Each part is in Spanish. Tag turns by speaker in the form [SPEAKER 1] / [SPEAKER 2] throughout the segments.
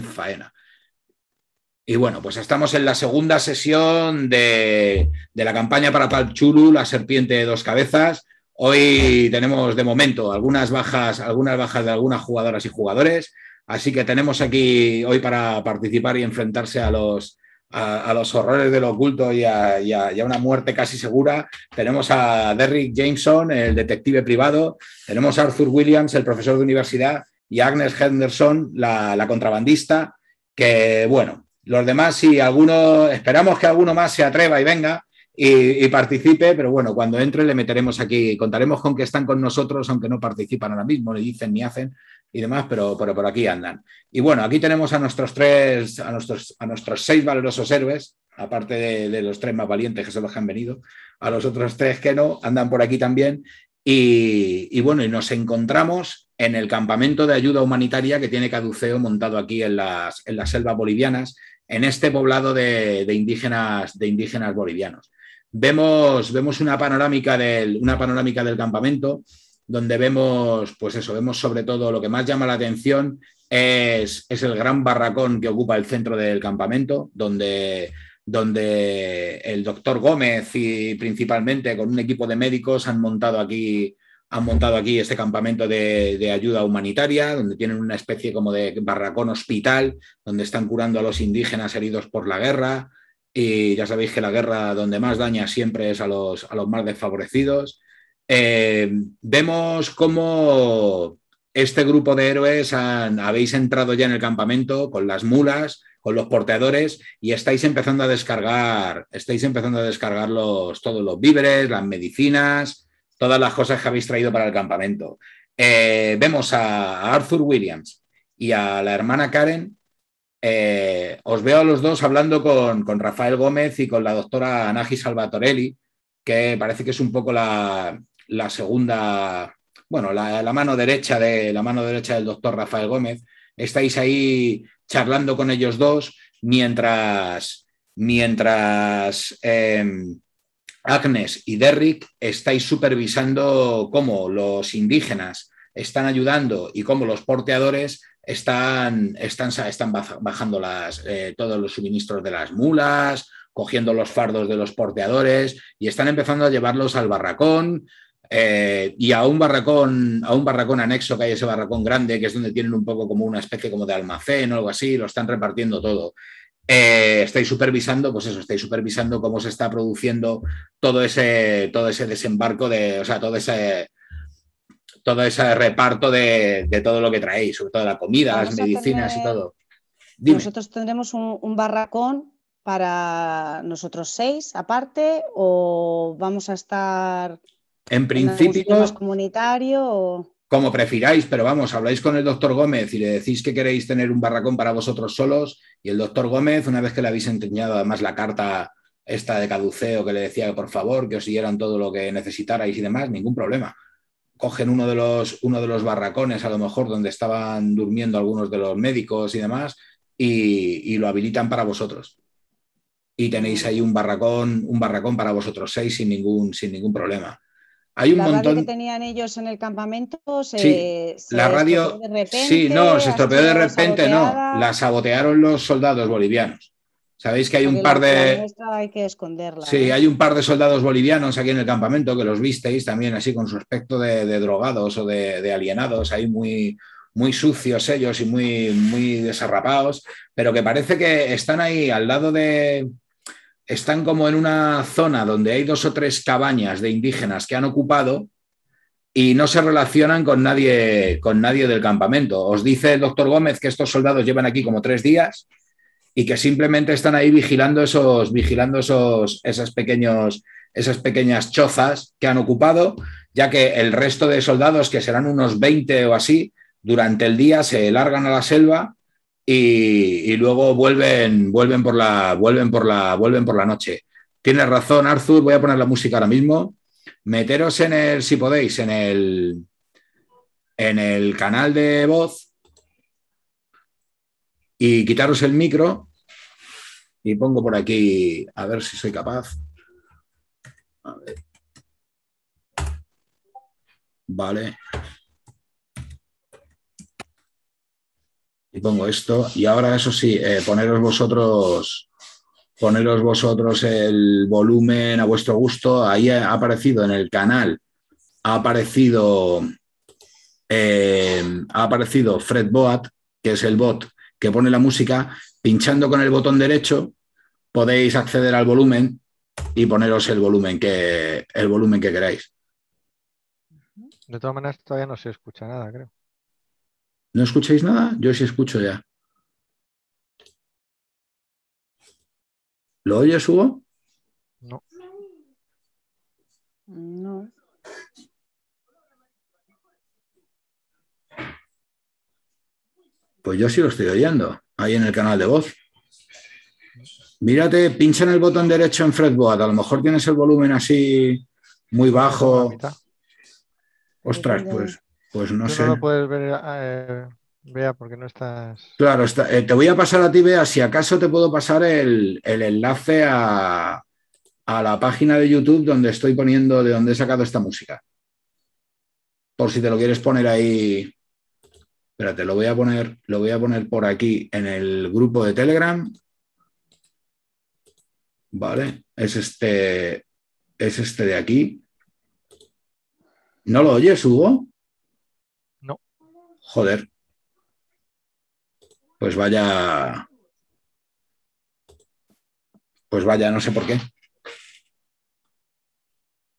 [SPEAKER 1] faena. Y bueno, pues estamos en la segunda sesión de, la campaña para Palchulu, la serpiente de dos cabezas. Hoy tenemos de momento algunas bajas, algunas bajas de algunas jugadoras y jugadores. Así que tenemos aquí hoy para participar y enfrentarse a los, a, los horrores del oculto y a, una muerte casi segura. Tenemos a Derrick Jameson, el detective privado. Tenemos a Arthur Williams, el profesor de universidad. Y Agnes Henderson, la, contrabandista. Que bueno, los demás, si alguno, esperamos que alguno más se atreva y venga y, participe, pero bueno, cuando entre le meteremos aquí, contaremos con que están con nosotros, aunque no participan ahora mismo, ni dicen ni hacen y demás, pero, por aquí andan. Y bueno, aquí tenemos a nuestros tres, a nuestros, a nuestros seis valerosos héroes, aparte de, los tres más valientes que son los que han venido, a los otros tres que no, andan por aquí también. Y, bueno, y nos encontramos en el campamento de ayuda humanitaria que tiene Caduceo montado aquí en las, en las selvas bolivianas en este poblado de, indígenas, de indígenas bolivianos. Vemos, vemos una, panorámica del, una panorámica del campamento donde vemos, pues eso, vemos sobre todo lo que más llama la atención es, es el gran barracón que ocupa el centro del campamento, donde, donde el doctor Gómez y principalmente con un equipo de médicos han montado aquí han montado aquí este campamento de, ayuda humanitaria, donde tienen una especie como de barracón hospital, donde están curando a los indígenas heridos por la guerra. Y ya sabéis que la guerra donde más daña siempre es a los, a los más desfavorecidos. Eh, vemos cómo este grupo de héroes habéis entrado ya en el campamento con las mulas, con los porteadores y estáis empezando a descargar, estáis empezando a descargar todos los víveres, las medicinas, todas las cosas que habéis traído para el campamento. Eh, vemos a, Arthur Williams y a la hermana Karen. Eh, os veo a los dos hablando con, Rafael Gómez y con la doctora Anagi Salvatorelli, que parece que es un poco la, segunda, bueno, la, mano derecha de la mano derecha del doctor Rafael Gómez. Estáis ahí charlando con ellos dos mientras, mientras em, Agnes y Derrick estáis supervisando cómo los indígenas están ayudando y cómo los porteadores están, están, están bajando las, eh, todos los suministros de las mulas, cogiendo los fardos de los porteadores y están empezando a llevarlos al barracón. Eh, y a un barracón, a un barracón anexo que hay ese barracón grande, que es donde tienen un poco como una especie como de almacén o algo así, lo están repartiendo todo. Eh, estáis supervisando, pues eso, estáis supervisando cómo se está produciendo todo ese, todo ese desembarco de, o sea, todo ese, todo ese reparto de, todo lo que traéis, sobre todo la comida, las medicinas y todo.
[SPEAKER 2] Nosotros tendremos un, barracón para nosotros seis aparte o vamos a estar
[SPEAKER 1] en principio
[SPEAKER 2] comunitario o...
[SPEAKER 1] como prefiráis, pero vamos, habláis con el doctor Gómez y le decís que queréis tener un barracón para vosotros solos y el doctor Gómez, una vez que le habéis enseñado además la carta esta de caduceo que le decía que por favor que os dieran todo lo que necesitarais y demás, ningún problema. Cogen uno de los, uno de los barracones, a lo mejor donde estaban durmiendo algunos de los médicos y demás, y, lo habilitan para vosotros. Y tenéis ahí un barracón, un barracón para vosotros seis sin ningún, sin ningún problema. Hay un
[SPEAKER 2] la
[SPEAKER 1] montón.
[SPEAKER 2] Radio que tenían ellos en el campamento
[SPEAKER 1] se, la radio. De repente, sí, no, se estropeó de repente, no. La sabotearon los soldados bolivianos. Sabéis que hay un par de.
[SPEAKER 2] hay que esconderla.
[SPEAKER 1] Sí, ¿eh? hay un par de soldados bolivianos aquí en el campamento que los visteis también así con su aspecto de, drogados o de, alienados, ahí muy, muy sucios ellos y muy, muy desarrapados, pero que parece que están ahí al lado de, están como en una zona donde hay dos o tres cabañas de indígenas que han ocupado y no se relacionan con nadie, con nadie del campamento. Os dice el doctor Gómez que estos soldados llevan aquí como tres días y que simplemente están ahí vigilando esos, vigilando esos, esos pequeños, esas pequeñas chozas que han ocupado, ya que el resto de soldados, que serán unos 20 o así, durante el día se largan a la selva y, luego vuelven, vuelven, por la, vuelven, por la, vuelven por la noche. Tienes razón, Arthur, voy a poner la música ahora mismo. Meteros en el, si podéis, en el, en el canal de voz y quitaros el micro y pongo por aquí, a ver si soy capaz. Vale. Pongo esto. Y ahora, eso sí, eh, poneros vosotros, poneros vosotros el volumen a vuestro gusto. Ahí ha aparecido en el canal, ha aparecido, eh, ha aparecido Fred Boat, que es el bot que pone la música. Pinchando con el botón derecho podéis acceder al volumen y poneros el volumen que, el volumen que queráis.
[SPEAKER 3] De todas maneras, todavía no se escucha nada, creo.
[SPEAKER 1] ¿No escucháis nada? Yo sí escucho ya. ¿Lo oyes, Hugo?
[SPEAKER 3] No.
[SPEAKER 2] No.
[SPEAKER 1] Pues yo sí lo estoy oyendo, ahí en el canal de voz. Mírate, pincha en el botón derecho en Fretboard. A lo mejor tienes el volumen así muy bajo. Ostras, pues, pues no
[SPEAKER 3] Tú
[SPEAKER 1] sé.
[SPEAKER 3] no lo puedes ver, eh, Bea, porque no estás.
[SPEAKER 1] Claro, está- eh, te voy a pasar a ti, Bea, si acaso te puedo pasar el, el enlace a, a la página de YouTube donde estoy poniendo de donde he sacado esta música. Por si te lo quieres poner ahí. Espérate, lo voy a poner, lo voy a poner por aquí en el grupo de Telegram. Vale, es este, es este de aquí. ¿No lo oyes, Hugo?
[SPEAKER 3] No.
[SPEAKER 1] Joder. Pues vaya. Pues vaya, no sé por qué.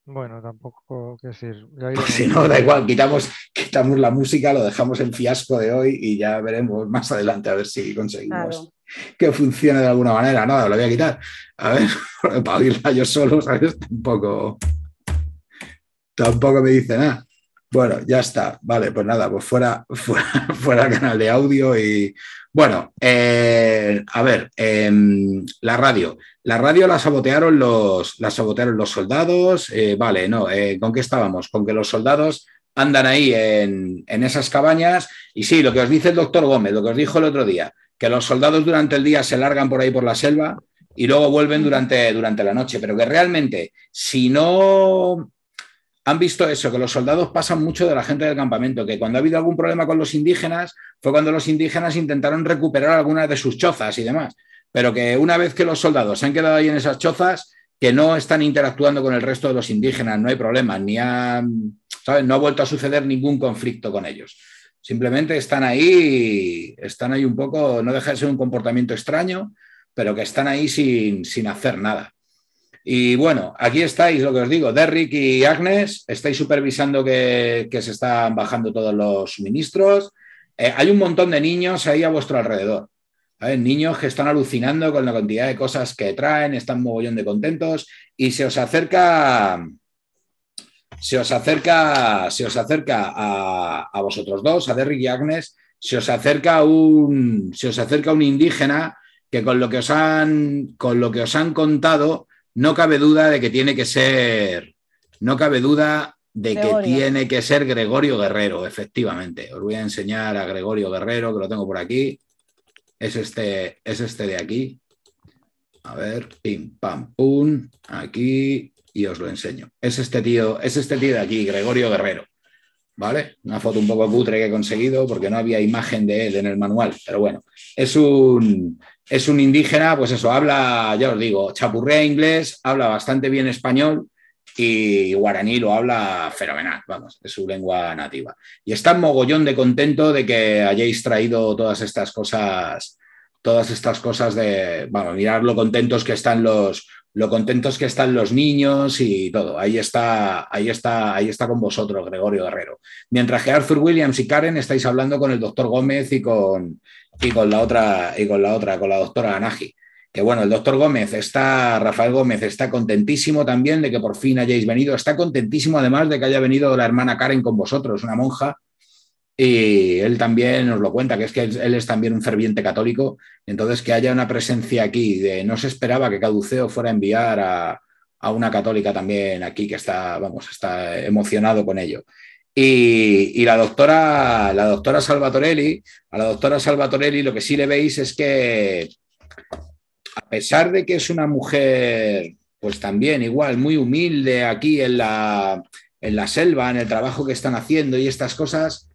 [SPEAKER 3] Bueno, tampoco, qué decir. ya
[SPEAKER 1] Pues si no, da igual, quitamos, quitamos la música, lo dejamos en fiasco de hoy y ya veremos más adelante a ver si conseguimos
[SPEAKER 2] Claro.
[SPEAKER 1] que funcione de alguna manera. Nada, lo voy a quitar. A ver, para oírla yo solo, ¿sabes? Tampoco, tampoco me dice nada. Bueno, ya está. Vale, pues nada, pues fuera, fuera, fuera el canal de audio y bueno, eh, a ver, em, la radio. La radio la sabotearon los, la sabotearon los soldados. eh, vale, no, eh, ¿con qué estábamos? Con que los soldados andan ahí en, en esas cabañas y sí, lo que os dice el doctor Gómez, lo que os dijo el otro día, que los soldados durante el día se largan por ahí por la selva y luego vuelven durante, durante la noche, pero que realmente si no han visto eso, que los soldados pasan mucho de la gente del campamento, que cuando ha habido algún problema con los indígenas fue cuando los indígenas intentaron recuperar algunas de sus chozas y demás, pero que una vez que los soldados se han quedado ahí en esas chozas, que no están interactuando con el resto de los indígenas, no hay problema, ni ¿sabes? No ha vuelto a suceder ningún conflicto con ellos. Simplemente están ahí, están ahí un poco, no deja de ser un comportamiento extraño, pero que están ahí sin, sin hacer nada. Y bueno, aquí estáis, lo que os digo, Derrick y Agnes, estáis supervisando que, que se están bajando todos los suministros. Eh, hay un montón de niños ahí a vuestro alrededor. Niños que están alucinando con la cantidad de cosas que traen, están mogollón de contentos y se os acerca, se os acerca, se os acerca a, a vosotros dos, a Derrick y Agnes, se os acerca un, se os acerca un indígena que con lo que os han, con lo que os han contado, no cabe duda de que tiene que ser, no cabe duda de que
[SPEAKER 2] Gregorio.
[SPEAKER 1] tiene que ser Gregorio Guerrero, efectivamente. Os voy a enseñar a Gregorio Guerrero, que lo tengo por aquí. Es este, es este de aquí. A ver, pim, pam, pum, aquí, y os lo enseño. Es este tío, es este tío de aquí, Gregorio Guerrero. ¿Vale? Una foto un poco cutre que he conseguido porque no había imagen de él en el manual, pero bueno, es un, es un indígena, pues eso, habla, ya os digo, chapurrea inglés, habla bastante bien español y guaraní lo habla fenomenal, vamos, es su lengua nativa. Y está mogollón de contento de que hayáis traído todas estas cosas, todas estas cosas de, vamos, mirar lo contentos que están los, lo contentos que están los niños y todo. Ahí está, ahí está, ahí está con vosotros, Gregorio Guerrero. Mientras que Arthur Williams y Karen estáis hablando con el doctor Gómez y con, y con la otra, y con la otra, con la doctora Anaji. Que bueno, el doctor Gómez está, Rafael Gómez está contentísimo también de que por fin hayáis venido. Está contentísimo además de que haya venido la hermana Karen con vosotros, una monja. Y él también nos lo cuenta, que es que él, es también un ferviente católico. Entonces, que haya una presencia aquí de no se esperaba que Caduceo fuera a enviar a, a una católica también aquí, que está, vamos, está emocionado con ello. Y, y, la doctora, la doctora Salvatorelli, a la doctora Salvatorelli lo que sí le veis es que a pesar de que es una mujer, pues también igual, muy humilde aquí en la, en la selva, en el trabajo que están haciendo y estas cosas,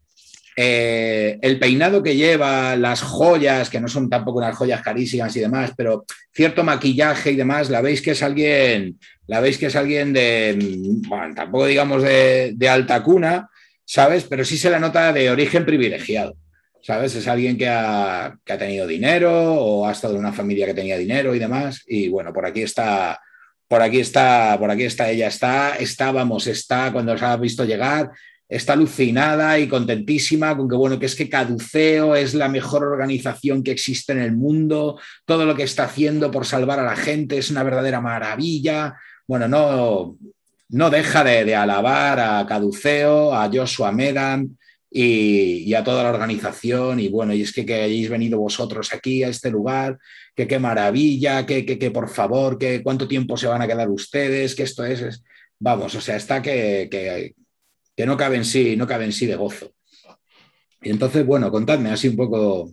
[SPEAKER 1] eh, el peinado que lleva, las joyas, que no son tampoco unas joyas carísimas y demás, pero cierto maquillaje y demás, la veis que es alguien, la veis que es alguien de, bueno, tampoco digamos de, alta cuna, ¿sabes? Pero sí se la nota de origen privilegiado. ¿Sabes? Es alguien que ha, que ha tenido dinero o ha estado en una familia que tenía dinero y demás. Y bueno, por aquí está, por aquí está, por aquí está, ella está, estábamos, está cuando os ha visto llegar, está alucinada y contentísima con que, bueno, que es que Caduceo es la mejor organización que existe en el mundo, todo lo que está haciendo por salvar a la gente es una verdadera maravilla. Bueno, no, no deja de, alabar a Caduceo, a Joshua Medan y, a toda la organización. Y bueno, y es que, que hayáis venido vosotros aquí a este lugar, que qué maravilla, que, que, por favor, que cuánto tiempo se van a quedar ustedes, que esto es, vamos, o sea, está que, que no cabe en sí, no cabe en sí de gozo. Y entonces, bueno, contadme así un poco.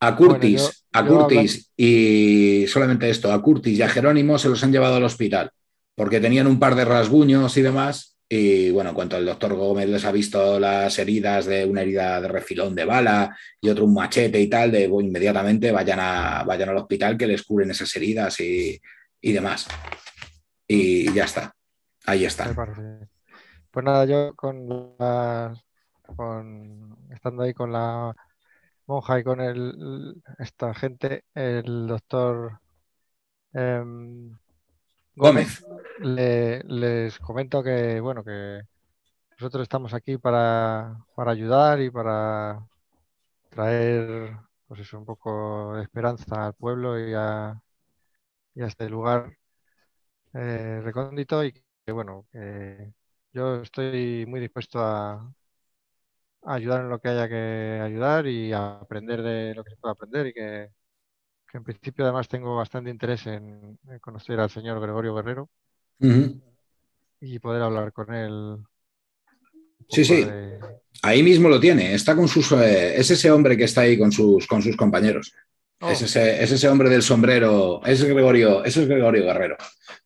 [SPEAKER 1] A Curtis, a Curtis y solamente esto, a Curtis y a Jerónimo se los han llevado al hospital porque tenían un par de rasguños y demás. Y bueno, en cuanto el doctor Gómez les ha visto las heridas de una herida de refilón de bala y otro un machete y tal, de inmediatamente vayan, a, vayan al hospital que les curen esas heridas y, y demás. Y ya está. Ahí está.
[SPEAKER 3] Pues nada, yo con la, con, estando ahí con la monja y con el, esta gente, el doctor em, Gómez, les comento que, bueno, que nosotros estamos aquí para, ayudar y para traer, pues eso, un poco de esperanza al pueblo y a, y a este lugar eh, recóndito y que, bueno, que yo estoy muy dispuesto a, ayudar en lo que haya que ayudar y a aprender de lo que se pueda aprender y que, en principio además tengo bastante interés en, conocer al señor Gregorio Guerrero y poder hablar con él.
[SPEAKER 1] Sí, sí. Ahí mismo lo tiene. Está con sus. Eh, es ese hombre que está ahí con sus, con sus compañeros. Oh. Es, ese, hombre del sombrero, es Gregorio, es Gregorio Guerrero.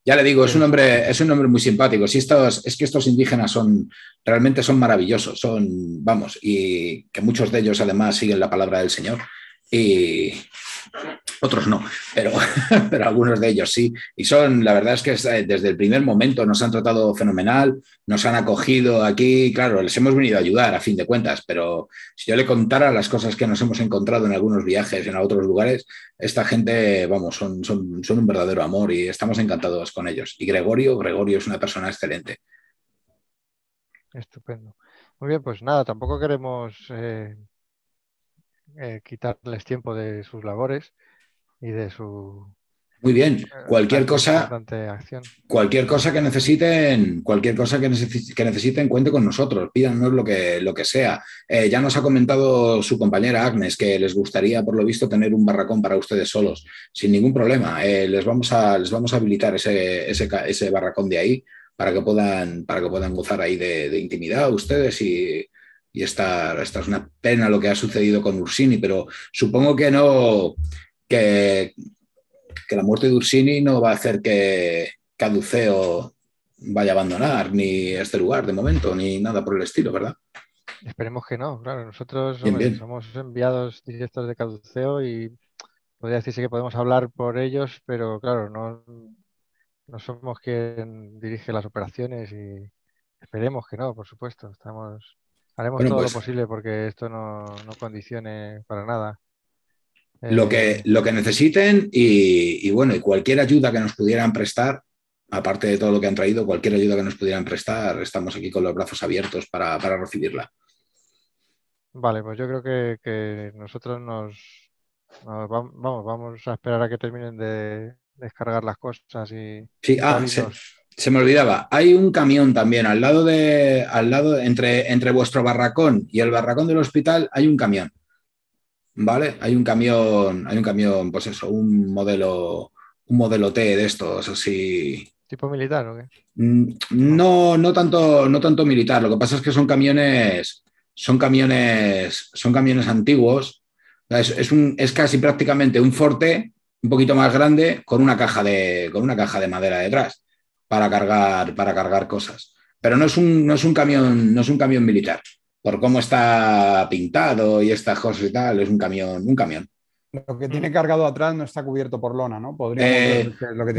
[SPEAKER 1] Ya le digo, es un hombre, es un hombre muy simpático. Si estos, es que estos indígenas son realmente son maravillosos, son, vamos, y que muchos de ellos además siguen la palabra del Señor. Y, otros no, pero, pero algunos de ellos sí. Y son, la verdad es que eh, desde el primer momento nos han tratado fenomenal, nos han acogido aquí, claro, les hemos venido a ayudar a fin de cuentas, pero si yo le contara las cosas que nos hemos encontrado en algunos viajes en otros lugares, esta gente, vamos, son, son, son un verdadero amor y estamos encantados con ellos. Y Gregorio, Gregorio es una persona excelente.
[SPEAKER 3] Estupendo. Muy bien, pues nada, tampoco queremos eh, eh, quitarles tiempo de sus labores y de su
[SPEAKER 1] muy bien. Eh, cualquier cosa, cualquier cosa que necesiten, cualquier cosa que, necesiten, cuente con nosotros. Pídanos lo que, lo que sea. Eh, ya nos ha comentado su compañera Agnes que les gustaría, por lo visto, tener un barracón para ustedes solos, sin ningún problema. Eh, les, vamos a, les vamos a habilitar ese, ese, barracón de ahí para que puedan, para que puedan gozar ahí de, intimidad ustedes y, y esta, esta es una pena lo que ha sucedido con Ursini, pero supongo que no que, la muerte de Ursini no va a hacer que Caduceo vaya a abandonar ni este lugar de momento, ni nada por el estilo, ¿verdad?
[SPEAKER 3] Esperemos que no, claro. Nosotros somos enviados directos de Caduceo y podría decirse que podemos hablar por ellos, pero claro, no, no somos quien dirige las operaciones y esperemos que no, por supuesto. Estamos, haremos todo lo pues posible porque esto no, no condicione para nada
[SPEAKER 1] lo, que, lo que necesiten y, bueno, y cualquier ayuda que nos pudieran prestar, aparte de todo lo que han traído, cualquier ayuda que nos pudieran prestar, estamos aquí con los brazos abiertos para, recibirla.
[SPEAKER 3] Vale, pues yo creo que, nosotros nos, vamos, vamos a esperar a que terminen de descargar las cosas y...
[SPEAKER 1] Sí, ah, se, me olvidaba, hay un camión también al lado de, al lado, entre, entre vuestro barracón y el barracón del hospital hay un camión. ¿Vale? Hay un camión, hay un camión, pues eso, un modelo, un modelo T de estos, así.
[SPEAKER 3] ¿Tipo militar o qué?
[SPEAKER 1] Mm, no, no tanto, no tanto militar. Lo que pasa es que son camiones, son camiones, son camiones antiguos. Es, un, es casi prácticamente un Forte, un poquito más grande, con una caja de, con una caja de madera detrás para cargar, para cargar cosas. Pero no es un, no es un camión, no es un camión militar. Por cómo está pintado y estas cosas y tal, es un camión, un camión.
[SPEAKER 4] Lo que tiene cargado atrás no está cubierto por lona, ¿no?
[SPEAKER 1] Eh,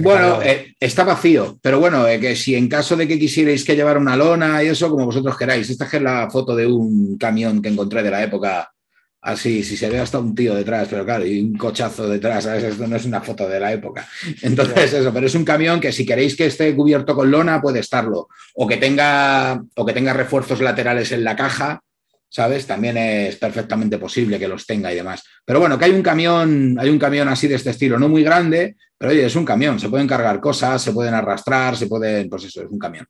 [SPEAKER 1] bueno, eh, está vacío, pero bueno, eh, que si en caso de que quisierais que llevara una lona y eso, como vosotros queráis. Esta es la foto de un camión que encontré de la época, así, si se ve hasta un tío detrás, pero claro, y un cochazo detrás, ¿sabes? Esto no es una foto de la época. Entonces, eso, pero es un camión que si queréis que esté cubierto con lona, puede estarlo. O que tenga, o que tenga refuerzos laterales en la caja ¿sabes? También es perfectamente posible que los tenga y demás. Pero bueno, que hay un camión, hay un camión así de este estilo, no muy grande, pero oye, es un camión, se pueden cargar cosas, se pueden arrastrar, se pueden, pues eso, es un camión.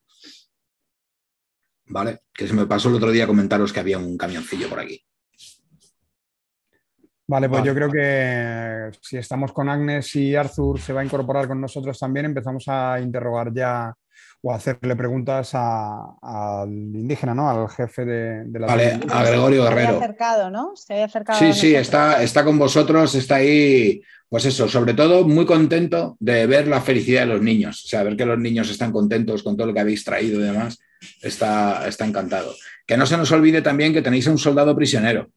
[SPEAKER 1] ¿Vale? Que se me pasó el otro día comentaros que había un camioncillo por aquí.
[SPEAKER 4] Vale, pues yo creo que si estamos con Agnes y Arthur se va a incorporar con nosotros también, empezamos a interrogar ya o hacerle preguntas al indígena, ¿no? Al jefe de, la...
[SPEAKER 1] Vale, a Gregorio Guerrero.
[SPEAKER 2] Se había acercado, ¿no? Se había acercado
[SPEAKER 1] sí, sí, está, está con vosotros, está ahí, pues eso, sobre todo muy contento de ver la felicidad de los niños, o sea, ver que los niños están contentos con todo lo que habéis traído y demás, está, está encantado. Que no se nos olvide también que tenéis a un soldado prisionero,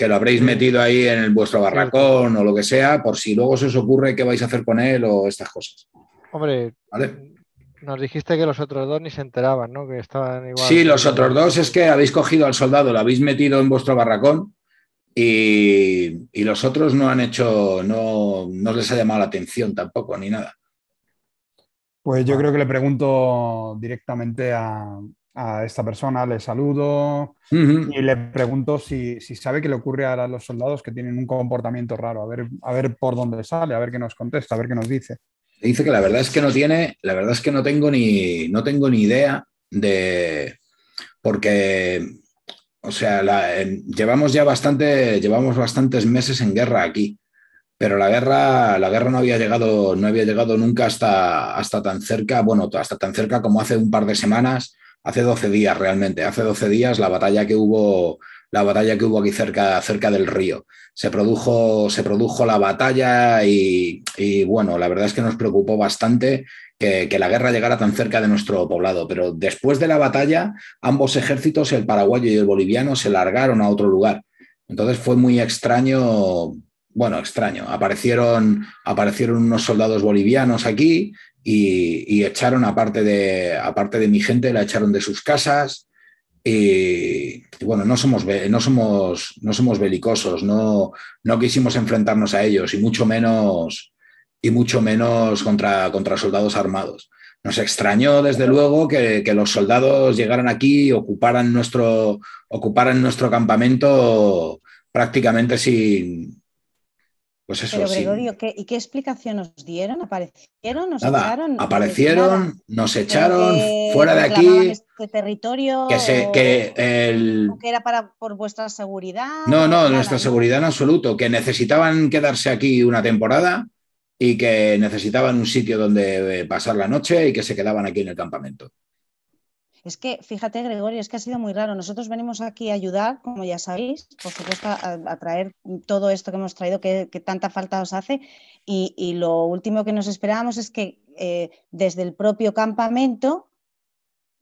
[SPEAKER 1] que lo habréis metido ahí en el, vuestro barracón o lo que sea, por si luego se os ocurre qué vais a hacer con él o estas cosas.
[SPEAKER 3] Hombre, ¿Vale? Nos dijiste que los otros dos ni se enteraban, ¿no? Que estaban igual.
[SPEAKER 1] Sí, los otros dos es que habéis cogido al soldado, lo habéis metido en vuestro barracón y, los otros no han hecho, no, no, les ha llamado la atención tampoco, ni nada.
[SPEAKER 4] Pues yo creo que le pregunto directamente a, esta persona, le saludo y le pregunto si, sabe qué le ocurre a los soldados que tienen un comportamiento raro, a ver, a ver por dónde sale, a ver qué nos contesta, a ver qué nos dice.
[SPEAKER 1] Dice que la verdad es que no tiene, la verdad es que no tengo ni, no tengo ni idea de, porque, o sea, llevamos ya bastante, llevamos bastantes meses en guerra aquí, pero la guerra, la guerra no había llegado, no había llegado nunca hasta, hasta tan cerca, bueno, hasta tan cerca como hace un par de semanas, hace 12 días realmente, hace 12 días la batalla que hubo la batalla que hubo aquí cerca, cerca del río. Se produjo, se produjo la batalla y, bueno, la verdad es que nos preocupó bastante que, la guerra llegara tan cerca de nuestro poblado. Pero después de la batalla, ambos ejércitos, el paraguayo y el boliviano, se largaron a otro lugar. Entonces fue muy extraño, bueno, extraño. Aparecieron, aparecieron unos soldados bolivianos aquí y, echaron, aparte de, aparte de mi gente, la echaron de sus casas. Y, bueno, no somos, no somos, no somos belicosos, no, no quisimos enfrentarnos a ellos y mucho menos, y mucho menos contra, contra soldados armados. Nos extrañó, desde luego, que, que, los soldados llegaran aquí y ocuparan nuestro, ocuparan nuestro campamento prácticamente sin, pues eso,
[SPEAKER 2] Pero Gregorio, ¿y qué explicación nos dieron? ¿Aparecieron? ¿Nos
[SPEAKER 1] echaron? Aparecieron, nos echaron fuera de aquí.
[SPEAKER 2] Este territorio?
[SPEAKER 1] Que, que, el...
[SPEAKER 2] que era para, por vuestra seguridad.
[SPEAKER 1] No, no, nuestra seguridad en absoluto. Que necesitaban quedarse aquí una temporada y que necesitaban un sitio donde pasar la noche y que se quedaban aquí en el campamento.
[SPEAKER 2] Es que, fíjate, Gregorio, es que ha sido muy raro. Nosotros venimos aquí a ayudar, como ya sabéis, por supuesto, a, traer todo esto que hemos traído que, tanta falta os hace. Y, lo último que nos esperábamos es que eh, desde el propio campamento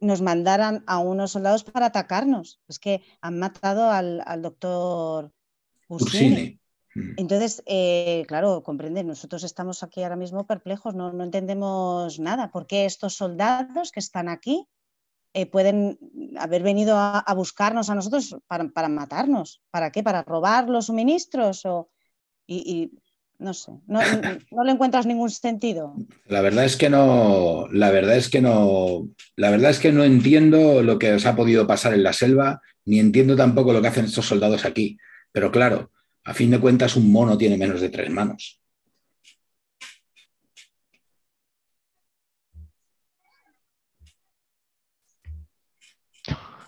[SPEAKER 2] nos mandaran a unos soldados para atacarnos. Es que han matado al, doctor Ursini. Mm. Entonces, eh, claro, comprende, nosotros estamos aquí ahora mismo perplejos, no, no entendemos nada. ¿Por qué estos soldados que están aquí eh, pueden haber venido a, buscarnos a nosotros para, matarnos. ¿Para qué? ¿Para robar los suministros? O, y, no sé, no, le encuentras ningún sentido.
[SPEAKER 1] La verdad es que no, la verdad es que no, la verdad es que no entiendo lo que os ha podido pasar en la selva, ni entiendo tampoco lo que hacen estos soldados aquí. Pero claro, a fin de cuentas, un mono tiene menos de tres manos.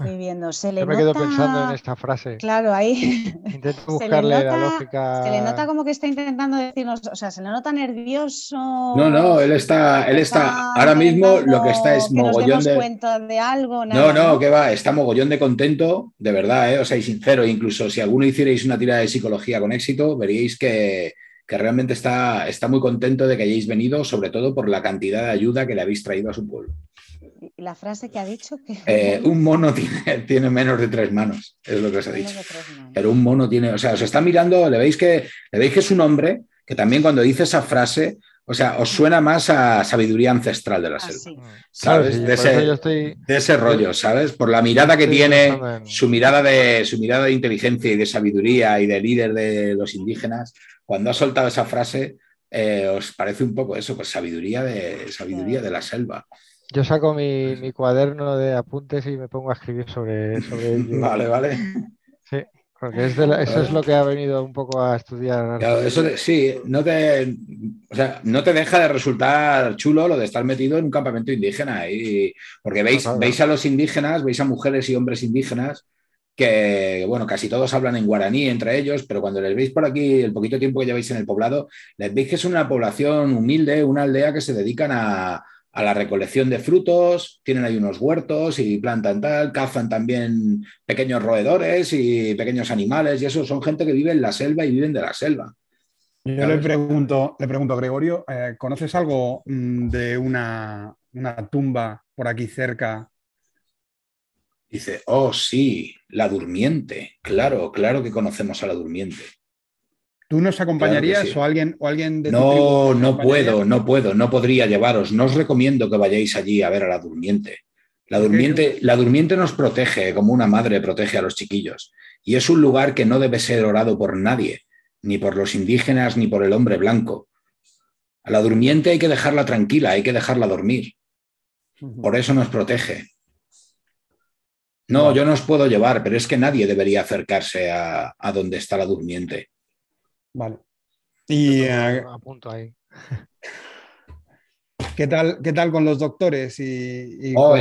[SPEAKER 2] viviendo. Se le
[SPEAKER 3] Yo me quedo pensando en esta frase.
[SPEAKER 2] Claro, ahí.
[SPEAKER 3] Intento buscarle la lógica.
[SPEAKER 2] Se le nota como que está intentando decirnos, o sea, se le nota nervioso.
[SPEAKER 1] No, no, él está, él está, ahora mismo lo que está es mogollón de.
[SPEAKER 2] cuenta de algo,
[SPEAKER 1] no, no, que va, está mogollón de contento, de verdad, ¿eh? o sea, y sincero, incluso si alguno hicierais una tirada de psicología con éxito, veríais que, que realmente está, está muy contento de que hayáis venido, sobre todo por la cantidad de ayuda que le habéis traído a su pueblo.
[SPEAKER 2] ¿Y la frase que ha dicho? Que...
[SPEAKER 1] Eh, un mono tiene, tiene, menos de tres manos, es lo que os ha dicho. Pero un mono tiene, o sea, os está mirando, le veis que, le veis que es un hombre que también cuando dice esa frase, o sea, os suena más a sabiduría ancestral de la ah, selva. ¿Sabes? de, ese, rollo, ¿sabes? Por la mirada que tiene, su mirada, de, su mirada de inteligencia y de sabiduría y de líder de los indígenas, cuando ha soltado esa frase, eh, os parece un poco eso, pues sabiduría de, sabiduría de la selva.
[SPEAKER 3] Yo saco mi, cuaderno de apuntes y me pongo a escribir sobre, sobre ello.
[SPEAKER 1] Vale, vale.
[SPEAKER 3] Sí. Porque eso es lo que ha venido un poco a estudiar.
[SPEAKER 1] eso sí, no te, no te deja de resultar chulo lo de estar metido en un campamento indígena. Y, porque veis, veis a los indígenas, veis a mujeres y hombres indígenas que, bueno, casi todos hablan en guaraní entre ellos, pero cuando les veis por aquí el poquito tiempo que lleváis en el poblado, les veis que es una población humilde, una aldea que se dedican a, a la recolección de frutos, tienen ahí unos huertos y plantan tal, cazan también pequeños roedores y pequeños animales y eso son gente que vive en la selva y viven de la selva.
[SPEAKER 4] Yo le pregunto, le pregunto, Gregorio, eh, ¿conoces algo mm, de una, una tumba por aquí cerca?
[SPEAKER 1] Dice, oh sí, la durmiente. Claro, claro que conocemos a la durmiente.
[SPEAKER 4] ¿Tú nos acompañarías o alguien, o alguien
[SPEAKER 1] de No, no puedo, no puedo, no podría llevaros. No os recomiendo que vayáis allí a ver a la durmiente. La durmiente, la durmiente nos protege como una madre protege a los chiquillos. Y es un lugar que no debe ser orado por nadie, ni por los indígenas, ni por el hombre blanco. A la durmiente hay que dejarla tranquila, hay que dejarla dormir. Por eso nos protege. No, yo no os puedo llevar, pero es que nadie debería acercarse a, a donde está la durmiente.
[SPEAKER 4] Vale. Y eh, apunto ahí. ¿Qué tal, ¿Qué tal con los doctores? Y,
[SPEAKER 1] oh,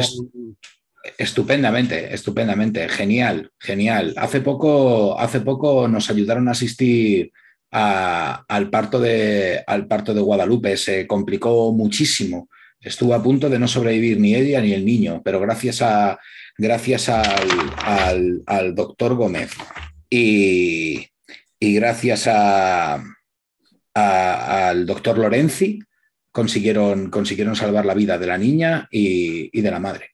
[SPEAKER 1] estupendamente, estupendamente, genial, genial. Hace poco, hace poco nos ayudaron a asistir al, parto de, al parto de Guadalupe, se complicó muchísimo. Estuvo a punto de no sobrevivir ni ella ni el niño, pero gracias, a, gracias al, al doctor Gómez y, y gracias a, al doctor Lorenzi consiguieron, consiguieron salvar la vida de la niña y, de la madre.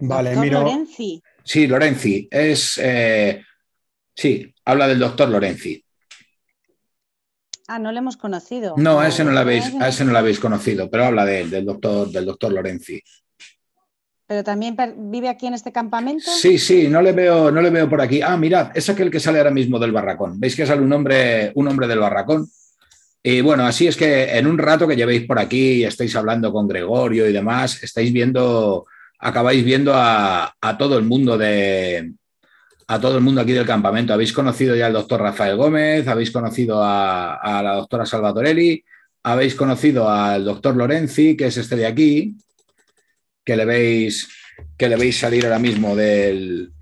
[SPEAKER 2] Vale, miro. Lorenzi.
[SPEAKER 1] Sí, Lorenzi. Es. Eh, sí, habla del doctor Lorenzi.
[SPEAKER 2] Ah, no lo hemos conocido.
[SPEAKER 1] No, a ese no lo habéis, a ese no lo habéis conocido, pero habla de él, del doctor, del doctor Lorenzi.
[SPEAKER 2] ¿Pero también vive aquí en este campamento?
[SPEAKER 1] Sí, sí, no le veo, no le veo por aquí. Ah, mirad, es aquel que sale ahora mismo del barracón. ¿Veis que sale un hombre, un hombre del barracón? Y bueno, así es que en un rato que llevéis por aquí y estáis hablando con Gregorio y demás, estáis viendo, acabáis viendo a, todo el mundo de a todo el mundo aquí del campamento. Habéis conocido ya al doctor Rafael Gómez, habéis conocido a, a la doctora Salvatorelli, habéis conocido al doctor Lorenzi, que es este de aquí, que le veis, que le veis salir ahora mismo del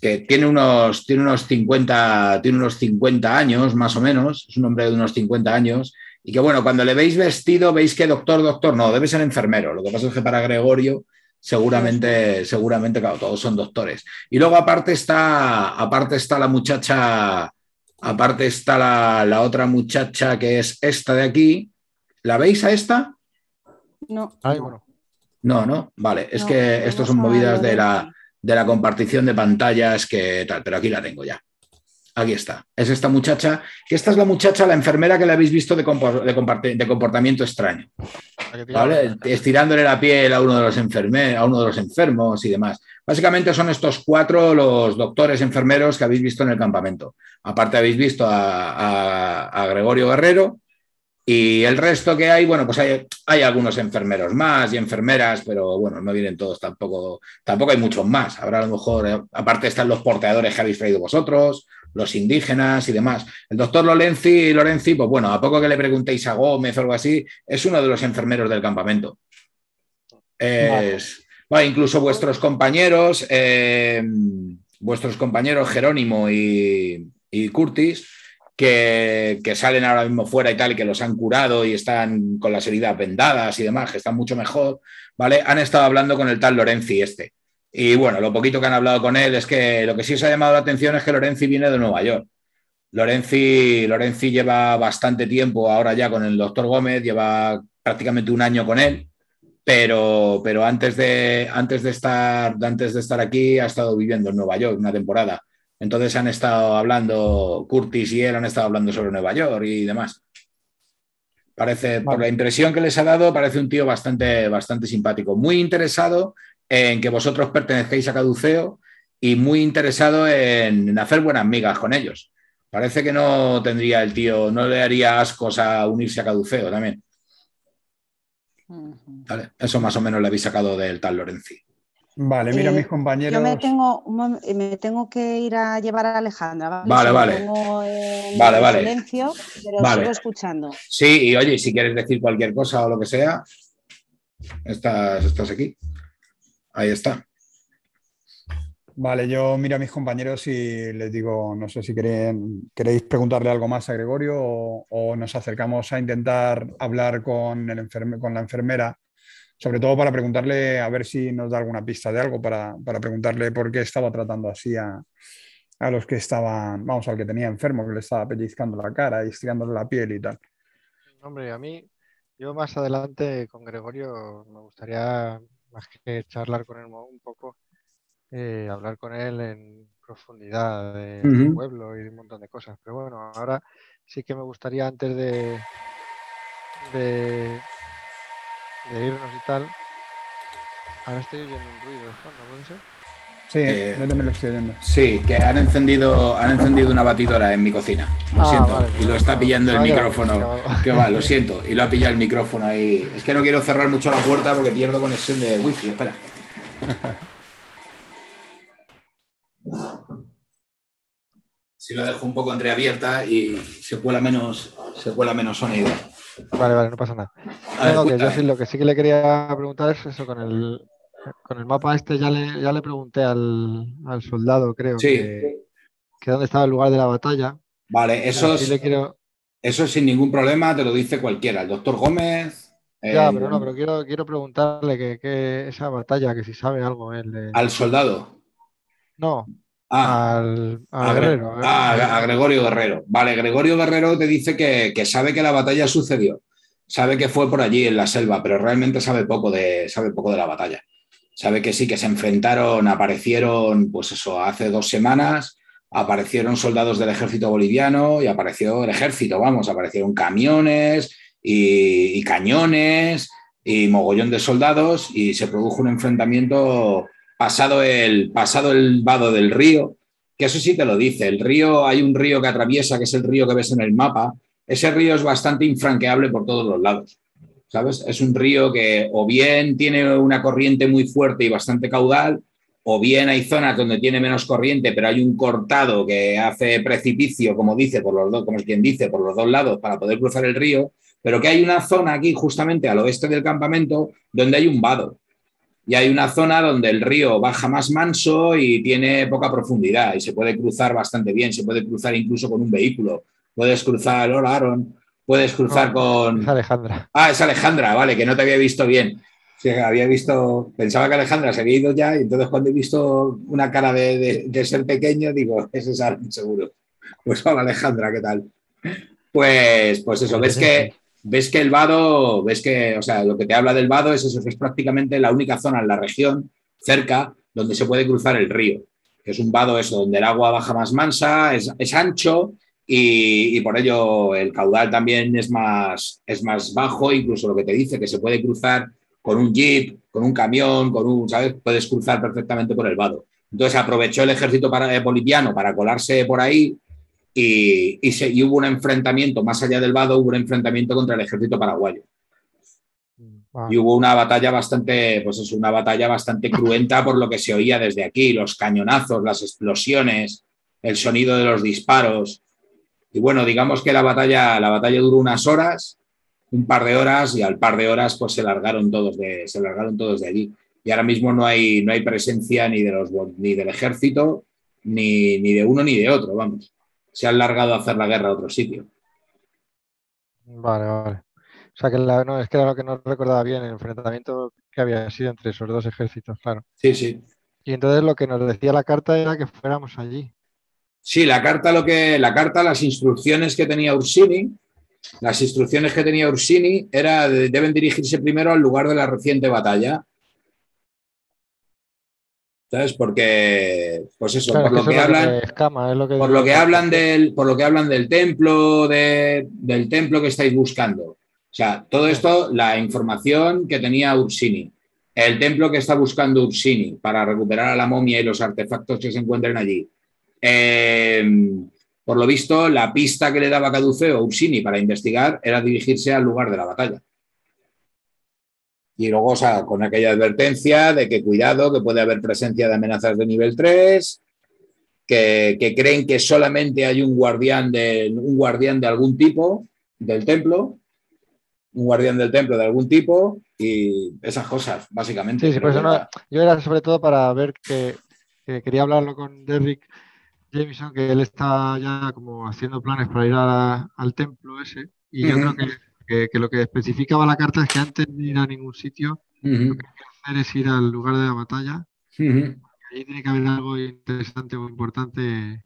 [SPEAKER 1] que tiene unos, tiene unos 50, tiene unos 50 años más o menos, es un hombre de unos 50 años, y que bueno, cuando le veis vestido, veis que doctor, doctor, no, debe ser enfermero. Lo que pasa es que para Gregorio, seguramente, seguramente, claro, todos son doctores. Y luego aparte está, aparte está la muchacha, aparte está la, la otra muchacha que es esta de aquí. ¿La veis a esta?
[SPEAKER 2] No.
[SPEAKER 3] Ay, bueno.
[SPEAKER 1] No, no, vale. Es que estos son movidas de la, de la compartición de pantallas que tal, pero aquí la tengo ya. Aquí está. Es esta muchacha, que esta es la muchacha, la enfermera que le habéis visto de, de, comportamiento extraño. ¿vale? Estirándole la piel a uno, de los a uno de los enfermos y demás. Básicamente son estos cuatro los doctores enfermeros que habéis visto en el campamento. Aparte habéis visto a Gregorio Guerrero, y el resto que hay, bueno, pues hay, hay, algunos enfermeros más y enfermeras, pero bueno, no vienen todos tampoco, tampoco hay muchos más. Habrá a lo mejor, eh, aparte están los porteadores que habéis traído vosotros, los indígenas y demás. El doctor Lorenzi, Lorenzi, pues bueno, a poco que le preguntéis a Gómez o algo así, es uno de los enfermeros del campamento. Es, incluso vuestros compañeros, eh, vuestros compañeros Jerónimo y, y Curtis, que, salen ahora mismo fuera y tal, que los han curado y están con las heridas vendadas y demás, que están mucho mejor, ¿vale? Han estado hablando con el tal Lorenzi este. Y bueno, lo poquito que han hablado con él es que lo que sí os ha llamado la atención es que Lorenzi viene de Nueva York. Lorenzi, Lorenzi lleva bastante tiempo ahora ya con el doctor Gómez, lleva prácticamente un año con él. pero, pero antes, de, antes, de estar, antes de estar aquí ha estado viviendo en Nueva York una temporada. Entonces han estado hablando, Curtis y él han estado hablando sobre Nueva York y demás. Parece, por la impresión que les ha dado, parece un tío bastante, bastante simpático, muy interesado en que vosotros pertenezcáis a Caduceo y muy interesado en, hacer buenas migas con ellos. Parece que no tendría el tío, no le haría ascos a unirse a Caduceo también. Eso más o menos le habéis sacado del tal Lorenzi.
[SPEAKER 4] Vale, mira mis compañeros.
[SPEAKER 2] Yo me tengo, me tengo que ir a llevar a Alejandra.
[SPEAKER 1] Vale, vale. vale, vale.
[SPEAKER 2] silencio, pero sigo escuchando.
[SPEAKER 1] Sí, y oye, si quieres decir cualquier cosa o lo que sea, estás, estás aquí. Ahí está.
[SPEAKER 4] Vale, yo miro a mis compañeros y les digo, no sé si queréis preguntarle algo más a Gregorio o, nos acercamos a intentar hablar con, el con la enfermera, sobre todo para preguntarle a ver si nos da alguna pista de algo, para, preguntarle por qué estaba tratando así a, los que estaban, vamos, al que tenía enfermo, que le estaba pellizcando la cara y estirándole la piel y tal.
[SPEAKER 3] Hombre, a mí, yo más adelante con Gregorio me gustaría más que charlar con él un poco eh, hablar con él en profundidad del pueblo y de un montón de cosas. Pero bueno, ahora sí que me gustaría antes de, de, irnos y tal. Ahora estoy oyendo un ruido de fondo, ¿puede ser?
[SPEAKER 4] Sí, eh, yo también lo estoy oyendo.
[SPEAKER 1] Sí, que han encendido, han encendido una batidora en mi cocina. Lo ah, siento. y lo está pillando el micrófono. Que va, lo siento. Y lo ha pillado el micrófono ahí. Es que no quiero cerrar mucho la puerta porque pierdo conexión de wifi. Espera. Si la dejo un poco entreabierta y se cuela menos, se cuela menos sonido.
[SPEAKER 3] Vale, vale, no pasa nada. yo sí, lo que sí que le quería preguntar es eso con el, con el mapa este ya le, ya le pregunté al, soldado, creo, que, dónde estaba el lugar de la batalla.
[SPEAKER 1] Vale, eso es, eso sin ningún problema, te lo dice cualquiera, el doctor Gómez.
[SPEAKER 3] Ya, pero no, pero quiero, quiero preguntarle que, esa batalla, que si sabe algo él.
[SPEAKER 1] Al soldado.
[SPEAKER 3] No, Ah, al, a, Guerrero,
[SPEAKER 1] a, Gregorio Guerrero. Vale, Gregorio Guerrero te dice que, sabe que la batalla sucedió, sabe que fue por allí en la selva, pero realmente sabe poco de, sabe poco de la batalla. Sabe que sí, que se enfrentaron, aparecieron, pues eso, hace dos semanas, aparecieron soldados del ejército boliviano y apareció el ejército, vamos, aparecieron camiones y, y cañones y mogollón de soldados y se produjo un enfrentamiento pasado el, pasado el vado del río, que eso sí te lo dice, el río, hay un río que atraviesa, que es el río que ves en el mapa, ese río es bastante infranqueable por todos los lados, ¿sabes? Es un río que o bien tiene una corriente muy fuerte y bastante caudal, o bien hay zonas donde tiene menos corriente, pero hay un cortado que hace precipicio, como dice, por los dos, como es quien dice, por los dos lados para poder cruzar el río, pero que hay una zona aquí, justamente al oeste del campamento, donde hay un vado y hay una zona donde el río baja más manso y tiene poca profundidad y se puede cruzar bastante bien, se puede cruzar incluso con un vehículo. Puedes cruzar, hola Aaron, puedes cruzar con...
[SPEAKER 3] Es Alejandra.
[SPEAKER 1] Ah, es Alejandra, vale, que no te había visto bien. Sí, había visto, pensaba que Alejandra se había ido ya y entonces cuando he visto una cara de, ser pequeño digo, ese es Aaron seguro. Pues hola Alejandra, ¿qué tal? Pues, pues eso, ves que ves que el vado, ves que, o sea, lo que te habla del vado es eso, es prácticamente la única zona en la región cerca donde se puede cruzar el río, es un vado eso, donde el agua baja más mansa, es, ancho y, por ello el caudal también es más, es más bajo, incluso lo que te dice, que se puede cruzar con un jeep, con un camión, con un, ¿sabes? Puedes cruzar perfectamente por el vado. Entonces aprovechó el ejército para, eh, boliviano para colarse por ahí y, hubo un enfrentamiento, más allá del vado, hubo un enfrentamiento contra el ejército paraguayo. Y hubo una batalla bastante, pues es una batalla bastante cruenta por lo que se oía desde aquí, los cañonazos, las explosiones, el sonido de los disparos. Y bueno, digamos que la batalla, la batalla duró unas horas, un par de horas, y al par de horas pues se largaron todos de, se largaron todos de allí. Y ahora mismo no hay, no hay presencia ni, de los, ni del ejército, ni, ni de uno ni de otro, vamos se han largado a hacer la guerra a otro sitio.
[SPEAKER 3] Vale, vale. O sea, que no, es que era lo que no recordaba bien, el enfrentamiento que había sido entre esos dos ejércitos, claro.
[SPEAKER 1] Sí, sí.
[SPEAKER 3] Y entonces lo que nos decía la carta era que fuéramos allí.
[SPEAKER 1] Sí, la carta, lo que, la carta, las instrucciones que tenía Ursini las instrucciones que tenía Ursini era de- deben dirigirse primero al lugar de la reciente batalla. ¿Sabes? Porque, pues eso,
[SPEAKER 3] Claro,
[SPEAKER 1] por lo que hablan,
[SPEAKER 3] me escama, es lo que
[SPEAKER 1] por lo que hablan del, por lo que hablan del templo, de- del templo que estáis buscando. O sea, todo esto, la información que tenía Ursini, el templo que está buscando Ursini para recuperar a la momia y los artefactos que se encuentren allí. Eh, por lo visto, la pista que le daba Caduceo a Ursini para investigar era dirigirse al lugar de la batalla. Y luego, o sea, con aquella advertencia de que cuidado, que puede haber presencia de amenazas de nivel 3, que, que creen que solamente hay un guardián, de, un guardián de algún tipo del templo, un guardián del templo de algún tipo y esas cosas, básicamente.
[SPEAKER 3] Sí, sí, pues no- yo era sobre todo para ver que, que quería hablarlo con Derrick Jameson, que él está ya como haciendo planes para ir a- al templo ese. Y yo creo que, que- que lo que especificaba la carta es que antes de ir a ningún sitio,
[SPEAKER 1] Ujú,
[SPEAKER 3] hacer es ir al lugar de la batalla.
[SPEAKER 1] ujú.
[SPEAKER 3] Allí tiene que haber algo interesante o importante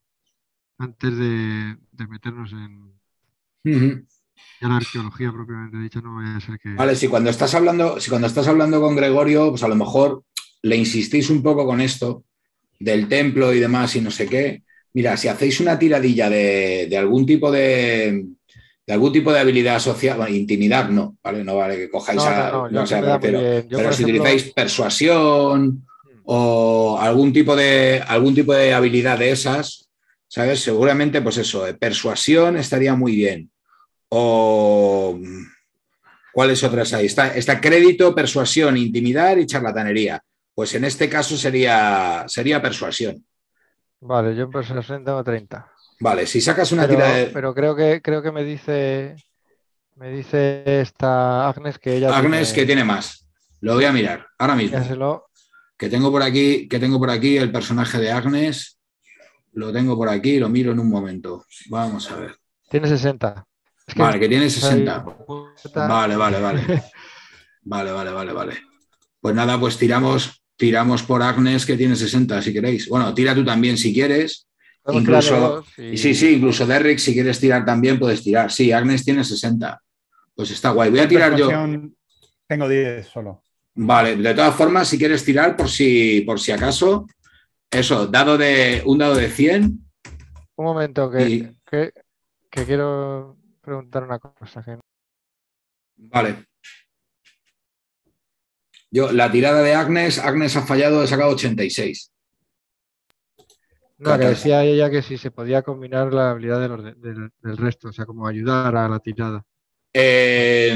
[SPEAKER 3] antes de, de meternos en la arqueología propiamente dicha. No vaya a ser que.
[SPEAKER 1] Vale, si cuando estás hablando, si cuando estás hablando con Gregorio, pues a lo mejor le insistís un poco con esto del templo y demás y no sé qué. Mira, si hacéis una tiradilla de, de algún tipo de, de algún tipo de habilidad social, bueno, intimidar no, ¿vale? No vale que cojáis
[SPEAKER 3] No,
[SPEAKER 1] a.
[SPEAKER 3] no. Yo,
[SPEAKER 1] Pero
[SPEAKER 3] por
[SPEAKER 1] si utilizáis persuasión o algún tipo de algún tipo de habilidad de esas, ¿sabes? Seguramente, pues eso, eh, persuasión estaría muy bien. O ¿cuáles otras hay? Está, está crédito, persuasión, intimidar y charlatanería. Pues en este caso sería, sería persuasión.
[SPEAKER 3] Vale, yo en persuasión tengo 30.
[SPEAKER 1] Vale, si sacas una
[SPEAKER 3] Pero,
[SPEAKER 1] tira de.
[SPEAKER 3] pero creo que creo que me dice me dice esta Agnes que ella
[SPEAKER 1] Agnes, que
[SPEAKER 3] tiene,
[SPEAKER 1] tiene más. Lo voy a mirar ahora mismo. Que tengo por aquí, que tengo por aquí el personaje de Agnes. Lo tengo por aquí, lo miro en un momento. Vamos a ver.
[SPEAKER 3] Tiene 60. Es que
[SPEAKER 1] Vale, que tiene
[SPEAKER 3] soy
[SPEAKER 1] 60.
[SPEAKER 3] puta.
[SPEAKER 1] Vale, vale, vale. Vale, vale, vale, vale. Pues nada, pues tiramos, tiramos por Agnes que tiene 60, si queréis. Bueno, tira tú también si quieres. Incluso- Y sí, sí, incluso Derrick, si quieres tirar también, puedes tirar. Sí, Agnes tiene 60. Pues está guay. Voy a tirar yo.
[SPEAKER 4] Tengo 10 solo.
[SPEAKER 1] Vale, de todas formas, si quieres tirar, por si, por si acaso, eso, dado de un dado de 100.
[SPEAKER 3] Un momento que,
[SPEAKER 1] Y-
[SPEAKER 3] que, que quiero preguntar una cosa. que-
[SPEAKER 1] Vale. Yo, la tirada de Agnes, Agnes ha fallado, he sacado 86.
[SPEAKER 3] No, que decía ella que si se podía combinar la habilidad del, del resto, o sea, como ayudar a la tirada.
[SPEAKER 1] Eh,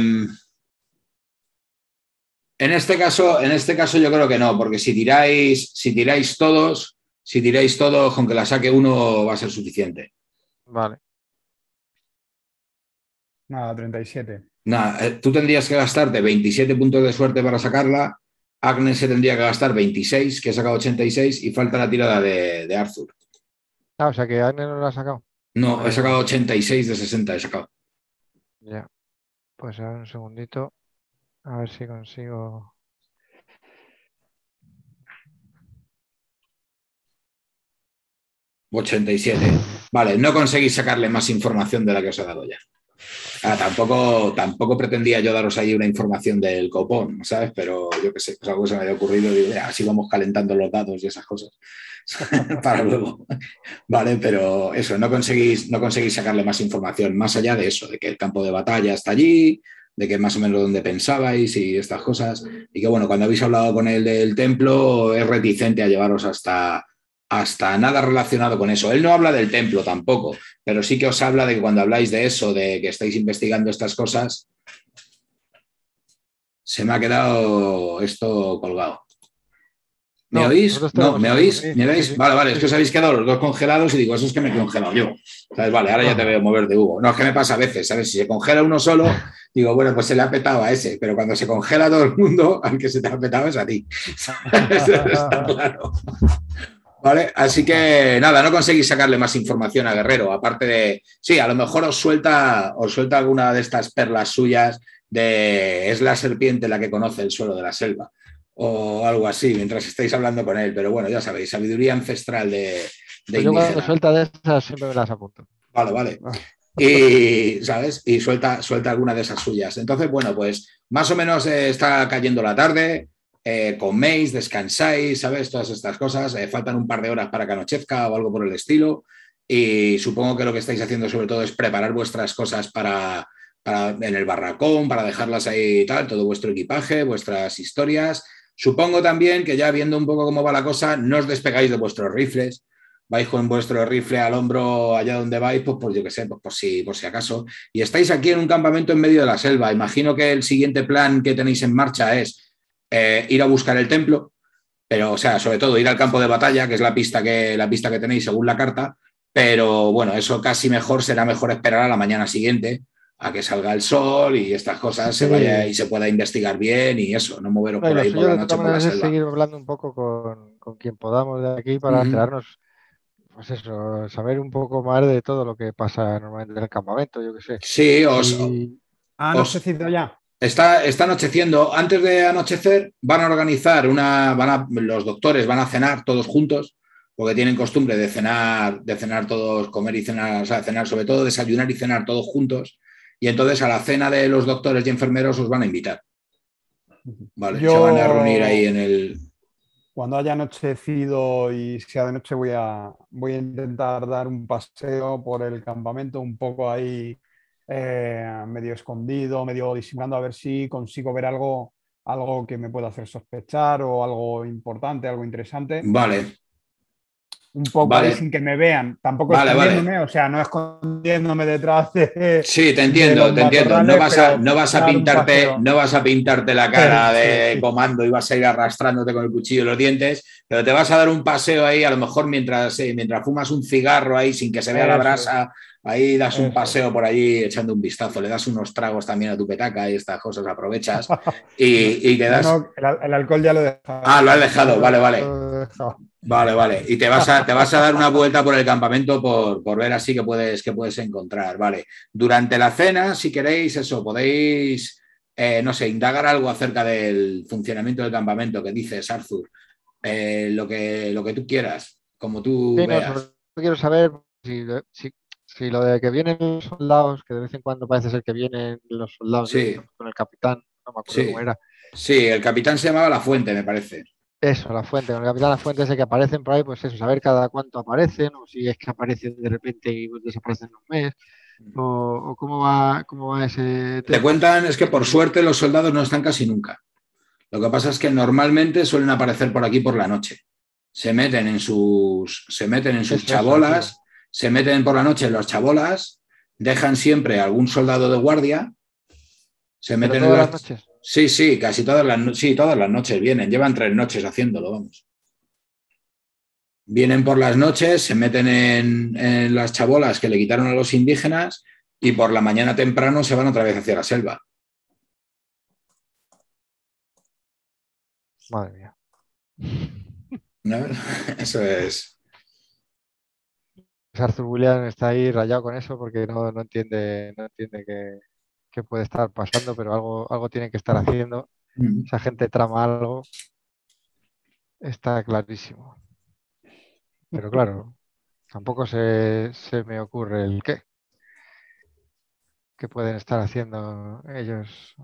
[SPEAKER 1] en este caso, en este caso yo creo que no, porque si tiráis, si tiráis todos, si tiráis todos, con que la saque uno va a ser suficiente.
[SPEAKER 3] Vale.
[SPEAKER 4] Nada, 37.
[SPEAKER 1] Nada, eh, tú tendrías que gastarte 27 puntos de suerte para sacarla. Agnes se tendría que gastar 26, que ha sacado 86, y falta la tirada de, de Arthur.
[SPEAKER 3] Ah, o sea que Agnes no la ha sacado.
[SPEAKER 1] No, he sacado 86 de 60, he sacado.
[SPEAKER 3] Ya. Pues a ver un segundito. A ver si consigo.
[SPEAKER 1] 87. Vale, no conseguís sacarle más información de la que os he dado ya. Ah, tampoco, tampoco pretendía yo daros ahí una información del copón, ¿sabes? Pero yo qué sé, pues algo se me había ocurrido y digo, "Ya, así vamos calentando los datos y esas cosas para luego. Vale, pero eso, no conseguís, no conseguís sacarle más información, más allá de eso, de que el campo de batalla está allí, de que más o menos donde pensabais y estas cosas. Y que bueno, cuando habéis hablado con él del templo, es reticente a llevaros hasta, hasta nada relacionado con eso. Él no habla del templo tampoco, pero sí que os habla de que cuando habláis de eso, de que estáis investigando estas cosas, se me ha quedado esto colgado. ¿Me
[SPEAKER 3] No,
[SPEAKER 1] oís? No, ¿me oís?
[SPEAKER 3] sí,
[SPEAKER 1] ¿Me veis?
[SPEAKER 3] sí.
[SPEAKER 1] Vale, vale, es que os habéis quedado los dos congelados y digo, eso es que me he congelado yo. ¿Sabes? Vale, ahora ya te veo mover de Hugo. No, es que me pasa a veces, ¿sabes? Si se congela uno solo, digo, bueno, pues se le ha petado a ese, pero cuando se congela todo el mundo, al que se te ha petado es a ti. Está claro. Vale, así que nada, no conseguís sacarle más información a Guerrero, aparte de, sí, a lo mejor os suelta, os suelta alguna de estas perlas suyas de es la serpiente la que conoce el suelo de la selva o algo así, mientras estáis hablando con él, pero bueno, ya sabéis, sabiduría ancestral de, de
[SPEAKER 3] Pues yo cuando suelta de esas siempre me las apunto.
[SPEAKER 1] Vale, vale.
[SPEAKER 3] Ah.
[SPEAKER 1] y, ¿sabes? Y suelta, suelta alguna de esas suyas. Entonces, bueno, pues más o menos eh, está cayendo la tarde, eh, coméis, descansáis, ¿sabes? Todas estas cosas. Eh, faltan un par de horas para que anochezca o algo por el estilo. Y supongo que lo que estáis haciendo sobre todo es preparar vuestras cosas para, en el barracón, para dejarlas ahí y tal, todo vuestro equipaje, vuestras historias. Supongo también que ya viendo un poco cómo va la cosa, no os despegáis de vuestros rifles, vais con vuestro rifle al hombro allá donde vais, pues por yo que sé, pues por si, por si acaso. Y estáis aquí en un campamento en medio de la selva. Imagino que el siguiente plan que tenéis en marcha es eh, ir a buscar el templo, pero, o sea, sobre todo ir al campo de batalla, que es la pista que, la pista que tenéis según la carta. Pero bueno, eso casi mejor será mejor esperar a la mañana siguiente a que salga el sol y estas cosas se vaya y se pueda investigar bien y eso, no moveros por ahí por la noche por la selva.
[SPEAKER 3] seguir hablando un poco con, con quien podamos de aquí para enterarnos pues eso, saber un poco más de todo lo que pasa normalmente en el campamento, yo que sé.
[SPEAKER 1] Sí, os.
[SPEAKER 4] ¿Ha anochecido ya?
[SPEAKER 1] Está, está anocheciendo. Antes de anochecer, van a organizar una. Van a, los doctores van a cenar todos juntos, porque tienen costumbre de cenar, de cenar todos, comer y cenar, o sea, cenar, sobre todo desayunar y cenar todos juntos. Y entonces a la cena de los doctores y enfermeros os van a invitar. Vale, se van a reunir ahí en el,
[SPEAKER 4] cuando haya anochecido y sea de noche voy a, voy a intentar dar un paseo por el campamento un poco ahí eh, medio escondido, medio disimulando a ver si consigo ver algo, algo que me pueda hacer sospechar o algo importante, algo interesante.
[SPEAKER 1] Vale
[SPEAKER 4] un poco sin que me vean, tampoco escondiéndome, o sea, no escondiéndome detrás de.
[SPEAKER 1] Sí, te entiendo, te entiendo. No vas, a, no vas a pintarte, no vas a pintarte la cara de comando y vas a ir arrastrándote con el cuchillo y los dientes, pero te vas a dar un paseo ahí, a lo mejor mientras, eh, mientras fumas un cigarro ahí sin que se vea la brasa, ahí das un paseo por allí echando un vistazo, le das unos tragos también a tu petaca y estas cosas aprovechas y, y quedas.
[SPEAKER 4] el, alcohol ya lo he dejado.
[SPEAKER 1] Ah, lo has dejado, vale, vale. Vale, vale. Y te vas a, te vas a dar una vuelta por el campamento por, ver así que puedes, que puedes encontrar. Vale. Durante la cena, si queréis, eso, podéis, eh, no sé, indagar algo acerca del funcionamiento del campamento que dices, Arthur. Eh, lo, que, lo que tú quieras, como tú veas.
[SPEAKER 3] quiero saber si, lo de que vienen los soldados, que de vez en cuando parece ser que vienen los soldados con el capitán, no me acuerdo cómo era.
[SPEAKER 1] Sí, el capitán se llamaba La Fuente, me parece.
[SPEAKER 3] Eso, la fuente, con el capitán la fuente ese que aparecen por ahí, pues eso, saber cada cuánto aparecen, o si es que aparecen de repente y desaparecen un mes, mm. o, cómo va, cómo va ese
[SPEAKER 1] Te cuentan, es que por suerte los soldados no están casi nunca. Lo que pasa es que normalmente suelen aparecer por aquí por la noche. Se meten en sus, se meten en sus chabolas, se meten por la noche en los chabolas, dejan siempre algún soldado de guardia, se meten en las noches. Sí, sí, casi todas las, sí, todas las noches vienen. Llevan tres noches haciéndolo, vamos. Vienen por las noches, se meten en, las chabolas que le quitaron a los indígenas y por la mañana temprano se van otra vez hacia la selva.
[SPEAKER 3] Madre mía.
[SPEAKER 1] Eso es.
[SPEAKER 3] Arthur William está ahí rayado con eso porque no, no entiende, no entiende que, que puede estar pasando, pero algo, algo tiene que estar haciendo. Esa gente trama algo. Está clarísimo. Pero claro, tampoco se, me ocurre el qué. ¿Qué pueden estar haciendo ellos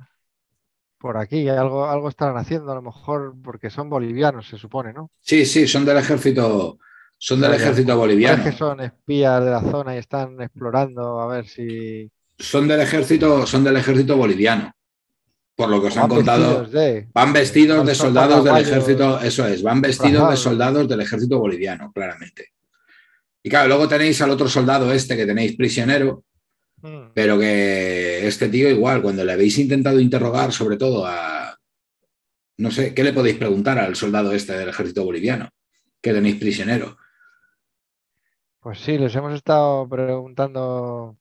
[SPEAKER 3] por aquí? Algo, algo estarán haciendo a lo mejor porque son bolivianos, se supone, ¿no?
[SPEAKER 1] Sí, sí, son del ejército. Son del ejército boliviano.
[SPEAKER 3] que son espías de la zona y están explorando a ver si
[SPEAKER 1] son del ejército, son del ejército boliviano. Por lo que os han contado, van vestidos de soldados del ejército, eso es, van vestidos de soldados del ejército boliviano, claramente. Y claro, luego tenéis al otro soldado este que tenéis prisionero, hmm. pero que este tío igual, cuando le habéis intentado interrogar sobre todo a, no sé, ¿qué le podéis preguntar al soldado este del ejército boliviano que tenéis prisionero?
[SPEAKER 3] Pues sí, les hemos estado preguntando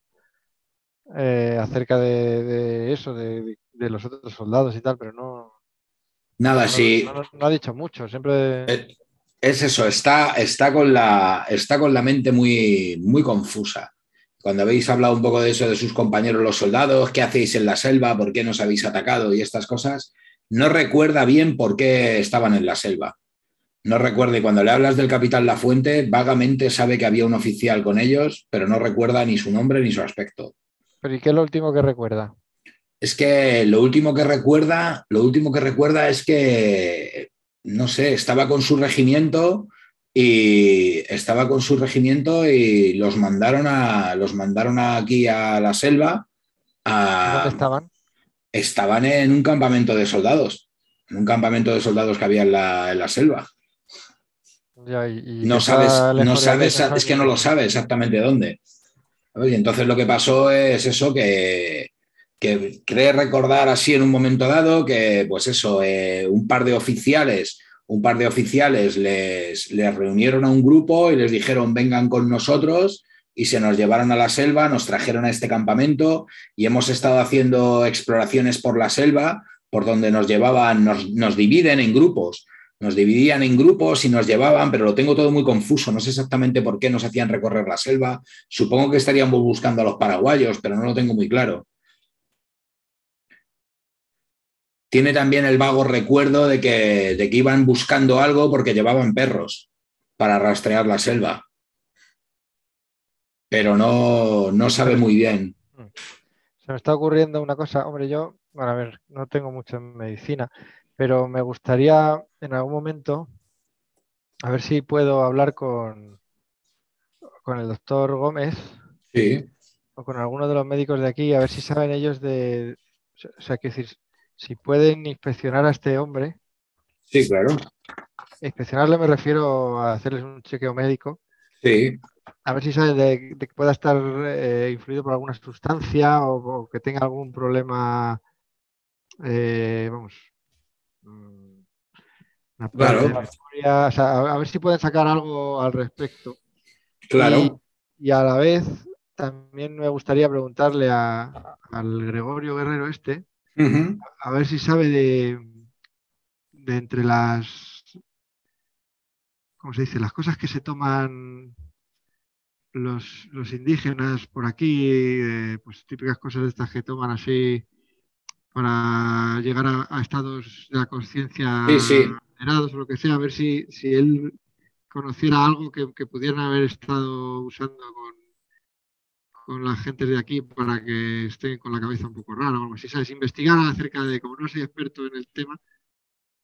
[SPEAKER 3] eh, acerca de, eso, de, los otros soldados y tal, pero no.
[SPEAKER 1] Nada, sí.
[SPEAKER 3] No, ha dicho mucho, siempre.
[SPEAKER 1] Eh, es eso, está, está, con, la, está con la mente muy, muy confusa. Cuando habéis hablado un poco de eso de sus compañeros los soldados, qué hacéis en la selva, por qué nos habéis atacado y estas cosas, no recuerda bien por qué estaban en la selva. No recuerda, y cuando le hablas del capitán La Fuente, vagamente sabe que había un oficial con ellos, pero no recuerda ni su nombre ni su aspecto.
[SPEAKER 3] ¿Pero y qué es lo último que recuerda?
[SPEAKER 1] Es que lo último que recuerda, lo último que recuerda es que, no sé, estaba con su regimiento y estaba con su regimiento y los mandaron a los mandaron aquí a la selva.
[SPEAKER 3] ¿Dónde estaban?
[SPEAKER 1] Estaban en un campamento de soldados, en un campamento de soldados que había en la, selva. No sabes, no sabes, es que no lo sabe exactamente dónde. Y entonces lo que pasó es eso que, que cree recordar así en un momento dado que, pues eso, eh, un par de oficiales un par de oficiales les, les, reunieron a un grupo y les dijeron vengan con nosotros y se nos llevaron a la selva, nos trajeron a este campamento y hemos estado haciendo exploraciones por la selva, por donde nos llevaban, nos, nos dividen en grupos, nos dividían en grupos y nos llevaban, pero lo tengo todo muy confuso, no sé exactamente por qué nos hacían recorrer la selva, supongo que estaríamos buscando a los paraguayos, pero no lo tengo muy claro. tiene también el vago recuerdo de que, de que iban buscando algo porque llevaban perros para rastrear la selva. Pero no, no sabe muy bien.
[SPEAKER 3] Se me está ocurriendo una cosa, hombre, yo, bueno, a ver, no tengo mucho en medicina, pero me gustaría en algún momento, a ver si puedo hablar con, con el doctor Gómez.
[SPEAKER 1] Sí.
[SPEAKER 3] O con alguno de los médicos de aquí, a ver si saben ellos de, o sea, que decir, si pueden inspeccionar a este hombre.
[SPEAKER 1] Sí, claro.
[SPEAKER 3] Inspeccionarle me refiero a hacerles un chequeo médico.
[SPEAKER 1] Sí.
[SPEAKER 3] A ver si saben de, que pueda estar eh, influido por alguna sustancia o, que tenga algún problema, eh, vamos,
[SPEAKER 1] mm, claro.
[SPEAKER 3] a, ver si pueden sacar algo al respecto.
[SPEAKER 1] Claro.
[SPEAKER 3] Y, a la vez también me gustaría preguntarle al Gregorio Guerrero este, a ver si sabe de, de entre las, ¿cómo se dice? Las cosas que se toman los, indígenas por aquí, pues típicas cosas de estas que toman así para llegar a, estados de la conciencia
[SPEAKER 1] sí,
[SPEAKER 3] o lo que sea, a ver si, si él conociera algo que, que pudieran haber estado usando con, con la gente de aquí para que estén con la cabeza un poco rara o algo así, ¿sabes? Investigar acerca de, como no soy experto en el tema,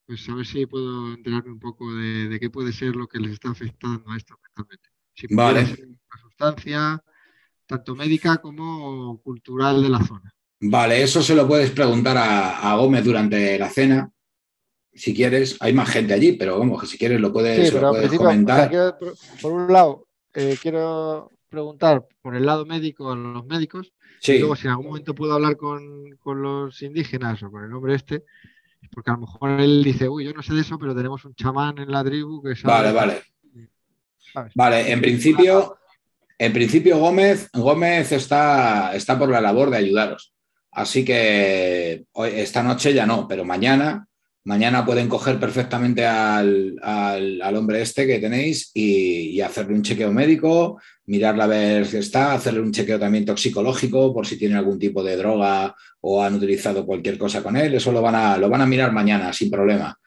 [SPEAKER 3] pues a ver si puedo enterarme un poco de, qué puede ser lo que les está afectando a esto mentalmente. Si
[SPEAKER 1] vale.
[SPEAKER 3] ser una sustancia tanto médica como cultural de la zona.
[SPEAKER 1] Vale, eso se lo puedes preguntar a, Gómez durante la cena, si quieres. Hay más gente allí, pero vamos, que si quieres lo puedes, comentar.
[SPEAKER 3] por un lado, eh, quiero preguntar por el lado médico a los médicos. Y luego, si en algún momento puedo hablar con, los indígenas o con el hombre este, porque a lo mejor él dice, uy, yo no sé de eso, pero tenemos un chamán en la tribu que
[SPEAKER 1] sabe. Vale, vale. Vale, en principio, en principio Gómez, Gómez está, está por la labor de ayudaros. Así que hoy, esta noche ya no, pero mañana Mañana pueden coger perfectamente al, hombre este que tenéis y, hacerle un chequeo médico, mirarle a ver si está, hacerle un chequeo también toxicológico por si tiene algún tipo de droga o han utilizado cualquier cosa con él. Eso lo van a, lo van a mirar mañana sin problema.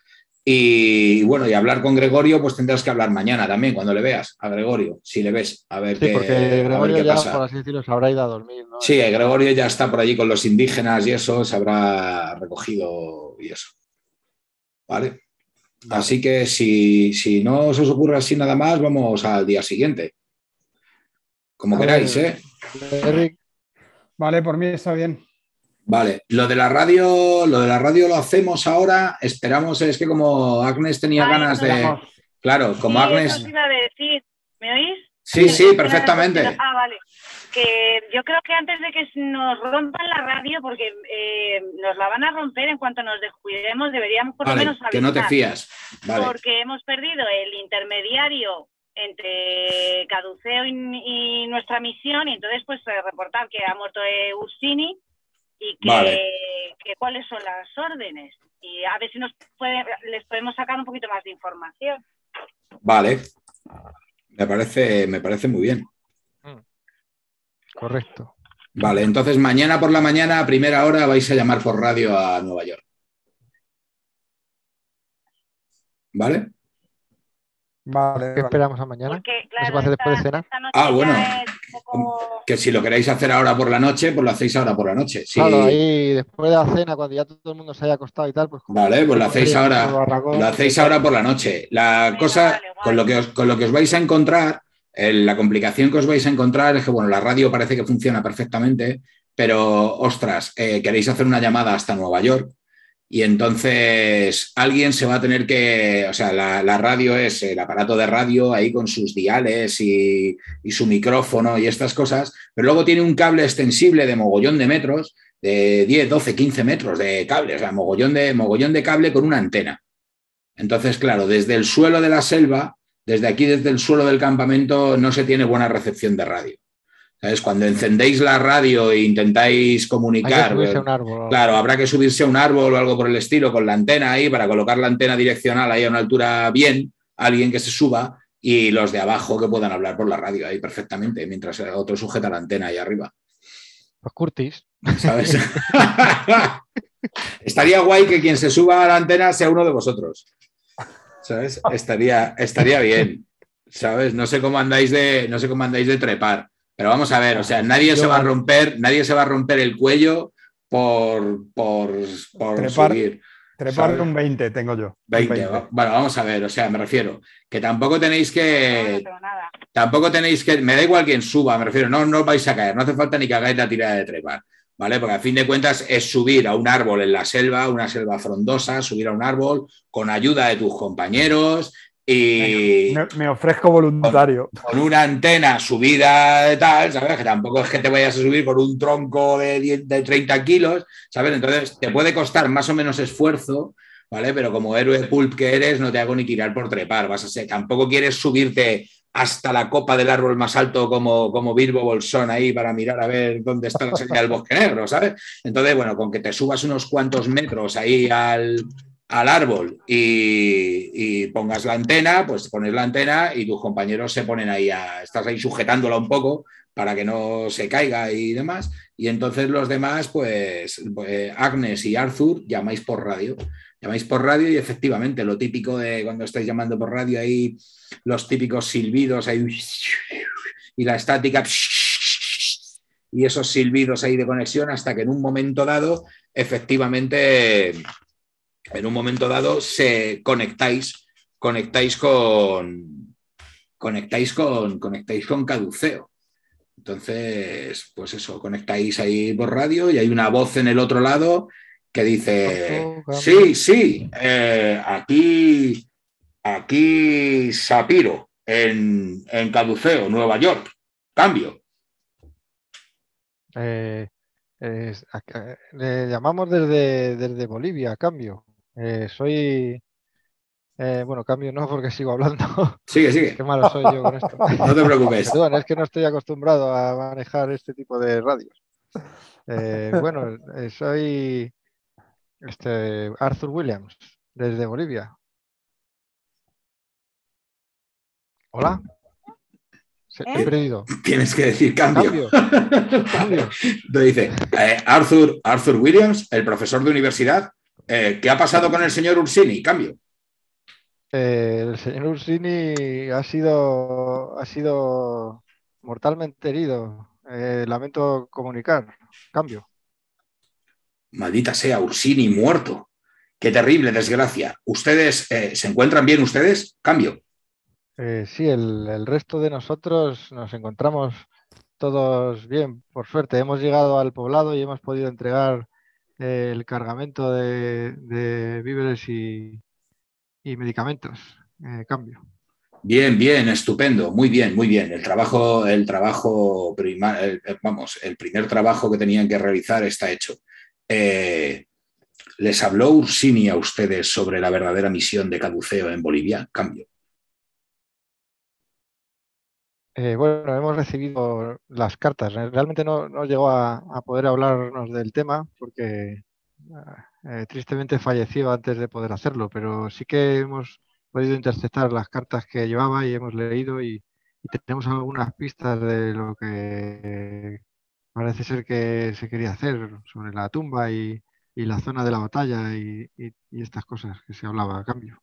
[SPEAKER 1] Y, bueno, y hablar con Gregorio, pues tendrás que hablar mañana también, cuando le veas a Gregorio, si le ves, a ver
[SPEAKER 3] sí, porque Gregorio ya, por así decirlo, se habrá ido a dormir, ¿no?
[SPEAKER 1] Sí, Gregorio ya está por allí con los indígenas y eso, se habrá recogido y eso. ¿vale? Así que si, si, no se os ocurre así nada más, vamos al día siguiente. Como queráis, ¿eh?
[SPEAKER 4] Vale, por mí está bien.
[SPEAKER 1] Vale, lo de la radio, lo de la radio lo hacemos ahora. Esperamos, es que como Agnes tenía ganas de. Claro, como Agnes.
[SPEAKER 5] ¿Me oís?
[SPEAKER 1] Sí, sí, perfectamente.
[SPEAKER 5] Ah, vale que yo creo que antes de que nos rompan la radio, porque eh, nos la van a romper en cuanto nos descuidemos, deberíamos por lo menos
[SPEAKER 1] saber. Que no te fías.
[SPEAKER 5] Porque hemos perdido el intermediario entre Caduceo y, nuestra misión, y entonces, pues, eh, reportar que ha muerto Ursini y que, cuáles son las órdenes. Y a ver si nos puede, les podemos sacar un poquito más de información.
[SPEAKER 1] Vale. Me parece, me parece muy bien.
[SPEAKER 3] Correcto.
[SPEAKER 1] Vale, entonces mañana por la mañana, a primera hora, vais a llamar por radio a Nueva York. ¿Vale?
[SPEAKER 3] Vale, ¿Qué esperamos a mañana?
[SPEAKER 5] Porque, claro, va a hacer después de cena?
[SPEAKER 1] Ah, bueno. Que si lo queréis hacer ahora por la noche, pues lo hacéis ahora por la noche.
[SPEAKER 3] Claro, ahí después de la cena, cuando ya todo el mundo se haya acostado y tal, pues.
[SPEAKER 1] Vale, pues lo hacéis ahora. Lo hacéis ahora por la noche. La cosa, con, lo que os, con lo que os vais a encontrar, la complicación que os vais a encontrar es que, bueno, la radio parece que funciona perfectamente, pero, ostras, eh, queréis hacer una llamada hasta Nueva York y entonces alguien se va a tener que, o sea, la, radio es el aparato de radio ahí con sus diales y, su micrófono y estas cosas, pero luego tiene un cable extensible de mogollón de metros, de 10, 12, 15 metros de cable, o sea, mogollón de, mogollón de cable con una antena. Entonces, claro, desde el suelo de la selva, desde aquí, desde el suelo del campamento, no se tiene buena recepción de radio. Cuando encendéis la radio e intentáis comunicar, pues, claro, habrá que subirse a un árbol o algo por el estilo con la antena ahí para colocar la antena direccional ahí a una altura bien, alguien que se suba y los de abajo que puedan hablar por la radio ahí perfectamente, mientras otro sujeta la antena ahí arriba.
[SPEAKER 3] Pues Curtis.
[SPEAKER 1] ¿Sabes? estaría guay que quien se suba a la antena sea uno de vosotros. ¿Sabes? Estaría, estaría bien. ¿Sabes? No sé cómo andáis de, no sé cómo andáis de trepar. Pero vamos a ver, o sea, nadie se va a romper, nadie se va a romper el cuello por, por,
[SPEAKER 4] trepar, subir. Trepar un 20 tengo yo.
[SPEAKER 1] 20. Bueno, vamos a ver, o sea, me refiero que tampoco tenéis que. tampoco tenéis que. Me da igual quien suba, me refiero, no, no vais a caer, no hace falta ni que hagáis la tirada de trepar. ¿Vale? Porque a fin de cuentas es subir a un árbol en la selva, una selva frondosa, subir a un árbol con ayuda de tus compañeros, y
[SPEAKER 4] me, ofrezco voluntario.
[SPEAKER 1] Con, una antena subida de tal, ¿sabes? Que tampoco es que te vayas a subir con un tronco de, de 30 kilos, ¿sabes? Entonces te puede costar más o menos esfuerzo, ¿vale? Pero como héroe pulp que eres, no te hago ni tirar por trepar. Vas a ser, tampoco quieres subirte hasta la copa del árbol más alto como, como Bilbo Bolsón ahí para mirar a ver dónde está la señal del bosque negro, ¿sabes? Entonces, bueno, con que te subas unos cuantos metros ahí al, al árbol y, pongas la antena, pues pones la antena y tus compañeros se ponen ahí, a, estás ahí sujetándola un poco para que no se caiga y demás. Y entonces los demás, pues, pues Agnes y Arthur llamáis por radio. Llamáis por radio y efectivamente lo típico de cuando estáis llamando por radio ahí, los típicos silbidos ahí y la estática y esos silbidos ahí de conexión hasta que en un momento dado efectivamente en un momento dado se conectáis, conectáis con conectáis con conectáis con caduceo. Entonces, pues eso, conectáis ahí por radio y hay una voz en el otro lado que dice, sí, sí, eh, aquí, aquí Sapiro, en, en Caduceo, Nueva York, cambio.
[SPEAKER 3] Eh, le llamamos desde, desde Bolivia, cambio. Eh, soy. Eh, bueno, cambio no porque sigo hablando.
[SPEAKER 1] Sigue, sigue.
[SPEAKER 3] Qué malo soy yo con esto.
[SPEAKER 1] no te preocupes.
[SPEAKER 3] es que no estoy acostumbrado a manejar este tipo de radios. Eh, bueno, soy este, Arthur Williams, desde Bolivia. Hola. he perdido.
[SPEAKER 1] Tienes que decir cambio. Cambio. Te dice Arthur, Arthur Williams, el profesor de universidad, eh, ¿Qué ha pasado con el señor Ursini? Cambio.
[SPEAKER 3] Eh, el señor Ursini ha sido, ha sido mortalmente herido. Eh, lamento comunicar. Cambio.
[SPEAKER 1] Maldita sea, Ursini muerto. Qué terrible desgracia. ¿Ustedes se encuentran bien ustedes? Cambio.
[SPEAKER 3] sí, el, resto de nosotros nos encontramos todos bien, por suerte. Hemos llegado al poblado y hemos podido entregar el cargamento de, víveres y, medicamentos. Eh, cambio.
[SPEAKER 1] Bien, bien, estupendo, muy bien, muy bien. El trabajo, el trabajo, vamos, el primer trabajo que tenían que realizar está hecho. Eh, ¿Les habló Ursini a ustedes sobre la verdadera misión de Caduceo en Bolivia? Cambio.
[SPEAKER 3] Eh, bueno, hemos recibido las cartas. Realmente no, llegó a, poder hablarnos del tema porque eh, tristemente falleció antes de poder hacerlo, pero sí que hemos podido interceptar las cartas que llevaba y hemos leído y, tenemos algunas pistas de lo que parece ser que se quería hacer sobre la tumba y, la zona de la batalla y, estas cosas que se hablaba a cambio.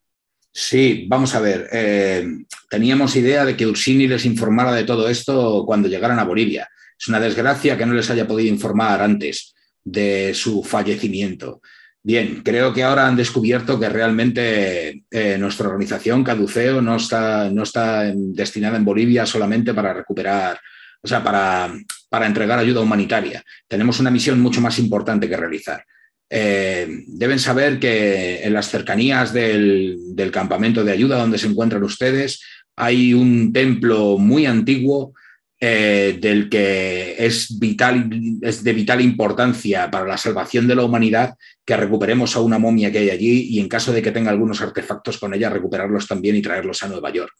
[SPEAKER 1] Sí, vamos a ver. Eh, teníamos idea de que Ursini les informara de todo esto cuando llegaran a Bolivia. Es una desgracia que no les haya podido informar antes de su fallecimiento. Bien, creo que ahora han descubierto que realmente eh, nuestra organización, Caduceo, no está, no está destinada en Bolivia solamente para recuperar, o sea, para, para entregar ayuda humanitaria. Tenemos una misión mucho más importante que realizar. Eh, deben saber que en las cercanías del, campamento de ayuda donde se encuentran ustedes hay un templo muy antiguo eh, del que es, vital, es de vital importancia para la salvación de la humanidad que recuperemos a una momia que hay allí y en caso de que tenga algunos artefactos con ella, recuperarlos también y traerlos a Nueva York.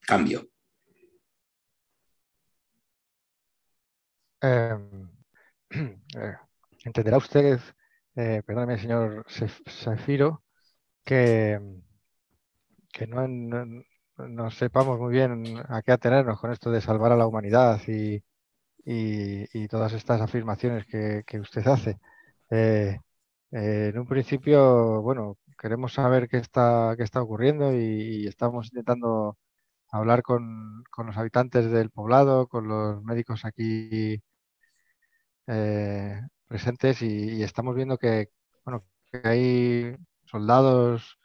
[SPEAKER 1] Cambio.
[SPEAKER 3] Em, eh, entenderá usted, eh, perdóneme, señor Sefiro, que, que no, sepamos muy bien a qué atenernos con esto de salvar a la humanidad y, todas estas afirmaciones que, usted hace. Eh, eh, en un principio, bueno, queremos saber qué está, qué está ocurriendo y, estamos intentando hablar con, con, los habitantes del poblado, con los médicos aquí eh, presentes y, estamos viendo que, bueno, que hay soldados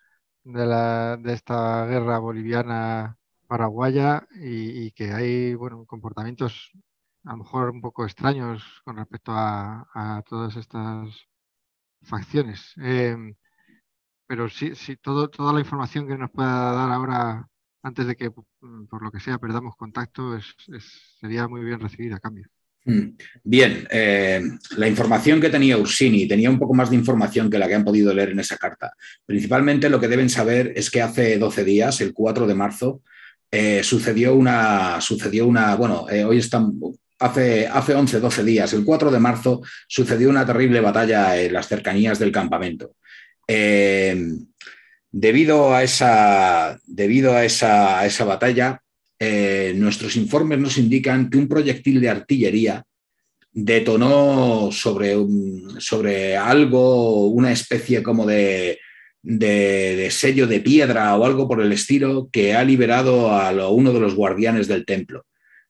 [SPEAKER 3] de, la, de esta guerra boliviana paraguaya y, que hay bueno, comportamientos a lo mejor un poco extraños con respecto a, todas estas facciones. Em, pero sí, sí todo, toda la información que nos pueda dar ahora, antes de que por lo que sea perdamos contacto, es, sería muy bien recibida a cambio.
[SPEAKER 1] Mm. Bien, eh, la información que tenía Ursini tenía un poco más de información que la que han podido leer en esa carta. Principalmente lo que deben saber es que hace 12 días, el 4 de marzo, eh, sucedió una, sucedió una, bueno, eh, hoy están, hace, hace 11, 12 días, el 4 de marzo, sucedió una terrible batalla en las cercanías del campamento. debido a esa, debido a esa, a esa batalla, eh, nuestros informes nos indican que un proyectil de artillería detonó sobre, sobre algo, una especie como de, sello de piedra o algo por el estilo que ha liberado a uno de los guardianes del templo.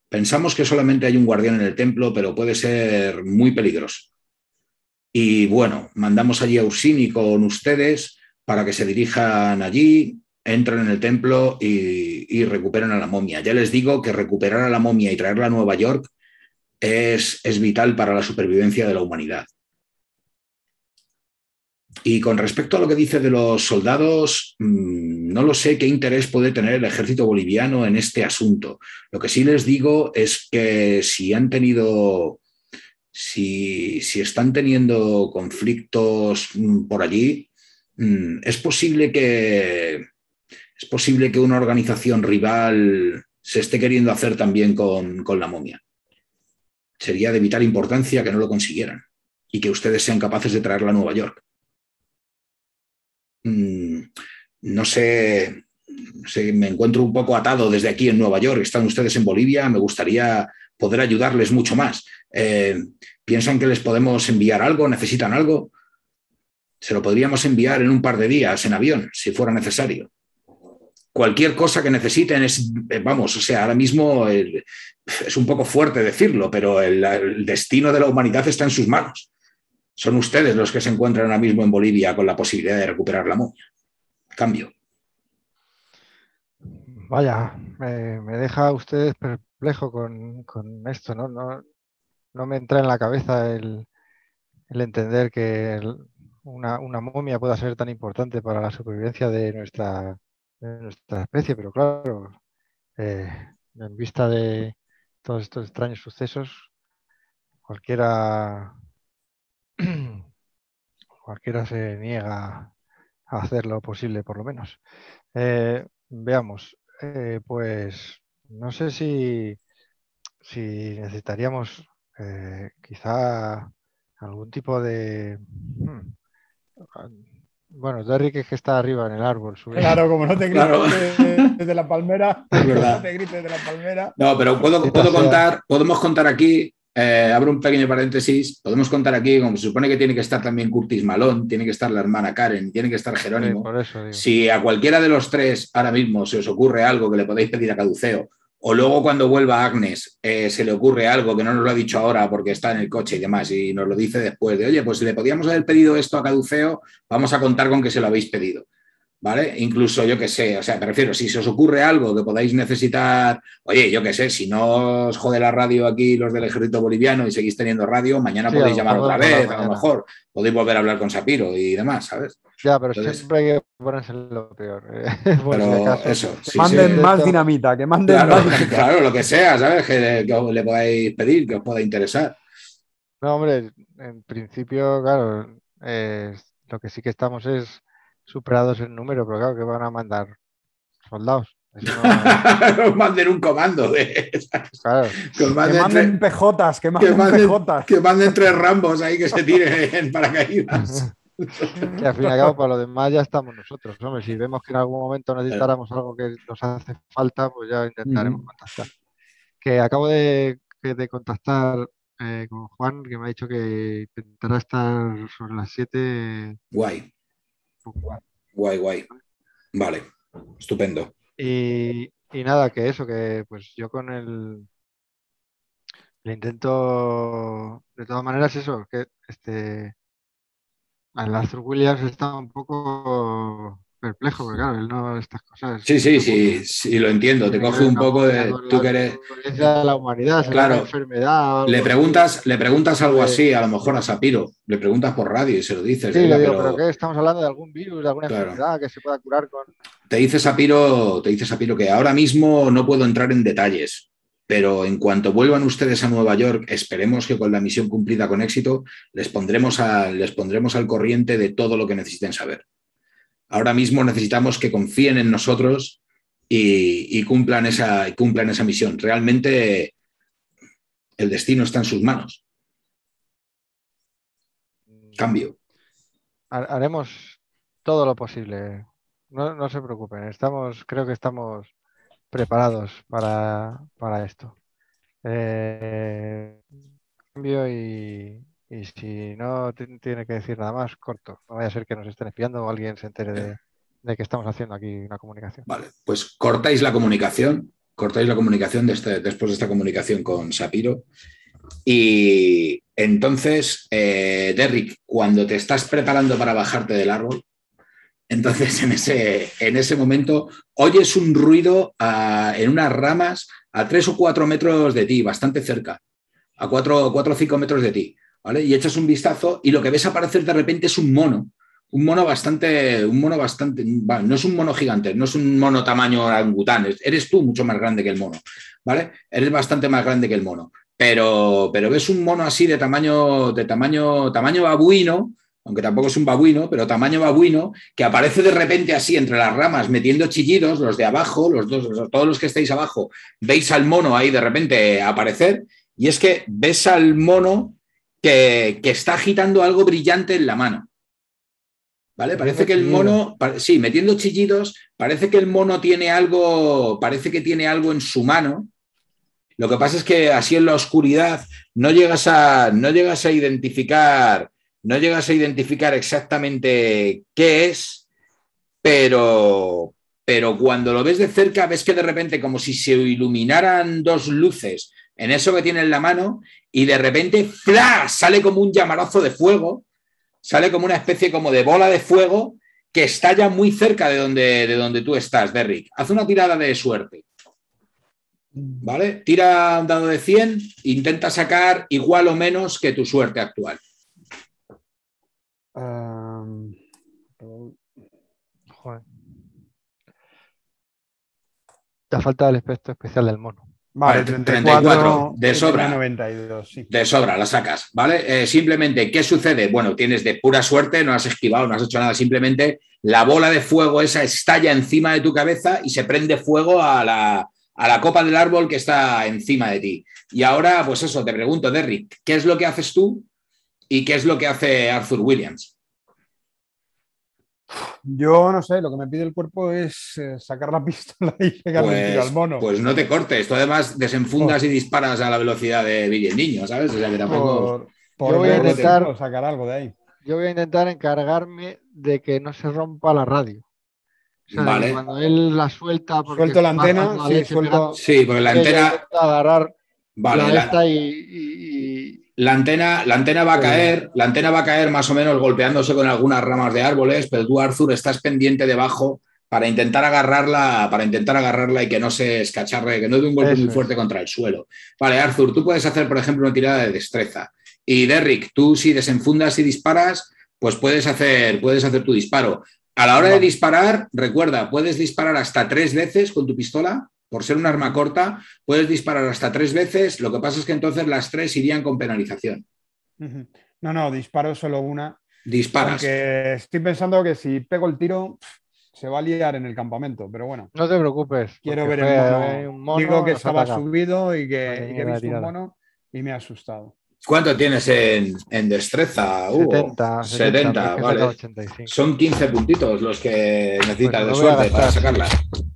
[SPEAKER 1] Pensamos que solamente hay un guardián en el templo, pero puede ser muy peligroso. Y bueno, mandamos allí a Ursini con ustedes para que se dirijan allí, entran en el templo y, recuperan a la momia. Ya les digo que recuperar a la momia y traerla a Nueva York es, es vital para la supervivencia de la humanidad. Y con respecto a lo que dice de los soldados, mm, no lo sé qué interés puede tener el ejército boliviano en este asunto. Lo que sí les digo es que si han tenido, si, si están teniendo conflictos mm, por allí, mm, es posible que, es posible que una organización rival se esté queriendo hacer también con, la momia. Sería de vital importancia que no lo consiguieran y que ustedes sean capaces de traerla a Nueva York. Mm, no sé, me encuentro un poco atado desde aquí en Nueva York, están ustedes en Bolivia, me gustaría poder ayudarles mucho más. Eh, ¿Piensan que les podemos enviar algo? ¿Necesitan algo? Se lo podríamos enviar en un par de días en avión, si fuera necesario cualquier cosa que necesiten es, eh, vamos, o sea, ahora mismo es un poco fuerte decirlo, pero el, destino de la humanidad está en sus manos. Son ustedes los que se encuentran ahora mismo en Bolivia con la posibilidad de recuperar la momia. Cambio.
[SPEAKER 3] Vaya, me, deja usted perplejo con, esto, ¿no? ¿no? ¿no? me entra en la cabeza el, entender que una, una momia pueda ser tan importante para la supervivencia de nuestra de nuestra especie, pero claro, eh, en vista de todos estos extraños sucesos, cualquiera, cualquiera se niega a hacer lo posible, por lo menos. Eh, veamos, eh, pues no sé si, si necesitaríamos quizá algún tipo de... Hmm, bueno, Derrick es que está arriba en el árbol.
[SPEAKER 4] Claro, como no te grites desde la palmera. no te grites de la palmera.
[SPEAKER 1] No, pero puedo, contar, podemos contar aquí eh, abro un pequeño paréntesis, podemos contar aquí, como se supone que tiene que estar también Curtis Malón, tiene que estar la hermana Karen, tiene que estar Jerónimo. si a cualquiera de los tres ahora mismo se os ocurre algo que le podéis pedir a Caduceo, o luego cuando vuelva Agnes eh, se le ocurre algo que no nos lo ha dicho ahora porque está en el coche y demás, y nos lo dice después de, oye, pues si le podíamos haber pedido esto a Caduceo, vamos a contar con que se lo habéis pedido. ¿Vale? Incluso, yo que sé, o sea, me refiero, si se os ocurre algo que podáis necesitar, oye, yo que sé, si no os jode la radio aquí los del ejército boliviano y seguís teniendo radio, mañana podéis llamar otra vez, a lo mejor podéis volver a hablar con Sapiro y demás, ¿sabes?
[SPEAKER 3] Ya, pero siempre hay que ponerse lo peor. Eh,
[SPEAKER 1] pero eso,
[SPEAKER 4] que manden más dinamita, que manden
[SPEAKER 1] claro,
[SPEAKER 4] más dinamita.
[SPEAKER 1] Claro, lo que sea, ¿sabes? Que, le podáis pedir, que os pueda interesar.
[SPEAKER 3] No, hombre, en principio, claro, eh, lo que sí que estamos es superados el número, pero claro, que van a mandar soldados.
[SPEAKER 1] No... manden un comando de
[SPEAKER 4] claro. que, manden, PJs, que manden, PJs.
[SPEAKER 1] Que manden tres rambos ahí que se tiren en paracaídas.
[SPEAKER 3] Y al fin y al cabo, para lo demás ya estamos nosotros. Hombre, si vemos que en algún momento necesitáramos algo que nos hace falta, pues ya intentaremos contactar. Que acabo de, de contactar eh, con Juan, que me ha dicho que intentará estar sobre las 7.
[SPEAKER 1] Guay. Guay, guay. Vale, estupendo.
[SPEAKER 3] Y, nada, que eso, que pues yo con el, le intento, de todas maneras, eso, que este, Arthur Williams está un poco perplejo, porque claro, él no estas cosas.
[SPEAKER 1] Sí, sí, sí, sí, lo entiendo. Te coge un poco de. Tú que eres.
[SPEAKER 3] la humanidad,
[SPEAKER 1] claro.
[SPEAKER 3] La enfermedad.
[SPEAKER 1] Le preguntas, le preguntas algo así, a lo mejor a Sapiro. Le preguntas por radio y se lo dices.
[SPEAKER 3] Sí, pero... ¿qué? Estamos hablando de algún virus, de alguna enfermedad que se pueda curar con.
[SPEAKER 1] Te dice Sapiro, te dice Sapiro que ahora mismo no puedo entrar en detalles. Pero en cuanto vuelvan ustedes a Nueva York, esperemos que con la misión cumplida con éxito, les pondremos, a, les pondremos al corriente de todo lo que necesiten saber. Ahora mismo necesitamos que confíen en nosotros y, cumplan, esa, cumplan esa misión. Realmente el destino está en sus manos. Cambio.
[SPEAKER 3] Haremos todo lo posible. No, se preocupen. Estamos, creo que estamos preparados para, esto. Eh, cambio y, y si no tiene que decir nada más, corto. No vaya a ser que nos estén espiando o alguien se entere de, que estamos haciendo aquí una comunicación.
[SPEAKER 1] Vale, pues cortáis la comunicación, cortáis la comunicación este, después de esta comunicación con Sapiro. Y entonces, eh, Derrick, cuando te estás preparando para bajarte del árbol, entonces en ese, en ese momento oyes un ruido ah, en unas ramas a tres o cuatro metros de ti, bastante cerca, a cuatro, cuatro o cinco metros de ti. Y echas un vistazo y lo que ves aparecer de repente es un mono. Un mono bastante, un mono bastante, no es un mono gigante, no es un mono tamaño orangután, eres tú mucho más grande que el mono, ¿vale? Eres bastante más grande que el mono, pero, pero ves un mono así de tamaño, de tamaño, tamaño babuino, aunque tampoco es un babuino, pero tamaño babuino, que aparece de repente así entre las ramas metiendo chillidos, los de abajo, los dos, todos los que estáis abajo, veis al mono ahí de repente aparecer, y es que ves al mono que, está agitando algo brillante en la mano. ¿Vale? Parece que el mono, sí, metiendo chillidos, parece que el mono tiene algo, parece que tiene algo en su mano. Lo que pasa es que así en la oscuridad no llegas a, no llegas a identificar, no llegas a identificar exactamente qué es, pero, pero cuando lo ves de cerca ves que de repente como si se iluminaran dos luces en eso que tiene en la mano y de repente ¡flash! sale como un llamarazo de fuego, sale como una especie como de bola de fuego que está ya muy cerca de donde, de donde tú estás, Derrick. Haz una tirada de suerte. ¿Vale? Tira un dado de 100, intenta sacar igual o menos que tu suerte actual.
[SPEAKER 3] joder. Te falta el efecto especial del mono.
[SPEAKER 1] Vale, 34, de sobra. 92, De sobra, la sacas, ¿vale? Eh, simplemente, ¿qué sucede? Bueno, tienes de pura suerte, no has esquivado, no has hecho nada, simplemente la bola de fuego esa estalla encima de tu cabeza y se prende fuego a la, a la copa del árbol que está encima de ti. Y ahora, pues eso, te pregunto, Derrick, ¿qué es lo que haces tú y qué es lo que hace Arthur Williams?
[SPEAKER 4] Yo no sé, lo que me pide el cuerpo es eh, sacar la pistola y pegarle
[SPEAKER 1] pues,
[SPEAKER 4] al mono.
[SPEAKER 1] Pues no te cortes, tú además desenfundas y disparas a la velocidad de Billy el Niño, ¿sabes? O sea que tampoco.
[SPEAKER 3] Por, yo voy a intentar
[SPEAKER 4] sacar algo de ahí.
[SPEAKER 3] Yo voy a intentar encargarme de que no se rompa la radio. vale. Cuando él la suelta.
[SPEAKER 4] Suelto la antena, sí, suelto...
[SPEAKER 1] sí, porque la antena.
[SPEAKER 3] Agarrar
[SPEAKER 1] vale,
[SPEAKER 3] la, y
[SPEAKER 1] la antena, la antena va a caer, la antena va a caer más o menos golpeándose con algunas ramas de árboles, pero tú, Arthur, estás pendiente debajo para intentar agarrarla, para intentar agarrarla y que no se escacharre, que no dé un golpe muy fuerte contra el suelo. Vale, Arthur, tú puedes hacer, por ejemplo, una tirada de destreza. Y Derrick, tú si desenfundas y disparas, pues puedes hacer, puedes hacer tu disparo. A la hora de disparar, recuerda, puedes disparar hasta tres veces con tu pistola por ser un arma corta, puedes disparar hasta tres veces, lo que pasa es que entonces las tres irían con penalización.
[SPEAKER 4] No, no, disparo solo una.
[SPEAKER 1] Disparas.
[SPEAKER 4] Porque estoy pensando que si pego el tiro, se va a liar en el campamento, pero bueno.
[SPEAKER 3] No te preocupes.
[SPEAKER 4] Quiero ver el mono. Digo que estaba subido y que, he visto un mono y me ha asustado.
[SPEAKER 1] ¿Cuánto tienes en, destreza?
[SPEAKER 3] 70,
[SPEAKER 1] 70, vale. Son 15 puntitos los que necesitas de suerte para sacarla.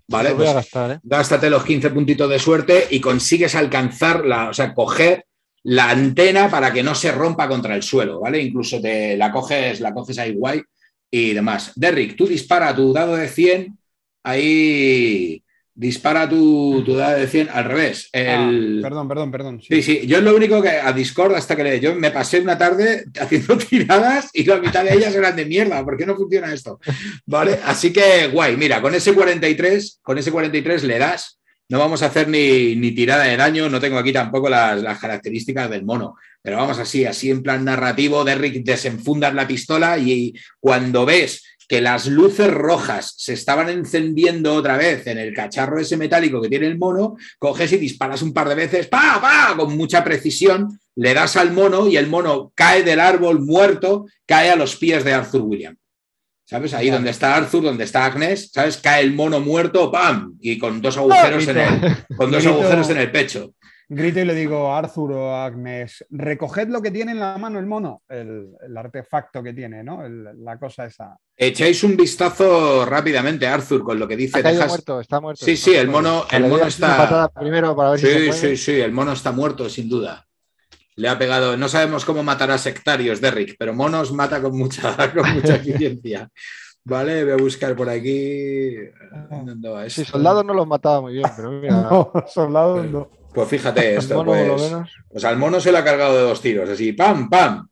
[SPEAKER 1] Vale, pues ¿eh? gástate los 15 puntitos de suerte y consigues alcanzar la, o sea, coger la antena para que no se rompa contra el suelo, ¿vale? Incluso te la coges, la coges ahí guay y demás. Derrick, tú dispara tu dado de 100 ahí dispara tu, tu dado de 100 al revés. Ah,
[SPEAKER 4] perdón, perdón, perdón.
[SPEAKER 1] Sí. sí. yo es lo único que a Discord hasta que le... Yo me pasé una tarde haciendo tiradas y la mitad de ellas eran de mierda. ¿Por qué no funciona esto? Vale, así que guay, mira, con ese 43, con ese 43 le das. No vamos a hacer ni, ni tirada de daño, no tengo aquí tampoco las, las, características del mono, pero vamos así, así en plan narrativo, Derrick desenfundas la pistola y cuando ves que las luces rojas se estaban encendiendo otra vez en el cacharro ese metálico que tiene el mono, coges y disparas un par de veces, pa, pa, con mucha precisión, le das al mono y el mono cae del árbol muerto, cae a los pies de Arthur William. ¿Sabes? Ahí donde está Arthur, donde está Agnes, ¿sabes? Cae el mono muerto, ¡pam! Y con dos agujeros, en el, con dos agujeros en el pecho
[SPEAKER 4] grito y le digo a Arthur o a Agnes, recoged lo que tiene en la mano el mono, el, artefacto que tiene, ¿no? la cosa esa.
[SPEAKER 1] Echáis un vistazo rápidamente, Arthur, con lo que dice.
[SPEAKER 3] Está muerto, está muerto.
[SPEAKER 1] Sí, sí, el mono, el mono está.
[SPEAKER 3] Primero para ver
[SPEAKER 1] sí, sí, sí, el mono está muerto, sin duda. Le ha pegado. No sabemos cómo matar a sectarios, Derrick, pero monos mata con mucha, con mucha eficiencia. Vale, voy a buscar por aquí.
[SPEAKER 3] Sí, soldados no los mataba muy bien, pero mira.
[SPEAKER 4] No, soldados no.
[SPEAKER 1] Pues fíjate esto, pues, pues, al mono se le ha cargado de dos tiros, así, pam, pam.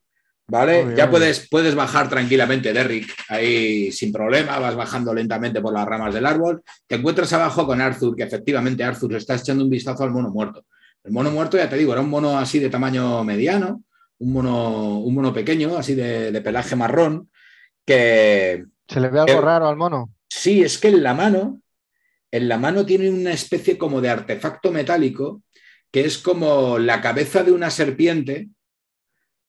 [SPEAKER 1] ¿Vale? ya puedes, puedes bajar tranquilamente, Derrick, ahí sin problema, vas bajando lentamente por las ramas del árbol. Te encuentras abajo con Arthur, que efectivamente Arthur está echando un vistazo al mono muerto. El mono muerto, ya te digo, era un mono así de tamaño mediano, un mono, un mono pequeño, así de, pelaje marrón, que...
[SPEAKER 3] ¿Se le ve algo raro al mono?
[SPEAKER 1] Sí, es que en la mano, en la mano tiene una especie como de artefacto metálico que es como la cabeza de una serpiente,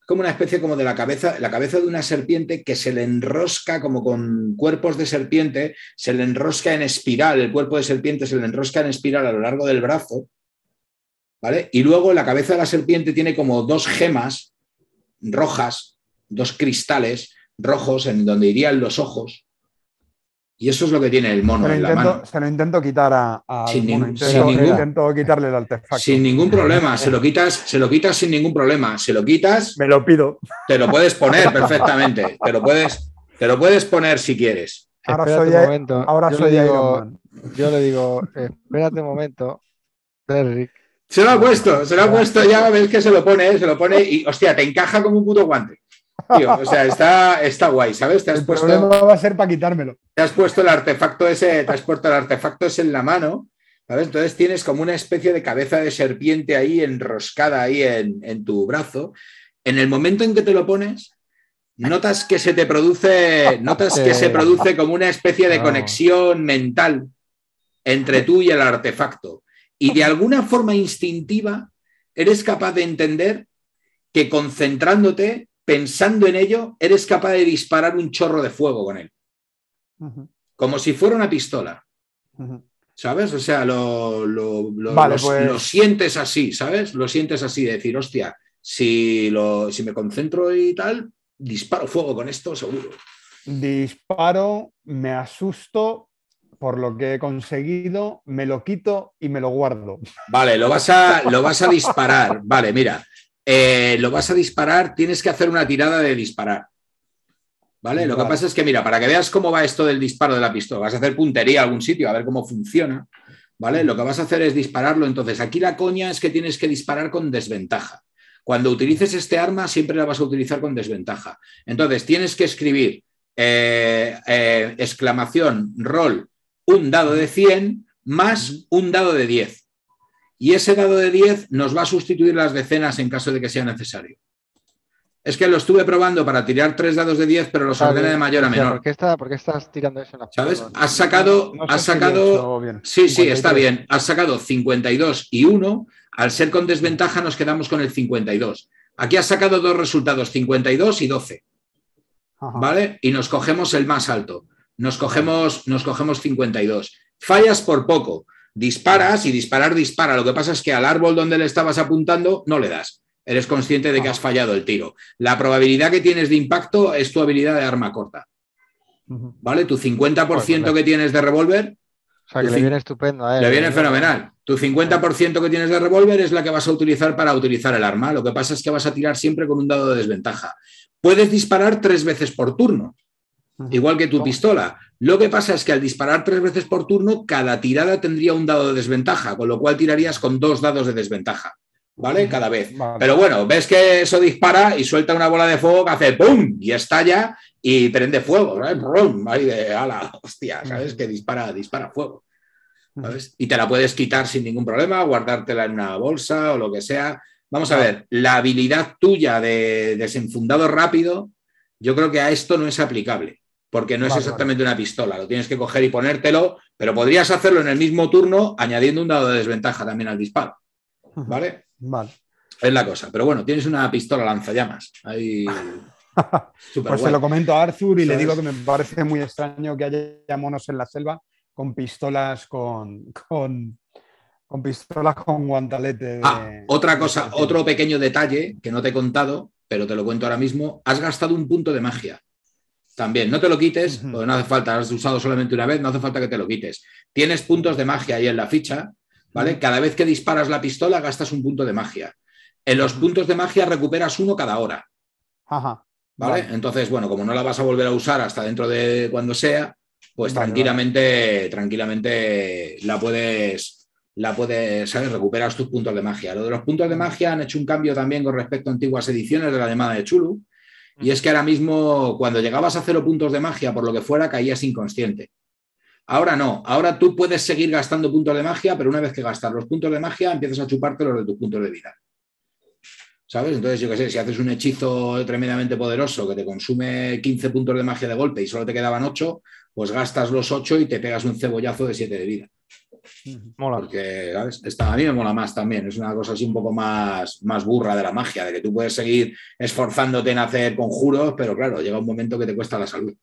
[SPEAKER 1] como una especie como de la cabeza, la cabeza de una serpiente que se le enrosca como con cuerpos de serpiente, se le enrosca en espiral, el cuerpo de serpiente se le enrosca en espiral a lo largo del brazo, ¿vale? Y luego la cabeza de la serpiente tiene como dos gemas rojas, dos cristales rojos en donde irían los ojos, y eso es lo que tiene el mono
[SPEAKER 4] se
[SPEAKER 1] en la mano.
[SPEAKER 4] Se lo intento quitar a,
[SPEAKER 1] sin,
[SPEAKER 4] intento, quitarle el artefacto.
[SPEAKER 1] Sin ningún problema, se lo quitas, se lo quitas sin ningún problema. Se lo quitas.
[SPEAKER 4] Me lo pido.
[SPEAKER 1] Te lo puedes poner perfectamente. Te lo puedes, te lo puedes poner si quieres.
[SPEAKER 4] Ahora soy, un momento. Ahora yo, soy
[SPEAKER 3] le digo, yo le digo, espérate un momento, Derrick.
[SPEAKER 1] Se lo ha puesto, se lo ha puesto ya, ves que se lo pone, se lo pone y, hostia, te encaja como un puto guante o sea, está, está guay, ¿sabes?
[SPEAKER 4] Te has el puesto, problema va a ser para quitármelo.
[SPEAKER 1] Te has puesto el artefacto ese, te has puesto el artefacto ese en la mano, ¿sabes? Entonces tienes como una especie de cabeza de serpiente ahí enroscada ahí en, tu brazo. En el momento en que te lo pones, notas que se te produce, notas que se produce como una especie de conexión mental entre tú y el artefacto. Y de alguna forma instintiva eres capaz de entender que concentrándote pensando en ello, eres capaz de disparar un chorro de fuego con él. Como si fuera una pistola. ¿Sabes? O sea, lo, pues- lo, sientes así, ¿sabes? Lo sientes así, de decir, hostia, si, si me concentro y tal, disparo fuego con esto, seguro.
[SPEAKER 4] disparo, me asusto por lo que he conseguido, me lo quito y me lo guardo.
[SPEAKER 1] Vale, lo vas a, lo vas a disparar. Vale, mira, eh, lo vas a disparar, tienes que hacer una tirada de disparar. ¿Vale? Lo que pasa es que, mira, para que veas cómo va esto del disparo de la pistola, vas a hacer puntería a algún sitio, a ver cómo funciona. ¿Vale? Lo que vas a hacer es dispararlo. Entonces, aquí la coña es que tienes que disparar con desventaja. Cuando utilices este arma, siempre la vas a utilizar con desventaja. Entonces, tienes que escribir eh, eh, exclamación, rol, un dado de 100 más un dado de 10. Y ese dado de 10 nos va a sustituir las decenas en caso de que sea necesario. Es que lo estuve probando para tirar tres dados de 10, pero los ordena de mayor a menor.
[SPEAKER 3] ¿por qué, está, estás tirando eso en la
[SPEAKER 1] ¿Sabes? Has sacado. has sacado sí, sí, está bien. Has sacado 52 y 1. Al ser con desventaja, nos quedamos con el 52. Aquí has sacado dos resultados, 52 y 12. ¿Vale? Y nos cogemos el más alto. Nos cogemos, nos cogemos 52. Fallas por poco. Disparas y disparar dispara. Lo que pasa es que al árbol donde le estabas apuntando no le das eres consciente de que has fallado el tiro. La probabilidad que tienes de impacto es tu habilidad de arma corta. ¿Vale? Tu 50% que tienes de revólver.
[SPEAKER 3] O sea, que le viene estupendo
[SPEAKER 1] Le viene fenomenal. Tu 50% que tienes de revólver es la que vas a utilizar para utilizar el arma. Lo que pasa es que vas a tirar siempre con un dado de desventaja. Puedes disparar tres veces por turno, igual que tu pistola. Lo que pasa es que al disparar tres veces por turno, cada tirada tendría un dado de desventaja, con lo cual tirarías con dos dados de desventaja. ¿vale? Cada vez. Pero bueno, ves que eso dispara y suelta una bola de fuego que hace ¡pum! y estalla y prende fuego, ¿sabes? ¡Pum! Ahí de ala, hostia, ¿sabes? Que dispara, dispara fuego. ¿sabes? Y te la puedes quitar sin ningún problema, guardártela en una bolsa o lo que sea. Vamos a ver, la habilidad tuya de desenfundado rápido, yo creo que a esto no es aplicable, porque no es exactamente una pistola, lo tienes que coger y ponértelo, pero podrías hacerlo en el mismo turno añadiendo un dado de desventaja también al disparo. ¿Vale?
[SPEAKER 4] Vale.
[SPEAKER 1] Es la cosa. Pero bueno, tienes una pistola lanzallamas. Ahí.
[SPEAKER 4] pues se lo comento a Arthur y le digo que me parece muy extraño que haya monos en la selva con pistolas con, con, pistolas con guantalete.
[SPEAKER 1] Ah, otra cosa, otro pequeño detalle que no te he contado, pero te lo cuento ahora mismo. Has gastado un punto de magia. También, no te lo quites, porque no hace falta, has usado solamente una vez, no hace falta que te lo quites. Tienes puntos de magia ahí en la ficha ¿vale? Cada vez que disparas la pistola gastas un punto de magia. En los puntos de magia recuperas uno cada hora.
[SPEAKER 4] Ajá.
[SPEAKER 1] ¿Vale? Entonces, bueno, como no la vas a volver a usar hasta dentro de cuando sea, pues tranquilamente, tranquilamente la puedes, la puedes, ¿sabes? Recuperas tus puntos de magia. Lo de los puntos de magia han hecho un cambio también con respecto a antiguas ediciones de la llamada de Chulu. Y es que ahora mismo, cuando llegabas a cero puntos de magia, por lo que fuera, caías inconsciente. Ahora no, ahora tú puedes seguir gastando puntos de magia, pero una vez que gastas los puntos de magia, empiezas a chuparte los de tus puntos de vida. ¿Sabes? Entonces, yo qué sé, si haces un hechizo tremendamente poderoso que te consume 15 puntos de magia de golpe y solo te quedaban 8, pues gastas los 8 y te pegas un cebollazo de 7 de vida.
[SPEAKER 4] Mola.
[SPEAKER 1] Porque, ¿sabes? Esta, a mí me mola más también. Es una cosa así un poco más, más burra de la magia, de que tú puedes seguir esforzándote en hacer conjuros, pero claro, llega un momento que te cuesta la salud.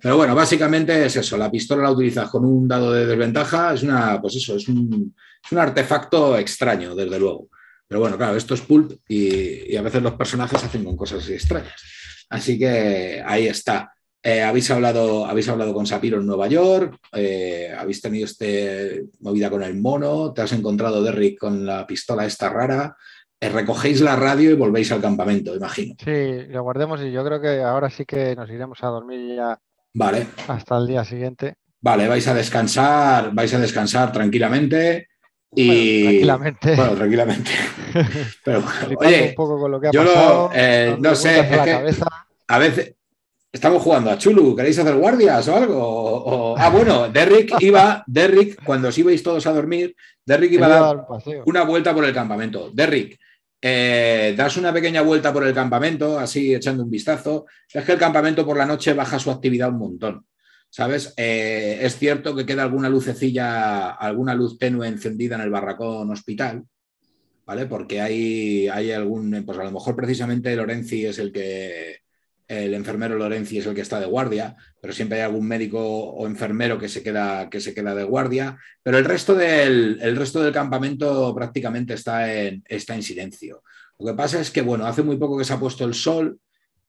[SPEAKER 1] Pero bueno, básicamente es eso. La pistola la utilizas con un dado de desventaja. Es una, pues eso, es un, artefacto extraño, desde luego. Pero bueno, claro, esto es pulp y, a veces los personajes hacen con cosas así extrañas. Así que ahí está. Eh, habéis, hablado, habéis hablado con Sapiro en Nueva York, eh, habéis tenido este movida con el mono, te has encontrado Derrick con la pistola esta rara, eh, recogéis la radio y volvéis al campamento, imagino.
[SPEAKER 3] Sí, lo guardemos y yo creo que ahora sí que nos iremos a dormir ya
[SPEAKER 1] Vale.
[SPEAKER 3] Hasta el día siguiente.
[SPEAKER 1] Vale, vais a descansar, vais a descansar tranquilamente. Y...
[SPEAKER 3] tranquilamente.
[SPEAKER 1] Bueno, tranquilamente.
[SPEAKER 3] Pero, oye, un poco con lo que ha yo pasado,
[SPEAKER 1] eh, no sé, a veces estamos jugando a Chulu, ¿queréis hacer guardias o algo? ah, bueno, Derrick iba, Derrick, cuando os ibais todos a dormir, Derrick iba a dar una vuelta por el campamento. Derrick, eh, das una pequeña vuelta por el campamento, así echando un vistazo. Es que el campamento por la noche baja su actividad un montón. ¿Sabes? Eh, es cierto que queda alguna lucecilla, alguna luz tenue encendida en el barracón hospital, ¿vale? Porque hay, hay algún, pues a lo mejor precisamente Lorenzi es el que, el enfermero Lorenzi es el que está de guardia, pero siempre hay algún médico o enfermero que se queda, que se queda de guardia, pero el resto del, el resto del campamento prácticamente está en, está en silencio. Lo que pasa es que, bueno, hace muy poco que se ha puesto el sol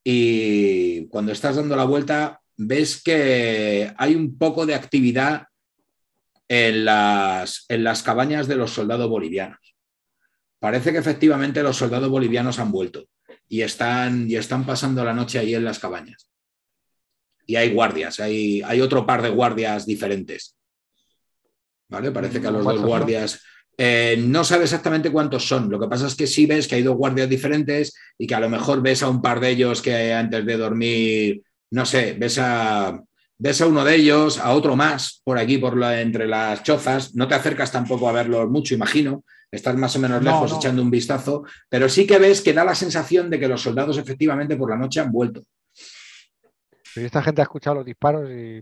[SPEAKER 1] y cuando estás dando la vuelta ves que hay un poco de actividad en las, en las cabañas de los soldados bolivianos. Parece que efectivamente los soldados bolivianos han vuelto y están, y están pasando la noche ahí en las cabañas. Y hay guardias, hay, hay otro par de guardias diferentes. ¿Vale? Parece que a los dos guardias. Eh, no sabe exactamente cuántos son. Lo que pasa es que sí ves que hay dos guardias diferentes y que a lo mejor ves a un par de ellos que antes de dormir, no sé, ves a, ves a uno de ellos, a otro más por aquí, por entre las chozas. No te acercas tampoco a verlos mucho, imagino. Estás más o menos lejos echando un vistazo, pero sí que ves que da la sensación de que los soldados efectivamente por la noche han vuelto.
[SPEAKER 3] esta gente ha escuchado los disparos y.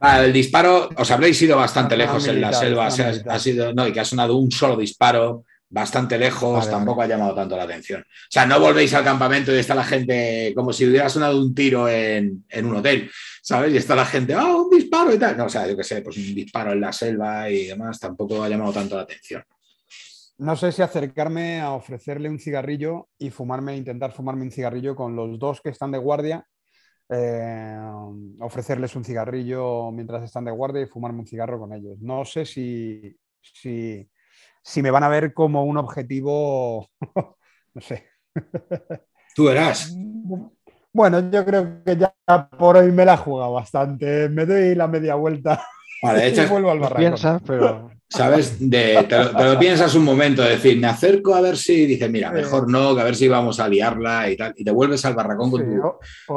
[SPEAKER 1] Ah, el disparo, os habréis ido bastante lejos en la selva, ha, sido, no, y que ha sonado un solo disparo bastante lejos, tampoco ha llamado tanto la atención. O sea, no volvéis al campamento y está la gente como si hubiera sonado un tiro en, en un hotel, ¿sabes? Y está la gente, ah, un disparo y tal. No, o sea, yo qué sé, pues un disparo en la selva y demás tampoco ha llamado tanto la atención.
[SPEAKER 4] No sé si acercarme a ofrecerle un cigarrillo y fumarme, intentar fumarme un cigarrillo con los dos que están de guardia. Eh, ofrecerles un cigarrillo mientras están de guardia y fumarme un cigarro con ellos. No sé si, si, si me van a ver como un objetivo, no sé.
[SPEAKER 1] Tú verás.
[SPEAKER 4] Bueno, yo creo que ya por hoy me la he jugado bastante. Me doy la media vuelta
[SPEAKER 1] Vale, y vuelvo al barranco. pero... ¿Sabes? te, lo, piensas un momento, decir, me acerco a ver si, dice, mira, mejor no, que a ver si vamos a liarla y tal, y te vuelves al barracón con tu,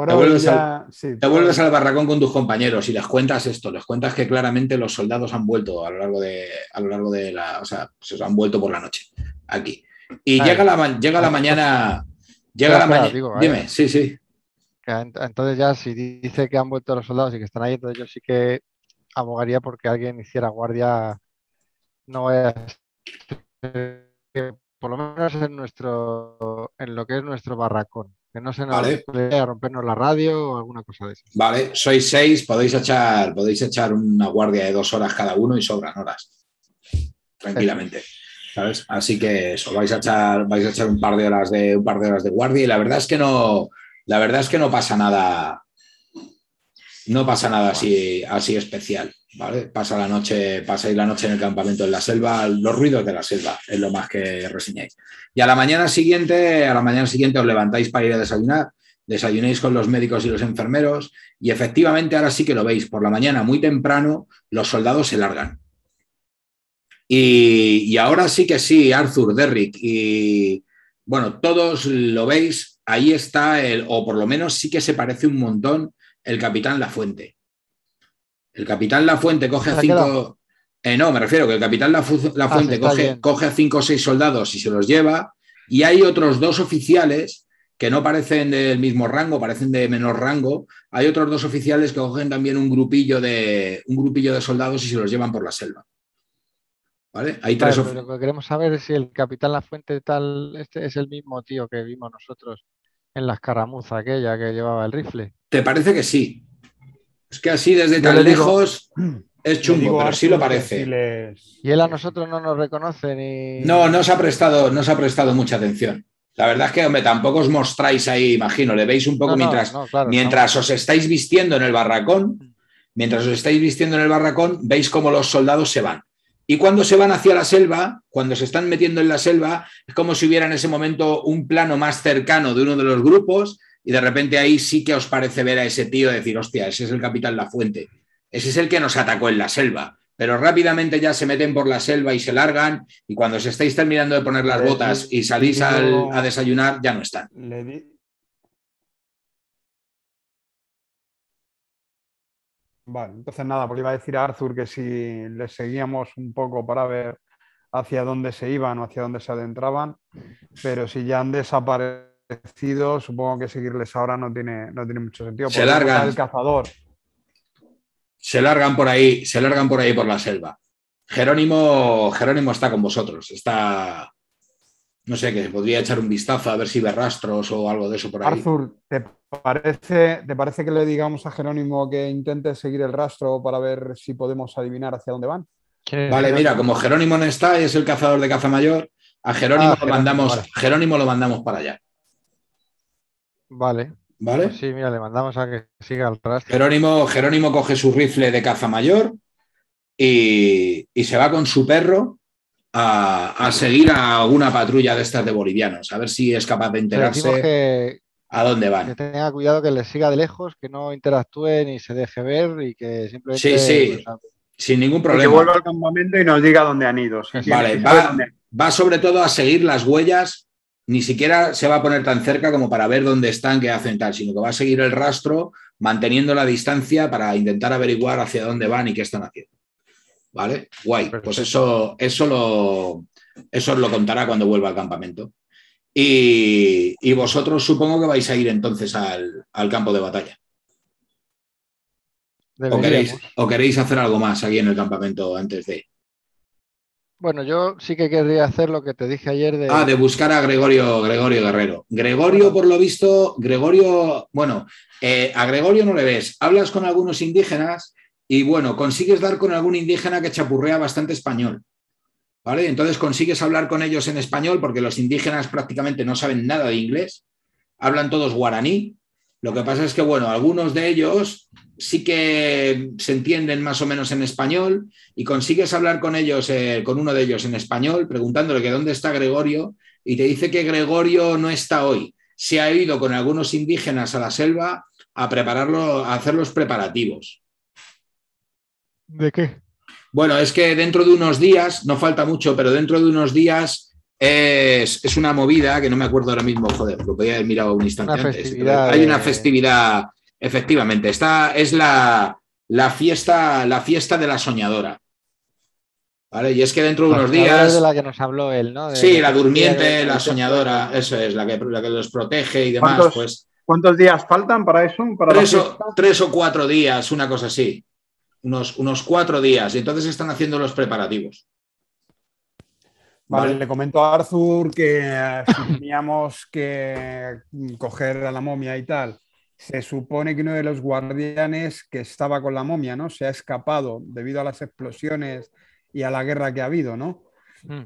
[SPEAKER 1] te, vuelves, al, barracón con tus compañeros y les cuentas esto, les cuentas que claramente los soldados han vuelto a lo largo de, a lo largo de la, o sea, se han vuelto por la noche aquí. Y llega la, llega la mañana, llega la mañana, dime, sí, sí.
[SPEAKER 3] Entonces ya si dice que han vuelto los soldados y que están ahí, entonces yo sí que abogaría porque alguien hiciera guardia no es por lo menos en nuestro en lo que es nuestro barracón que no se nos vale. a rompernos la radio o alguna cosa de eso.
[SPEAKER 1] Vale, sois seis, podéis echar, podéis echar una guardia de dos horas cada uno y sobran horas. Tranquilamente. ¿Sabes? Así que eso, vais a echar, vais a echar un par de horas de un par de horas de guardia y la verdad es que no, la verdad es que no pasa nada, no pasa nada así, así especial. Pasa la noche, pasáis la noche en el campamento en la selva, los ruidos de la selva es lo más que reseñáis. Y a la mañana siguiente, a la mañana siguiente os levantáis para ir a desayunar, desayunéis con los médicos y los enfermeros y efectivamente ahora sí que lo veis, por la mañana muy temprano los soldados se largan. Y, ahora sí que sí, Arthur, Derrick y bueno, todos lo veis, ahí está el, o por lo menos sí que se parece un montón el capitán La Fuente. El capitán La Fuente coge a cinco. Eh, no, me refiero que el capitán La, ah, Fuente coge, a cinco o seis soldados y se los lleva. Y hay otros dos oficiales que no parecen del mismo rango, parecen de menor rango. Hay otros dos oficiales que cogen también un grupillo de, un grupillo de soldados y se los llevan por la selva. ¿Vale? Hay tres
[SPEAKER 3] lo que queremos saber es si el capitán La Fuente tal, este es el mismo tío que vimos nosotros en la escaramuza aquella que llevaba el rifle.
[SPEAKER 1] ¿Te parece que sí? Es que así desde tan lejos es chungo, pero sí lo parece.
[SPEAKER 3] Y él a nosotros no nos reconoce ni.
[SPEAKER 1] No, no se ha prestado, no se ha prestado mucha atención. La verdad es que, hombre, tampoco os mostráis ahí, imagino, le veis un poco mientras, mientras os estáis vistiendo en el barracón, mientras os estáis vistiendo en el barracón, veis cómo los soldados se van. Y cuando se van hacia la selva, cuando se están metiendo en la selva, es como si hubiera en ese momento un plano más cercano de uno de los grupos y de repente ahí sí que os parece ver a ese tío decir, hostia, ese es el capitán La Fuente, ese es el que nos atacó en la selva. Pero rápidamente ya se meten por la selva y se largan y cuando os estáis terminando de poner las botas y salís a desayunar, ya no están.
[SPEAKER 4] Vale, entonces nada, porque iba a decir a Arthur que si les seguíamos un poco para ver hacia dónde se iban o hacia dónde se adentraban, pero si ya han desaparecido supongo que seguirles ahora no tiene, no tiene mucho sentido.
[SPEAKER 1] Se largan.
[SPEAKER 4] El cazador.
[SPEAKER 1] Se largan por ahí, se largan por ahí por la selva. Jerónimo, Jerónimo está con vosotros, está, no sé, que podría echar un vistazo a ver si ve rastros o algo de eso por ahí.
[SPEAKER 4] Arthur, ¿te parece, ¿te parece que le digamos a Jerónimo que intente seguir el rastro para ver si podemos adivinar hacia dónde van?
[SPEAKER 1] Vale, mira, como Jerónimo no está y es el cazador de caza mayor, a Jerónimo, ah, lo mandamos, Jerónimo lo mandamos para allá.
[SPEAKER 3] Vale.
[SPEAKER 1] ¿Vale?
[SPEAKER 3] Pues sí, mira, le mandamos a que siga el rastro.
[SPEAKER 1] Jerónimo, Jerónimo coge su rifle de caza mayor y, y se va con su perro a, a, seguir a alguna patrulla de estas de bolivianos, a ver si es capaz de enterarse
[SPEAKER 3] que,
[SPEAKER 1] a dónde van.
[SPEAKER 3] Que tenga cuidado, que les siga de lejos, que no interactúe ni se deje ver y que simplemente.
[SPEAKER 1] Sí, sí, pues, sin ningún problema.
[SPEAKER 4] Que vuelva al campamento y nos diga dónde han ido.
[SPEAKER 1] Si vale, va, va sobre todo a seguir las huellas ni siquiera se va a poner tan cerca como para ver dónde están, qué hacen tal, sino que va a seguir el rastro manteniendo la distancia para intentar averiguar hacia dónde van y qué están haciendo. ¿Vale? Guay. Pues eso, eso, lo, eso os lo contará cuando vuelva al campamento. Y, y, vosotros supongo que vais a ir entonces al, al campo de batalla. O queréis, ¿O queréis hacer algo más aquí en el campamento antes de...?
[SPEAKER 3] Bueno, yo sí que querría hacer lo que te dije ayer de.
[SPEAKER 1] Ah, de buscar a Gregorio, Gregorio Guerrero. Gregorio, por lo visto, Gregorio, bueno, eh, a Gregorio no le ves. Hablas con algunos indígenas y bueno, consigues dar con algún indígena que chapurrea bastante español. ¿Vale? Entonces consigues hablar con ellos en español porque los indígenas prácticamente no saben nada de inglés. Hablan todos guaraní. Lo que pasa es que, bueno, algunos de ellos sí que se entienden más o menos en español y consigues hablar con ellos, eh, con uno de ellos en español, preguntándole que dónde está Gregorio y te dice que Gregorio no está hoy. Se ha ido con algunos indígenas a la selva a prepararlo, a hacer los preparativos.
[SPEAKER 3] ¿De qué?
[SPEAKER 1] Bueno, es que dentro de unos días, no falta mucho, pero dentro de unos días es, es una movida que no me acuerdo ahora mismo, joder, lo podía haber mirado un instante
[SPEAKER 3] Una
[SPEAKER 1] antes. Hay una festividad Efectivamente, esta es la, la fiesta, la fiesta de la soñadora. ¿Vale? Y es que dentro de unos días.
[SPEAKER 3] de la que nos habló él, ¿no? De-
[SPEAKER 1] Sí, la durmiente,
[SPEAKER 3] de-
[SPEAKER 1] la soñadora, eso es, la que, la que los protege y demás,
[SPEAKER 4] ¿Cuántos-
[SPEAKER 1] pues
[SPEAKER 4] ¿Cuántos días faltan para eso? Para
[SPEAKER 1] tres o,
[SPEAKER 4] fiesta?
[SPEAKER 1] tres o cuatro días, una cosa así. Unos, unos cuatro días. Y entonces están haciendo los preparativos.
[SPEAKER 4] Vale,
[SPEAKER 1] Vale.
[SPEAKER 4] le comento a Arthur que eh, si teníamos que coger a la momia y tal. Se supone que uno de los guardianes que estaba con la momia, ¿no? Se ha escapado debido a las explosiones y a la guerra que ha habido, ¿no?
[SPEAKER 3] Mm.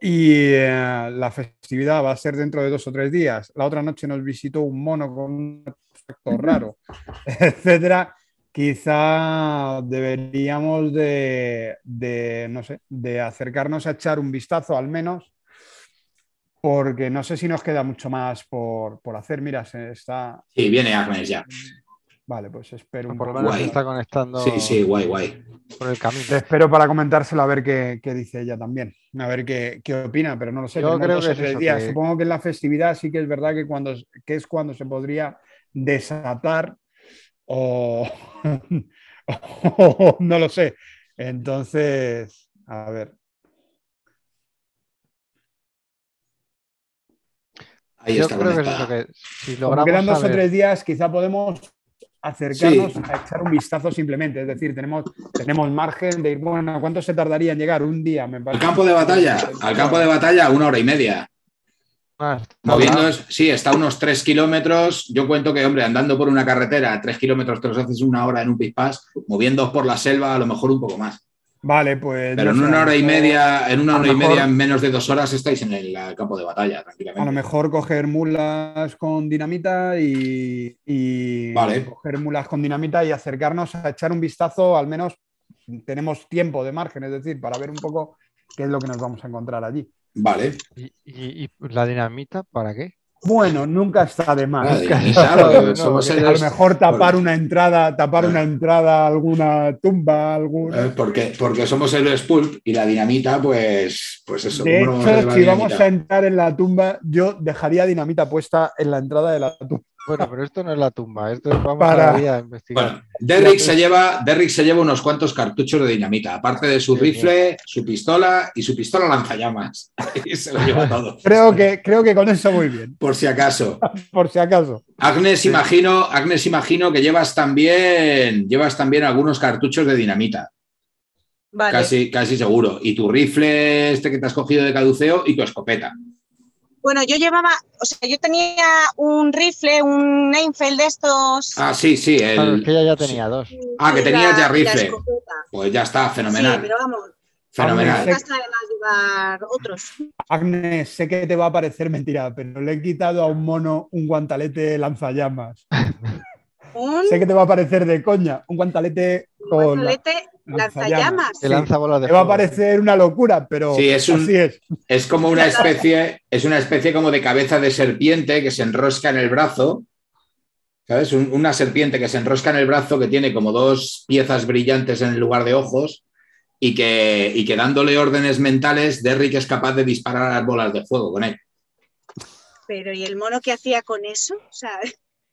[SPEAKER 4] Y eh, la festividad va a ser dentro de dos o tres días. La otra noche nos visitó un mono con un aspecto raro, etcétera. Quizá deberíamos de, de, no sé, de acercarnos a echar un vistazo al menos, porque no sé si nos queda mucho más por, por hacer. Mira, se está.
[SPEAKER 1] Sí, viene Agnes ya.
[SPEAKER 4] Vale, pues espero un poco.
[SPEAKER 3] menos
[SPEAKER 1] Guay.
[SPEAKER 3] se está conectando
[SPEAKER 1] Sí, sí, guay, guay.
[SPEAKER 3] por el camino.
[SPEAKER 4] Te espero para comentárselo a ver qué, qué dice ella también, a ver qué, qué opina, pero no lo sé.
[SPEAKER 3] Yo creo que es eso,
[SPEAKER 4] días.
[SPEAKER 3] que-
[SPEAKER 4] Supongo que en la festividad sí que es verdad que, cuando, que es cuando se podría desatar o, o no lo sé. Entonces, a ver.
[SPEAKER 1] Ahí
[SPEAKER 3] Yo
[SPEAKER 1] está
[SPEAKER 3] creo que es eso, que si logramos
[SPEAKER 4] quedan dos o tres días, quizá podemos acercarnos
[SPEAKER 1] Sí.
[SPEAKER 4] a echar un vistazo simplemente. Es decir, tenemos, tenemos margen de ir, bueno, ¿cuánto se tardaría en llegar? Un día, me
[SPEAKER 1] Al
[SPEAKER 4] parece.
[SPEAKER 1] campo de batalla, al campo de batalla, una hora y media.
[SPEAKER 3] Ah, bien.
[SPEAKER 1] sí, está a unos tres kilómetros. Yo cuento que, hombre, andando por una carretera, tres kilómetros te los haces una hora en un pispás, moviendo por la selva, a lo mejor un poco más.
[SPEAKER 4] Vale, pues.
[SPEAKER 1] Pero en una hora y media, en una hora y media, en menos de dos horas, estáis en el eh, campo de batalla,
[SPEAKER 4] A lo
[SPEAKER 1] tranquilamente.
[SPEAKER 4] mejor coger mulas con dinamita y, y
[SPEAKER 1] Vale.
[SPEAKER 4] coger mulas con dinamita y acercarnos a echar un vistazo, al menos tenemos tiempo de margen, es decir, para ver un poco qué es lo que nos vamos a encontrar allí.
[SPEAKER 1] Vale.
[SPEAKER 3] ¿Y, y- y la dinamita para qué?
[SPEAKER 4] Bueno, nunca está de más.
[SPEAKER 1] Ah,
[SPEAKER 3] No,
[SPEAKER 1] somos
[SPEAKER 4] a lo mejor tapar
[SPEAKER 1] porque-
[SPEAKER 4] una entrada, tapar
[SPEAKER 1] Ah.
[SPEAKER 4] una entrada a alguna tumba, algún.
[SPEAKER 1] eh, porque, porque somos héroes pulp y la dinamita, pues, pues eso.
[SPEAKER 4] De
[SPEAKER 1] ¿cómo no vamos a
[SPEAKER 4] hecho,
[SPEAKER 1] llevar
[SPEAKER 4] si vamos a entrar en la tumba, yo dejaría dinamita puesta en la entrada de la tumba.
[SPEAKER 3] Bueno, pero esto no es la tumba, esto es- vamos
[SPEAKER 4] Para-
[SPEAKER 3] a, investigar.
[SPEAKER 1] Bueno, Derrick se, lleva, Derrick se lleva unos cuantos cartuchos de dinamita, aparte de su
[SPEAKER 3] Sí,
[SPEAKER 1] rifle, su pistola y su pistola lanzallamas. Y se lo lleva todo.
[SPEAKER 4] Creo que, creo que con eso muy bien,
[SPEAKER 1] Por si acaso.
[SPEAKER 4] por si acaso.
[SPEAKER 1] Agnes, imagino, Agnes, imagino que llevas también, llevas también algunos cartuchos de dinamita,
[SPEAKER 6] Vale.
[SPEAKER 1] casi, casi seguro. Y tu rifle, este que te has cogido de caduceo, y tu escopeta.
[SPEAKER 6] Bueno, yo llevaba, o sea, yo tenía un rifle, un Einfeld de estos.
[SPEAKER 1] Ah, sí, sí. el-
[SPEAKER 3] que ella ya tenía dos.
[SPEAKER 1] Ah, que
[SPEAKER 6] la-
[SPEAKER 1] ya rifle. Pues ya está,
[SPEAKER 6] Sí,
[SPEAKER 1] fenomenal.
[SPEAKER 6] pero vamos,
[SPEAKER 1] Fenomenal.
[SPEAKER 2] Más llevar otros.
[SPEAKER 4] Agnes, sé que te va a parecer mentira, pero le he quitado a un mono un guantalete lanzallamas.
[SPEAKER 2] Un
[SPEAKER 4] sé que te va a parecer de coña, un guantalete con...
[SPEAKER 2] guantelete lanzallamas.
[SPEAKER 3] Que lanza bolas de
[SPEAKER 4] Te va a
[SPEAKER 3] fuego.
[SPEAKER 4] parecer una locura, pero
[SPEAKER 1] Sí, es un-
[SPEAKER 4] así es.
[SPEAKER 1] Es como una especie, es una especie como de cabeza de serpiente que se enrosca en el brazo. ¿Sabes? Un- una serpiente que se enrosca en el brazo que tiene como dos piezas brillantes en el lugar de ojos y que, y que dándole órdenes mentales, Derrick es capaz de disparar a las bolas de fuego con él.
[SPEAKER 2] Pero ¿y el mono qué hacía con eso? O sea,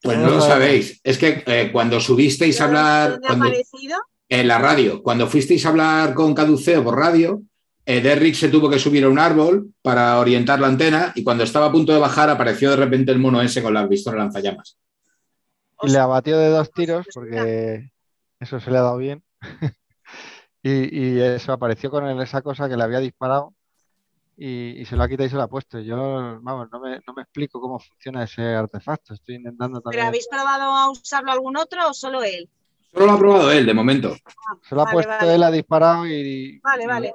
[SPEAKER 1] Pues
[SPEAKER 3] No lo
[SPEAKER 1] sabéis. Es que eh, cuando subisteis a hablar
[SPEAKER 2] ¿dónde ha
[SPEAKER 1] cuando-
[SPEAKER 2] aparecido?
[SPEAKER 1] En la radio, cuando fuisteis a hablar con Caduceo por radio, eh, Derrick se tuvo que subir a un árbol para orientar la antena y cuando estaba a punto de bajar apareció de repente el mono ese con la pistola lanzallamas.
[SPEAKER 3] Y le abatió de dos tiros porque eso se le ha dado bien. y, y eso apareció con él esa cosa que le había disparado y, y se lo ha quitado y se lo ha puesto. Yo, vamos, no me, no me explico cómo funciona ese artefacto. Estoy intentando
[SPEAKER 2] ¿Pero
[SPEAKER 3] también.
[SPEAKER 2] habéis probado a usarlo algún otro o solo él?
[SPEAKER 1] Solo lo ha probado él de momento.
[SPEAKER 3] Se lo ha
[SPEAKER 2] Vale,
[SPEAKER 3] puesto
[SPEAKER 2] vale.
[SPEAKER 3] él, ha disparado y,
[SPEAKER 2] Vale, vale.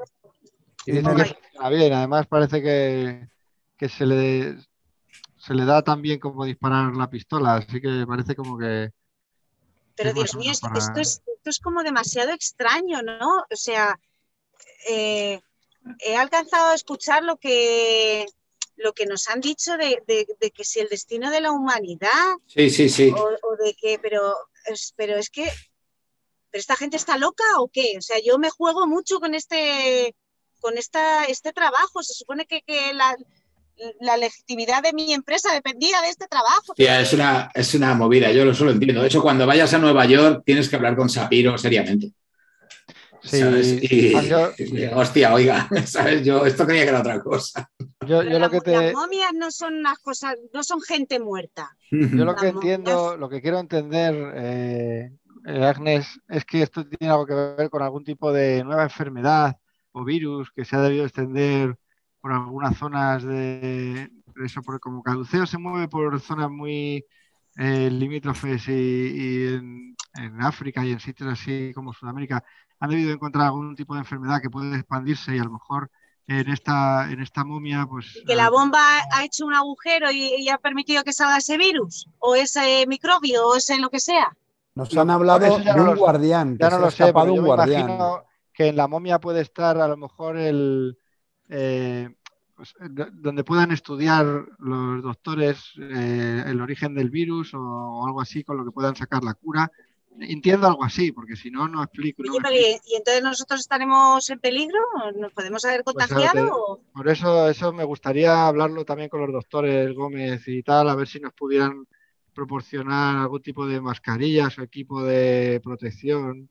[SPEAKER 3] y dice que funciona bien. Además parece que, que se le se le da tan bien como disparar la pistola, así que parece como que
[SPEAKER 2] Pero Dios mío, esto, es, esto es como demasiado extraño, ¿no? O sea, eh, he alcanzado a escuchar lo que, lo que nos han dicho de, de- de que si el destino de la humanidad
[SPEAKER 1] Sí, sí, sí.
[SPEAKER 2] o, o de que, pero es, pero es que, ¿pero esta gente está loca o qué? O sea, yo me juego mucho con este, con esta, este trabajo. Se supone que, que la, la legitimidad de mi empresa dependía de este trabajo.
[SPEAKER 1] Tía, es una, es una movida, yo lo solo entiendo. De hecho, cuando vayas a Nueva York tienes que hablar con Sapiro seriamente.
[SPEAKER 3] sí,
[SPEAKER 1] ¿sabes? Y,
[SPEAKER 3] yo-
[SPEAKER 1] y, hostia, oiga, ¿sabes? Yo esto creía que era otra cosa.
[SPEAKER 3] yo,
[SPEAKER 2] Pero
[SPEAKER 3] yo
[SPEAKER 2] la-
[SPEAKER 3] lo que te,
[SPEAKER 2] Las momias no son unas cosas, no son gente muerta.
[SPEAKER 3] Yo lo que entiendo, lo que quiero entender, eh, eh, Agnes, es que esto tiene algo que ver con algún tipo de nueva enfermedad o virus que se ha debido extender por algunas zonas de de eso, porque como Caduceo se mueve por zonas muy eh, limítrofes y, y en, en África y en sitios así como Sudamérica, han debido encontrar algún tipo de enfermedad que puede expandirse y a lo mejor en esta, en esta momia, pues
[SPEAKER 2] Que la bomba ha hecho un agujero y, y ha permitido que salga ese virus, o ese microbio, o ese lo que sea.
[SPEAKER 4] Nos han hablado de un guardián,
[SPEAKER 3] Ya no lo sé, pero yo
[SPEAKER 4] un
[SPEAKER 3] me
[SPEAKER 4] guardián.
[SPEAKER 3] imagino que en la momia puede estar a lo mejor el eh, pues, do- donde puedan estudiar los doctores eh, el origen del virus o, o algo así con lo que puedan sacar la cura. Entiendo algo así, porque si no, no explico.
[SPEAKER 2] Oye, ¿y, entonces nosotros estaremos en peligro? ¿Nos podemos haber
[SPEAKER 3] Pues,
[SPEAKER 2] contagiado? o-
[SPEAKER 3] Por eso, eso me gustaría hablarlo también con los doctores Gómez y tal, a ver si nos pudieran proporcionar algún tipo de mascarillas o equipo de protección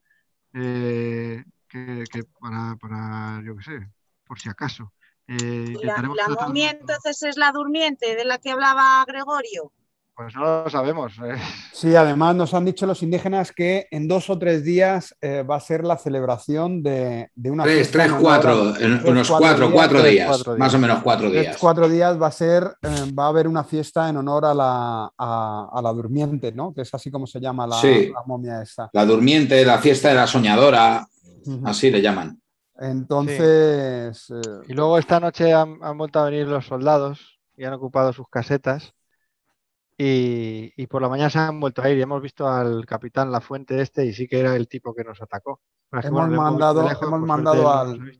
[SPEAKER 3] eh, que, que para, para, yo qué sé, por si acaso. Eh,
[SPEAKER 2] La, la momia entonces es la durmiente de la que hablaba Gregorio.
[SPEAKER 3] Pues no lo sabemos. eh.
[SPEAKER 4] Sí, además nos han dicho los indígenas que en dos o tres días eh, va a ser la celebración de, de una
[SPEAKER 1] Tres,
[SPEAKER 4] fiesta
[SPEAKER 1] tres,
[SPEAKER 4] en honor
[SPEAKER 1] cuatro, en
[SPEAKER 4] tres,
[SPEAKER 1] unos
[SPEAKER 4] cuatro
[SPEAKER 1] cuatro,
[SPEAKER 4] días,
[SPEAKER 1] cuatro
[SPEAKER 3] tres,
[SPEAKER 1] días,
[SPEAKER 3] cuatro días.
[SPEAKER 1] más o menos cuatro
[SPEAKER 4] tres,
[SPEAKER 1] días.
[SPEAKER 4] cuatro días va a ser, eh, va a haber una fiesta en honor a la, a, a la durmiente, ¿no? Que es así como se llama la,
[SPEAKER 1] Sí.
[SPEAKER 4] la momia esta.
[SPEAKER 1] La durmiente, la fiesta de la soñadora, así le llaman.
[SPEAKER 4] Entonces, eh,
[SPEAKER 3] Y luego esta noche han, han vuelto a venir los soldados y han ocupado sus casetas. Y, y por la mañana se han vuelto a ir y hemos visto al capitán La Fuente este y sí que era el tipo que nos atacó.
[SPEAKER 4] Hemos mandado-
[SPEAKER 3] lejos,
[SPEAKER 4] hemos al-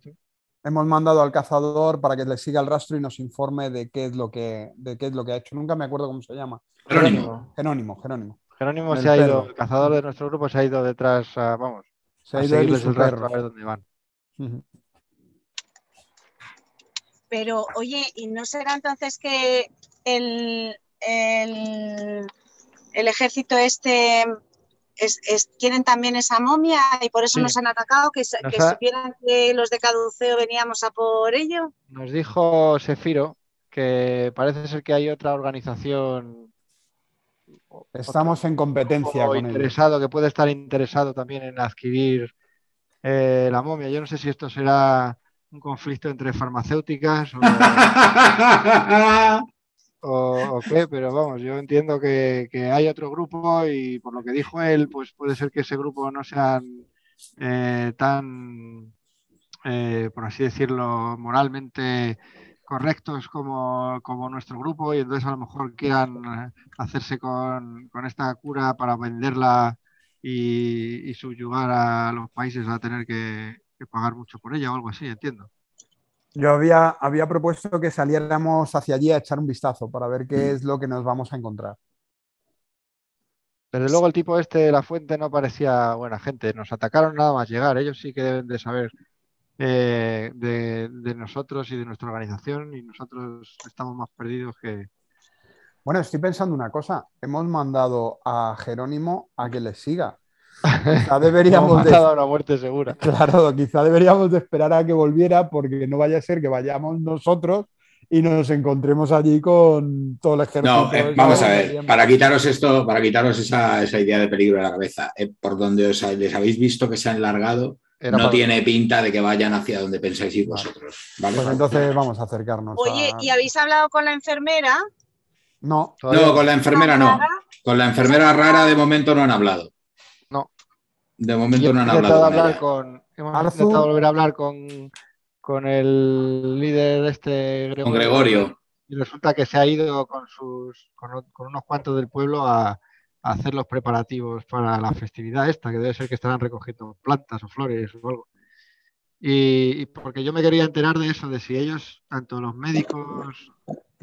[SPEAKER 4] hemos mandado cazador para que le siga el rastro y nos informe de qué es lo que, de qué es lo que ha hecho. Nunca me acuerdo cómo se llama.
[SPEAKER 1] Jerónimo.
[SPEAKER 4] Jerónimo, Jerónimo.
[SPEAKER 3] Jerónimo
[SPEAKER 4] El
[SPEAKER 3] se ha ido, el cazador de nuestro grupo se ha ido detrás, a- vamos,
[SPEAKER 4] Se
[SPEAKER 3] a
[SPEAKER 4] ha ido su
[SPEAKER 3] el rastro a ver dónde van.
[SPEAKER 2] Pero, oye, ¿y no será entonces que el, el, el ejército este es, es- quieren también esa momia y por eso
[SPEAKER 3] Sí.
[SPEAKER 2] nos han atacado? ¿Que,
[SPEAKER 3] ha-
[SPEAKER 2] supieran que los de Caduceo veníamos a por ello?
[SPEAKER 3] Nos dijo Sefiro que parece ser que hay otra organización
[SPEAKER 4] Estamos en competencia con ellos.
[SPEAKER 3] interesado, que puede estar interesado también en adquirir eh, la momia. Yo no sé si esto será un conflicto entre farmacéuticas o, o- qué, pero vamos, yo entiendo que, que hay otro grupo y por lo que dijo él, pues puede ser que ese grupo no sean eh, tan eh, por así decirlo, moralmente correctos como, nuestro grupo y entonces a lo mejor quieran eh, hacerse con, esta cura para venderla y, subyugar a los países a tener que, pagar mucho por ella o algo así, entiendo.
[SPEAKER 4] Yo había, había propuesto que saliéramos hacia allí a echar un vistazo para ver qué es lo que nos vamos a encontrar.
[SPEAKER 3] Desde luego el tipo este de la fuente no parecía buena gente. Nos atacaron nada más llegar. Ellos sí que deben de saber eh, de, nosotros y de nuestra organización y nosotros estamos más perdidos que...
[SPEAKER 4] Bueno, estoy pensando una cosa. Hemos mandado a Jerónimo a que les siga. Quizá deberíamos
[SPEAKER 3] de... una muerte segura.
[SPEAKER 4] Claro, quizá deberíamos de esperar a que volviera porque no vaya a ser que vayamos nosotros y nos encontremos allí con todo el ejército.
[SPEAKER 1] No, eh, vamos a ver, para quitaros esto, para quitaros esa, idea de peligro de la cabeza, eh, por donde os, les habéis visto que se han largado, no tiene pinta de que vayan hacia donde pensáis ir vosotros.
[SPEAKER 4] Pues entonces vamos a acercarnos.
[SPEAKER 6] Oye, ¿y habéis hablado con la enfermera?
[SPEAKER 4] No.
[SPEAKER 1] No, con la enfermera no. Con la enfermera rara de momento no han hablado. De momento no han hablado.
[SPEAKER 3] Hablar con, hemos intentado volver a hablar con, con el líder de este
[SPEAKER 1] Gregorio. Con Gregorio.
[SPEAKER 3] Y resulta que se ha ido con sus con unos cuantos del pueblo a, hacer los preparativos para la festividad esta, que debe ser que estarán recogiendo plantas o flores o algo. Y, porque yo me quería enterar de eso, de si ellos, tanto los médicos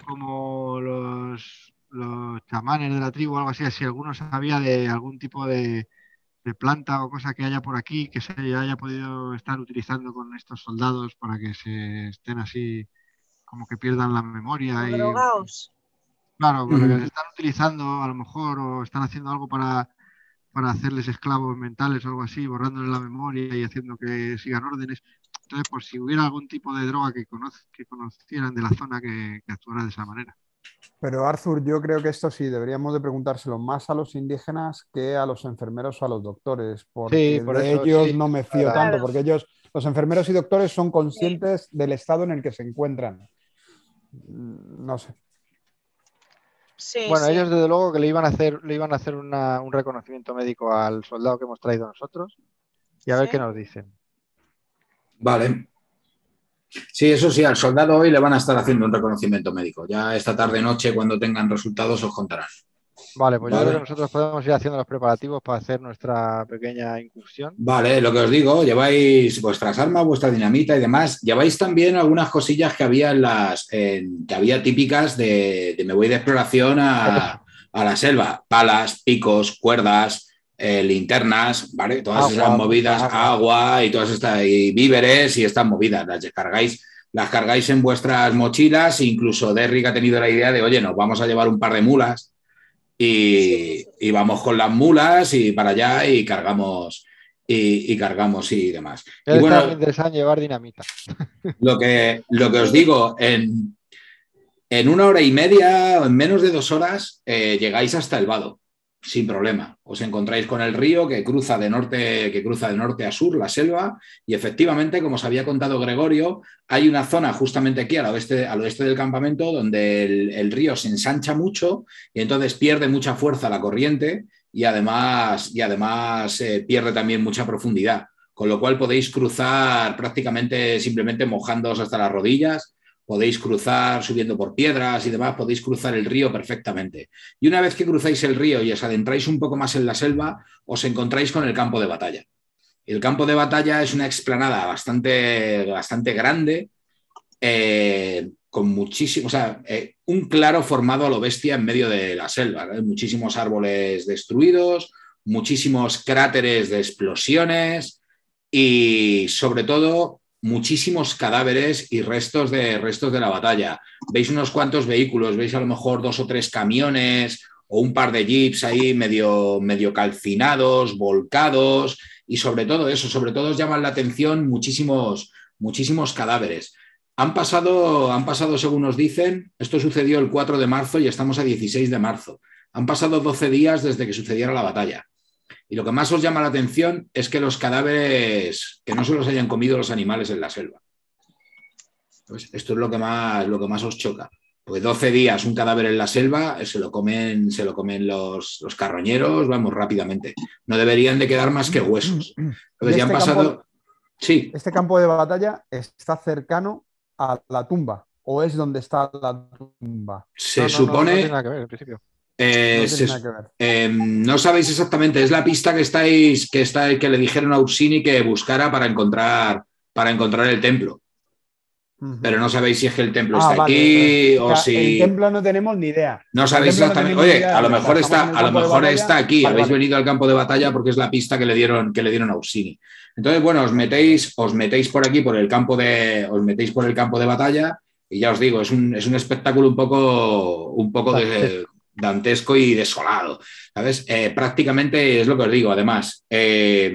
[SPEAKER 3] como los, los chamanes de la tribu o algo así, si alguno sabía de algún tipo de, planta o cosa que haya por aquí que se haya podido estar utilizando con estos soldados para que se estén así como que pierdan la memoria. Y, Claro, porque se están utilizando a lo mejor o están haciendo algo para, hacerles esclavos mentales o algo así, borrándoles la memoria y haciendo que sigan órdenes. Entonces, pues si hubiera algún tipo de droga que, que conocieran de la zona que, actuara de esa manera.
[SPEAKER 4] Pero Arthur, yo creo que esto sí deberíamos de preguntárselo más a los indígenas que a los enfermeros o a los doctores, porque por de ellos no me fío tanto, porque ellos, los enfermeros y doctores son conscientes del estado en el que se encuentran. Mm, no sé
[SPEAKER 3] bueno, ellos desde luego que le iban a hacer, le iban a hacer un reconocimiento médico al soldado que hemos traído nosotros y a ver qué nos dicen.
[SPEAKER 1] Vale. Sí, eso sí, al soldado hoy le van a estar haciendo un reconocimiento médico. Ya esta tarde noche, cuando tengan resultados, os contarán.
[SPEAKER 3] Vale, pues yo creo que nosotros podemos ir haciendo los preparativos para hacer nuestra pequeña incursión.
[SPEAKER 1] Vale, lo que os digo, lleváis vuestras armas, vuestra dinamita y demás. Lleváis también algunas cosillas que había en las que había típicas de, me voy de exploración a, la selva. Palas, picos, cuerdas, eh, linternas, ¿vale? Todas esas movidas, agua. y todas estas, y víveres y estas movidas, las descargáis las cargáis en vuestras mochilas, incluso Derrick ha tenido la idea de, oye, nos vamos a llevar un par de mulas y, vamos con las mulas y para allá y cargamos y, cargamos y demás.
[SPEAKER 3] Y bueno, interesante llevar dinamita.
[SPEAKER 1] Lo que, lo que os digo, en, en una hora y media o en menos de dos horas eh, llegáis hasta el vado sin problema. Os encontráis con el río que cruza de norte, que cruza de norte a sur, la selva, y efectivamente, como os había contado Gregorio, hay una zona justamente aquí al oeste, al oeste del campamento donde el, río se ensancha mucho y entonces pierde mucha fuerza la corriente y además, y además eh, pierde también mucha profundidad. Con lo cual podéis cruzar prácticamente simplemente mojándoos hasta las rodillas podéis cruzar subiendo por piedras y demás, podéis cruzar el río perfectamente. Y una vez que cruzáis el río y os adentráis un poco más en la selva, os encontráis con el campo de batalla. El campo de batalla es una explanada bastante, bastante grande, eh, con muchísimo, o sea, eh, un claro formado a lo bestia en medio de la selva. Muchísimos árboles destruidos, muchísimos cráteres de explosiones y sobre todo muchísimos cadáveres y restos de, restos de la batalla. Veis unos cuantos vehículos, veis a lo mejor dos o tres camiones o un par de jeeps ahí medio, medio calcinados, volcados y sobre todo eso, sobre todo llaman la atención muchísimos, muchísimos cadáveres. Han pasado, han pasado, según nos dicen, esto sucedió el 4 de marzo y estamos a 16 de marzo. Han pasado 12 días desde que sucediera la batalla. Y lo que más os llama la atención es que los cadáveres, que no se los hayan comido los animales en la selva. Pues esto es lo que más, lo que más os choca. Pues 12 días un cadáver en la selva, eh, se lo comen, se lo comen los, carroñeros, vamos, rápidamente. No deberían de quedar más que huesos. Entonces ya han pasado, Sí.
[SPEAKER 4] ¿Este campo de batalla está cercano a la tumba o es donde está la tumba?
[SPEAKER 1] Se supone.
[SPEAKER 3] No, que ver, en principio.
[SPEAKER 1] Eh, em, no, sabéis exactamente, es la pista que estáis, que está, que le dijeron a Ursini que buscara para encontrar, para encontrar el templo. Pero no sabéis si es que el templo ah, está aquí o, si.
[SPEAKER 4] El templo no tenemos ni idea.
[SPEAKER 1] No sabéis exactamente. Oye, a lo mejor está, a lo mejor está aquí. Habéis venido al campo de batalla porque es la pista que le dieron, que le dieron a Ursini. Entonces, bueno, os metéis, os metéis por aquí, por el campo de. Os metéis por el campo de batalla. Y ya os digo, es un, es un espectáculo un poco, un poco de, dantesco y desolado. ¿Sabes? Eh, prácticamente es lo que os digo, además. Eh,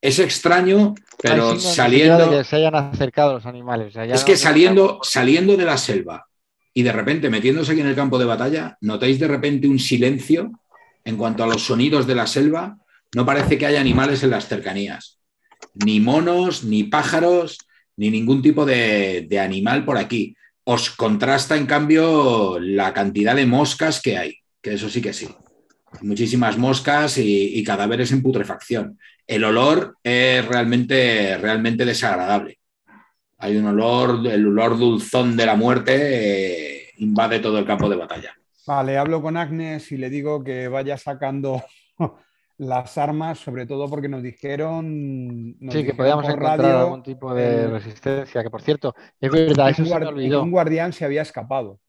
[SPEAKER 1] es extraño, pero saliendo.
[SPEAKER 3] De que se hayan acercado los animales.
[SPEAKER 1] es que saliendo, saliendo de la selva y de repente metiéndose aquí en el campo de batalla, notáis de repente un silencio en cuanto a los sonidos de la selva. No parece que haya animales en las cercanías. Ni monos, ni pájaros, ni ningún tipo de, de animal por aquí os contrasta, en cambio, la cantidad de moscas que hay, que eso sí que sí. Muchísimas moscas y, cadáveres en putrefacción. El olor es realmente, realmente desagradable. Hay un olor, el olor dulzón de la muerte eh, invade todo el campo de batalla.
[SPEAKER 4] Vale, hablo con Agnes y le digo que vaya sacando las armas, sobre todo porque nos dijeron.
[SPEAKER 3] sí, que podíamos encontrar algún tipo de resistencia. Que por cierto, es verdad, eso se me olvidó.
[SPEAKER 4] Un guardián se había escapado.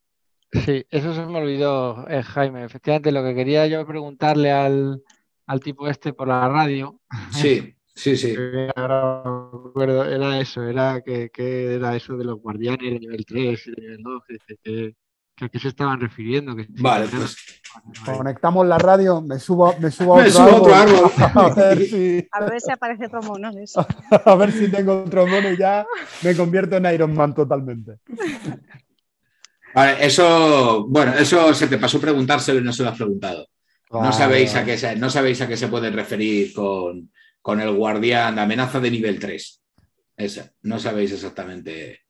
[SPEAKER 3] Sí, eso se me olvidó, eh, Jaime. Efectivamente, lo que quería yo preguntarle al, tipo este por la radio.
[SPEAKER 1] Sí, sí, sí.
[SPEAKER 3] era eso, era que, era eso de los guardianes de nivel 3 y de nivel 2, que, ¿A qué se estaban refiriendo?
[SPEAKER 1] vale, pues.
[SPEAKER 4] Conectamos la radio, me subo, me subo
[SPEAKER 1] a otro, árbol.
[SPEAKER 2] A, ver si... a ver si aparece otro mono.
[SPEAKER 4] a ver si tengo otro mono y ya me convierto en Iron Man totalmente.
[SPEAKER 1] Vale, eso, bueno, eso se te pasó preguntárselo y no se lo has preguntado. no, sabéis a qué se, no sabéis a qué se puede referir con, con el guardián, amenaza de nivel 3. Esa, no sabéis exactamente.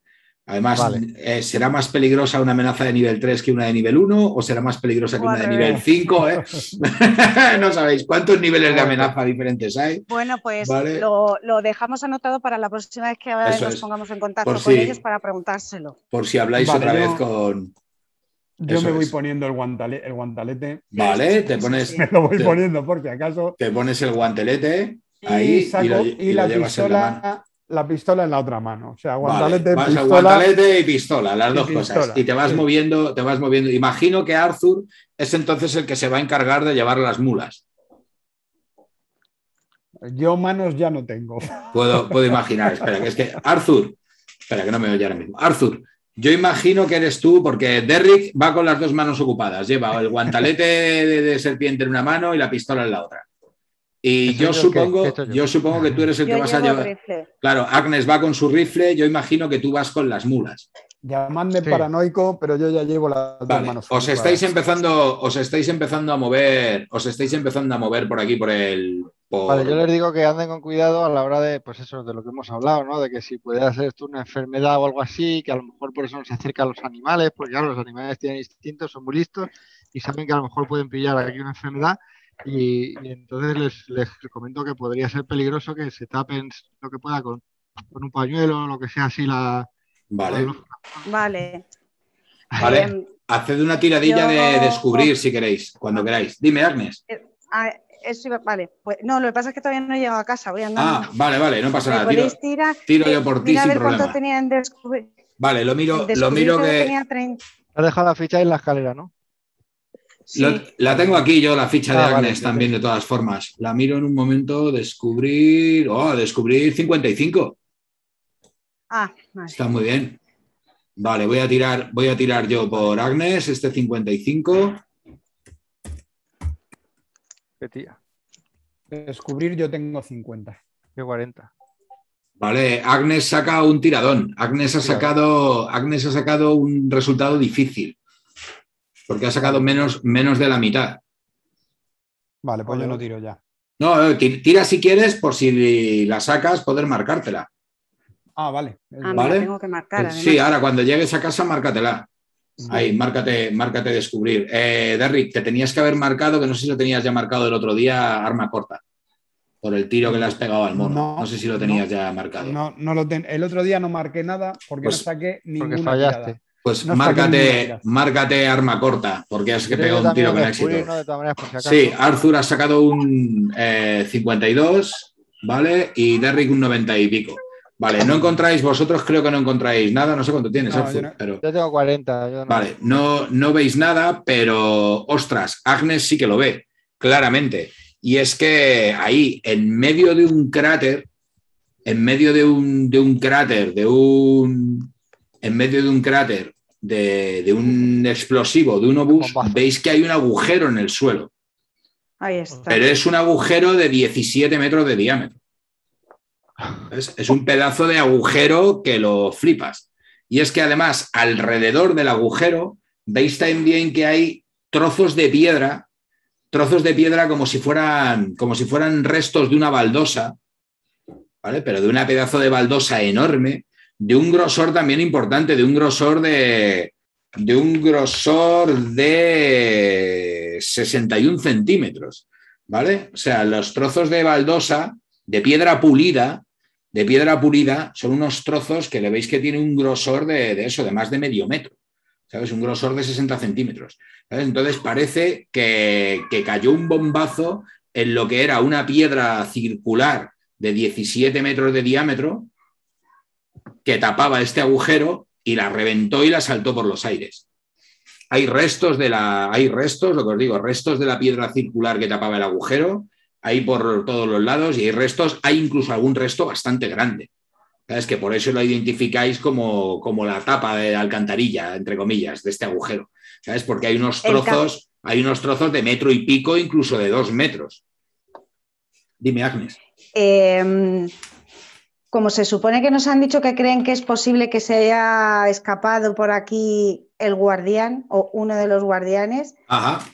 [SPEAKER 1] Además, eh, ¿será más peligrosa una amenaza de nivel 3 que una de nivel 1 o será más peligrosa que una de nivel 5? Eh? no sabéis cuántos niveles de amenaza diferentes hay.
[SPEAKER 2] Bueno, pues lo, dejamos anotado para la próxima vez que nos pongamos en contacto con ellos para preguntárselo.
[SPEAKER 1] Por si habláis otra vez con...
[SPEAKER 4] Yo me voy poniendo el, el, guantalete.
[SPEAKER 1] Vale, te pones...
[SPEAKER 4] Me lo voy poniendo porque acaso...
[SPEAKER 1] Te pones el guantelete ahí y, la pistola
[SPEAKER 4] la pistola en la otra mano. O sea, guantalete,
[SPEAKER 1] y pistola, las dos cosas. Y te vas moviendo, te vas moviendo. Imagino que Arthur es entonces el que se va a encargar de llevar las mulas.
[SPEAKER 4] Yo manos ya no tengo.
[SPEAKER 1] Puedo, puedo imaginar. Espera, que es que Arthur, espera que no me oye ahora mismo. Arthur, yo imagino que eres tú, porque Derrick va con las dos manos ocupadas. Lleva el guantalete de serpiente en una mano y la pistola en la otra. Y yo supongo, yo? supongo que tú eres el que vas a llevar. Claro, Agnes va con su rifle, yo imagino que tú vas con las mulas.
[SPEAKER 4] Llamadme paranoico, pero yo ya llevo las dos manos.
[SPEAKER 1] Os estáis empezando, os estáis empezando a mover, os estáis empezando a mover por aquí, por el.
[SPEAKER 3] Vale, yo les digo que anden con cuidado a la hora de, pues eso, de lo que hemos hablado, ¿no? De que si puede ser esto una enfermedad o algo así, que a lo mejor por eso no se acerca a los animales, porque claro, los animales tienen instintos, son muy listos y saben que a lo mejor pueden pillar aquí una enfermedad y, entonces les, les, comento que podría ser peligroso que se tapen lo que pueda con, un pañuelo o lo que sea así la...
[SPEAKER 1] Vale.
[SPEAKER 2] Vale.
[SPEAKER 1] Vale. Em, Haced una tiradilla de descubrir si queréis, cuando queráis. Dime, Agnes.
[SPEAKER 2] Eh, eso vale. Pues, no, lo que pasa es que todavía no he llegado a casa, voy
[SPEAKER 1] andando. Ah, vale, vale, no pasa nada. Tiro, tiro, yo por ti sin problema. Vale, lo miro, lo miro que.
[SPEAKER 3] Has dejado la ficha en la escalera, ¿no?
[SPEAKER 1] La, tengo aquí yo, la ficha de ah, Agnes también, de todas formas. La miro en un momento, descubrir. Oh, descubrir 55.
[SPEAKER 2] Ah,
[SPEAKER 1] Está muy bien. Vale, voy a tirar, voy a tirar yo por Agnes, este 55.
[SPEAKER 3] Qué tía.
[SPEAKER 4] Descubrir yo tengo 50.
[SPEAKER 3] Qué 40.
[SPEAKER 1] Vale, Agnes saca un tiradón. Agnes ha sacado, Agnes ha sacado un resultado difícil porque ha sacado menos, menos de la mitad.
[SPEAKER 4] Vale, pues yo no tiro ya.
[SPEAKER 1] No, tira si quieres, por si la sacas, poder marcártela.
[SPEAKER 4] Ah, vale.
[SPEAKER 2] Ah, ¿Vale? tengo que marcar. Eh,
[SPEAKER 1] sí, ahora cuando llegues a casa, márcatela. Ahí, márcate, márcate descubrir. Eh, Derrick, te tenías que haber marcado, que no sé si lo tenías ya marcado el otro día, arma corta. por el tiro que le has pegado al mono. No, sé si lo tenías ya marcado.
[SPEAKER 4] No, no lo el otro día no marqué nada porque no pues saqué ninguna porque fallaste.
[SPEAKER 1] Pues márcate, arma corta, porque has que pegado un tiro con éxito. sí, Arthur ha sacado un 52, eh, ¿vale? Y Derrick un 90 y pico. Vale, no encontráis, vosotros creo que no encontráis nada, no sé cuánto tienes, Arthur, pero...
[SPEAKER 3] Yo tengo 40.
[SPEAKER 1] Vale, no, no veis nada, pero ostras, Agnes sí que lo ve, claramente. Y es que ahí, en medio de un cráter, en medio de un, de un cráter, de un, en medio de un cráter de, un explosivo, de un obús, veis que hay un agujero en el suelo.
[SPEAKER 2] Ahí está.
[SPEAKER 1] Pero es un agujero de 17 metros de diámetro. Es, un pedazo de agujero que lo flipas. Y es que además, alrededor del agujero, veis también que hay trozos de piedra, trozos de piedra como si fueran, como si fueran restos de una baldosa, ¿vale? Pero de una pedazo de baldosa enorme, de un grosor también importante, de un grosor de, de un grosor de 61 centímetros, ¿vale? O sea, los trozos de baldosa, de piedra pulida, de piedra pulida, son unos trozos que le veis que tiene un grosor de, eso, de más de medio metro, ¿sabes? Un grosor de 60 centímetros. Entonces parece que, que cayó un bombazo en lo que era una piedra circular de 17 metros de diámetro, que tapaba este agujero y la reventó y la saltó por los aires. Hay restos de la, hay restos, lo que os digo, restos de la piedra circular que tapaba el agujero, hay por todos los lados y hay restos, hay incluso algún resto bastante grande. Es que por eso lo identificáis como, como la tapa de alcantarilla, entre comillas, de este agujero. ¿Sabes? Porque hay unos trozos, hay unos trozos de metro y pico, incluso de dos metros. Dime, Agnes.
[SPEAKER 2] Eh, como se supone que nos han dicho que creen que es posible que se haya escapado por aquí el guardián o uno de los guardianes,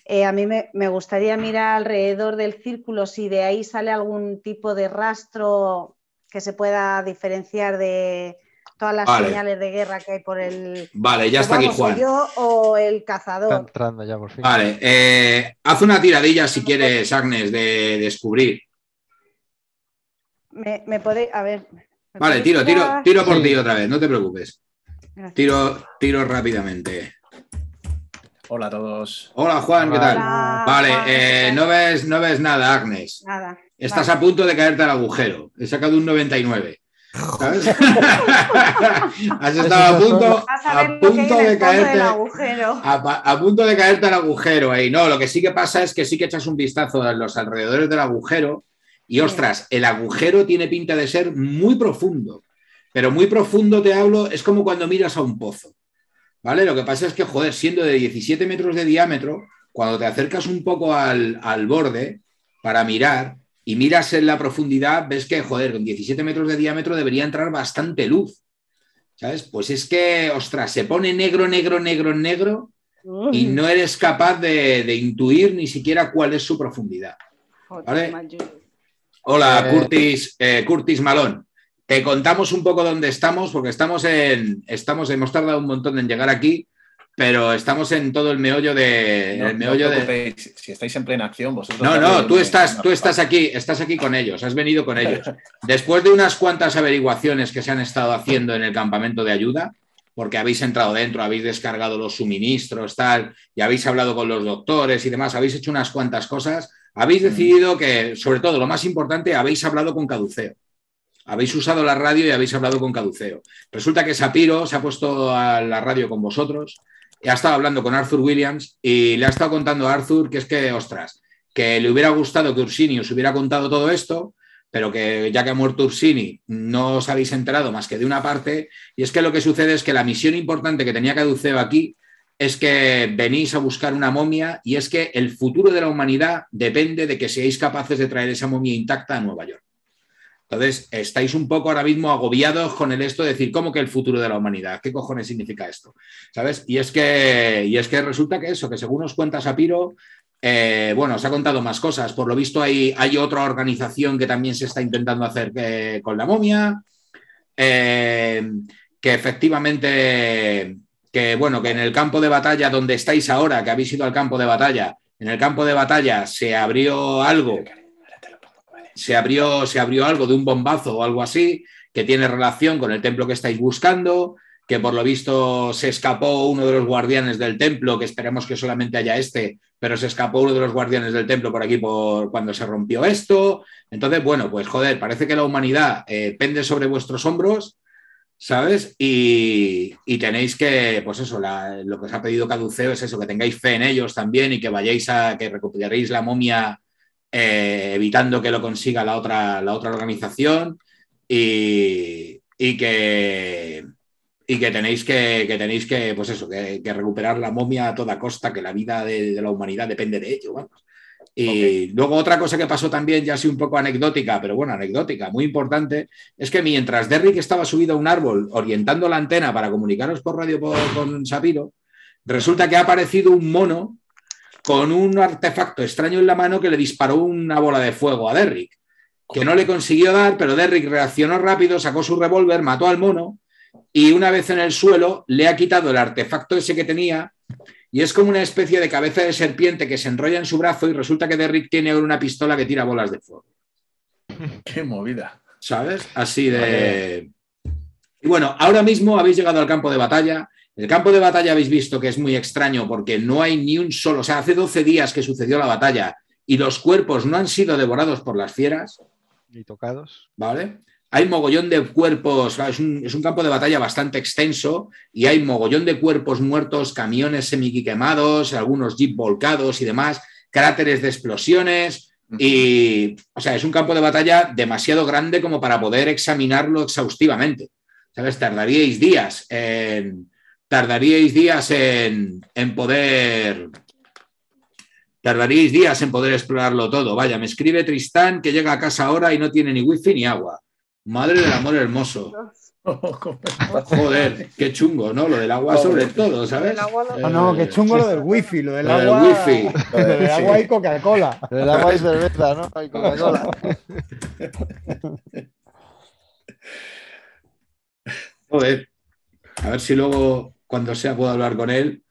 [SPEAKER 2] eh, a mí me, gustaría mirar alrededor del círculo si de ahí sale algún tipo de rastro que se pueda diferenciar de todas las señales de guerra que hay por el...
[SPEAKER 1] Vale, ya está aquí Juan.
[SPEAKER 2] Yo o el cazador. Está
[SPEAKER 3] entrando ya por fin.
[SPEAKER 1] Vale, eh, haz una tiradilla si quieres, Agnes, de descubrir.
[SPEAKER 2] Me, me podéis, a ver.
[SPEAKER 1] Vale, tiro, tiro, tiro por ti otra vez, no te preocupes. Tiro, tiro rápidamente.
[SPEAKER 7] Hola a todos.
[SPEAKER 1] Hola Juan, ¿qué tal? vale, eh, no, ves, no ves nada, Agnes.
[SPEAKER 2] Nada.
[SPEAKER 1] Estás a punto de caerte al agujero. He sacado un 99. ¿Sabes? Has estado a punto, a punto de caerte a, punto de caerte al agujero ahí. No, lo que sí que pasa es que sí que echas un vistazo a los alrededores del agujero y ostras, el agujero tiene pinta de ser muy profundo, pero muy profundo te hablo, es como cuando miras a un pozo. ¿Vale? Lo que pasa es que, joder, siendo de 17 metros de diámetro, cuando te acercas un poco al, borde para mirar y miras en la profundidad, ves que, joder, con 17 metros de diámetro debería entrar bastante luz. ¿Sabes? Pues es que, ostras, se pone negro, negro, negro, negro y no eres capaz de, de intuir ni siquiera cuál es su profundidad. ¿Vale? Hola, eh, Curtis, eh, Curtis Malón. Te contamos un poco dónde estamos, porque estamos en. Estamos, hemos tardado un montón en llegar aquí, pero estamos en todo el meollo de. el meollo de...
[SPEAKER 7] Si estáis en plena acción, vosotros.
[SPEAKER 1] No, no, tú estás, tú estás aquí, estás aquí con ellos, has venido con ellos. Después de unas cuantas averiguaciones que se han estado haciendo en el campamento de ayuda, porque habéis entrado dentro, habéis descargado los suministros, tal, y habéis hablado con los doctores y demás, habéis hecho unas cuantas cosas habéis decidido que, sobre todo, lo más importante, habéis hablado con Caduceo. Habéis usado la radio y habéis hablado con Caduceo. Resulta que Sapiro se ha puesto a la radio con vosotros y ha estado hablando con Arthur Williams y le ha estado contando a Arthur que es que, ostras, que le hubiera gustado que Ursini os hubiera contado todo esto, pero que ya que ha muerto Ursini no os habéis enterado más que de una parte, y es que lo que sucede es que la misión importante que tenía Caduceo aquí es que venís a buscar una momia y es que el futuro de la humanidad depende de que seáis capaces de traer esa momia intacta a Nueva York. Entonces, estáis un poco ahora mismo agobiados con el esto de decir, ¿cómo que el futuro de la humanidad? ¿Qué cojones significa esto? ¿Sabes? Y es que, y es que resulta que eso, que según os cuenta Sapiro, eh, bueno, os ha contado más cosas. Por lo visto, hay, hay otra organización que también se está intentando hacer eh, con la momia, eh, que efectivamente que bueno, que en el campo de batalla donde estáis ahora, que habéis ido al campo de batalla, en el campo de batalla se abrió algo se abrió, se abrió algo de un bombazo o algo así que tiene relación con el templo que estáis buscando, que por lo visto se escapó uno de los guardianes del templo, que esperemos que solamente haya este, pero se escapó uno de los guardianes del templo por aquí por cuando se rompió esto. Entonces, bueno, pues joder, parece que la humanidad eh, pende sobre vuestros hombros, ¿sabes? Y, tenéis que, pues eso, lo que os ha pedido Caduceo es eso, que tengáis fe en ellos también y que vayáis a, que recuperaréis la momia eh, evitando que lo consiga la otra, la otra organización y, y que y que tenéis que, tenéis que, pues eso, que, recuperar la momia a toda costa, que la vida de, la humanidad depende de ello. Y luego otra cosa que pasó también, ya así un poco anecdótica, pero bueno, anecdótica, muy importante, es que mientras Derrick estaba subido a un árbol orientando la antena para comunicaros por radio con Sapiro, resulta que ha aparecido un mono con un artefacto extraño en la mano que le disparó una bola de fuego a Derrick, que no le consiguió dar, pero Derrick reaccionó rápido, sacó su revólver, mató al mono y una vez en el suelo le ha quitado el artefacto ese que tenía y es como una especie de cabeza de serpiente que se enrolla en su brazo y resulta que Derrick tiene una pistola que tira bolas de fuego.
[SPEAKER 7] Qué movida.
[SPEAKER 1] ¿Sabes? Así de... Y bueno, ahora mismo habéis llegado al campo de batalla. El campo de batalla habéis visto que es muy extraño porque no hay ni un solo, o sea, hace 12 días que sucedió la batalla y los cuerpos no han sido devorados por las fieras.
[SPEAKER 3] Ni tocados.
[SPEAKER 1] ¿Vale? Hay mogollón de cuerpos, es un, campo de batalla bastante extenso y hay mogollón de cuerpos muertos, camiones semiquemados, algunos jeep volcados y demás, cráteres de explosiones. Y, o sea, es un campo de batalla demasiado grande como para poder examinarlo exhaustivamente. ¿Sabes? Tardaríais días en, tardaríais días en, en poder tardaríais días en poder explorarlo todo. Vaya, me escribe Tristán que llega a casa ahora y no tiene ni wifi ni agua. Madre del amor hermoso. Joder, qué chungo, ¿no? Lo del agua sobre todo, ¿sabes?
[SPEAKER 4] No, no, qué chungo lo del wifi, lo del agua. wifi. Lo del agua y Coca-Cola.
[SPEAKER 3] Lo del agua y cerveza, ¿no? Hay Coca-Cola.
[SPEAKER 1] Joder. A ver si luego, cuando sea, puedo hablar con él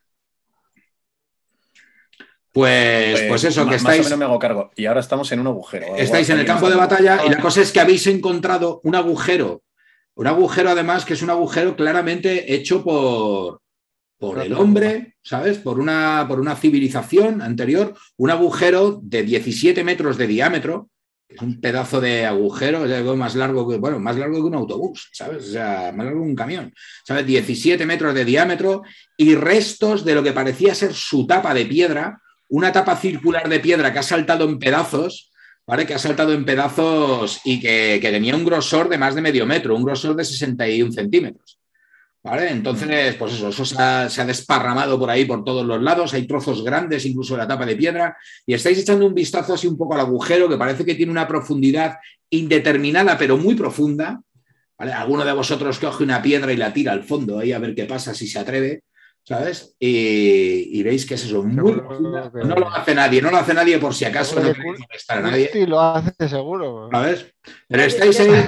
[SPEAKER 1] pues, pues, eso, que estáis.
[SPEAKER 7] Más o menos me hago cargo. Y ahora estamos en un agujero.
[SPEAKER 1] Estáis en el campo de batalla y la cosa es que habéis encontrado un agujero. Un agujero, además, que es un agujero claramente hecho por, por el hombre, ¿sabes? Por una, por una civilización anterior. Un agujero de 17 metros de diámetro, es un pedazo de agujero, es más largo que, bueno, más largo que un autobús, ¿sabes? O sea, más largo que un camión, ¿sabes? 17 metros de diámetro y restos de lo que parecía ser su tapa de piedra una tapa circular de piedra que ha saltado en pedazos, ¿vale? Que ha saltado en pedazos y que, tenía un grosor de más de medio metro, un grosor de 61 centímetros. ¿Vale? Entonces, pues eso, eso se ha, desparramado por ahí por todos los lados, hay trozos grandes incluso de la tapa de piedra, y estáis echando un vistazo así un poco al agujero que parece que tiene una profundidad indeterminada, pero muy profunda. ¿Vale? Alguno de vosotros coge una piedra y la tira al fondo ahí a ver qué pasa si se atreve. ¿Sabes? Y, veis que es eso, muy No lo hace nadie, no lo hace nadie por si acaso no
[SPEAKER 3] a nadie. Sí, lo hace seguro.
[SPEAKER 1] ¿Sabes? Pero estáis ahí.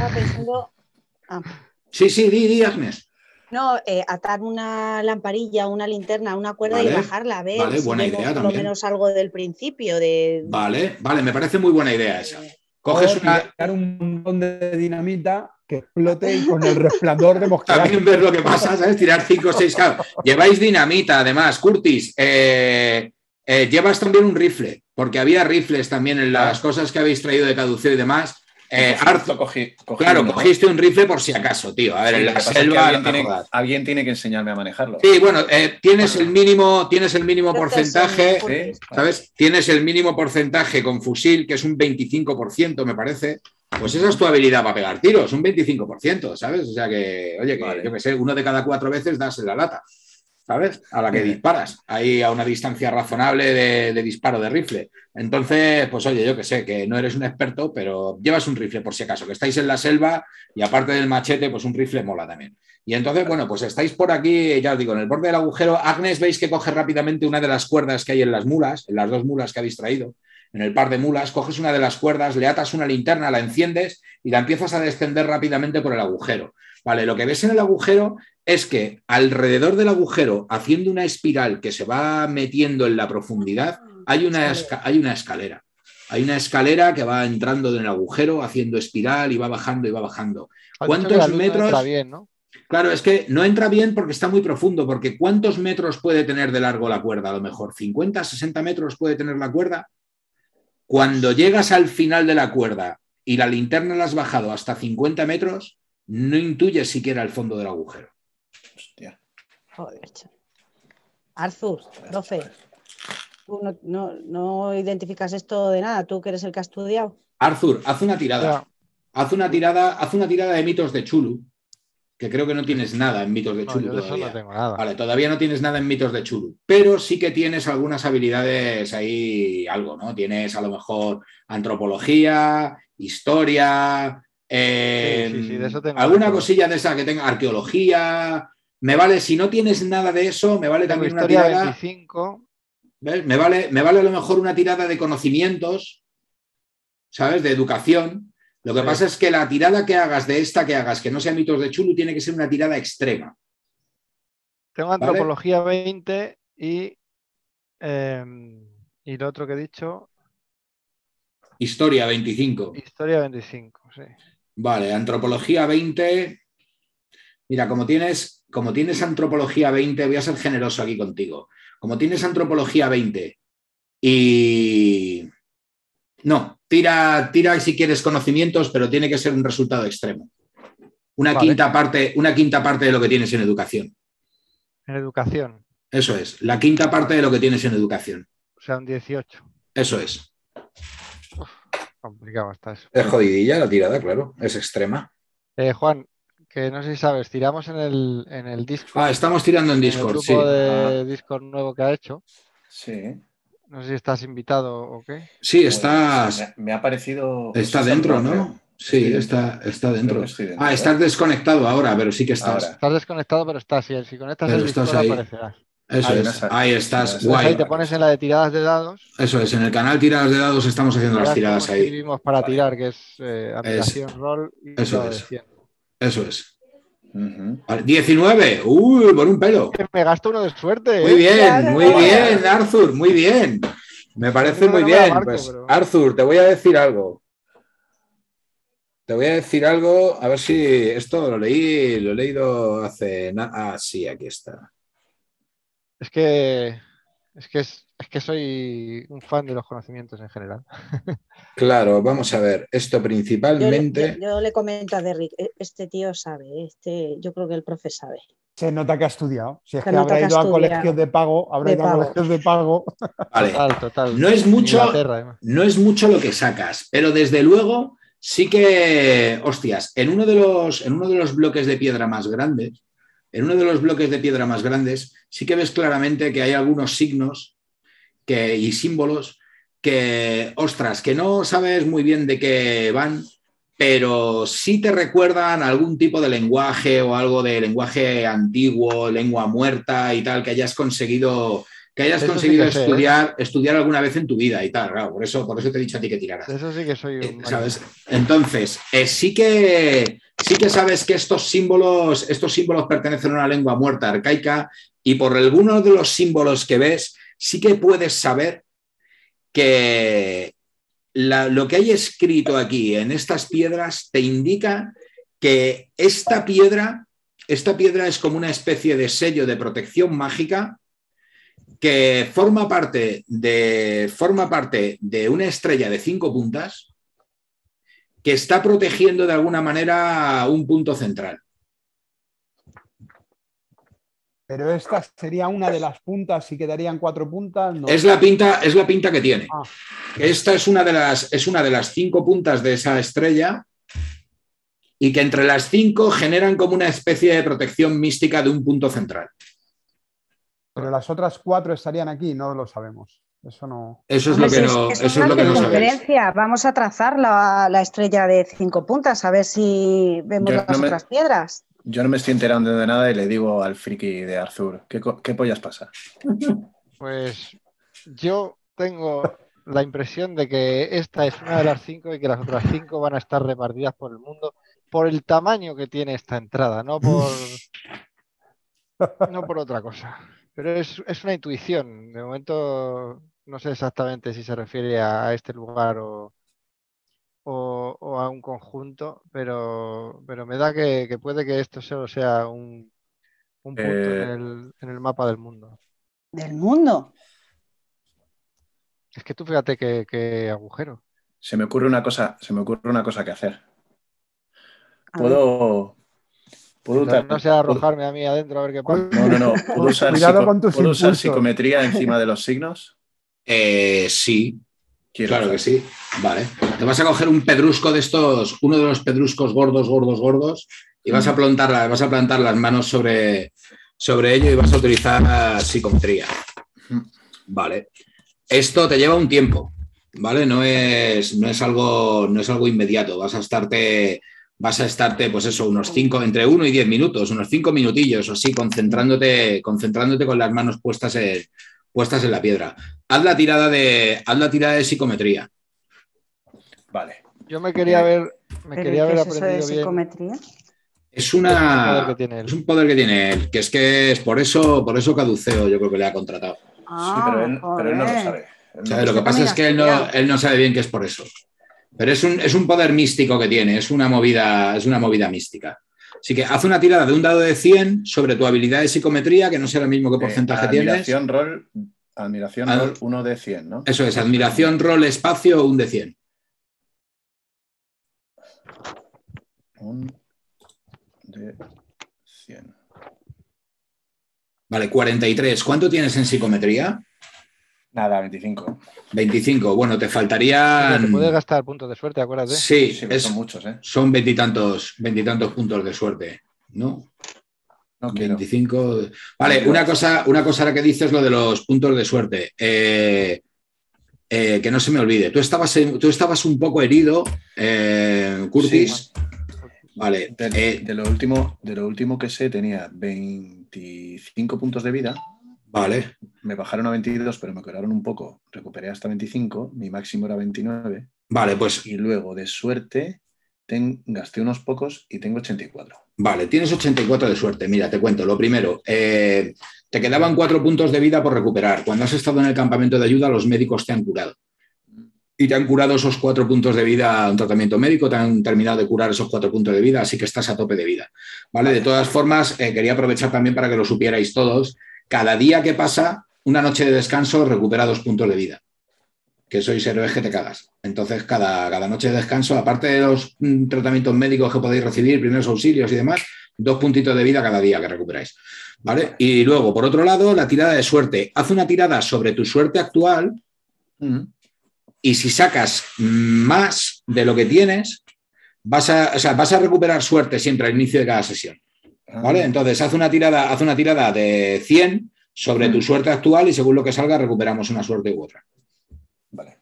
[SPEAKER 1] Ah. Sí, sí, di, di, Agnes.
[SPEAKER 2] No, eh, atar una lamparilla, una linterna, una cuerda y bajarla, a ver
[SPEAKER 1] vale, buena idea
[SPEAKER 2] por lo menos algo del principio. De...
[SPEAKER 1] Vale, vale, me parece muy buena idea esa. Coges una...
[SPEAKER 4] un montón de dinamita que explote y con el resplandor de mosquear.
[SPEAKER 1] También ver lo que pasa, ¿sabes? Tirar 5 o 6 Lleváis dinamita, además, Curtis. Eh, eh, llevas también un rifle, porque había rifles también en las cosas que habéis traído de caduceo y demás. Eh, harto. claro, cogiste un rifle por si acaso, tío. A ver, en la selva.
[SPEAKER 7] Alguien tiene, que enseñarme a manejarlo.
[SPEAKER 1] Sí, bueno, tienes el mínimo, tienes el mínimo porcentaje, ¿sabes? Tienes el mínimo porcentaje con fusil, que es un 25%, me parece. Pues esa es tu habilidad para pegar tiros, un 25%, ¿sabes? O sea que, oye, que yo que sé, uno de cada cuatro veces das en la lata, ¿sabes? A la que disparas, ahí a una distancia razonable de, disparo de rifle. Entonces, pues oye, yo que sé, que no eres un experto, pero llevas un rifle por si acaso, que estáis en la selva y aparte del machete, pues un rifle mola también. Y entonces, bueno, pues estáis por aquí, ya os digo, en el borde del agujero. Agnes veis que coge rápidamente una de las cuerdas que hay en las mulas, en las dos mulas que habéis traído en el par de mulas, coges una de las cuerdas, le atas una linterna, la enciendes y la empiezas a descender rápidamente por el agujero. Vale, lo que ves en el agujero es que alrededor del agujero, haciendo una espiral que se va metiendo en la profundidad, hay una, hay una escalera. hay una escalera que va entrando en el agujero, haciendo espiral y va bajando y va bajando. ¿Cuántos
[SPEAKER 3] no
[SPEAKER 1] metros?
[SPEAKER 3] entra bien, ¿no?
[SPEAKER 1] Claro, es que no entra bien porque está muy profundo, porque ¿cuántos metros puede tener de largo la cuerda? A lo mejor 50, 60 metros puede tener la cuerda. Cuando llegas al final de la cuerda y la linterna la has bajado hasta 50 metros, no intuyes siquiera el fondo del agujero.
[SPEAKER 2] Joder. Arthur, profe, tú no, no- no identificas esto de nada, tú que eres el que ha estudiado.
[SPEAKER 1] Arthur, haz una tirada. Haz una tirada, haz una tirada de mitos de Chulu, que creo que no tienes nada en mitos de
[SPEAKER 3] No,
[SPEAKER 1] Chulu
[SPEAKER 3] yo de eso
[SPEAKER 1] todavía.
[SPEAKER 3] no tengo nada.
[SPEAKER 1] Vale, todavía no tienes nada en mitos de Chulu, pero sí que tienes algunas habilidades ahí, algo, ¿no? Tienes a lo mejor antropología, historia, eh,
[SPEAKER 3] Sí, sí, sí, de eso tengo
[SPEAKER 1] alguna
[SPEAKER 3] algo.
[SPEAKER 1] cosilla de esa que tenga, arqueología. Me vale, si no tienes nada de eso, me vale también una tirada.
[SPEAKER 3] 25.
[SPEAKER 1] ¿ves? Me vale, me vale a lo mejor una tirada de conocimientos, ¿sabes? De educación. Lo que
[SPEAKER 3] Sí.
[SPEAKER 1] pasa es que la tirada que hagas de esta que hagas, que no sea mitos de Chulu, tiene que ser una tirada extrema.
[SPEAKER 3] Tengo antropología 20 y, em, y lo otro que he dicho,
[SPEAKER 1] Historia 25.
[SPEAKER 3] historia 25. Sí.
[SPEAKER 1] Vale, antropología 20. Mira, como tienes, como tienes antropología 20, voy a ser generoso aquí contigo. Como tienes antropología 20 y. No, tira, tira si quieres conocimientos, pero tiene que ser un resultado extremo. Una,
[SPEAKER 3] Vale.
[SPEAKER 1] quinta parte, una quinta parte de lo que tienes en educación.
[SPEAKER 3] En educación,
[SPEAKER 1] Eso es, la quinta parte de lo que tienes en educación.
[SPEAKER 3] o sea, un 18.
[SPEAKER 1] Eso es.
[SPEAKER 3] Complicado está eso.
[SPEAKER 1] Es jodidilla la tirada, claro, es extrema.
[SPEAKER 3] Eh, Juan, que no sé si sabes, tiramos en el, en el Discord.
[SPEAKER 1] Ah, estamos tirando en
[SPEAKER 3] en el
[SPEAKER 1] Discord,
[SPEAKER 3] grupo
[SPEAKER 1] sí.
[SPEAKER 3] de Discord nuevo que ha hecho.
[SPEAKER 7] Sí.
[SPEAKER 3] No sé si estás invitado o qué.
[SPEAKER 1] Sí,
[SPEAKER 7] Pues,
[SPEAKER 1] estás.
[SPEAKER 7] me, me ha parecido.
[SPEAKER 1] Está dentro, ¿no?
[SPEAKER 7] creo.
[SPEAKER 1] Sí, está, está dentro.
[SPEAKER 7] Dentro,
[SPEAKER 1] Ah,
[SPEAKER 7] ¿eh?
[SPEAKER 1] estás desconectado ahora, pero sí que estás.
[SPEAKER 7] Ahora.
[SPEAKER 3] Estás desconectado, pero estás. Si, si conectas
[SPEAKER 1] Pero
[SPEAKER 3] el
[SPEAKER 1] estás
[SPEAKER 3] Discord
[SPEAKER 1] ahí.
[SPEAKER 3] aparecerás.
[SPEAKER 1] Eso
[SPEAKER 7] Ahí
[SPEAKER 1] es.
[SPEAKER 7] estás.
[SPEAKER 1] Ahí estás.
[SPEAKER 7] Entonces
[SPEAKER 1] Guay.
[SPEAKER 3] Ahí te pones en la de tiradas de dados.
[SPEAKER 1] Eso es. En el canal Tiradas de Dados estamos haciendo las tiradas ahí.
[SPEAKER 3] escribimos para tirar, que es eh, admiración, rol y
[SPEAKER 1] eso
[SPEAKER 3] de
[SPEAKER 1] es.
[SPEAKER 3] 100.
[SPEAKER 1] Eso es. Vale, 19. Uy, por un pelo.
[SPEAKER 3] Que Me gasto uno de suerte.
[SPEAKER 1] Muy
[SPEAKER 3] ¿eh?
[SPEAKER 1] bien,
[SPEAKER 2] Claro.
[SPEAKER 1] muy bien, Arthur, muy bien. Me parece
[SPEAKER 3] No,
[SPEAKER 1] muy
[SPEAKER 3] no me la
[SPEAKER 1] bien.
[SPEAKER 3] marco,
[SPEAKER 1] Pues,
[SPEAKER 3] pero-
[SPEAKER 1] Arthur, te voy a decir algo. Te voy a decir algo, a ver si esto lo leí, lo he leído hace nada. Ah, sí, aquí está.
[SPEAKER 3] Es que, es que es, es que soy un fan de los conocimientos en general.
[SPEAKER 1] Claro, vamos a ver. Esto principalmente.
[SPEAKER 2] yo- yo le comento a Derrick, "E- este tío sabe, este, yo creo que el profe sabe.
[SPEAKER 4] Se nota que ha estudiado. Si es
[SPEAKER 2] Se
[SPEAKER 4] que habrá ido a colegios de pago, habrá
[SPEAKER 2] De
[SPEAKER 4] ido a colegios de pago.
[SPEAKER 1] Vale.
[SPEAKER 3] Total, total.
[SPEAKER 1] No es mucho- no es mucho lo que sacas, pero desde luego sí que, hostias, en uno de los, en uno de los bloques de piedra más grandes, en uno de los bloques de piedra más grandes, sí que ves claramente que hay algunos signos que, y símbolos que, ostras, que no sabes muy bien de qué van, pero sí te recuerdan algún tipo de lenguaje o algo de lenguaje antiguo, lengua muerta y tal, que hayas conseguido, que hayas
[SPEAKER 3] Eso sí
[SPEAKER 1] conseguido
[SPEAKER 3] sé, ¿eh?
[SPEAKER 1] estudiar, estudiar alguna vez en tu vida y tal. Claro, por eso, por eso te he dicho a ti que tiraras.
[SPEAKER 3] Eso sí que soy
[SPEAKER 1] Eh,
[SPEAKER 3] un.
[SPEAKER 1] ¿sabes? Entonces, eh, sí, que, sí que sabes que estos símbolos, estos símbolos pertenecen a una lengua muerta arcaica y por algunos de los símbolos que ves, sí que puedes saber que la- lo que hay escrito aquí en estas piedras te indica que esta piedra, esta piedra es como una especie de sello de protección mágica que forma parte de, forma parte de una estrella de cinco puntas que está protegiendo de alguna manera un punto central.
[SPEAKER 4] Pero esta sería una de las puntas y quedarían cuatro puntas. No.
[SPEAKER 1] Es la pinta, es la pinta que tiene.
[SPEAKER 4] Ah.
[SPEAKER 1] Esta es una, de las, es una de las cinco puntas de esa estrella y que entre las cinco generan como una especie de protección mística de un punto central.
[SPEAKER 4] Pero las otras cuatro estarían aquí, no lo sabemos. Eso no.
[SPEAKER 1] Eso es lo que
[SPEAKER 2] si
[SPEAKER 1] no,
[SPEAKER 2] es,
[SPEAKER 1] eso es lo que no sabéis.
[SPEAKER 2] circunferencia. Vamos a trazar la, la estrella de cinco puntas, a ver si vemos
[SPEAKER 7] Yo
[SPEAKER 2] las
[SPEAKER 7] no me-
[SPEAKER 2] otras piedras.
[SPEAKER 7] Yo no me estoy enterando de nada y le digo al friki de Arthur, ¿qué, qué pollas pasa?
[SPEAKER 3] Pues yo tengo la impresión de que esta es una de las cinco y que las otras cinco van a estar repartidas por el mundo por el tamaño que tiene esta entrada, no por, no por otra cosa. Pero es, es una intuición. De momento no sé exactamente si se refiere a, este lugar o, o, a un conjunto, pero, pero me da que, puede que esto solo sea un, punto
[SPEAKER 7] Eh,
[SPEAKER 3] en, el, en el mapa del mundo.
[SPEAKER 2] Del mundo.
[SPEAKER 3] Es que tú fíjate qué, qué agujero.
[SPEAKER 7] Se me ocurre una cosa, se me ocurre una cosa que hacer. Puedo. Usar-
[SPEAKER 3] no sea arrojarme a mí adentro a ver qué pasa.
[SPEAKER 7] No, no, no. ¿Puedo usar,
[SPEAKER 4] Cuidado
[SPEAKER 7] psico-
[SPEAKER 4] con tus
[SPEAKER 7] ¿puedo usar psicometría encima de los signos?
[SPEAKER 1] Eh, sí,
[SPEAKER 7] Quiero
[SPEAKER 1] claro que sí. Vale. Te vas a coger un pedrusco de estos, uno de los pedruscos gordos, gordos, gordos, y vas a plantar, la- vas a plantar las manos sobre, sobre ello y vas a utilizar psicometría. Vale. Esto te lleva un tiempo, ¿vale? No es, no es algo, no es algo inmediato. Vas a estarte, vas a estarte, pues eso, unos cinco, entre uno y diez minutos, unos cinco minutillos o así, concentrándote, concentrándote con las manos puestas en, puestas en la piedra. Haz la tirada de, haz la tirada de psicometría.
[SPEAKER 7] Vale.
[SPEAKER 3] Yo me quería ver, me
[SPEAKER 2] ¿Pero
[SPEAKER 3] quería haber
[SPEAKER 2] es eso de
[SPEAKER 3] aprendido bien.
[SPEAKER 2] psicometría?
[SPEAKER 1] Es una.
[SPEAKER 3] que tiene él.
[SPEAKER 1] Es un poder que tiene él, que es que es por eso, por eso Caduceo, yo creo que le ha contratado.
[SPEAKER 2] Ah,
[SPEAKER 7] sí, pero él, pero él no lo sabe. Lo
[SPEAKER 1] que pasa es que él no, él no sabe bien que es por eso. Pero es un, es un poder místico que tiene, es una movida, es una movida mística. Así que haz una tirada de un dado de 100 sobre tu habilidad de psicometría, que no sé ahora mismo qué
[SPEAKER 7] Eh,
[SPEAKER 1] porcentaje tienes.
[SPEAKER 7] admiración roll, admiración
[SPEAKER 1] Ad-
[SPEAKER 7] roll 1 de 100, ¿no?
[SPEAKER 1] Eso es, admiración, rol, espacio, un de 100.
[SPEAKER 7] Un de 100.
[SPEAKER 1] Vale, 43. ¿Cuánto tienes en psicometría?
[SPEAKER 7] Nada, 25.
[SPEAKER 1] 25. Bueno, te faltarían.
[SPEAKER 3] Te puedes gastar puntos de suerte, acuérdate.
[SPEAKER 1] Sí,
[SPEAKER 7] Sí,
[SPEAKER 1] es-
[SPEAKER 7] son muchos, ¿eh?
[SPEAKER 1] son veintitantos, veintitantos puntos de suerte, ¿no?
[SPEAKER 7] No quiero.
[SPEAKER 1] 25. Vale,
[SPEAKER 7] No
[SPEAKER 1] una cosa, una cosa ahora que dices lo de los puntos de suerte. Eh, eh, que no se me olvide. Tú estabas, en- tú estabas un poco herido, eh, Curtis. Vale.
[SPEAKER 7] De,
[SPEAKER 1] eh,
[SPEAKER 7] de lo último, de lo último que sé, tenía 25 puntos de vida.
[SPEAKER 1] Vale.
[SPEAKER 7] Me bajaron a 22, pero me curaron un poco. Recuperé hasta 25. Mi máximo era 29.
[SPEAKER 1] Vale, pues
[SPEAKER 7] Y luego, de suerte, ten- gasté unos pocos y tengo 84.
[SPEAKER 1] Vale, tienes 84 de suerte. Mira, te cuento. Lo primero, eh, te quedaban cuatro puntos de vida por recuperar. Cuando has estado en el campamento de ayuda, los médicos te han curado. Y te han curado esos cuatro puntos de vida a un tratamiento médico, te han terminado de curar esos cuatro puntos de vida, así que estás a tope de vida. ¿Vale? De todas formas, eh, quería aprovechar también para que lo supierais todos. Cada día que pasa, una noche de descanso recupera dos puntos de vida. Que sois héroes que te cagas. Entonces, cada, cada noche de descanso, aparte de los mm, tratamientos médicos que podéis recibir, primeros auxilios y demás, dos puntitos de vida cada día que recuperáis. ¿Vale? Y luego, por otro lado, la tirada de suerte. Haz una tirada sobre tu suerte actual y si sacas más de lo que tienes, vas a, o sea, vas a recuperar suerte siempre al inicio de cada sesión.
[SPEAKER 7] Ah,
[SPEAKER 1] ¿Vale? Entonces, haz una tirada, haz una tirada de 100 sobre tu suerte actual y según lo que salga, recuperamos una suerte u otra.
[SPEAKER 7] Vale.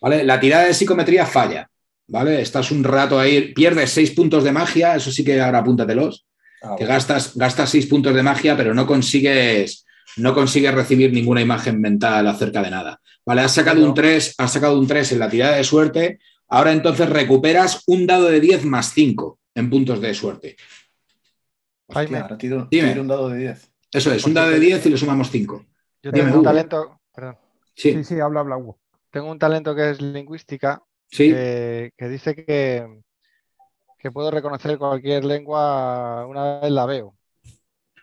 [SPEAKER 1] ¿Vale? La tirada de psicometría falla. ¿Vale? Estás un rato ahí, pierdes 6 puntos de magia, eso sí que ahora apúntatelos.
[SPEAKER 7] Ah,
[SPEAKER 1] que gastas, gastas seis puntos de magia, pero no consigues, no consigues recibir ninguna imagen mental acerca de nada. Vale, has sacado un 3, has sacado un 3 en la tirada de suerte. Ahora entonces recuperas un dado de 10 más 5 en puntos de suerte.
[SPEAKER 3] Jaime.
[SPEAKER 7] tiro,
[SPEAKER 1] Dime.
[SPEAKER 7] tiro un dado de 10.
[SPEAKER 1] Eso es, un dado de 10 y le sumamos 5.
[SPEAKER 3] Yo
[SPEAKER 1] Dime,
[SPEAKER 3] tengo un
[SPEAKER 1] Hugo.
[SPEAKER 3] talento, perdón,
[SPEAKER 1] Sí,
[SPEAKER 4] Sí, sí, habla, habla, Hugo.
[SPEAKER 3] tengo un talento que es lingüística,
[SPEAKER 1] sí.
[SPEAKER 3] que, que dice que, que puedo reconocer cualquier lengua una vez la veo.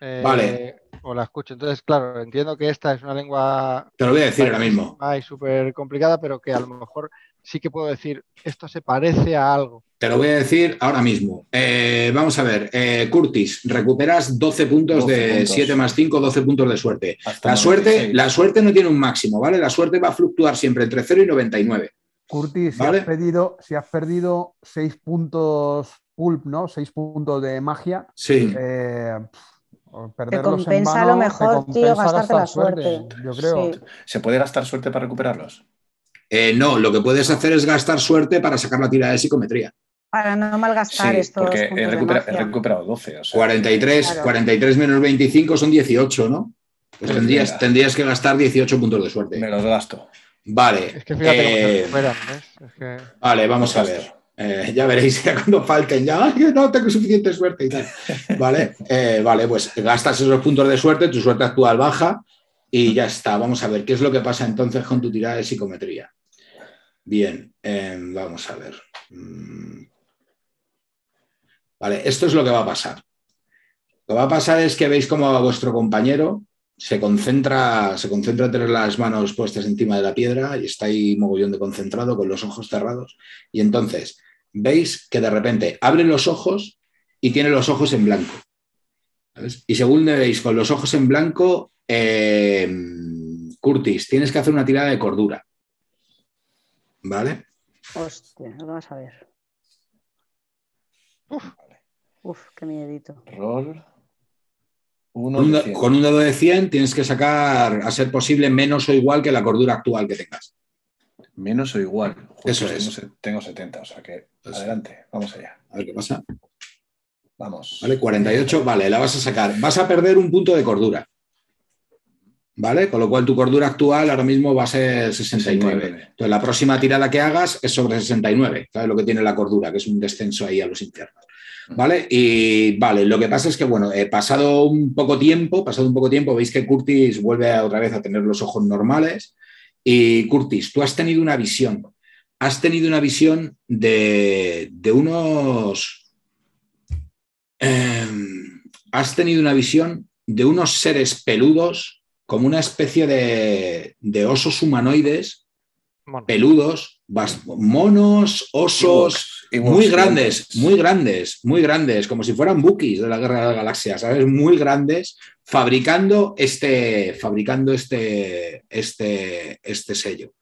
[SPEAKER 3] Eh,
[SPEAKER 1] Vale.
[SPEAKER 3] O la escucho. Entonces, claro, entiendo que esta es una lengua
[SPEAKER 1] Te lo voy a decir ahora mismo.
[SPEAKER 3] ay, súper complicada, pero que a lo mejor sí que puedo decir, esto se parece a algo.
[SPEAKER 1] Te lo voy a decir ahora mismo. Eh, vamos a ver, eh, Curtis, recuperas 12 puntos
[SPEAKER 7] 12
[SPEAKER 1] de
[SPEAKER 7] puntos.
[SPEAKER 1] 7 más 5, 12 puntos de suerte.
[SPEAKER 7] Hasta
[SPEAKER 1] La suerte,
[SPEAKER 7] 96.
[SPEAKER 1] la suerte no tiene un máximo, ¿vale? La suerte va a fluctuar siempre entre 0 y 99.
[SPEAKER 4] Curtis, si,
[SPEAKER 1] Vale.
[SPEAKER 4] has perdido, si has perdido seis puntos pulp, ¿no? Seis puntos de magia,
[SPEAKER 1] Sí.
[SPEAKER 4] eh, en
[SPEAKER 2] compensa
[SPEAKER 4] vano,
[SPEAKER 2] a lo mejor,
[SPEAKER 4] te
[SPEAKER 2] tío, gastarte
[SPEAKER 4] gastar
[SPEAKER 2] la suerte.
[SPEAKER 4] Yo creo.
[SPEAKER 2] Sí.
[SPEAKER 7] ¿Se puede gastar suerte para recuperarlos?
[SPEAKER 1] Eh, no, lo que puedes hacer es gastar suerte para sacar la tirada de psicometría.
[SPEAKER 2] Para no malgastar
[SPEAKER 7] Sí,
[SPEAKER 2] estos
[SPEAKER 7] porque he, recupera- recuperado 12. O sea,
[SPEAKER 1] 43,
[SPEAKER 2] Claro.
[SPEAKER 1] 43 menos 25 son 18, ¿no? Pues
[SPEAKER 7] Pues
[SPEAKER 1] tendrías, que gastar 18 puntos de suerte.
[SPEAKER 7] me los gasto.
[SPEAKER 1] Vale.
[SPEAKER 3] Es que fíjate cómo se
[SPEAKER 1] eh,
[SPEAKER 3] recuperan, ¿ves? Es que
[SPEAKER 1] vale, vamos a ver. Eh, ya veréis ya cuando falten. Ya, "Ay, no tengo suficiente suerte y tal. Vale, eh, vale, pues gastas esos puntos de suerte, tu suerte actual baja Y ya está. Vamos a ver qué es lo que pasa entonces con tu tirada de psicometría. Bien, em, vamos a ver. Mm. Vale, esto es lo que va a pasar. Lo que va a pasar es que veis como a vuestro compañero se concentra, se concentra en tener las manos puestas encima de la piedra y está ahí mogollón de concentrado con los ojos cerrados. Y entonces veis que de repente abre los ojos y tiene los ojos en blanco. Y según veis con los ojos en blanco, eh, Curtis, tienes que hacer una tirada de cordura. ¿Vale?
[SPEAKER 2] Hostia, vamos a ver. Uf, Uf qué miedito.
[SPEAKER 7] Rol.
[SPEAKER 1] con un dado de 100 tienes que sacar, a ser posible, menos o igual que la cordura actual que tengas.
[SPEAKER 7] Menos o igual.
[SPEAKER 1] Eso es.
[SPEAKER 7] Tengo 70, o sea que adelante, vamos allá.
[SPEAKER 1] A ver qué pasa.
[SPEAKER 7] Vamos.
[SPEAKER 1] Vale, 48, vale, la vas a sacar. Vas a perder un punto de cordura. ¿Vale? Con lo cual tu cordura actual ahora mismo va a ser 69. Entonces la próxima tirada que hagas es sobre 69, ¿sabes lo que tiene la cordura? Que es un descenso ahí a los infiernos. ¿Vale? Y vale, lo que pasa es que, bueno, he pasado un poco tiempo, pasado un poco tiempo, veis que Curtis vuelve otra vez a tener los ojos normales. Y Curtis, tú has tenido una visión. Has tenido una visión de, de unos. Em, has tenido una visión de unos seres peludos como una especie de, osos humanoides peludos, monos, osos, muy grandes, muy grandes, muy grandes, como si fueran bookies de la Guerra de la Galaxia, ¿sabes? Muy grandes, fabricando este, fabricando este, este, este sello.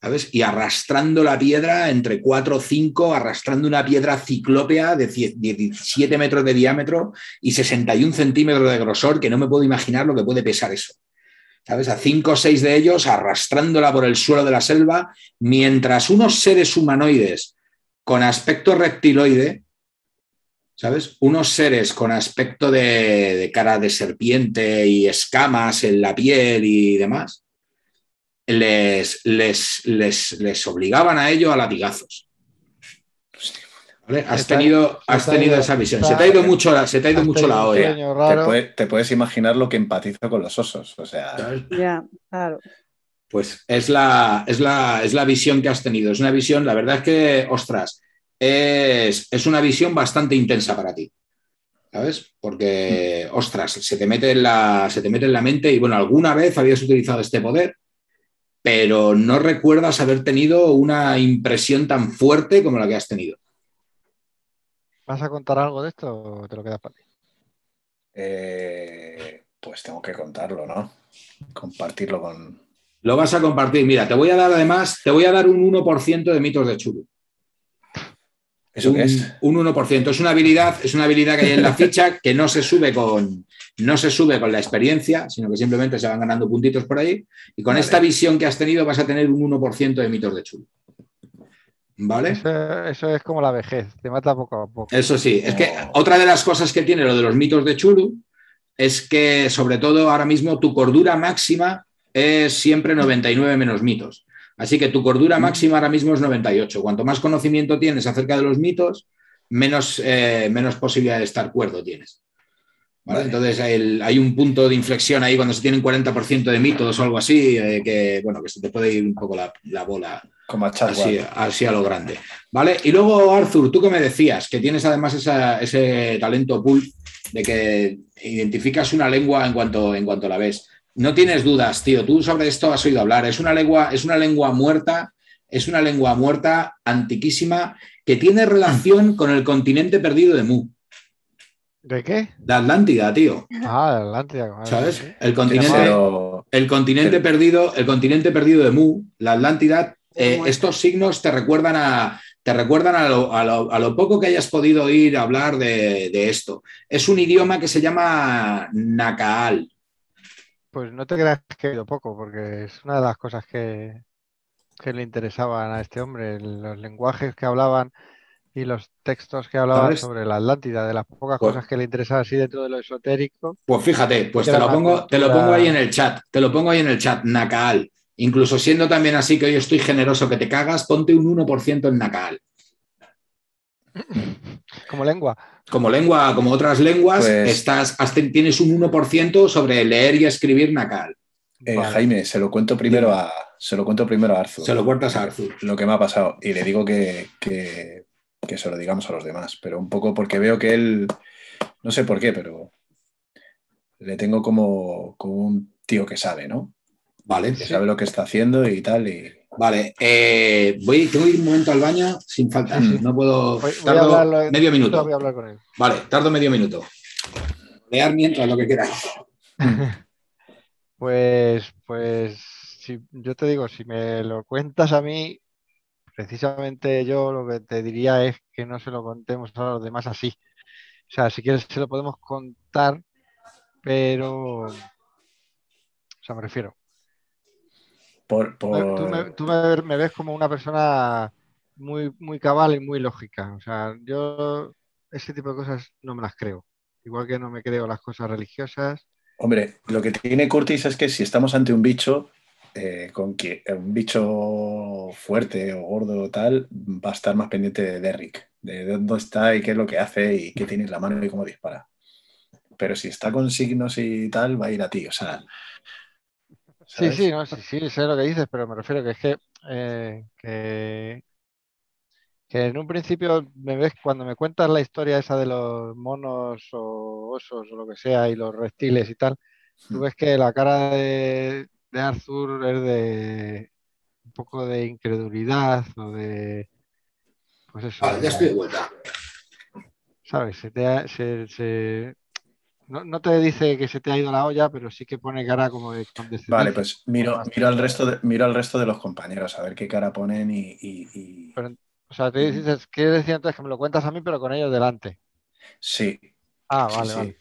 [SPEAKER 1] ¿sabes? Y arrastrando la piedra entre 4 o 5, arrastrando una piedra ciclópea de 17 metros de diámetro y 61 centímetros de grosor, que no me puedo imaginar lo que puede pesar eso. ¿sabes? A cinco o seis de ellos arrastrándola por el suelo de la selva, mientras unos seres humanoides con aspecto reptiloide, ¿sabes? Unos seres con aspecto de, cara de serpiente y escamas en la piel y demás, les, les, les obligaban a ello a latigazos. Has, tenido, has tenido esa visión. se te ha ido mucho la, se te ha ido mucho la olla.
[SPEAKER 7] Te, puedes imaginar lo que empatizo con los osos. O sea.
[SPEAKER 2] Ya, claro.
[SPEAKER 1] Pues es la, es, la, es la visión que has tenido. Es una visión, la verdad es que, ostras, es, es una visión bastante intensa para ti. ¿Sabes? Porque, ostras, se te, mete en la, se te mete en la mente y bueno, alguna vez habías utilizado este poder, pero no recuerdas haber tenido una impresión tan fuerte como la que has tenido.
[SPEAKER 3] ¿Vas a contar algo de esto o te lo quedas para ti?
[SPEAKER 7] Eh, pues tengo que contarlo, ¿no? Compartirlo con.
[SPEAKER 1] Lo vas a compartir. Mira, te voy a dar además, te voy a dar un 1% de mitos de Chulu.
[SPEAKER 7] ¿Eso qué es?
[SPEAKER 1] Un 1%. Es una habilidad, es una habilidad que hay en la ficha que no se sube con, no se sube con la experiencia, sino que simplemente se van ganando puntitos por ahí. Y con esta visión que has tenido vas a tener un 1% de mitos de Chulu. ¿Vale?
[SPEAKER 3] Eso, es como la vejez, te mata poco a poco.
[SPEAKER 1] Eso sí, es que otra de las cosas que tiene lo de los mitos de Chulu es que, sobre todo ahora mismo, tu cordura máxima es siempre 99 menos mitos. Así que tu cordura máxima ahora mismo es 98. Cuanto más conocimiento tienes acerca de los mitos, menos, eh, menos posibilidad de estar cuerdo tienes. Entonces hay un punto de inflexión ahí cuando se tienen 40% de mitos o algo así, eh, que bueno, que se te puede ir un poco la bola
[SPEAKER 7] como
[SPEAKER 1] así, así, a lo grande. ¿Vale? Y luego, Arthur, tú que me decías que tienes además ese talento pool de que identificas una lengua en cuanto, en cuanto la ves. No tienes dudas, tío. Tú sobre esto has oído hablar. Es una lengua, es una lengua muerta, es una lengua muerta, antiquísima, que tiene relación con el continente perdido de Mu.
[SPEAKER 3] ¿De qué?
[SPEAKER 1] De Atlántida, tío.
[SPEAKER 3] Ah, de Atlántida.
[SPEAKER 1] ¿Sabes? El continente, el continente perdido, el continente perdido de Mu, la Atlántida, eh, estos signos te recuerdan a, te recuerdan a lo, poco que hayas podido oír hablar de, esto. Es un idioma que se llama Nakaal.
[SPEAKER 3] Pues no te creas que he oído poco, porque es una de las cosas que, le interesaban a este hombre, los lenguajes que hablaban y los textos que hablaban sobre la Atlántida, de las pocas pues cosas que le interesaba así dentro de lo esotérico.
[SPEAKER 1] Pues fíjate, pues te lo, pongo, te lo pongo ahí en el chat, te lo pongo ahí en el chat, Nakaal. Incluso siendo también así que hoy estoy generoso que te cagas, ponte un 1% en Nakal.
[SPEAKER 3] Como lengua.
[SPEAKER 1] Como lengua, como otras lenguas, pues- estás, tienes un 1% sobre leer y escribir Nakal.
[SPEAKER 7] Eh, Jaime, se lo cuento primero a se lo cuento primero a Arthur.
[SPEAKER 1] Se lo cuentas a Arthur.
[SPEAKER 7] Lo que me ha pasado. Y le digo que, se lo digamos a los demás. Pero un poco porque veo que él. No sé por qué, pero le tengo como, como un tío que sabe, ¿no?
[SPEAKER 1] Vale.
[SPEAKER 7] Que sabe lo que está haciendo y tal. Y...
[SPEAKER 1] Vale. Eh, voy, tengo que ir un momento al baño sin falta. Mm. No puedo. tardo medio minuto.
[SPEAKER 3] Voy a hablar con él.
[SPEAKER 1] Vale, tardo medio minuto. Lear mientras lo que quieras.
[SPEAKER 3] Pues, pues, si, yo te digo, si me lo cuentas a mí, precisamente yo lo que te diría es que no se lo contemos a los demás así. O sea, si quieres se lo podemos contar, pero, o sea, me refiero.
[SPEAKER 7] Por, Tú,
[SPEAKER 3] me, ves como una persona muy, muy cabal y muy lógica. O sea, yo ese tipo de cosas no me las creo. Igual que no me creo las cosas religiosas,
[SPEAKER 7] Hombre, lo que tiene Curtis es que si estamos ante un bicho, eh, con que un bicho fuerte o gordo o tal, va a estar más pendiente de Derrick, de dónde está y qué es lo que hace y qué tiene en la mano y cómo dispara. Pero si está con signos y tal, va a ir a ti, o sea.
[SPEAKER 3] Sí, sí, no, sí, sí, sé lo que dices, pero me refiero que es que, eh, que, que en un principio me ves cuando me cuentas la historia esa de los monos o osos o lo que sea y los reptiles y tal, tú hmm. ves que la cara de, Arthur es de un poco de incredulidad o de pues eso.
[SPEAKER 1] Vale, ya estoy de vuelta.
[SPEAKER 3] ¿Sabes? Se no, te dice que se te ha ido la olla, pero sí que pone cara como de
[SPEAKER 7] Vale, pues miro, miro, al resto de, miro al resto de los compañeros a ver qué cara ponen y...
[SPEAKER 3] O sea, te dices, ¿qué decir entonces que me lo cuentas a mí, pero con ellos delante?
[SPEAKER 7] Sí.
[SPEAKER 3] Ah, vale, vale.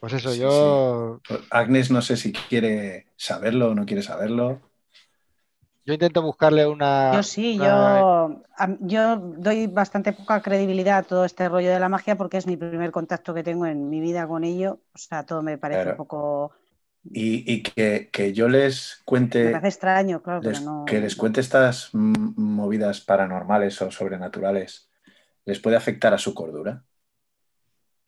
[SPEAKER 3] Pues eso, yo.
[SPEAKER 7] Pues Agnes no sé si quiere saberlo o no quiere saberlo.
[SPEAKER 3] Yo intento buscarle una.
[SPEAKER 2] Yo sí, yo, yo doy bastante poca credibilidad a todo este rollo de la magia porque es mi primer contacto que tengo en mi vida con ello. O sea, todo me parece un poco
[SPEAKER 7] y, que, yo les cuente.
[SPEAKER 2] Me parece extraño, claro,
[SPEAKER 7] Que les cuente estas movidas paranormales o sobrenaturales, ¿les puede afectar a su cordura?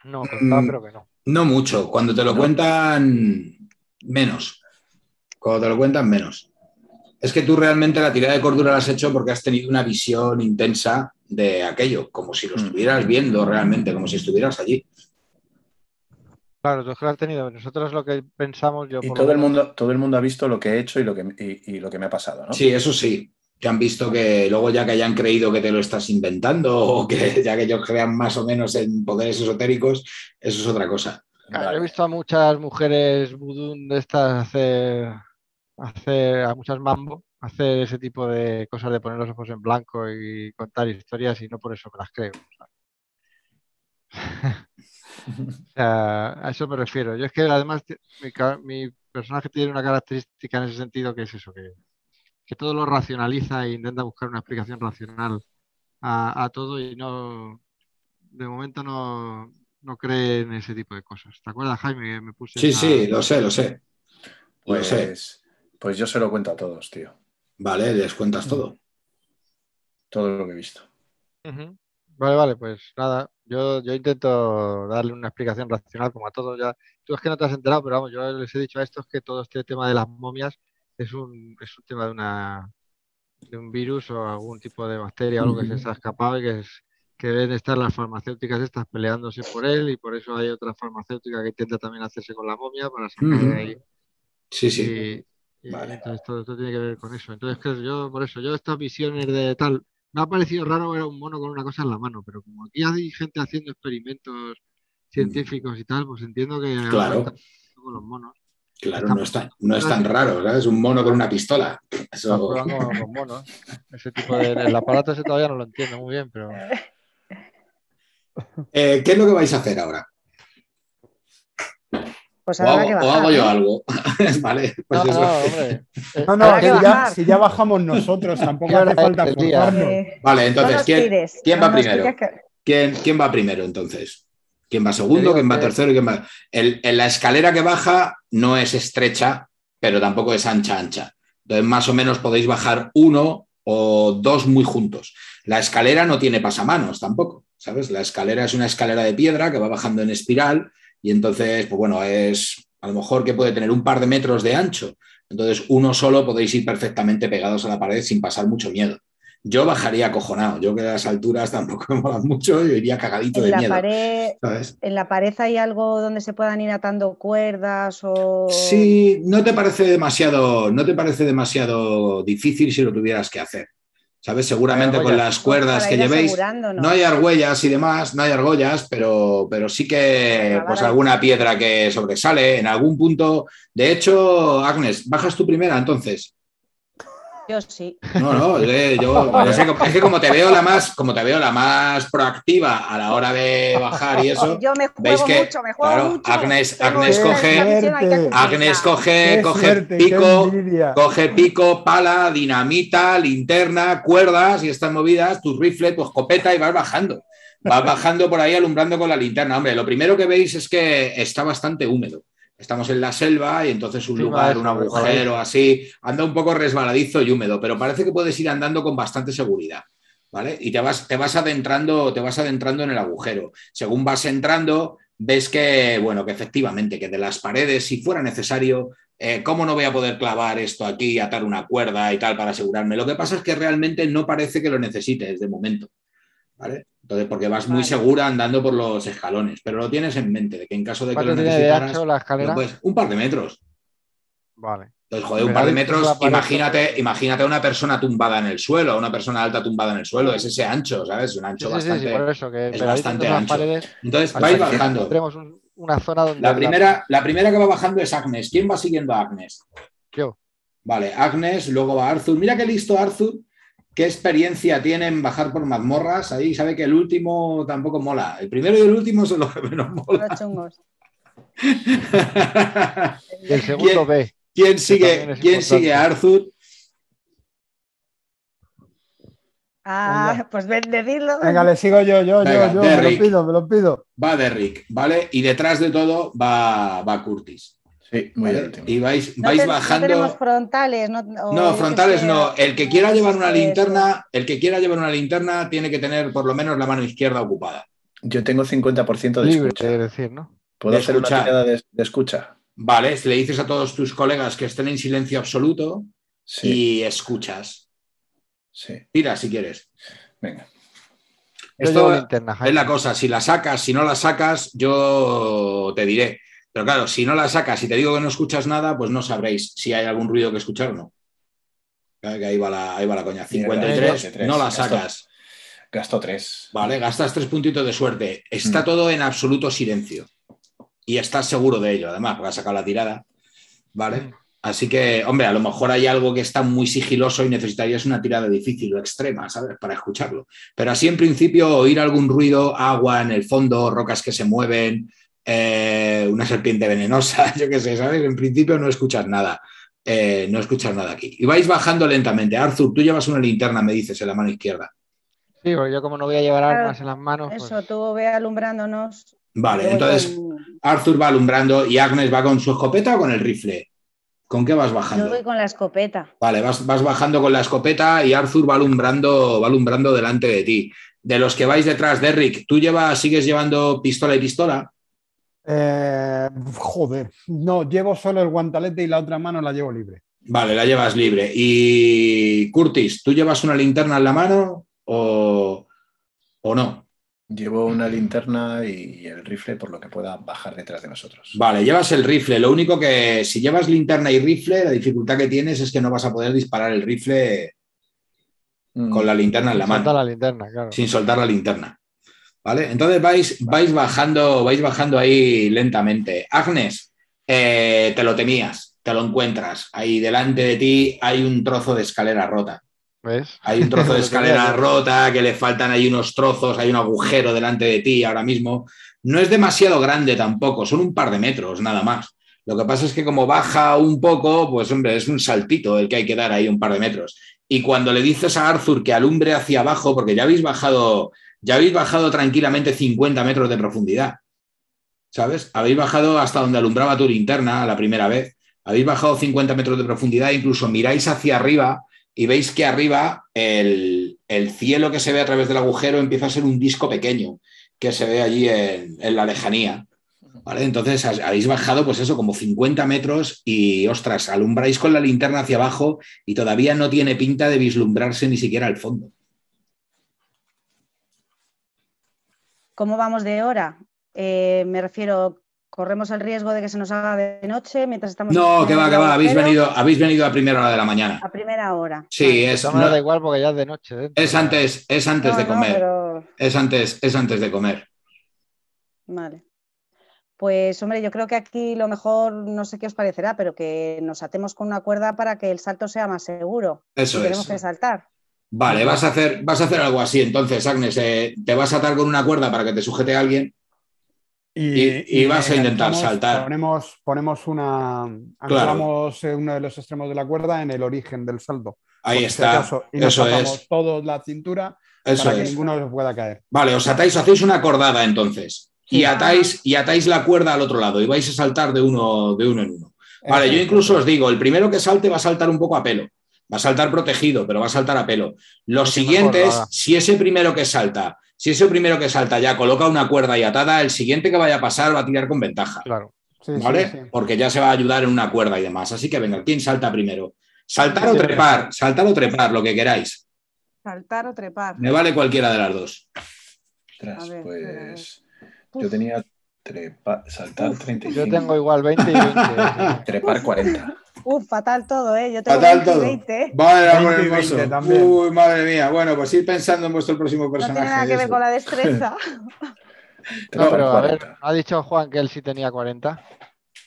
[SPEAKER 3] No, mm, pero que no.
[SPEAKER 1] No mucho. Cuando te lo cuentan, menos. Cuando te lo cuentan, menos. Es que tú realmente la tirada de cordura la has hecho porque has tenido una visión intensa de aquello, como si lo mm. estuvieras viendo realmente, como si estuvieras allí.
[SPEAKER 3] Claro, tú que lo has tenido. Nosotros lo que pensamos. Yo
[SPEAKER 7] y todo, el mundo, todo el mundo ha visto lo que he hecho y lo que, y, lo que me ha pasado, ¿no?
[SPEAKER 1] Sí, eso sí. Que han visto que luego ya que hayan creído que te lo estás inventando o que ya que ellos crean más o menos en poderes esotéricos, eso es otra cosa.
[SPEAKER 3] He visto a muchas mujeres vudú de estas hacer, hacer a muchas mambo, hacer ese tipo de cosas de poner los ojos en blanco y contar historias y no por eso me las creo. a eso me refiero. Yo es que además mi, personaje tiene una característica en ese sentido que es eso, que, todo lo racionaliza e intenta buscar una explicación racional a, todo y no, de momento no, no, cree en ese tipo de cosas. ¿Te acuerdas, Jaime? me puse
[SPEAKER 1] sí, sí, lo sé, lo sé.
[SPEAKER 7] Pues, pues yo se lo cuento a todos, tío.
[SPEAKER 1] Vale, les cuentas todo.
[SPEAKER 7] Todo lo que he visto.
[SPEAKER 3] Vale, vale, pues nada, yo, yo intento darle una explicación racional como a todos ya. Tú es que no te has enterado, pero vamos, yo les he dicho a estos que todo este tema de las momias es un, es un tema de una de un virus o algún tipo de bacteria o algo que se les ha escapado y que es que deben estar las farmacéuticas estas peleándose por él y por eso hay otra farmacéutica que intenta también hacerse con la momia para sacar de ahí.
[SPEAKER 1] Sí, sí.
[SPEAKER 3] Vale. Entonces todo esto tiene que ver con eso. Entonces, yo, por eso, yo estas visiones de tal, me ha parecido raro ver a un mono con una cosa en la mano, pero como aquí hay gente haciendo experimentos científicos y tal, pues entiendo que
[SPEAKER 1] claro.
[SPEAKER 3] con los monos.
[SPEAKER 1] Claro, no, está, no es tan raro, ¿sabes? Un mono con una pistola.
[SPEAKER 3] Eso... Con monos. Ese tipo de. El aparato ese todavía no lo entiendo muy bien, pero.
[SPEAKER 1] Eh, ¿Qué es lo que vais a hacer ahora?
[SPEAKER 2] Pues o, hago,
[SPEAKER 1] o hago yo algo. vale, pues
[SPEAKER 4] no, eso. No, no, si ya, bajamos nosotros, tampoco hace falta formarnos.
[SPEAKER 1] Vale, entonces, ¿quién, ¿quién va primero? ¿Quién, ¿Quién, va primero entonces? ¿Quién va segundo? ¿Quién va tercero? ¿Quién va... en la escalera que baja no es estrecha, pero tampoco es ancha, ancha. Entonces, más o menos podéis bajar uno o dos muy juntos. La escalera no tiene pasamanos tampoco, ¿sabes? La escalera es una escalera de piedra que va bajando en espiral y entonces, pues bueno, es a lo mejor que puede tener un par de metros de ancho, Entonces, uno solo podéis ir perfectamente pegados a la pared sin pasar mucho miedo. Yo bajaría acojonado. Yo que a las alturas tampoco me molan mucho, yo iría cagadito
[SPEAKER 2] En
[SPEAKER 1] de
[SPEAKER 2] la,
[SPEAKER 1] miedo.
[SPEAKER 2] pared,
[SPEAKER 1] ¿sabes?
[SPEAKER 2] ¿En la pared hay algo donde se puedan ir atando cuerdas o...?
[SPEAKER 1] Sí, no te parece demasiado, no te parece demasiado difícil si lo tuvieras que hacer. ¿Sabes? Seguramente con las cuerdas que llevéis. No hay argollas y demás, no hay argollas, pero, pero sí que pues alguna piedra que sobresale en algún punto. De hecho, Agnes, bajas tú primera entonces.
[SPEAKER 2] Yo sí.
[SPEAKER 1] No, no, es que yo no sé, es que como te veo la más, como te veo la más proactiva a la hora de bajar y eso.
[SPEAKER 2] Yo me
[SPEAKER 1] ¿Veis
[SPEAKER 2] juego
[SPEAKER 1] que,
[SPEAKER 2] mucho, me juego
[SPEAKER 1] claro,
[SPEAKER 2] mucho.
[SPEAKER 1] Agnes- Agnes coge-
[SPEAKER 2] que
[SPEAKER 3] Agnes
[SPEAKER 1] coge,
[SPEAKER 3] Qué
[SPEAKER 1] coge
[SPEAKER 3] suerte,
[SPEAKER 1] pico, coge pico, pala, dinamita, linterna, cuerdas y estas movidas, tu rifle, tu escopeta y vas bajando. Vas bajando por ahí alumbrando con la linterna. Hombre, lo primero que veis es que está bastante húmedo. Estamos en la selva y entonces un
[SPEAKER 3] Sí,
[SPEAKER 1] lugar, un agujero así, anda un poco resbaladizo y húmedo, pero parece que puedes ir andando con bastante seguridad. ¿Vale? Y te vas, te vas adentrando, te vas adentrando en el agujero. Según vas entrando, ves que, bueno, que efectivamente, que de las paredes, si fuera necesario, eh, ¿cómo no voy a poder clavar esto aquí, atar una cuerda y tal para asegurarme? Lo que pasa es que realmente no parece que lo necesites de momento. ¿Vale? Entonces, porque vas muy segura andando por los escalones, pero lo tienes en mente, de que en caso de que lo
[SPEAKER 3] ¿Cuánto tiene de
[SPEAKER 1] necesitaras,
[SPEAKER 3] ancho la escalera?
[SPEAKER 1] puedes- un par de metros.
[SPEAKER 3] Vale.
[SPEAKER 1] Entonces, joder, un par de metros, imagínate, imagínate a una persona tumbada en el suelo, a una persona alta tumbada en el suelo, es ese ancho, ¿sabes? Un ancho
[SPEAKER 3] sí, sí, sí,
[SPEAKER 1] bastante.
[SPEAKER 3] por eso, que
[SPEAKER 1] es bastante ancho.
[SPEAKER 3] paredes,
[SPEAKER 1] Entonces, vais bajando.
[SPEAKER 3] un- una zona donde
[SPEAKER 1] La primera, la primera que va bajando es Agnes. ¿Quién va siguiendo a Agnes?
[SPEAKER 3] Yo.
[SPEAKER 1] Vale, Agnes, luego va Arthur. Mira qué listo Arthur, qué experiencia tiene en bajar por mazmorras. Ahí sabe que el último tampoco mola. El primero y el último son los que menos mola.
[SPEAKER 2] Los chungos.
[SPEAKER 3] Y el segundo B.
[SPEAKER 1] ¿Quién sigue, ¿quién sigue a Arthur?
[SPEAKER 2] Ah, pues ven, decidlo.
[SPEAKER 4] Venga, le sigo yo, yo,
[SPEAKER 1] Venga,
[SPEAKER 4] yo, yo. Me lo pido, me lo pido.
[SPEAKER 1] Va Derrick, ¿vale? Y detrás de todo va, va Curtis.
[SPEAKER 7] Sí, muy
[SPEAKER 1] ¿vale?
[SPEAKER 7] de último.
[SPEAKER 1] Y vais,
[SPEAKER 2] No
[SPEAKER 1] vais
[SPEAKER 2] no
[SPEAKER 1] bajando.
[SPEAKER 2] tenemos frontales. No, o
[SPEAKER 1] frontales no. El que quiera llevar una linterna, el que quiera llevar una linterna tiene que tener por lo menos la mano izquierda ocupada.
[SPEAKER 7] Yo tengo 50% de
[SPEAKER 3] Libre,
[SPEAKER 7] escucha.
[SPEAKER 3] es decir, ¿no?
[SPEAKER 7] ¿Puedo
[SPEAKER 1] de
[SPEAKER 7] hacer una
[SPEAKER 1] escuchar.
[SPEAKER 7] tirada de, de escucha?
[SPEAKER 1] Vale, le dices a todos tus colegas que estén en silencio absoluto
[SPEAKER 7] Sí,
[SPEAKER 1] y escuchas.
[SPEAKER 7] sí.
[SPEAKER 1] Tira si quieres.
[SPEAKER 7] Venga.
[SPEAKER 1] Esto es la cosa, si la sacas, si no la sacas, yo te diré. Pero claro, si no la sacas y te digo que no escuchas nada, pues no sabréis si hay algún ruido que escuchar o no. Claro que ahí va la, ahí va la coña.
[SPEAKER 7] Mierda,
[SPEAKER 1] 53,
[SPEAKER 7] 53,
[SPEAKER 1] no la sacas.
[SPEAKER 7] Gasto 3.
[SPEAKER 1] Vale, gastas tres puntitos de suerte. Está
[SPEAKER 7] Mm.
[SPEAKER 1] todo en absoluto silencio. Y estás seguro de ello, además, porque has sacado la tirada. Vale.
[SPEAKER 3] Mm.
[SPEAKER 1] Así que, hombre, a lo mejor hay algo que está muy sigiloso y necesitarías una tirada difícil o extrema, ¿sabes? Para escucharlo. Pero así, en principio, oír algún ruido, agua en el fondo, rocas que se mueven, eh, una serpiente venenosa, yo qué sé, ¿sabes? En principio no escuchas nada. Eh, no escuchas nada aquí. Y vais bajando lentamente. Arthur, tú llevas una linterna, me dices, en la mano izquierda.
[SPEAKER 3] Sí, porque yo como no voy a llevar
[SPEAKER 2] Claro,
[SPEAKER 3] armas en las manos, pues
[SPEAKER 2] Eso, tú ve alumbrándonos.
[SPEAKER 1] Vale,
[SPEAKER 2] Yo
[SPEAKER 1] entonces
[SPEAKER 2] con-
[SPEAKER 1] Arthur va alumbrando y Agnes va con su escopeta o con el rifle. ¿Con qué vas
[SPEAKER 2] Yo
[SPEAKER 1] bajando?
[SPEAKER 2] voy con la escopeta.
[SPEAKER 1] Vale, vas, vas bajando con la escopeta y Arthur va alumbrando, va alumbrando delante de ti. De los que vais detrás, Derrick, ¿tú llevas, sigues llevando pistola y pistola?
[SPEAKER 4] Eh, joder, no, llevo solo el guantalete y la otra mano la llevo libre.
[SPEAKER 1] Vale, la llevas libre. Y Curtis, ¿tú llevas una linterna en la mano o, o no?
[SPEAKER 7] Llevo una linterna y el rifle por lo que pueda bajar detrás de nosotros.
[SPEAKER 1] Vale, llevas el rifle. Lo único que si llevas linterna y rifle, la dificultad que tienes es que no vas a poder disparar el rifle
[SPEAKER 7] Mm,
[SPEAKER 1] con la linterna en la mano.
[SPEAKER 3] la linterna, claro.
[SPEAKER 1] sin soltar la linterna. ¿Vale? Entonces vais, vais, bajando, vais bajando ahí lentamente. Agnes, eh, te lo temías, te lo encuentras. Ahí delante de ti hay un trozo de escalera rota.
[SPEAKER 3] ¿Ves?
[SPEAKER 1] Hay un trozo de escalera rota, que le faltan ahí unos trozos, hay un agujero delante de ti ahora mismo. No es demasiado grande tampoco, son un par de metros nada más. Lo que pasa es que como baja un poco, pues hombre, es un saltito el que hay que dar ahí un par de metros. Y cuando le dices a Arthur que alumbre hacia abajo, porque ya habéis bajado, ya habéis bajado tranquilamente 50 metros de profundidad, ¿sabes? Habéis bajado hasta donde alumbraba tu linterna la primera vez. Habéis bajado 50 metros de profundidad, incluso miráis hacia arriba y veis que arriba el, el cielo que se ve a través del agujero empieza a ser un disco pequeño que se ve allí en, en la lejanía. ¿Vale? Entonces habéis bajado, pues eso, como 50 metros y, ostras, alumbráis con la linterna hacia abajo y todavía no tiene pinta de vislumbrarse ni siquiera al fondo.
[SPEAKER 2] ¿Cómo vamos de hora? Eh, me refiero, corremos el riesgo de que se nos haga de noche mientras estamos.
[SPEAKER 1] No, que va, que va. Habéis venido, habéis venido a primera hora de la mañana.
[SPEAKER 2] A primera hora.
[SPEAKER 1] Sí, es.
[SPEAKER 3] No, da igual porque ya es de noche.
[SPEAKER 1] Es antes, es antes de comer. Es antes, es antes de comer.
[SPEAKER 2] Vale. Pues hombre, yo creo que aquí lo mejor, no sé qué os parecerá, pero que nos atemos con una cuerda para que el salto sea más seguro.
[SPEAKER 1] Eso
[SPEAKER 2] es. Tenemos que saltar.
[SPEAKER 1] Vale, vas a hacer, vas a hacer algo así. Entonces, Agnes, eh, te vas a atar con una cuerda para que te sujete a alguien y, vas a intentar saltar.
[SPEAKER 4] Ponemos, ponemos una. Anclamos uno de los extremos de la cuerda en el origen del salto.
[SPEAKER 1] Ahí está.
[SPEAKER 4] y nos Eso es. todos la cintura para que ninguno se pueda caer.
[SPEAKER 1] Vale, os atáis, hacéis una cordada entonces. Y atáis, y atáis la cuerda al otro lado y vais a saltar de uno, de uno en uno. Vale, yo incluso os digo, el primero que salte va a saltar un poco a pelo. Va a saltar protegido, pero va a saltar a pelo. Los siguientes, si ese primero que salta, si ese primero que salta ya coloca una cuerda y atada, el siguiente que vaya a pasar va a tirar con ventaja.
[SPEAKER 3] Claro.
[SPEAKER 1] ¿Vale? Porque ya se va a ayudar en una cuerda y demás. Así que venga, ¿quién salta primero? Saltar o trepar, saltar o trepar, lo que queráis.
[SPEAKER 2] Saltar o trepar.
[SPEAKER 1] Me vale cualquiera de las dos.
[SPEAKER 7] pues yo tenía saltar 35.
[SPEAKER 3] Yo tengo igual 20 y 20.
[SPEAKER 7] trepar 40.
[SPEAKER 2] Uf, fatal todo, ¿eh? Yo tengo fatal 20 todo. 20.
[SPEAKER 1] Vale, 20 Uy, madre mía. Bueno, pues ir pensando en vuestro próximo personaje.
[SPEAKER 2] No tiene nada que ver con la destreza.
[SPEAKER 3] no, pero a ver, ha dicho Juan que él sí tenía 40.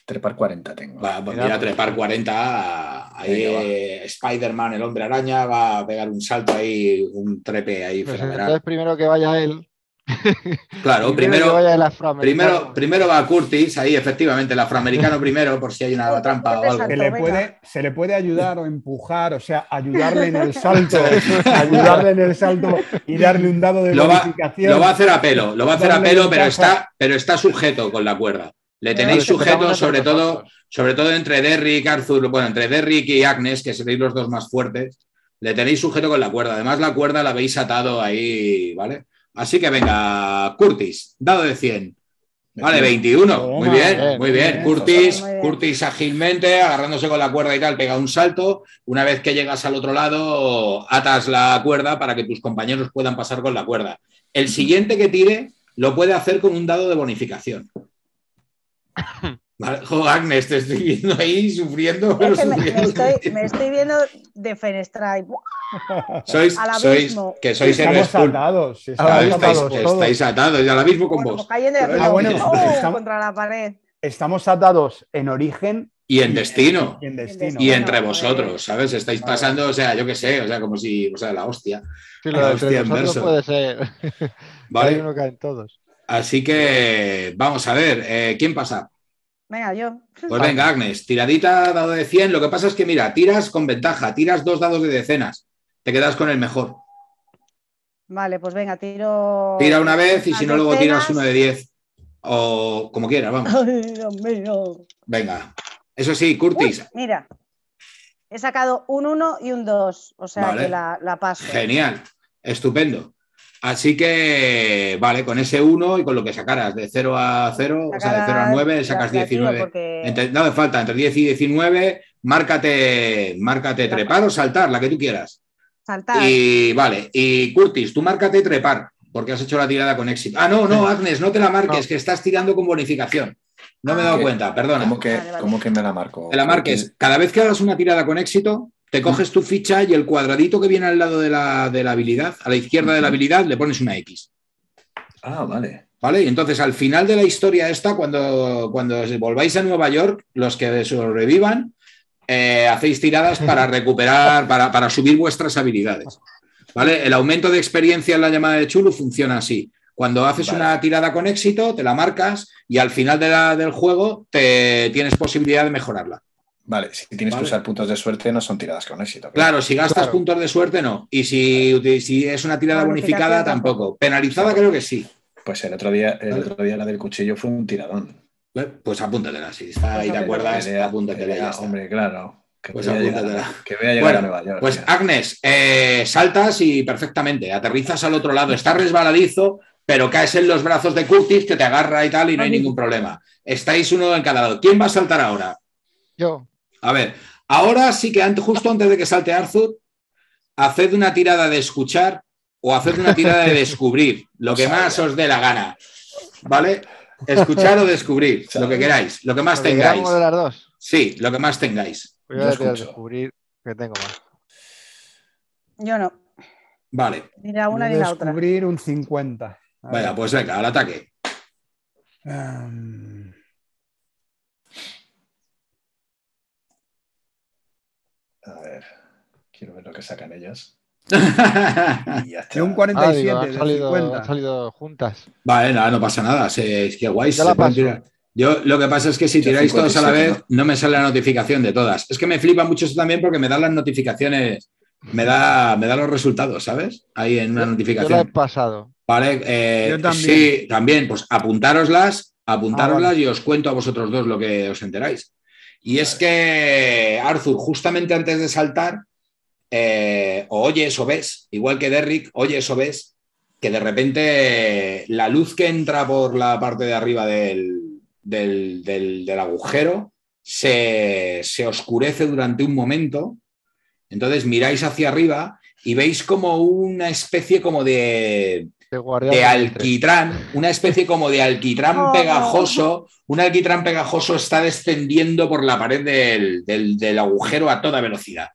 [SPEAKER 7] Trepar 40 tengo.
[SPEAKER 1] Va, pues mira, trepar 40. Ahí eh, Spider-Man, el hombre araña, va a pegar un salto ahí, un trepe ahí pues fenomenal.
[SPEAKER 3] Entonces, primero que vaya él.
[SPEAKER 1] Claro, primero, primero, primero, va Curtis, ahí efectivamente, el afroamericano primero, por si hay una trampa o algo.
[SPEAKER 4] Se le, puede, se le puede ayudar o empujar, o sea, ayudarle en el salto, ayudarle en el salto y darle un dado de
[SPEAKER 1] lo
[SPEAKER 4] bonificación.
[SPEAKER 1] lo va a hacer a pelo, lo va a hacer a pelo, pero está, pero está sujeto con la cuerda. Le tenéis sujeto, sobre todo, sobre todo entre Derrick, Arthur, bueno, entre Derrick y Agnes, que seréis los dos más fuertes, le tenéis sujeto con la cuerda. Además, la cuerda la habéis atado ahí, ¿vale? Así que venga, Curtis, dado de 100. Vale, 21. Muy bien, muy bien. Curtis, Curtis ágilmente, agarrándose con la cuerda y tal, pega un salto. Una vez que llegas al otro lado, atas la cuerda para que tus compañeros puedan pasar con la cuerda. El siguiente que tire lo puede hacer con un dado de bonificación. Vale, Agnes, te estoy viendo ahí sufriendo. Pero
[SPEAKER 2] me, estoy, viendo de Fenestrike.
[SPEAKER 1] Sois, sois, que sois
[SPEAKER 4] estamos atados.
[SPEAKER 1] estáis, atados y ahora mismo con vos.
[SPEAKER 2] Ah, bueno, oh, contra la pared.
[SPEAKER 4] Estamos atados en origen
[SPEAKER 1] y en destino. Y, en destino. y entre vosotros, ¿sabes? Estáis pasando, o sea, yo qué sé, o sea, como si, o sea, la hostia.
[SPEAKER 3] Sí, la hostia en verso. puede ser.
[SPEAKER 1] Vale.
[SPEAKER 3] uno todos.
[SPEAKER 1] Así que vamos a ver, eh, ¿quién pasa?
[SPEAKER 2] Venga, yo.
[SPEAKER 1] Pues venga, Agnes, tiradita, dado de 100. Lo que pasa es que, mira, tiras con ventaja, tiras dos dados de decenas. Te quedas con el mejor.
[SPEAKER 2] Vale, pues venga, tiro.
[SPEAKER 1] Tira una vez y si no, luego tiras uno de 10. O como quieras, vamos.
[SPEAKER 2] Ay, Dios mío.
[SPEAKER 1] Venga. Eso sí, Curtis.
[SPEAKER 2] mira, he sacado un 1 y un 2. O sea que la, la paso.
[SPEAKER 1] Genial. Estupendo. Así que, vale, con ese 1 y con lo que sacaras de 0 a 0, o sea, de 0 a 9, sacas 19. no hace falta, entre 10 y 19, márcate, márcate trepar o saltar, la que tú quieras.
[SPEAKER 2] Saltar.
[SPEAKER 1] Y vale, y Curtis, tú márcate trepar, porque has hecho la tirada con éxito. Ah, no, no, Agnes, no te la marques, que estás tirando con bonificación. No me he dado cuenta, perdona.
[SPEAKER 7] ¿Cómo que, ¿cómo que me la marco?
[SPEAKER 1] Te la marques. Cada vez que hagas una tirada con éxito, te coges tu ficha y el cuadradito que viene al lado de la, habilidad, a la izquierda de la habilidad, le pones una X.
[SPEAKER 7] Ah, vale.
[SPEAKER 1] ¿Vale? Y entonces al final de la historia esta, cuando, cuando volváis a Nueva York, los que sobrevivan, eh, hacéis tiradas para recuperar, para, subir vuestras habilidades. ¿Vale? El aumento de experiencia en la llamada de Chulu funciona así. Cuando haces una tirada con éxito, te la marcas y al final de la, del juego te tienes posibilidad de mejorarla.
[SPEAKER 7] Vale, si tienes que usar puntos de suerte, no son tiradas con éxito.
[SPEAKER 1] Claro, si gastas puntos de suerte, no. Y si, si es una tirada bonificada, tampoco. Penalizada, creo que sí.
[SPEAKER 7] Pues el otro día, el otro día la del cuchillo fue un tiradón.
[SPEAKER 1] Pues apúntatela, si está ahí, ¿te acuerdas? Apúntatela.
[SPEAKER 7] Hombre, claro.
[SPEAKER 1] Que pues apúntatela. que voy a llegar a Nueva York. Pues Agnes, eh, saltas y perfectamente, aterrizas al otro lado, está resbaladizo, pero caes en los brazos de Curtis que te agarra y tal y no hay ningún problema. Estáis uno en cada lado. ¿Quién va a saltar ahora?
[SPEAKER 3] Yo.
[SPEAKER 1] A ver, ahora sí que justo antes de que salte Arthur, haced una tirada de escuchar o haced una tirada de descubrir, lo que más os dé la gana. ¿Vale? Escuchar o descubrir, lo que queráis, lo que más tengáis.
[SPEAKER 3] de las dos?
[SPEAKER 1] Sí, lo que más tengáis.
[SPEAKER 3] Voy a descubrir que tengo más.
[SPEAKER 2] Yo no.
[SPEAKER 1] Vale.
[SPEAKER 2] Mira una ni la otra.
[SPEAKER 4] Descubrir un 50.
[SPEAKER 1] Vaya, pues venga, al ataque.
[SPEAKER 4] Um...
[SPEAKER 7] A ver, quiero ver lo que sacan ellas.
[SPEAKER 4] y ya está. un 47 ah,
[SPEAKER 3] digo, salido, han salido juntas.
[SPEAKER 1] Vale, nada, no pasa nada. Es que guay.
[SPEAKER 3] la.
[SPEAKER 1] Yo lo que pasa es que si tiráis todos a la vez, no me sale la notificación de todas. Es que me flipa mucho eso también porque me dan las notificaciones, me da, me da los resultados, ¿sabes? Ahí en una notificación. Yo
[SPEAKER 3] he pasado.
[SPEAKER 1] Vale, eh, yo también. sí, también, pues apuntároslas, apuntároslas ah, y os cuento a vosotros dos lo que os enteráis. Y es que, Arthur, justamente antes de saltar, eh, o oyes o ves, igual que Derrick, oyes o ves, que de repente la luz que entra por la parte de arriba del, del, agujero se, oscurece durante un momento. Entonces miráis hacia arriba y veis como una especie como de, de alquitrán, una especie como de alquitrán pegajoso. Un alquitrán pegajoso está descendiendo por la pared del, del, agujero a toda velocidad.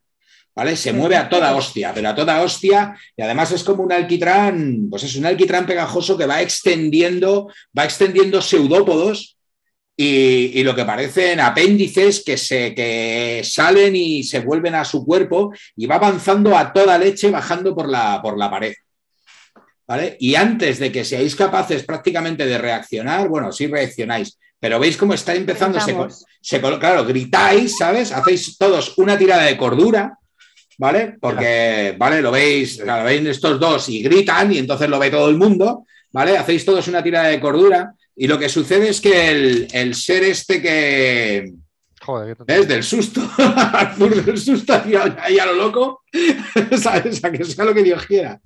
[SPEAKER 1] ¿Vale? Se mueve a toda hostia, pero a toda hostia, y además es como un alquitrán, pues es un alquitrán pegajoso que va extendiendo, va extendiendo seudópodos y, lo que parecen apéndices que, se, que salen y se vuelven a su cuerpo y va avanzando a toda leche bajando por la, por la pared. ¿Vale? Y antes de que seáis capaces prácticamente de reaccionar, bueno, sí reaccionáis, pero veis cómo está empezando, se, claro, gritáis, ¿sabes? Hacéis todos una tirada de cordura, ¿vale? Porque, ¿vale? Lo veis, claro, veis estos dos y gritan y entonces lo ve todo el mundo, ¿vale? Hacéis todos una tirada de cordura y lo que sucede es que el, ser este que.
[SPEAKER 3] Joder,
[SPEAKER 1] es del susto. del susto ahí a lo loco. ¿Sabes? A que sea lo que Dios quiera.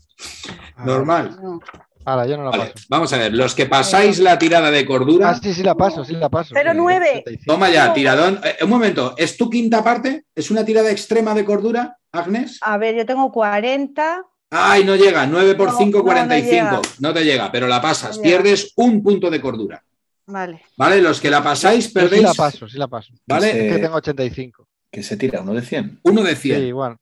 [SPEAKER 1] Ah, Normal.
[SPEAKER 3] Ahora, yo no la paso.
[SPEAKER 1] Vamos a ver, los que pasáis la tirada de cordura.
[SPEAKER 3] Ah, sí, sí la paso, sí la paso.
[SPEAKER 2] Pero nueve.
[SPEAKER 1] Toma ya, tiradón. Eh, un momento, ¿es tu quinta parte? ¿Es una tirada extrema de cordura, Agnes?
[SPEAKER 2] A ver, yo tengo 40.
[SPEAKER 1] Ay, no llega, 9 por 5, 45. No, te llega, pero la pasas. Pierdes un punto de cordura.
[SPEAKER 2] Vale.
[SPEAKER 1] Vale, los que la pasáis, perdéis.
[SPEAKER 3] Sí la paso, sí la paso.
[SPEAKER 1] Vale.
[SPEAKER 3] Es que tengo 85.
[SPEAKER 7] ¿Qué se tira? ¿Uno de 100?
[SPEAKER 1] Uno de 100.
[SPEAKER 3] Sí, igual.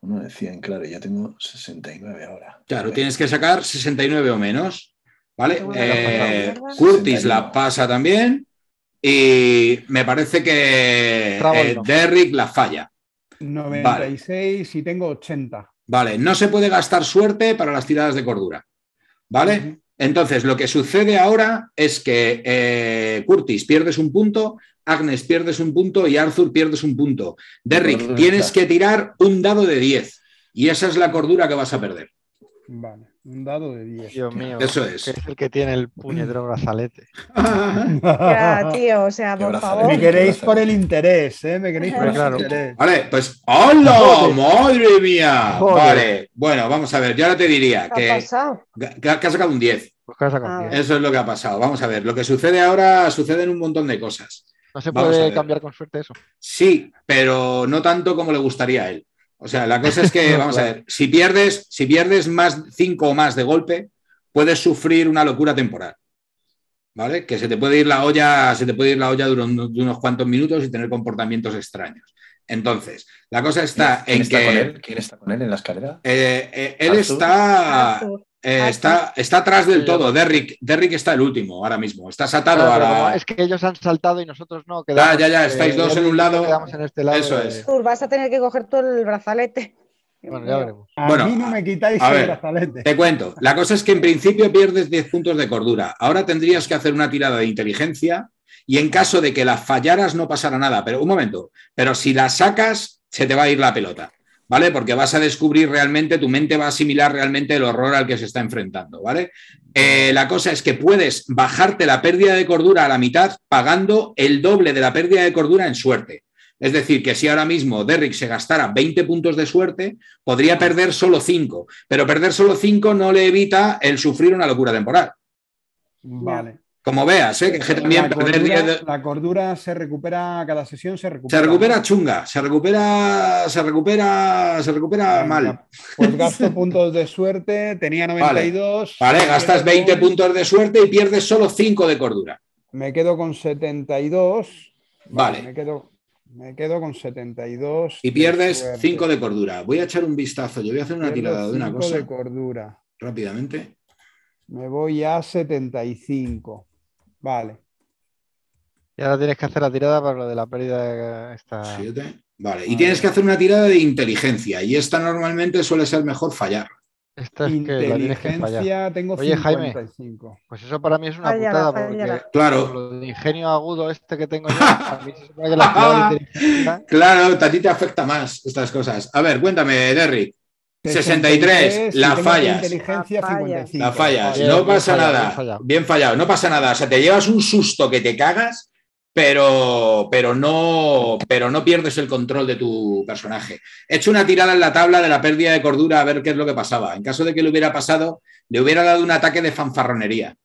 [SPEAKER 7] Uno de 100, claro, ya tengo 69 ahora.
[SPEAKER 1] Claro, tienes que sacar 69 o menos. ¿Vale? Eh, Curtis la pasa también. Y me parece que eh, Derrick la falla.
[SPEAKER 4] 96 y tengo 80.
[SPEAKER 1] ¿vale? No se puede gastar suerte para las tiradas de cordura, ¿vale? Entonces, lo que sucede ahora es que eh, Curtis pierdes un punto, Agnes pierdes un punto y Arthur pierdes un punto. Derrick, tienes que tirar un dado de 10 y esa es la cordura que vas a perder.
[SPEAKER 4] Vale. Un dado de 10.
[SPEAKER 3] Dios mío.
[SPEAKER 1] Eso es.
[SPEAKER 3] Que es el que tiene el puñetero brazalete.
[SPEAKER 2] ya, tío, o sea, por favor.
[SPEAKER 4] Me queréis por el interés, ¿eh? Me queréis por el interés.
[SPEAKER 1] Vale, pues. ¡Hola! ¡Madre mía! Vale, bueno, vamos a ver. Yo ahora te diría que.
[SPEAKER 2] ¿Qué ha pasado?
[SPEAKER 1] Que, ha sacado un 10.
[SPEAKER 3] Pues que ha sacado un 10.
[SPEAKER 1] Eso es lo que ha pasado. Vamos a ver. Lo que sucede ahora sucede en un montón de cosas.
[SPEAKER 3] ¿No se puede cambiar con suerte eso?
[SPEAKER 1] Sí, pero no tanto como le gustaría a él. O sea, la cosa es que, vamos a ver, si pierdes, si pierdes más cinco o más de golpe, puedes sufrir una locura temporal. ¿Vale? Que se te puede ir la olla, se te puede ir la olla durante unos cuantos minutos y tener comportamientos extraños. Entonces, la cosa está en
[SPEAKER 7] que. ¿Quién está con él en la escalera?
[SPEAKER 1] Eh, eh, él está. Eh, ah, está, está atrás del todo. Derrick, Derrick está el último ahora mismo. Estás atado a la.
[SPEAKER 3] Es que ellos han saltado y nosotros no.
[SPEAKER 1] ya, ya, ya. Estáis dos en un lado.
[SPEAKER 3] En este lado
[SPEAKER 1] Eso es.
[SPEAKER 2] vas a tener que coger todo el brazalete.
[SPEAKER 3] Bueno, ya veremos.
[SPEAKER 4] A mí no me quitáis el brazalete.
[SPEAKER 1] Te cuento. La cosa es que en principio pierdes 10 puntos de cordura. Ahora tendrías que hacer una tirada de inteligencia y en caso de que la fallaras no pasará nada. Pero un momento. Pero si la sacas, se te va a ir la pelota. ¿Vale? Porque vas a descubrir realmente, tu mente va a asimilar realmente el horror al que se está enfrentando, ¿vale? Eh, la cosa es que puedes bajarte la pérdida de cordura a la mitad pagando el doble de la pérdida de cordura en suerte. Es decir, que si ahora mismo Derrick se gastara 20 puntos de suerte, podría perder solo 5, pero perder solo 5 no le evita el sufrir una locura temporal.
[SPEAKER 4] Vale.
[SPEAKER 1] Como veas, ¿eh? que también
[SPEAKER 4] la cordura, la cordura se recupera, cada sesión se recupera.
[SPEAKER 1] Se recupera chunga, se recupera, se recupera, se recupera mal.
[SPEAKER 4] Pues gasto puntos de suerte, tenía 92.
[SPEAKER 1] Vale, vale gastas 20 puntos de suerte y pierdes solo 5 de cordura.
[SPEAKER 4] Me quedo con 72.
[SPEAKER 1] Vale.
[SPEAKER 4] Me quedo, me quedo con 72.
[SPEAKER 1] Y pierdes 5 de cordura. Voy a echar un vistazo. Yo voy a hacer una tirada de una cosa.
[SPEAKER 4] de cordura.
[SPEAKER 1] Rápidamente.
[SPEAKER 4] Me voy a 75. Vale.
[SPEAKER 3] Y ahora tienes que hacer la tirada para lo de la pérdida de esta.
[SPEAKER 1] Siete. Vale. Y tienes que hacer una tirada de inteligencia. Y esta normalmente suele ser mejor fallar.
[SPEAKER 3] Esta es inteligencia, que la
[SPEAKER 4] tengo
[SPEAKER 3] Oye, Jaime, pues eso para mí es una putada porque
[SPEAKER 1] claro.
[SPEAKER 3] lo de ingenio agudo este que tengo yo, a mí se supone que la
[SPEAKER 1] de inteligencia... Claro, a ti te afecta más estas cosas. A ver, cuéntame, Derrick. 63, la fallas. La fallas, no pasa nada. Bien fallado, no pasa nada. O sea, te llevas un susto que te cagas, pero, pero, no, pero no pierdes el control de tu personaje. He hecho una tirada en la tabla de la pérdida de cordura a ver qué es lo que pasaba. En caso de que le hubiera pasado, le hubiera dado un ataque de fanfarronería.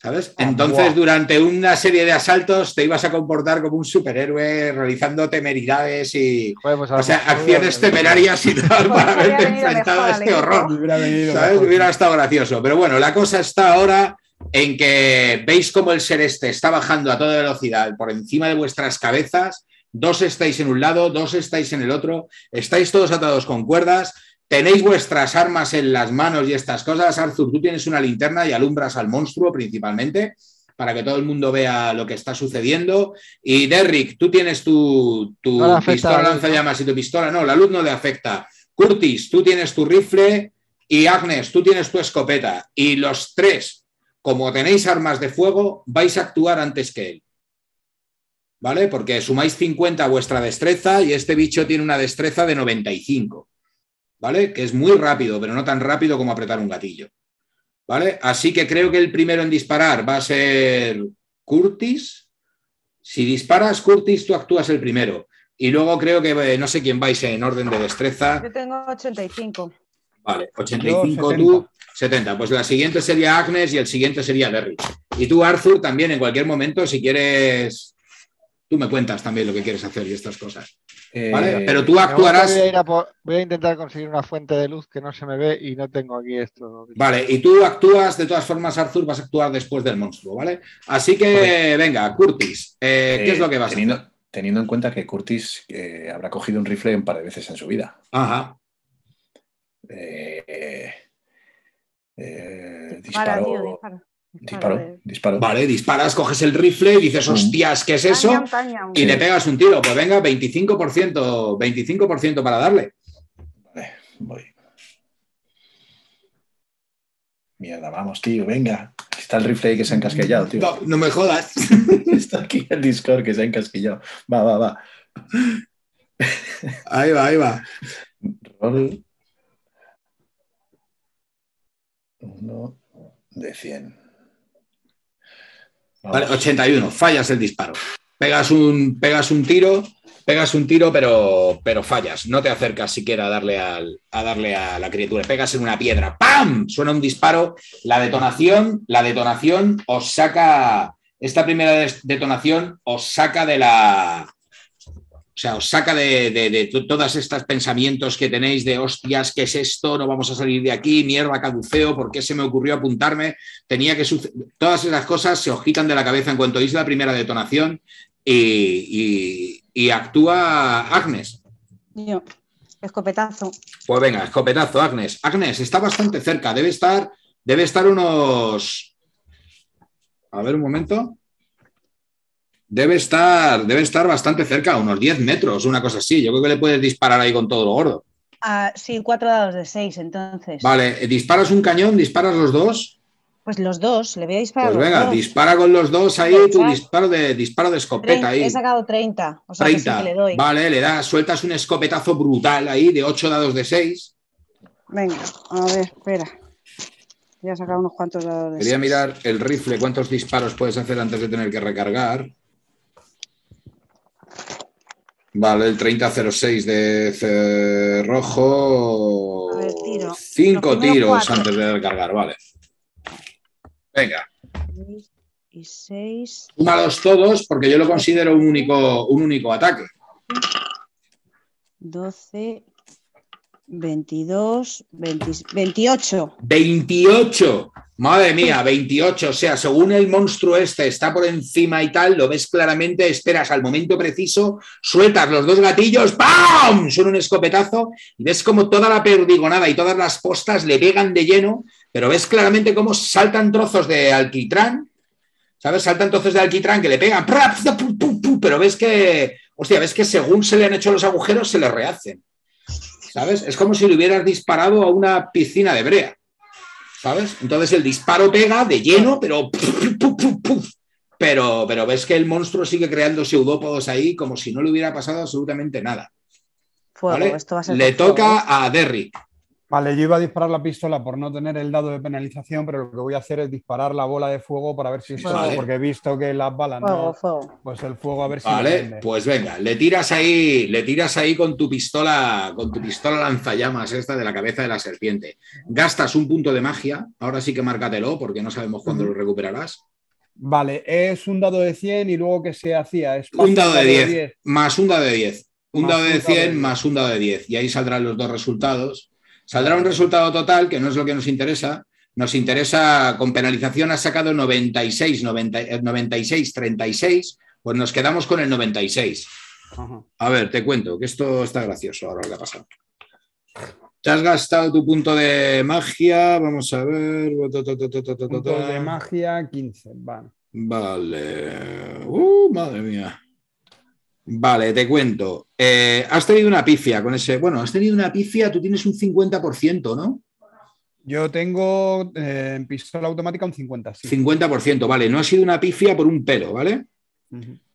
[SPEAKER 1] ¿Sabes? Ah, Entonces, durante una serie de asaltos te ibas a comportar como un superhéroe realizando temeridades y pues o sea, acciones temerarias y tal pues para haberte enfrentado a este horror. ¿Sabes? Hubiera estado gracioso. Pero bueno, la cosa está ahora en que veis cómo el ser este está bajando a toda velocidad por encima de vuestras cabezas. Dos estáis en un lado, dos estáis en el otro, estáis todos atados con cuerdas Tenéis vuestras armas en las manos y estas cosas. Arthur, tú tienes una linterna y alumbras al monstruo principalmente para que todo el mundo vea lo que está sucediendo. Y Derrick, tú tienes tu, tu pistola lanzallamas y tu pistola. No, la luz no le afecta. Curtis, tú tienes tu rifle y Agnes, tú tienes tu escopeta. Y los tres, como tenéis armas de fuego, vais a actuar antes que él. ¿Vale? Porque sumáis 50 a vuestra destreza y este bicho tiene una destreza de 95. ¿Vale? Que es muy rápido, pero no tan rápido como apretar un gatillo, ¿vale? Así que creo que el primero en disparar va a ser Curtis. Si disparas Curtis, tú actúas el primero. Y luego creo que eh, no sé quién vais en orden de destreza.
[SPEAKER 2] Yo tengo 85.
[SPEAKER 1] Vale, 85 tú, 70. Pues la siguiente sería Agnes y el siguiente sería Derry. Y tú, Arthur, también en cualquier momento, si quieres, tú me cuentas también lo que quieres hacer y estas cosas. ¿Vale? Eh, Pero tú actuarás.
[SPEAKER 3] Voy a, intentar conseguir una fuente de luz que no se me ve y no tengo aquí esto.
[SPEAKER 1] Vale, y tú actúas, de todas formas, Arthur, vas a actuar después del monstruo, ¿vale? Así que, venga, Curtis, eh, ¿qué es lo que vas
[SPEAKER 7] teniendo,
[SPEAKER 1] a hacer?
[SPEAKER 7] Teniendo en cuenta que Curtis eh, habrá cogido un rifle un par de veces en su vida.
[SPEAKER 1] Ajá.
[SPEAKER 7] disparó, Disparo, disparo.
[SPEAKER 1] Vale, disparas, coges el rifle y dices, hostias, ¿qué es eso? Y le pegas un tiro. Pues venga, 25%, 25% para darle.
[SPEAKER 7] Vale, voy. Mierda, vamos, tío, venga. Está el rifle ahí que se ha encasquillado, tío.
[SPEAKER 1] No, no me jodas.
[SPEAKER 7] Está aquí el Discord que se ha encasquillado. Va, va, va.
[SPEAKER 1] Ahí va, ahí va.
[SPEAKER 7] Roll. Uno de 100.
[SPEAKER 1] Vale, 81, fallas el disparo. Pegas un, pegas un tiro, pegas un tiro, pero, pero fallas. No te acercas siquiera a darle, a darle a la criatura. Pegas en una piedra. ¡Pam! Suena un disparo. La detonación, la detonación os saca. Esta primera detonación os saca de la, o sea, os saca de, de, todos estos pensamientos que tenéis de hostias, ¿qué es esto? No vamos a salir de aquí, mierda, caduceo, ¿por qué se me ocurrió apuntarme? Tenía que Todas esas cosas se os quitan de la cabeza en cuanto oís la primera detonación y, actúa Agnes.
[SPEAKER 2] Yo, escopetazo.
[SPEAKER 1] Pues venga, escopetazo, Agnes. Agnes está bastante cerca, debe estar, debe estar unos. A ver un momento debe estar, debe estar bastante cerca, unos 10 metros, una cosa así. Yo creo que le puedes disparar ahí con todo lo gordo.
[SPEAKER 2] Ah, sí, cuatro dados de seis, entonces.
[SPEAKER 1] Vale, ¿disparas un cañón? ¿Disparas los dos?
[SPEAKER 2] Pues los dos, le voy a disparar.
[SPEAKER 1] Pues venga, dispara con los dos ahí, tu disparo de, disparo de escopeta ahí.
[SPEAKER 2] He sacado 30, o sea
[SPEAKER 1] 30.
[SPEAKER 2] Que le doy.
[SPEAKER 1] Vale, le das, sueltas un escopetazo brutal ahí de 8 dados de 6.
[SPEAKER 2] Venga, a ver, espera. Voy a sacar unos cuantos dados de
[SPEAKER 1] Quería mirar el rifle, cuántos disparos puedes hacer antes de tener que recargar. Vale, el 3006 de cerrojo.
[SPEAKER 2] Ver, tiro.
[SPEAKER 1] Cinco tiros antes de recargar, vale. Venga.
[SPEAKER 2] y 6.
[SPEAKER 1] Súmalos todos porque yo lo considero un único, un único ataque.
[SPEAKER 2] 12, 22, 28.
[SPEAKER 1] 28. Madre mía, 28. O sea, según el monstruo este está por encima y tal, lo ves claramente, esperas al momento preciso, sueltas los dos gatillos, ¡pam! Suena un escopetazo y ves como toda la perdigonada y todas las postas le pegan de lleno, pero ves claramente cómo saltan trozos de alquitrán, ¿sabes? Saltan trozos de alquitrán que le pegan, pero ves que, hostia, ves que según se le han hecho los agujeros, se le rehacen. ¿Sabes? Es como si le hubieras disparado a una piscina de brea. ¿sabes? Entonces el disparo pega de lleno, pero pero, pero ves que el monstruo sigue creando pseudópodos ahí como si no le hubiera pasado absolutamente nada. le toca a Derrick.
[SPEAKER 4] Vale, yo iba a disparar la pistola por no tener el dado de penalización, pero lo que voy a hacer es disparar la bola de fuego para ver si es porque he visto que las balas no. Pues el fuego a ver si.
[SPEAKER 1] Vale, pues venga, le tiras ahí, le tiras ahí con tu pistola, con tu pistola lanzallamas esta de la cabeza de la serpiente. Gastas un punto de magia, ahora sí que márcatelo, porque no sabemos cuándo lo recuperarás.
[SPEAKER 4] Vale, es un dado de 100 y luego que se hacía. Es
[SPEAKER 1] un dado de 10, más un dado de 10. Un dado de 100 más un dado de 10. Y ahí saldrán los dos resultados. Saldrá un resultado total, que no es lo que nos interesa. Nos interesa, con penalización has sacado 96, 96, 36, pues nos quedamos con el 96. A ver, te cuento, que esto está gracioso ahora lo que ha pasado. Te has gastado tu punto de magia, vamos a ver.
[SPEAKER 4] Punto de magia 15, vale.
[SPEAKER 1] Vale. Uh, madre mía. Vale, te cuento. Eh, has tenido una pifia con ese. Bueno, has tenido una pifia, tú tienes un 50%, ¿no?
[SPEAKER 4] Yo tengo eh, en pistola automática un 50%.
[SPEAKER 1] Sí. 50%, vale. No ha sido una pifia por un pelo, ¿vale?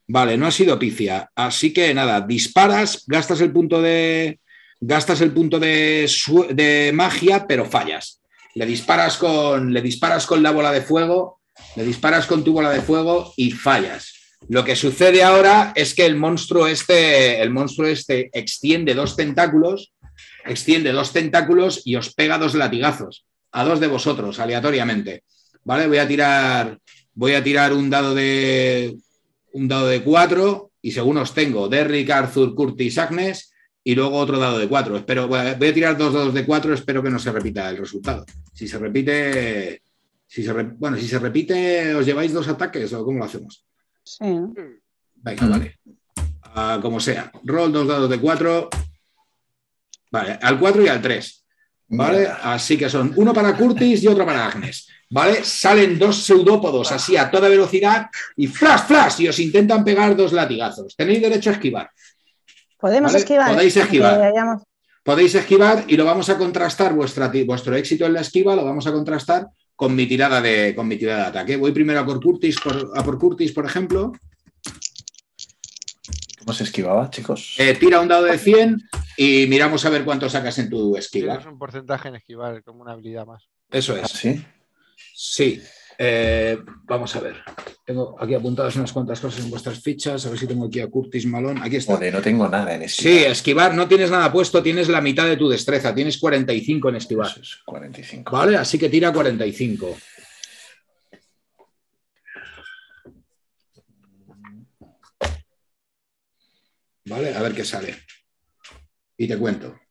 [SPEAKER 1] Vale, no ha sido pifia. Así que nada, disparas, gastas el punto de. Gastas el punto de, de magia, pero fallas. Le disparas con. Le disparas con la bola de fuego. Le disparas con tu bola de fuego y fallas. Lo que sucede ahora es que el monstruo este, el monstruo este extiende dos tentáculos, extiende dos tentáculos y os pega dos latigazos a dos de vosotros aleatoriamente. ¿Vale? Voy a tirar, voy a tirar un dado de un dado de cuatro y según os tengo, Derrick, Arthur, Curtis, Agnes y luego otro dado de cuatro. Espero, voy a, tirar dos dados de cuatro, espero que no se repita el resultado. Si se repite, si se bueno, si se repite, os lleváis dos ataques o cómo lo hacemos.
[SPEAKER 2] Sí.
[SPEAKER 1] Venga, vale. Ah, como sea. Roll dos dados de cuatro. Vale, al 4 y al 3. ¿Vale? Así que son uno para Curtis y otro para Agnes. ¿Vale? Salen dos pseudópodos así a toda velocidad y flash, flash, y os intentan pegar dos latigazos. Tenéis derecho a esquivar.
[SPEAKER 2] Podemos esquivar.
[SPEAKER 1] Podéis esquivar. Podéis esquivar y lo vamos a contrastar, vuestra, vuestro éxito en la esquiva lo vamos a contrastar con mi tirada de, con mi tirada de ataque. Voy primero a por Curtis, por, a por, Curtis, por ejemplo.
[SPEAKER 7] ¿Cómo se esquivaba, chicos?
[SPEAKER 1] Eh, tira un dado de 100 y miramos a ver cuánto sacas en tu esquiva.
[SPEAKER 3] Es un porcentaje en esquivar, como una habilidad más.
[SPEAKER 1] Eso es.
[SPEAKER 7] ¿Ah, ¿Sí?
[SPEAKER 1] Sí. Eh, vamos a ver. Tengo aquí apuntadas unas cuantas cosas en vuestras fichas. A ver si tengo aquí a Curtis Malón. Aquí está.
[SPEAKER 7] no tengo nada en esquivar.
[SPEAKER 1] Sí, esquivar no tienes nada puesto, tienes la mitad de tu destreza. Tienes 45 en esquivar.
[SPEAKER 7] 45.
[SPEAKER 1] Vale, así que tira 45. Vale, a ver qué sale. Y te cuento.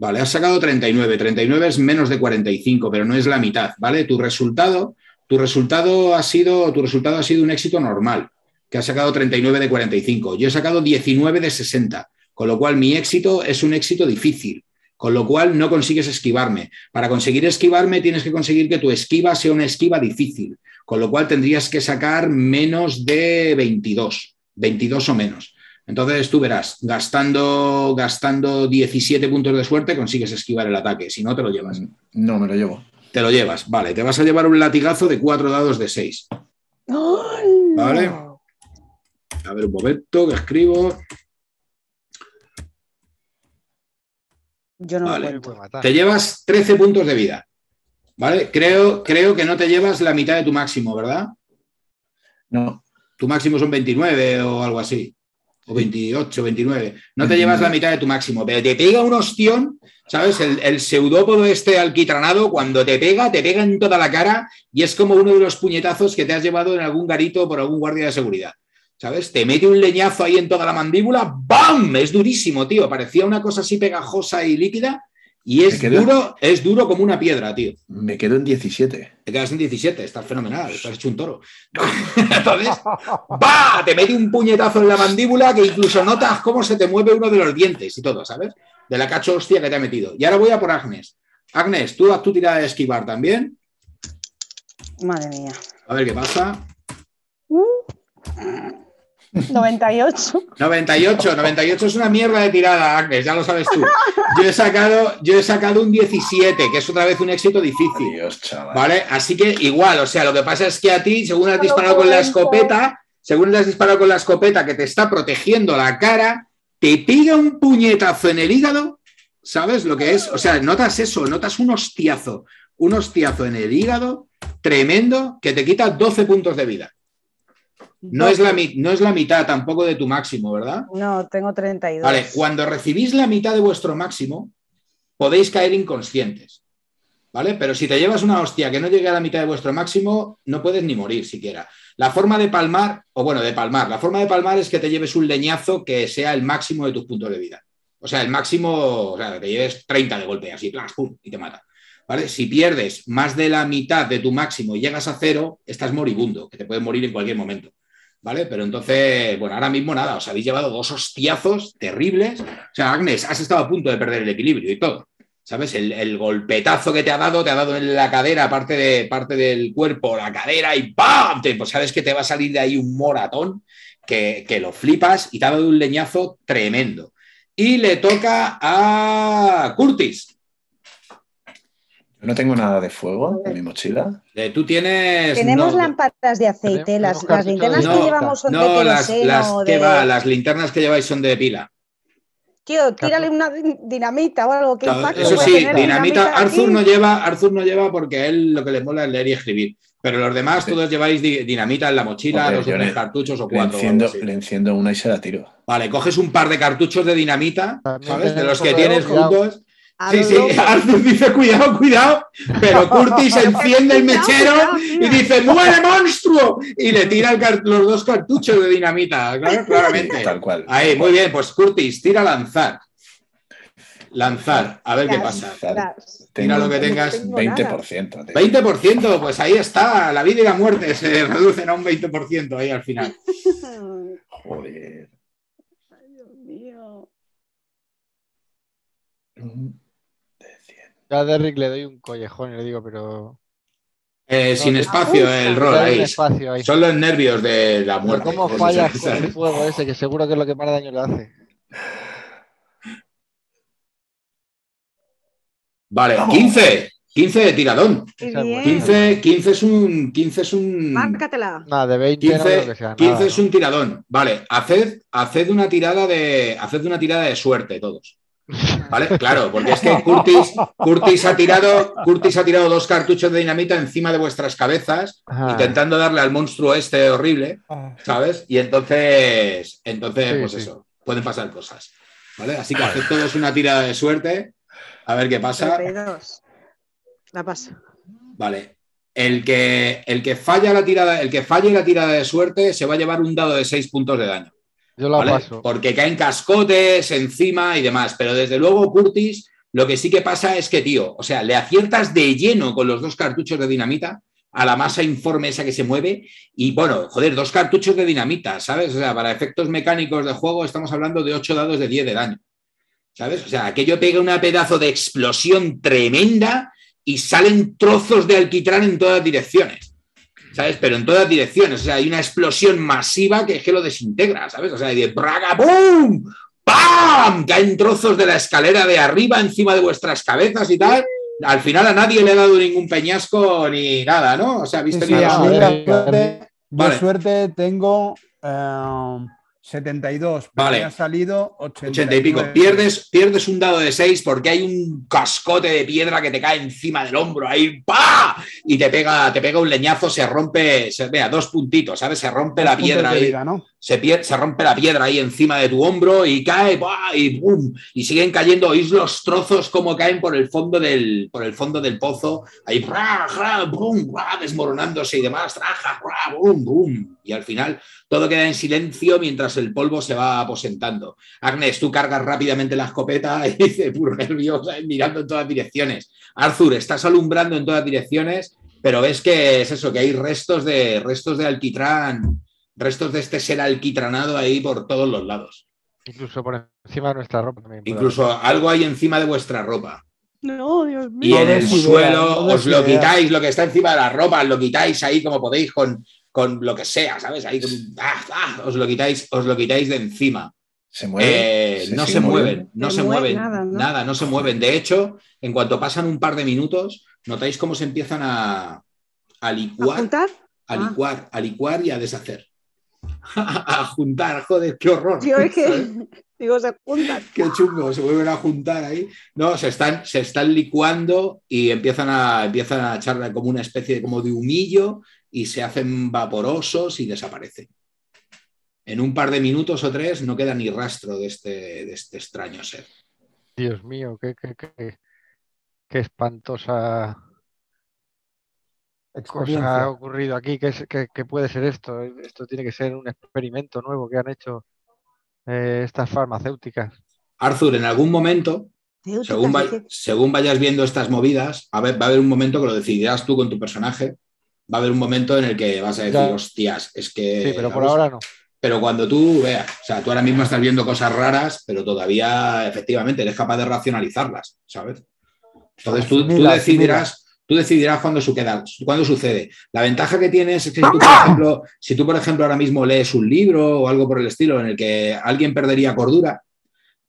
[SPEAKER 1] Vale, has sacado 39. 39 es menos de 45, pero no es la mitad, ¿vale? Tu resultado, tu resultado ha sido, tu resultado ha sido un éxito normal, que has sacado 39 de 45. Yo he sacado 19 de 60, con lo cual mi éxito es un éxito difícil, con lo cual no consigues esquivarme. Para conseguir esquivarme tienes que conseguir que tu esquiva sea una esquiva difícil, con lo cual tendrías que sacar menos de 22, 22 o menos. Entonces tú verás, gastando, gastando 17 puntos de suerte consigues esquivar el ataque, si no te lo llevas.
[SPEAKER 7] No, me lo llevo.
[SPEAKER 1] Te lo llevas, vale, te vas a llevar un latigazo de cuatro dados de 6. Vale. A ver un momento que escribo.
[SPEAKER 2] Yo no
[SPEAKER 1] vale. Te llevas 13 puntos de vida. ¿Vale? Creo, creo que no te llevas la mitad de tu máximo, ¿verdad?
[SPEAKER 7] No.
[SPEAKER 1] Tu máximo son 29 o algo así. O 28, 29. No te llevas la mitad de tu máximo, pero te pega un ostión, ¿sabes? El, el pseudópodo este alquitranado, cuando te pega, te pega en toda la cara y es como uno de los puñetazos que te has llevado en algún garito por algún guardia de seguridad. ¿Sabes? Te mete un leñazo ahí en toda la mandíbula, ¡bam! Es durísimo, tío. Parecía una cosa así pegajosa y líquida. Y es duro, es duro como una piedra, tío.
[SPEAKER 7] Me quedo en 17.
[SPEAKER 1] Te quedas en 17, estás fenomenal, estás hecho un toro. Entonces, ¡va! Te mete un puñetazo en la mandíbula que incluso notas cómo se te mueve uno de los dientes y todo, ¿sabes? De la cacho hostia que te ha metido. Y ahora voy a por Agnes. Agnes, tú haz tu tirada de esquivar también.
[SPEAKER 2] Madre mía.
[SPEAKER 1] A ver qué pasa.
[SPEAKER 2] 98.
[SPEAKER 1] 98, 98 es una mierda de tirada, Agnes, ya lo sabes tú. Yo he sacado, yo he sacado un 17, que es otra vez un éxito difícil.
[SPEAKER 7] Dios, chaval.
[SPEAKER 1] ¿Vale? Así que igual, o sea, lo que pasa es que a ti, según has disparado con la escopeta, según le has disparado con la escopeta que te está protegiendo la cara, te pega un puñetazo en el hígado, ¿sabes lo que es? O sea, notas eso, notas un hostiazo, un hostiazo en el hígado tremendo que te quita 12 puntos de vida. No es, la, no es la mitad tampoco de tu máximo, ¿verdad?
[SPEAKER 2] No, tengo 32.
[SPEAKER 1] Vale, cuando recibís la mitad de vuestro máximo, podéis caer inconscientes. ¿Vale? Pero si te llevas una hostia que no llegue a la mitad de vuestro máximo, no puedes ni morir siquiera. La forma de palmar, o bueno, de palmar, la forma de palmar es que te lleves un leñazo que sea el máximo de tus puntos de vida. O sea, el máximo, o sea, te lleves 30 de golpe, así, plas, pum, y te mata. ¿Vale? Si pierdes más de la mitad de tu máximo y llegas a cero, estás moribundo, que te puedes morir en cualquier momento. ¿Vale? Pero entonces, bueno, ahora mismo nada, os habéis llevado dos hostiazos terribles. O sea, Agnes, has estado a punto de perder el equilibrio y todo. ¿Sabes? El, el golpetazo que te ha dado, te ha dado en la cadera, parte, de, parte del cuerpo, la cadera y ¡pam! Pues sabes que te va a salir de ahí un moratón que, que lo flipas y te ha dado un leñazo tremendo. Y le toca a Curtis.
[SPEAKER 7] Yo no tengo nada de fuego en mi mochila.
[SPEAKER 1] Eh, tú tienes.
[SPEAKER 2] Tenemos
[SPEAKER 1] no,
[SPEAKER 2] lámparas de aceite. Las, las
[SPEAKER 3] cartuchos
[SPEAKER 2] linternas
[SPEAKER 1] no,
[SPEAKER 2] que llevamos son
[SPEAKER 1] no,
[SPEAKER 2] de
[SPEAKER 1] las,
[SPEAKER 2] queroseno
[SPEAKER 1] las que va, las linternas que lleváis son de pila.
[SPEAKER 2] Tío, tírale una dinamita o algo. ¿Qué
[SPEAKER 1] Claro,
[SPEAKER 2] impacto
[SPEAKER 1] eso sí, dinamita.
[SPEAKER 2] aquí?
[SPEAKER 1] Arthur no lleva, Arthur no lleva porque a él lo que le mola es leer y escribir. Pero los demás
[SPEAKER 7] Sí.
[SPEAKER 1] todos lleváis di- dinamita en la mochila,
[SPEAKER 7] Hombre,
[SPEAKER 1] dos o tres
[SPEAKER 7] le-
[SPEAKER 1] cartuchos o
[SPEAKER 7] Le
[SPEAKER 1] cuatro.
[SPEAKER 7] enciendo, le una y se la tiro.
[SPEAKER 1] Vale, coges un par de cartuchos de dinamita,
[SPEAKER 3] También
[SPEAKER 1] ¿sabes? De los que tienes
[SPEAKER 3] cuidado.
[SPEAKER 1] juntos.
[SPEAKER 2] A
[SPEAKER 1] Sí, sí. Arthur dice cuidado, cuidado, pero Curtis enciende el mechero
[SPEAKER 2] cuidado,
[SPEAKER 1] y dice ¡Muere monstruo! Y le tira el los dos cartuchos de dinamita, claro, claramente.
[SPEAKER 7] Tal cual.
[SPEAKER 1] Ahí, muy bien, pues Curtis, tira a lanzar. Lanzar, a ver qué pasa. Tira lo que tengas.
[SPEAKER 2] tengo
[SPEAKER 7] 20%. tío.
[SPEAKER 1] 20%, pues ahí está, la vida y la muerte se reducen a un 20% ahí al final.
[SPEAKER 7] Joder.
[SPEAKER 2] Dios mío.
[SPEAKER 7] Un de 100.
[SPEAKER 3] Yo a Derrick le doy un collejón y le digo, pero.
[SPEAKER 1] Eh, sin
[SPEAKER 3] No,
[SPEAKER 1] espacio
[SPEAKER 2] ah,
[SPEAKER 1] el rol ahí.
[SPEAKER 3] espacio ahí.
[SPEAKER 1] Son los nervios de la
[SPEAKER 3] Pero
[SPEAKER 1] muerte.
[SPEAKER 3] ¿Cómo fallas con el fuego ese? Que seguro que es lo que más daño le hace.
[SPEAKER 1] Vale, 15. 15 de tiradón.
[SPEAKER 2] Qué
[SPEAKER 3] Esa es
[SPEAKER 2] bien.
[SPEAKER 3] buena.
[SPEAKER 1] 15, 15 es un. 15 es un.
[SPEAKER 2] Márcatela.
[SPEAKER 3] Nada, de 20 no creo
[SPEAKER 1] 15,
[SPEAKER 3] que sea
[SPEAKER 1] 15
[SPEAKER 3] nada.
[SPEAKER 1] es un tiradón. Vale, haced, haced una tirada de. Haced una tirada de suerte todos. ¿Vale? Claro, porque es que Curtis, Curtis ha tirado, Curtis ha tirado dos cartuchos de dinamita encima de vuestras cabezas,
[SPEAKER 3] Ajá.
[SPEAKER 1] intentando darle al monstruo este horrible,
[SPEAKER 4] Ah,
[SPEAKER 1] ¿sabes? Y entonces, entonces,
[SPEAKER 3] Sí,
[SPEAKER 1] pues
[SPEAKER 3] sí.
[SPEAKER 1] eso, pueden pasar cosas. ¿Vale? Así que haced todos una tirada de suerte. A ver qué pasa.
[SPEAKER 2] 32. La paso.
[SPEAKER 1] Vale. El que, el que falla la tirada, el que falle la tirada de suerte se va a llevar un dado de 6 puntos de daño.
[SPEAKER 3] Yo la
[SPEAKER 1] ¿vale?
[SPEAKER 3] paso.
[SPEAKER 1] Porque caen cascotes encima y demás. Pero desde luego, Curtis, lo que sí que pasa es que, tío, o sea, le aciertas de lleno con los dos cartuchos de dinamita a la masa informe esa que se mueve. Y bueno, joder, dos cartuchos de dinamita, ¿sabes? O sea, para efectos mecánicos de juego estamos hablando de 8 dados de 10 de daño. ¿Sabes? O sea, aquello pega una pedazo de explosión tremenda y salen trozos de alquitrán en todas direcciones. ¿Sabes? Pero en todas direcciones. O sea, hay una explosión masiva que es que lo desintegra, ¿sabes? O sea, y de braga, ¡pum! ¡Pam! Caen trozos de la escalera de arriba encima de vuestras cabezas y tal. Al final a nadie le ha dado ningún peñasco ni nada, ¿no? O sea,
[SPEAKER 4] sí,
[SPEAKER 1] visto
[SPEAKER 4] sí, suerte,
[SPEAKER 1] Vale.
[SPEAKER 4] suerte tengo eh, 72, pero
[SPEAKER 1] Vale.
[SPEAKER 4] ha salido 80
[SPEAKER 1] 80 y pico. Pierdes, pierdes un dado de 6 porque hay un cascote de piedra que te cae encima del hombro. Ahí, ¡pa! y te pega, te pega un leñazo, se rompe, se, vea, dos puntitos, ¿sabes? Se rompe la piedra ahí. se, se, rompe la piedra ahí encima de tu hombro y cae, y ¡bum! Y siguen cayendo, oís los trozos como caen por el fondo del, por el fondo del pozo, ahí, ¡bum! desmoronándose y demás, ¡bum! ¡bum! Y al final todo queda en silencio mientras el polvo se va aposentando. Agnes, tú cargas rápidamente la escopeta y dice, puro nerviosa, mirando en todas direcciones. Arthur, estás alumbrando en todas direcciones, pero ves que es eso, que hay restos de, restos de alquitrán, restos de este ser alquitranado ahí por todos los lados.
[SPEAKER 3] Incluso por encima de nuestra ropa también.
[SPEAKER 1] Incluso algo hay encima de vuestra ropa.
[SPEAKER 2] No, Dios mío.
[SPEAKER 1] Y en el suelo os lo quitáis, lo que está encima de la ropa, lo quitáis ahí como podéis con, con lo que sea, ¿sabes? Ahí ah, ah, os lo quitáis, os lo quitáis de encima.
[SPEAKER 7] ¿Se mueven?
[SPEAKER 1] Eh, no se mueven, no se mueven, nada, ¿no? se mueven. De hecho, en cuanto pasan un par de minutos, notáis cómo se empiezan a, a licuar,
[SPEAKER 2] ¿A,
[SPEAKER 1] a ah. licuar, a licuar y a deshacer. a juntar, joder, qué horror.
[SPEAKER 2] digo, se juntan.
[SPEAKER 1] Qué chungo, se vuelven a juntar ahí. No, se están, se están licuando y empiezan a, empiezan a echarle como una especie de, como de humillo y se hacen vaporosos y desaparecen en un par de minutos o tres no queda ni rastro de este, de este extraño ser.
[SPEAKER 3] Dios mío, qué, qué, espantosa cosa ha ocurrido aquí. ¿Qué, puede ser esto? Esto tiene que ser un experimento nuevo que han hecho eh, estas farmacéuticas.
[SPEAKER 1] Arthur, en algún momento, según, según, vayas viendo estas movidas, a ver, va a haber un momento que lo decidirás tú con tu personaje. Va a haber un momento en el que vas a decir, hostias, es que.
[SPEAKER 3] Sí, pero por ahora no.
[SPEAKER 1] Pero cuando tú veas, o sea, tú ahora mismo estás viendo cosas raras, pero todavía efectivamente eres capaz de racionalizarlas, ¿sabes? Entonces tú, decidirás, tú decidirás cuándo, cuándo sucede. La ventaja que tienes es que si tú, por ejemplo, si tú, por ejemplo, ahora mismo lees un libro o algo por el estilo en el que alguien perdería cordura,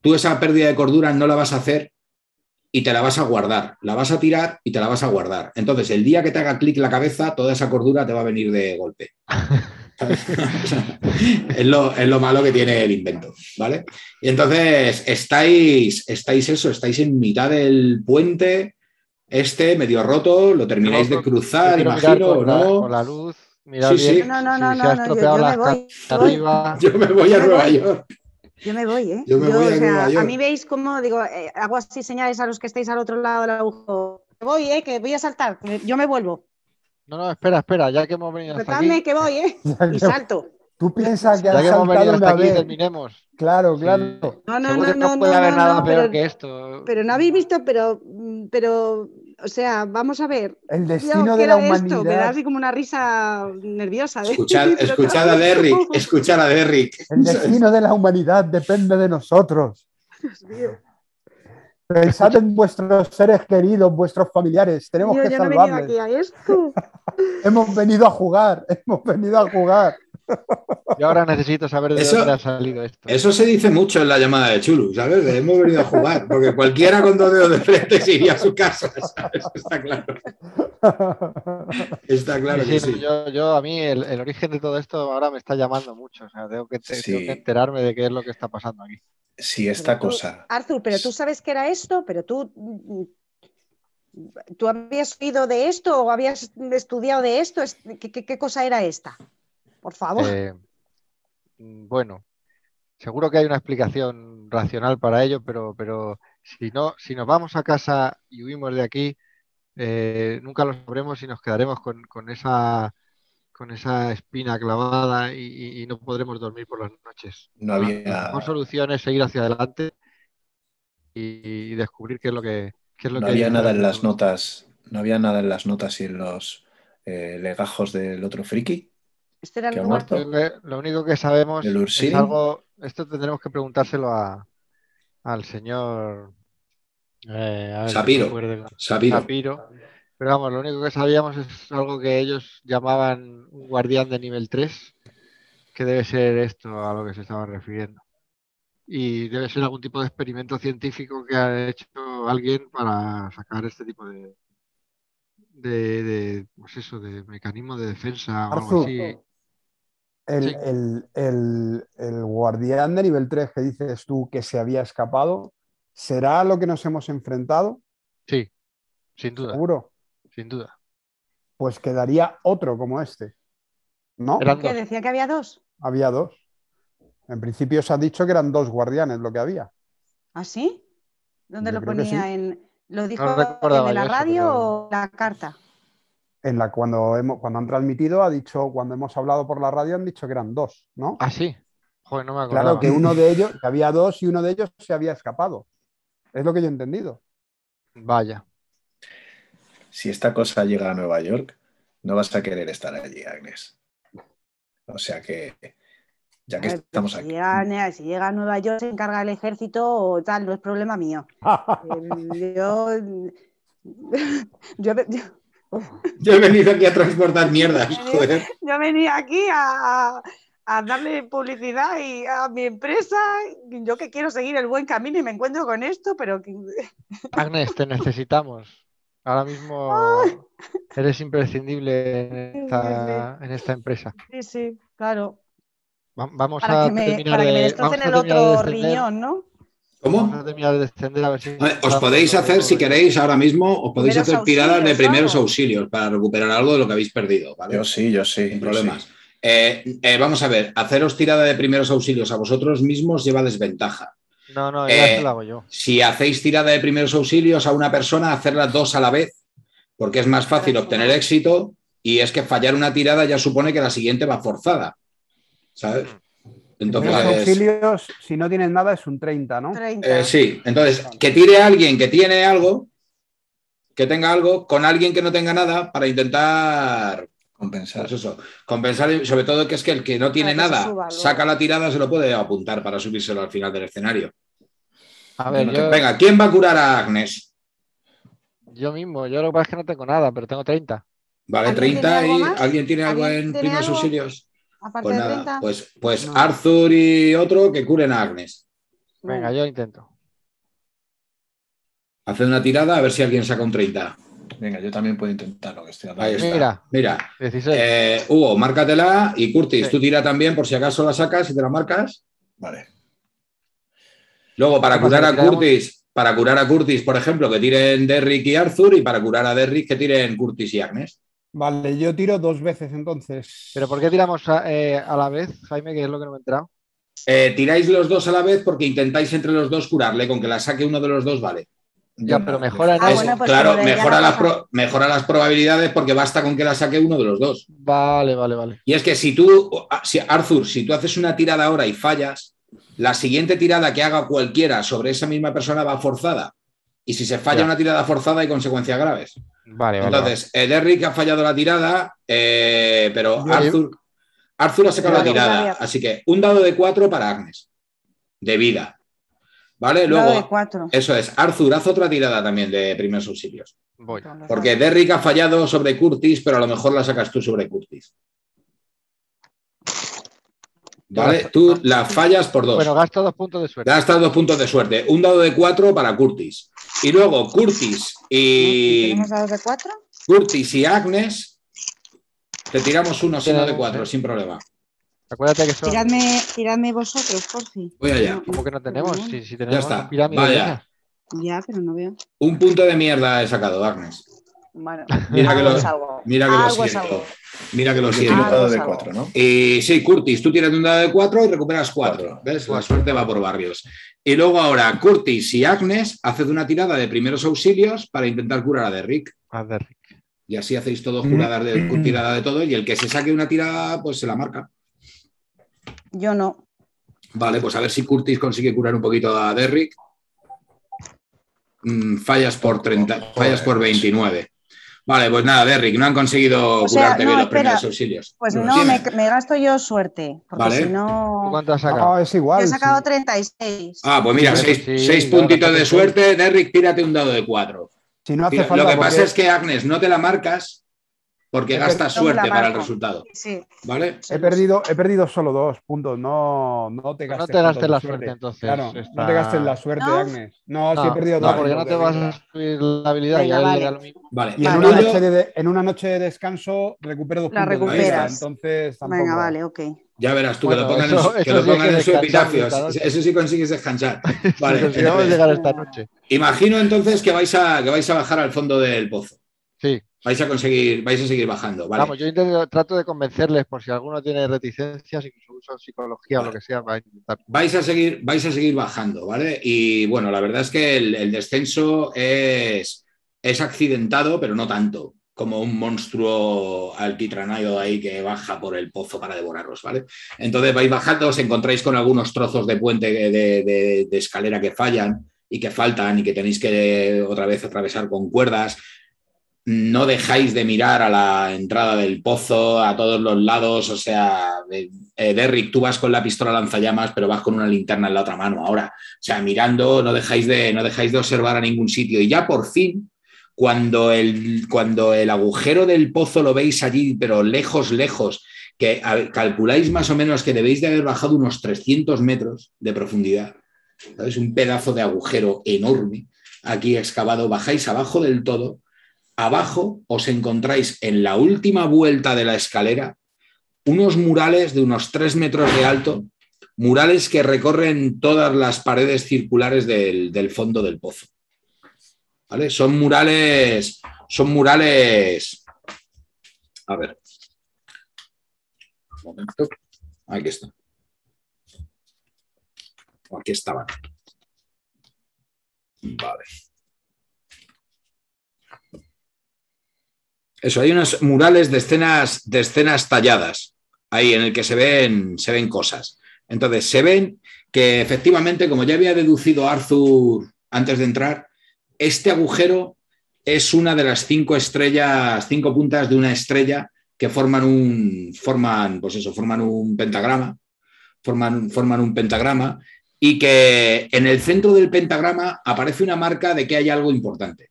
[SPEAKER 1] tú esa pérdida de cordura no la vas a hacer y te la vas a guardar, la vas a tirar y te la vas a guardar. Entonces, el día que te haga clic la cabeza, toda esa cordura te va a venir de golpe. es, lo, malo que tiene el invento, ¿vale? Y entonces estáis, estáis eso, estáis en mitad del puente, este medio roto, lo termináis de cruzar, imagino,
[SPEAKER 3] ¿no? Con la luz, mirad bien.
[SPEAKER 2] No, no, no, no, no, yo, me voy.
[SPEAKER 1] Yo me voy a Nueva York.
[SPEAKER 2] Yo me voy, ¿eh? Yo me voy a, Nueva York. a mí veis cómo, digo, eh, hago así señales a los que estáis al otro lado del agujero. Me voy, ¿eh? Que voy a saltar, yo me vuelvo.
[SPEAKER 3] No, no, espera, espera, ya que hemos venido
[SPEAKER 2] hasta aquí. que voy, ¿eh? Y salto.
[SPEAKER 4] Tú piensas que
[SPEAKER 3] ya
[SPEAKER 4] has
[SPEAKER 3] que hemos venido hasta aquí,
[SPEAKER 4] vez.
[SPEAKER 3] terminemos.
[SPEAKER 4] Claro, claro.
[SPEAKER 2] No, no, no, no,
[SPEAKER 3] no, puede haber nada peor que esto.
[SPEAKER 2] Pero no habéis visto, pero, pero, o sea, vamos a ver.
[SPEAKER 4] El destino de la humanidad. Esto?
[SPEAKER 2] Me da así como una risa nerviosa. ¿eh?
[SPEAKER 1] Escuchad, escuchad a Derrick, escuchad a Derrick.
[SPEAKER 4] El destino de la humanidad depende de nosotros. Dios mío. Pensad en vuestros seres queridos, vuestros familiares. Tenemos que salvarles. hemos venido a jugar, hemos venido a jugar.
[SPEAKER 3] Y ahora necesito saber de dónde ha salido esto.
[SPEAKER 1] Eso se dice mucho en la llamada de Chulu, ¿sabes? hemos venido a jugar, porque cualquiera con dos dedos de frente se iría a su casa, ¿sabes? Está claro. Está claro que sí.
[SPEAKER 3] Yo, a mí el, origen de todo esto ahora me está llamando mucho. O sea, tengo que, tengo que enterarme de qué es lo que está pasando aquí.
[SPEAKER 7] Sí, esta cosa.
[SPEAKER 2] Arthur, pero tú sabes que era esto, pero tú. ¿Tú habías oído de esto o habías estudiado de esto? ¿Qué, cosa era esta? Por favor. Eh,
[SPEAKER 3] bueno, seguro que hay una explicación racional para ello, pero, pero si no, si nos vamos a casa y huimos de aquí, eh, nunca lo sabremos y nos quedaremos con, con esa con esa espina clavada y, no podremos dormir por las noches.
[SPEAKER 7] No había.
[SPEAKER 3] La mejor solución es seguir hacia adelante y, descubrir qué es lo que. es lo
[SPEAKER 7] no había nada en las notas. No había nada en las notas y en los eh, legajos del otro friki.
[SPEAKER 2] Este era el
[SPEAKER 3] muerto. Lo único que sabemos es algo. Esto tendremos que preguntárselo a, al señor.
[SPEAKER 1] Eh, Sapiro.
[SPEAKER 3] Sapiro. Pero vamos, lo único que sabíamos es algo que ellos llamaban un guardián de nivel 3, que debe ser esto a lo que se estaban refiriendo. Y debe ser algún tipo de experimento científico que ha hecho alguien para sacar este tipo de, de, pues eso, de mecanismo de defensa o algo así.
[SPEAKER 4] El, el, guardián de nivel 3 que dices tú que se había escapado, ¿será lo que nos hemos enfrentado?
[SPEAKER 3] Sí, sin duda.
[SPEAKER 4] ¿Seguro?
[SPEAKER 3] sin duda.
[SPEAKER 4] pues quedaría otro como este. ¿No?
[SPEAKER 2] ¿Qué decía que había dos?
[SPEAKER 4] Había dos. En principio se ha dicho que eran dos guardianes lo que había.
[SPEAKER 2] ¿Ah, sí? ¿Dónde lo ponía? En, ¿Lo dijo en la radio o la carta?
[SPEAKER 4] En la, cuando, hemos, cuando han transmitido, ha dicho, cuando hemos hablado por la radio, han dicho que eran dos, ¿no?
[SPEAKER 3] Ah, sí. Joder, no me
[SPEAKER 4] acuerdo. Claro, que uno de ellos, que había dos y uno de ellos se había escapado. Es lo que yo he entendido.
[SPEAKER 3] Vaya.
[SPEAKER 7] Si esta cosa llega a Nueva York, no vas a querer estar allí, Agnes. O sea que, ya que estamos aquí.
[SPEAKER 2] si llega a Nueva York, se encarga el ejército o tal, no es problema mío. yo,
[SPEAKER 1] yo, he venido aquí a transportar mierdas.
[SPEAKER 2] Yo venía aquí a, a darle publicidad y a mi empresa. Yo que quiero seguir el buen camino y me encuentro con esto, pero...
[SPEAKER 3] Agnes, te necesitamos. Ahora mismo eres imprescindible en esta, empresa.
[SPEAKER 2] Sí, sí, claro.
[SPEAKER 3] vamos a terminar
[SPEAKER 2] para que me destrocen el otro riñón, ¿no?
[SPEAKER 1] ¿Cómo?
[SPEAKER 3] A terminar de descender, a ver si
[SPEAKER 1] os podéis hacer, si queréis, ahora mismo, os podéis hacer tiradas de primeros auxilios para recuperar algo de lo que habéis perdido. ¿vale?
[SPEAKER 7] Yo sí, yo sí.
[SPEAKER 1] Sin problemas. Eh, eh, vamos a ver, haceros tirada de primeros auxilios a vosotros mismos lleva desventaja.
[SPEAKER 3] No, no, ya eh, lo hago yo.
[SPEAKER 1] Si hacéis tirada de primeros auxilios a una persona, hacerlas dos a la vez, porque es más fácil obtener éxito y es que fallar una tirada ya supone que la siguiente va forzada. ¿Sabes?
[SPEAKER 4] Entonces, auxilios, si no tienes nada, es un 30, ¿no?
[SPEAKER 1] sí, entonces, que tire a alguien que tiene algo, que tenga algo, con alguien que no tenga nada, para intentar
[SPEAKER 7] Compensar.
[SPEAKER 1] Pues eso, compensar, sobre todo que es que el que no tiene nada saca la tirada, se lo puede apuntar para subírselo al final del escenario.
[SPEAKER 3] A ver,
[SPEAKER 1] Venga, ¿quién va a curar a Agnes?
[SPEAKER 3] Yo mismo, yo lo que pasa es que no tengo nada, pero tengo 30.
[SPEAKER 1] Vale, 30 y ¿alguien tiene algo en primeros auxilios? Pues nada, pues, pues Arthur y otro que curen a Agnes.
[SPEAKER 3] Venga, yo intento.
[SPEAKER 1] Haced una tirada a ver si alguien saca un 30.
[SPEAKER 7] Venga, yo también puedo intentarlo. Que estoy
[SPEAKER 1] Ahí está. Mira, eh, Hugo, márcatela y Curtis, tú tira también por si acaso la sacas y te la marcas.
[SPEAKER 7] Vale.
[SPEAKER 1] Luego, para curar a Curtis, para curar a Curtis, por ejemplo, que tiren Derrick y Arthur, y para curar a Derrick, que tiren Curtis y Agnes.
[SPEAKER 4] Vale, yo tiro dos veces entonces.
[SPEAKER 3] ¿Pero por qué tiramos a, eh, la vez, Jaime, que es lo que no me he enterado?
[SPEAKER 1] Eh, tiráis los dos a la vez porque intentáis entre los dos curarle, con que la saque uno de los dos, vale.
[SPEAKER 3] Ya, pero mejora
[SPEAKER 1] ah, pues claro, mejora las, mejora las probabilidades porque basta con que la saque uno de los dos.
[SPEAKER 3] Vale, vale, vale.
[SPEAKER 1] Y es que si tú, si, Arthur, si tú haces una tirada ahora y fallas, la siguiente tirada que haga cualquiera sobre esa misma persona va forzada. Y si se falla una tirada forzada hay consecuencias graves.
[SPEAKER 3] Vale,
[SPEAKER 1] vale. Entonces, eh, Derrick ha fallado la tirada, eh, pero Arthur, Arthur ha sacado la tirada. Así que un dado de cuatro para Agnes, de vida. ¿Vale? Luego, eso es. Arthur, haz otra tirada también de primeros auxilios.
[SPEAKER 3] Voy.
[SPEAKER 1] Porque Derrick ha fallado sobre Curtis, pero a lo mejor la sacas tú sobre Curtis. ¿Vale? Tú la fallas por dos.
[SPEAKER 3] Bueno, gasta dos puntos de suerte.
[SPEAKER 1] Gasta dos puntos de suerte. Un dado de cuatro para Curtis. Y luego Curtis y.
[SPEAKER 2] ¿Tenemos dados de cuatro?
[SPEAKER 1] Curtis y Agnes. Te tiramos uno sino de cuatro, sin problema.
[SPEAKER 3] Acuérdate que son...
[SPEAKER 2] tiradme, vosotros, por fin.
[SPEAKER 1] Voy allá.
[SPEAKER 3] ¿Cómo que no tenemos? Si, tenemos
[SPEAKER 1] ya está. Vaya.
[SPEAKER 2] Ya, pero no veo.
[SPEAKER 1] Un punto de mierda he sacado, Agnes.
[SPEAKER 2] Bueno,
[SPEAKER 1] mira que lo, mira que lo siento. Mira que lo siento.
[SPEAKER 7] Un dado de cuatro, ¿no?
[SPEAKER 1] Y sí, Curtis, tú tienes un dado de cuatro y recuperas cuatro. ¿Ves? La suerte va por barrios. Y luego ahora, Curtis y Agnes, haced una tirada de primeros auxilios para intentar curar a Derrick.
[SPEAKER 3] A Derrick.
[SPEAKER 1] Y así hacéis todos juradas de tirada de todo y el que se saque una tirada, pues se la marca.
[SPEAKER 2] Yo no.
[SPEAKER 1] Vale, pues a ver si Curtis consigue curar un poquito a Derrick. Mm, fallas por 30, fallas por 29. Vale, pues nada, Derrick, no han conseguido curarte bien los primeros auxilios.
[SPEAKER 2] Pues no, me, gasto yo suerte. Porque si no.
[SPEAKER 3] ¿Cuánto has sacado?
[SPEAKER 4] es igual.
[SPEAKER 2] he sacado 36.
[SPEAKER 1] Ah, pues mira, 6 puntitos de suerte. Derrick, tírate un dado de 4.
[SPEAKER 4] Si no hace
[SPEAKER 1] Lo que pasa es que Agnes no te la marcas porque gasta suerte para el resultado.
[SPEAKER 2] Sí.
[SPEAKER 1] ¿Vale?
[SPEAKER 4] He perdido, he perdido solo dos puntos. No, no te gastes,
[SPEAKER 3] no te gastes la suerte, entonces.
[SPEAKER 4] Claro, no te gastes la suerte, Agnes. No, no, sí he perdido
[SPEAKER 3] no, dos. porque no te vas a subir la habilidad Venga, ya vale. lo mismo.
[SPEAKER 1] Vale.
[SPEAKER 4] Y en, una noche de, en, una noche de descanso recupero dos
[SPEAKER 2] la
[SPEAKER 4] puntos.
[SPEAKER 2] Recuperas.
[SPEAKER 4] entonces tampoco.
[SPEAKER 2] Venga, vale, ok.
[SPEAKER 1] Ya verás tú bueno, que lo pongan, eso, en, que lo pongan en su epitafio. Eso sí consigues descansar. Vale.
[SPEAKER 3] vamos a llegar esta noche.
[SPEAKER 1] Imagino entonces que vais, a, que vais a bajar al fondo del pozo.
[SPEAKER 3] Sí.
[SPEAKER 1] Vais a conseguir, vais a seguir bajando. ¿vale?
[SPEAKER 3] Vamos, yo intento, trato de convencerles por si alguno tiene reticencias, incluso psicología o lo que sea, para intentar.
[SPEAKER 1] Vais a seguir, vais a seguir bajando, ¿vale? Y bueno, la verdad es que el, descenso es, es accidentado, pero no tanto como un monstruo alquitranayo ahí que baja por el pozo para devoraros, ¿vale? Entonces vais bajando, os encontráis con algunos trozos de puente de, de escalera que fallan y que faltan y que tenéis que otra vez atravesar con cuerdas no dejáis de mirar a la entrada del pozo, a todos los lados, o sea, eh, Derrick, tú vas con la pistola lanzallamas, pero vas con una linterna en la otra mano ahora. O sea, mirando, no dejáis de, no dejáis de observar a ningún sitio. Y ya por fin, cuando el, cuando el agujero del pozo lo veis allí, pero lejos, lejos, que calculáis más o menos que debéis de haber bajado unos 300 metros de profundidad, ¿sabes? Un pedazo de agujero enorme aquí excavado, bajáis abajo del todo abajo os encontráis en la última vuelta de la escalera unos murales de unos tres metros de alto, murales que recorren todas las paredes circulares del, fondo del pozo. ¿Vale? Son murales, son murales. A ver. Un momento. Aquí está. Aquí estaban. Vale. Eso, hay unos murales de escenas, de escenas talladas ahí en el que se ven, se ven cosas. Entonces, se ven que efectivamente, como ya había deducido Arthur antes de entrar, este agujero es una de las cinco estrellas, cinco puntas de una estrella que forman un, forman, pues eso, forman un pentagrama, forman, forman un pentagrama y que en el centro del pentagrama aparece una marca de que hay algo importante.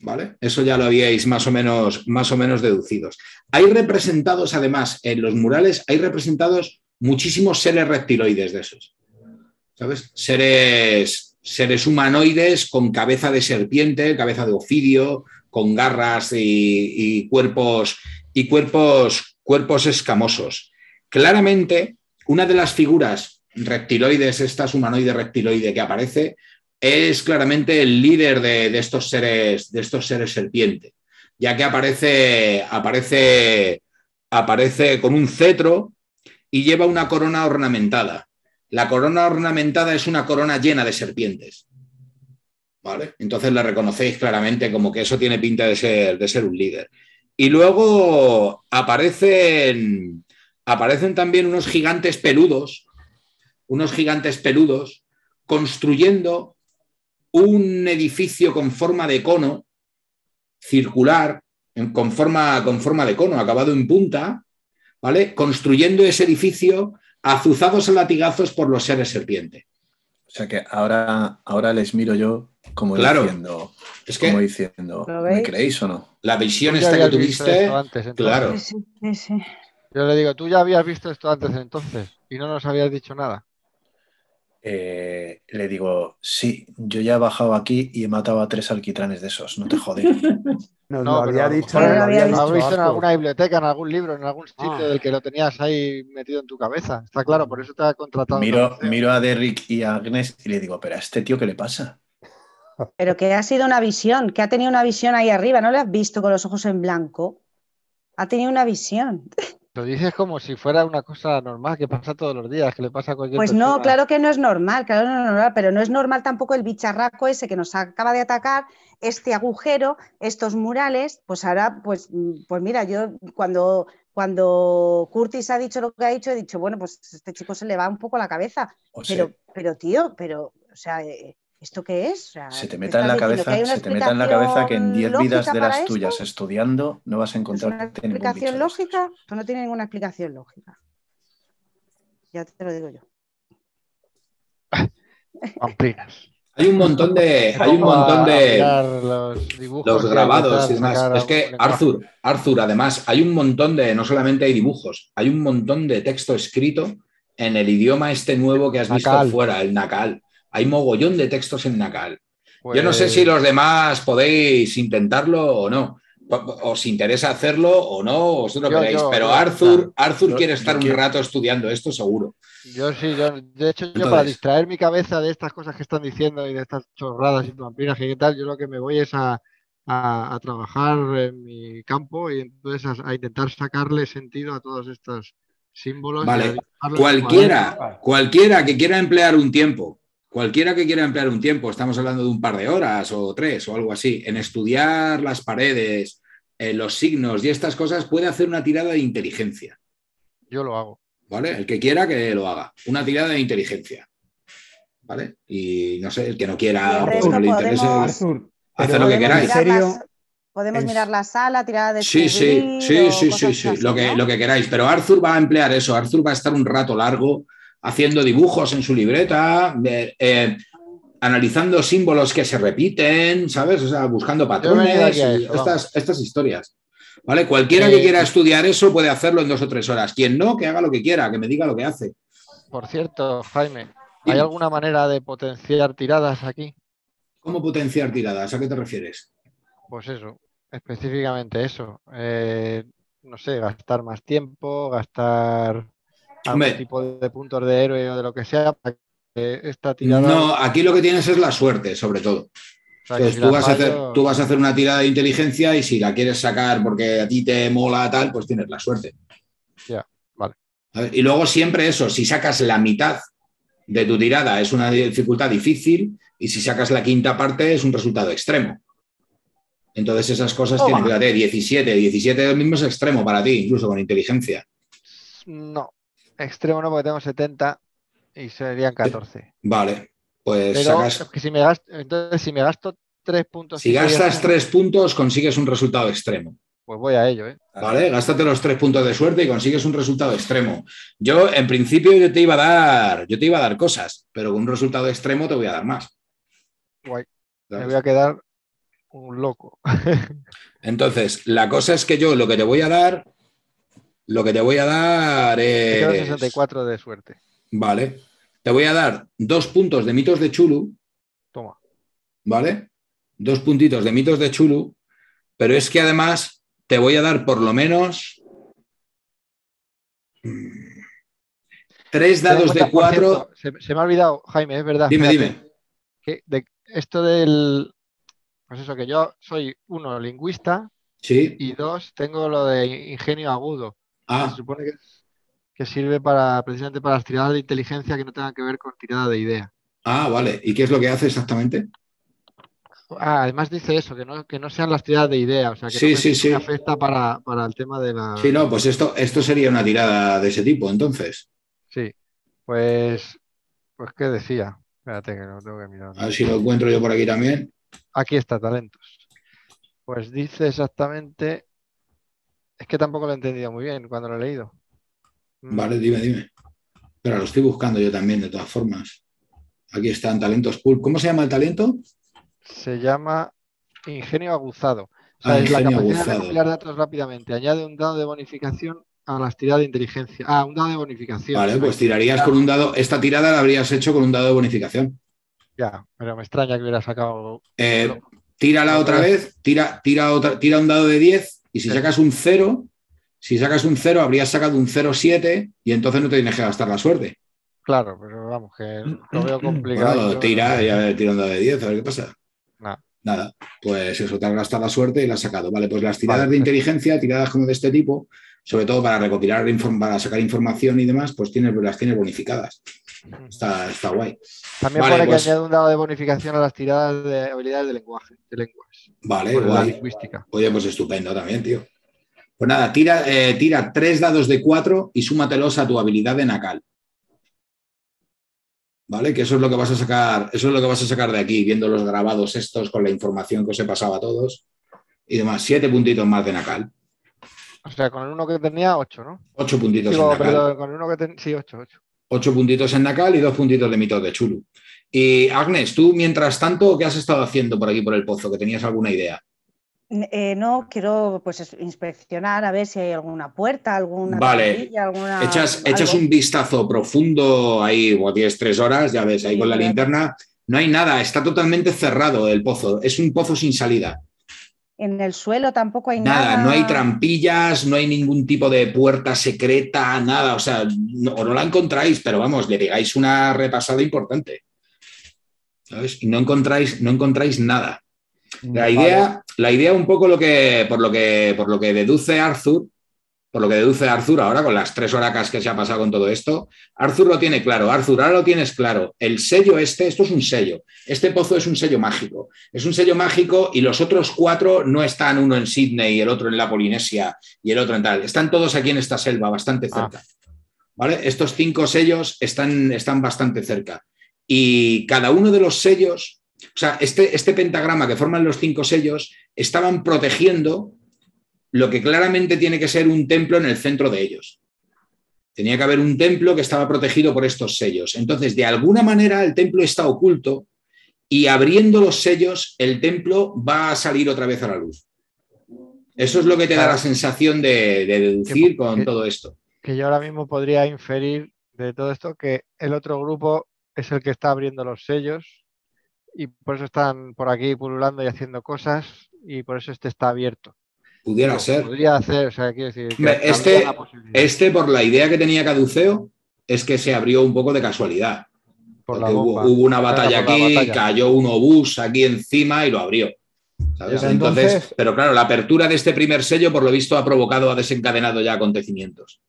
[SPEAKER 1] ¿Vale? Eso ya lo habíais más o menos, más o menos deducidos. Hay representados, además, en los murales, hay representados muchísimos seres reptiloides de esos. ¿Sabes? Seres, seres humanoides con cabeza de serpiente, cabeza de ofidio, con garras y, cuerpos y cuerpos, cuerpos escamosos. Claramente, una de las figuras reptiloides, estas humanoide reptiloide que aparece, es claramente el líder de, estos seres, de estos seres serpiente, ya que aparece, aparece, aparece con un cetro y lleva una corona ornamentada. La corona ornamentada es una corona llena de serpientes. ¿Vale? Entonces la reconocéis claramente como que eso tiene pinta de ser, de ser un líder. Y luego aparecen, aparecen también unos gigantes peludos, unos gigantes peludos construyendo un edificio con forma de cono, circular, con forma, con forma de cono, acabado en punta, ¿vale? Construyendo ese edificio azuzados a latigazos por los seres serpiente.
[SPEAKER 7] O sea que ahora, ahora les miro yo como diciendo, es que, como diciendo, ¿me creéis o no?
[SPEAKER 1] La visión esta que tuviste, claro.
[SPEAKER 3] Yo le digo, tú ya habías visto esto antes entonces y no nos habías dicho nada.
[SPEAKER 7] Eh, le digo, sí, yo ya he bajado aquí y he matado a tres alquitranes de esos, no te jodes.
[SPEAKER 3] no, lo había dicho. Lo había visto en alguna biblioteca, en algún libro, en algún sitio ah. del que lo tenías ahí metido en tu cabeza. Está claro, por eso te ha contratado.
[SPEAKER 7] Miro, miro a Derrick y a Agnes y le digo, pero a este tío, ¿qué le pasa?
[SPEAKER 2] Pero que ha sido una visión, que ha tenido una visión ahí arriba, ¿no le has visto con los ojos en blanco? Ha tenido una visión.
[SPEAKER 3] Lo dices como si fuera una cosa normal que pasa todos los días, que le pasa a cualquier
[SPEAKER 2] Pues no, claro que no es normal, claro no es normal, pero no es normal tampoco el bicharraco ese que nos acaba de atacar, este agujero, estos murales, pues ahora, pues, pues mira, yo cuando, cuando Curtis ha dicho lo que ha dicho, he dicho, bueno, pues este chico se le va un poco la cabeza. pero, pero tío, pero, o sea, eh, ¿esto qué es?
[SPEAKER 7] se te meta en la cabeza, se te meta en la cabeza que en 10 vidas de las tuyas estudiando no vas a encontrar
[SPEAKER 2] ¿Es una explicación lógica? Esto no tiene ninguna explicación lógica. Ya te lo digo yo.
[SPEAKER 1] Hay un montón de, hay un montón de los, grabados y demás. Es que Arthur, Arthur, además, hay un montón de, no solamente hay dibujos, hay un montón de texto escrito en el idioma este nuevo que has visto fuera, el Nakal hay mogollón de textos en Nakal. Yo no sé si pues los demás podéis intentarlo o no. Os interesa hacerlo o no, vosotros lo queréis. pero Arthur, Arthur quiere estar un rato estudiando esto, seguro.
[SPEAKER 3] Yo sí, yo, de hecho, yo para distraer mi cabeza de estas cosas que están diciendo y de estas chorradas y vampiras y tal, yo lo que me voy es a, a, trabajar en mi campo y entonces a, intentar sacarle sentido a todos estos símbolos.
[SPEAKER 1] Vale, cualquiera, cualquiera que quiera emplear un tiempo, cualquiera que quiera emplear un tiempo, estamos hablando de un par de horas o tres o algo así, en estudiar las paredes, eh, los signos y estas cosas, puede hacer una tirada de inteligencia.
[SPEAKER 3] Yo lo hago.
[SPEAKER 1] ¿Vale? El que quiera que lo haga. Una tirada de inteligencia. ¿Vale? Y no sé, el que no quiera o no le interese, hacer lo que queráis.
[SPEAKER 2] Podemos mirar la sala, tirada de
[SPEAKER 1] Sí, sí, sí, sí, sí, sí, lo, que, lo que queráis. Pero Arthur va a emplear eso. Arthur va a estar un rato largo haciendo dibujos en su libreta, eh, analizando símbolos que se repiten, ¿sabes? O sea, buscando patrones, estas, estas historias. ¿Vale? Cualquiera que eh, quiera estudiar eso puede hacerlo en dos o tres horas. Quien no, que haga lo que quiera, que me diga lo que hace.
[SPEAKER 3] Por cierto, Jaime, ¿hay alguna manera de potenciar tiradas aquí?
[SPEAKER 1] ¿Cómo potenciar tiradas? ¿A qué te refieres?
[SPEAKER 3] Pues eso, específicamente eso. Eh, no sé, gastar más tiempo, gastar algún tipo de puntos de héroe o de lo que sea para que esta tirada.
[SPEAKER 1] No, aquí lo que tienes es la suerte, sobre todo. tú, vas a hacer, tú vas a hacer una tirada de inteligencia y si la quieres sacar porque a ti te mola tal, pues tienes la suerte.
[SPEAKER 3] Ya, vale.
[SPEAKER 1] Y luego siempre eso, si sacas la mitad de tu tirada es una dificultad difícil y si sacas la quinta parte es un resultado extremo. Entonces esas cosas tienen que dar 17, 17 el mismo es extremo para ti, incluso con inteligencia.
[SPEAKER 3] No, extremo no porque tengo 70 y serían 14.
[SPEAKER 1] Vale, pues
[SPEAKER 3] sacas... si me gasto, entonces si me gasto 3 puntos...
[SPEAKER 1] Si gastas 3 puntos consigues un resultado extremo.
[SPEAKER 3] Pues voy a ello, ¿eh?
[SPEAKER 1] Vale, gástate los tres puntos de suerte y consigues un resultado extremo. Yo, en principio, yo te iba a dar, yo te iba a dar cosas, pero con un resultado extremo te voy a dar más.
[SPEAKER 3] Guay. Me voy a quedar un loco.
[SPEAKER 1] Entonces, la cosa es que yo lo que te voy a dar, lo que te voy a dar es.
[SPEAKER 3] 64 de suerte.
[SPEAKER 1] Vale. Te voy a dar dos puntos de mitos de Chulu.
[SPEAKER 3] Toma.
[SPEAKER 1] ¿Vale? Dos puntitos de mitos de Chulu, pero es que además te voy a dar por lo menos tres dados de cuatro.
[SPEAKER 3] se, me ha olvidado, Jaime, es verdad.
[SPEAKER 1] Dime, dime.
[SPEAKER 3] Que esto del. Pues eso, que yo soy uno lingüista
[SPEAKER 1] sí.
[SPEAKER 3] y dos tengo lo de ingenio agudo.
[SPEAKER 1] Ah.
[SPEAKER 3] Se supone que, sirve para precisamente para las tiradas de inteligencia que no tengan que ver con tirada de idea.
[SPEAKER 1] Ah, vale. ¿Y qué es lo que hace exactamente?
[SPEAKER 3] Ah, además dice eso, que no, que no sean las tiradas de idea, o sea, que
[SPEAKER 1] sí, sí, sí.
[SPEAKER 3] afecta para, el tema de la.
[SPEAKER 1] Sí, no, pues esto, esto sería una tirada de ese tipo, entonces.
[SPEAKER 3] Sí, pues, pues qué decía. Espérate que lo tengo que mirar.
[SPEAKER 1] A ver si lo encuentro yo por aquí también.
[SPEAKER 3] Aquí está, talentos. Pues dice exactamente. Es que tampoco lo he entendido muy bien cuando lo he leído.
[SPEAKER 1] Mm. Vale, dime, dime. Pero lo estoy buscando yo también, de todas formas. Aquí están talentos pool. ¿Cómo se llama el talento?
[SPEAKER 3] se llama ingenio aguzado.
[SPEAKER 1] O sea,
[SPEAKER 3] es
[SPEAKER 1] la capacidad
[SPEAKER 3] aguzado. de recopilar datos rápidamente. Añade un dado de bonificación a las tiradas de inteligencia. Ah, un dado de bonificación.
[SPEAKER 1] Vale, pues tirarías con un dado. Esta tirada la habrías hecho con un dado de bonificación.
[SPEAKER 3] Ya, pero me extraña que hubiera sacado.
[SPEAKER 1] Eh, tírala otra vez, tira, tira, otra, tira un dado de 10 y si sacas un 0, si sacas un 0, habrías sacado un 0,7 y entonces no te tienes que gastar la suerte.
[SPEAKER 3] Claro, pero vamos, que lo veo complicado.
[SPEAKER 1] tira, ya tira un dado de 10, a ver qué pasa. Nada, pues eso, te has gastado la suerte y la has sacado. Vale, pues las tiradas de inteligencia, tiradas como de este tipo, sobre todo para recopilar, para sacar información y demás, pues tienes, las tienes bonificadas. Está, está guay.
[SPEAKER 3] También pone que pues añade un dado de bonificación a las tiradas de habilidades de lenguaje, de lenguas.
[SPEAKER 1] Vale, guay.
[SPEAKER 3] lingüística.
[SPEAKER 1] Oye, pues estupendo también, tío. Pues nada, tira, eh, tira tres dados de cuatro y súmatelos a tu habilidad de Nacal. ¿vale? Que eso es lo que vas a sacar, eso es lo que vas a sacar de aquí, viendo los grabados estos con la información que os he pasado a todos y demás. Siete puntitos más de Nacal.
[SPEAKER 3] O sea, con el uno que tenía, ocho, ¿no?
[SPEAKER 1] Ocho puntitos en Nacal.
[SPEAKER 3] con el uno que sí, ocho, ocho.
[SPEAKER 1] Ocho puntitos en Nacal y dos puntitos de mito de Chulu. Y Agnes, tú mientras tanto, ¿qué has estado haciendo por aquí por el pozo? ¿Que tenías alguna idea?
[SPEAKER 2] Eh, no, quiero pues inspeccionar a ver si hay alguna puerta, alguna.
[SPEAKER 1] Vale. alguna, echas, echas un vistazo profundo ahí, o tienes tres horas, ya ves, ahí con la linterna. No hay nada, está totalmente cerrado el pozo. Es un pozo sin salida.
[SPEAKER 2] En el suelo tampoco hay
[SPEAKER 1] nada.
[SPEAKER 2] Nada,
[SPEAKER 1] no hay trampillas, no hay ningún tipo de puerta secreta, nada. O sea, no, o no la encontráis, pero vamos, le digáis una repasada importante. ¿Sabes? Y no encontráis, no encontráis nada. La idea, la idea un poco lo que, por, lo que, por lo que deduce Arthur, por lo que deduce Arthur ahora con las tres horacas que se ha pasado con todo esto, Arthur lo tiene claro. Arthur, ahora lo tienes claro. El sello este, esto es un sello. Este pozo es un sello mágico. Es un sello mágico y los otros cuatro no están uno en Sydney y el otro en la Polinesia y el otro en tal. Están todos aquí en esta selva, bastante ah. cerca. ¿Vale? Estos cinco sellos están, están bastante cerca. Y cada uno de los sellos, o sea, este, este pentagrama que forman los cinco sellos, estaban protegiendo lo que claramente tiene que ser un templo en el centro de ellos. Tenía que haber un templo que estaba protegido por estos sellos. Entonces, de alguna manera, el templo está oculto y abriendo los sellos, el templo va a salir otra vez a la luz. Eso es lo que te da la sensación de, deducir con todo esto.
[SPEAKER 3] Que yo ahora mismo podría inferir de todo esto que el otro grupo es el que está abriendo los sellos y por eso están por aquí pululando y haciendo cosas y por eso este está abierto.
[SPEAKER 1] Pudiera ser.
[SPEAKER 3] Podría hacer, o sea, quiero decir.
[SPEAKER 1] este, este, por la idea que tenía Caduceo, es que se abrió un poco de casualidad. hubo, una batalla aquí, cayó un obús aquí encima y lo abrió. Entonces, pero claro, la apertura de este primer sello, por lo visto, ha provocado, ha desencadenado ya acontecimientos.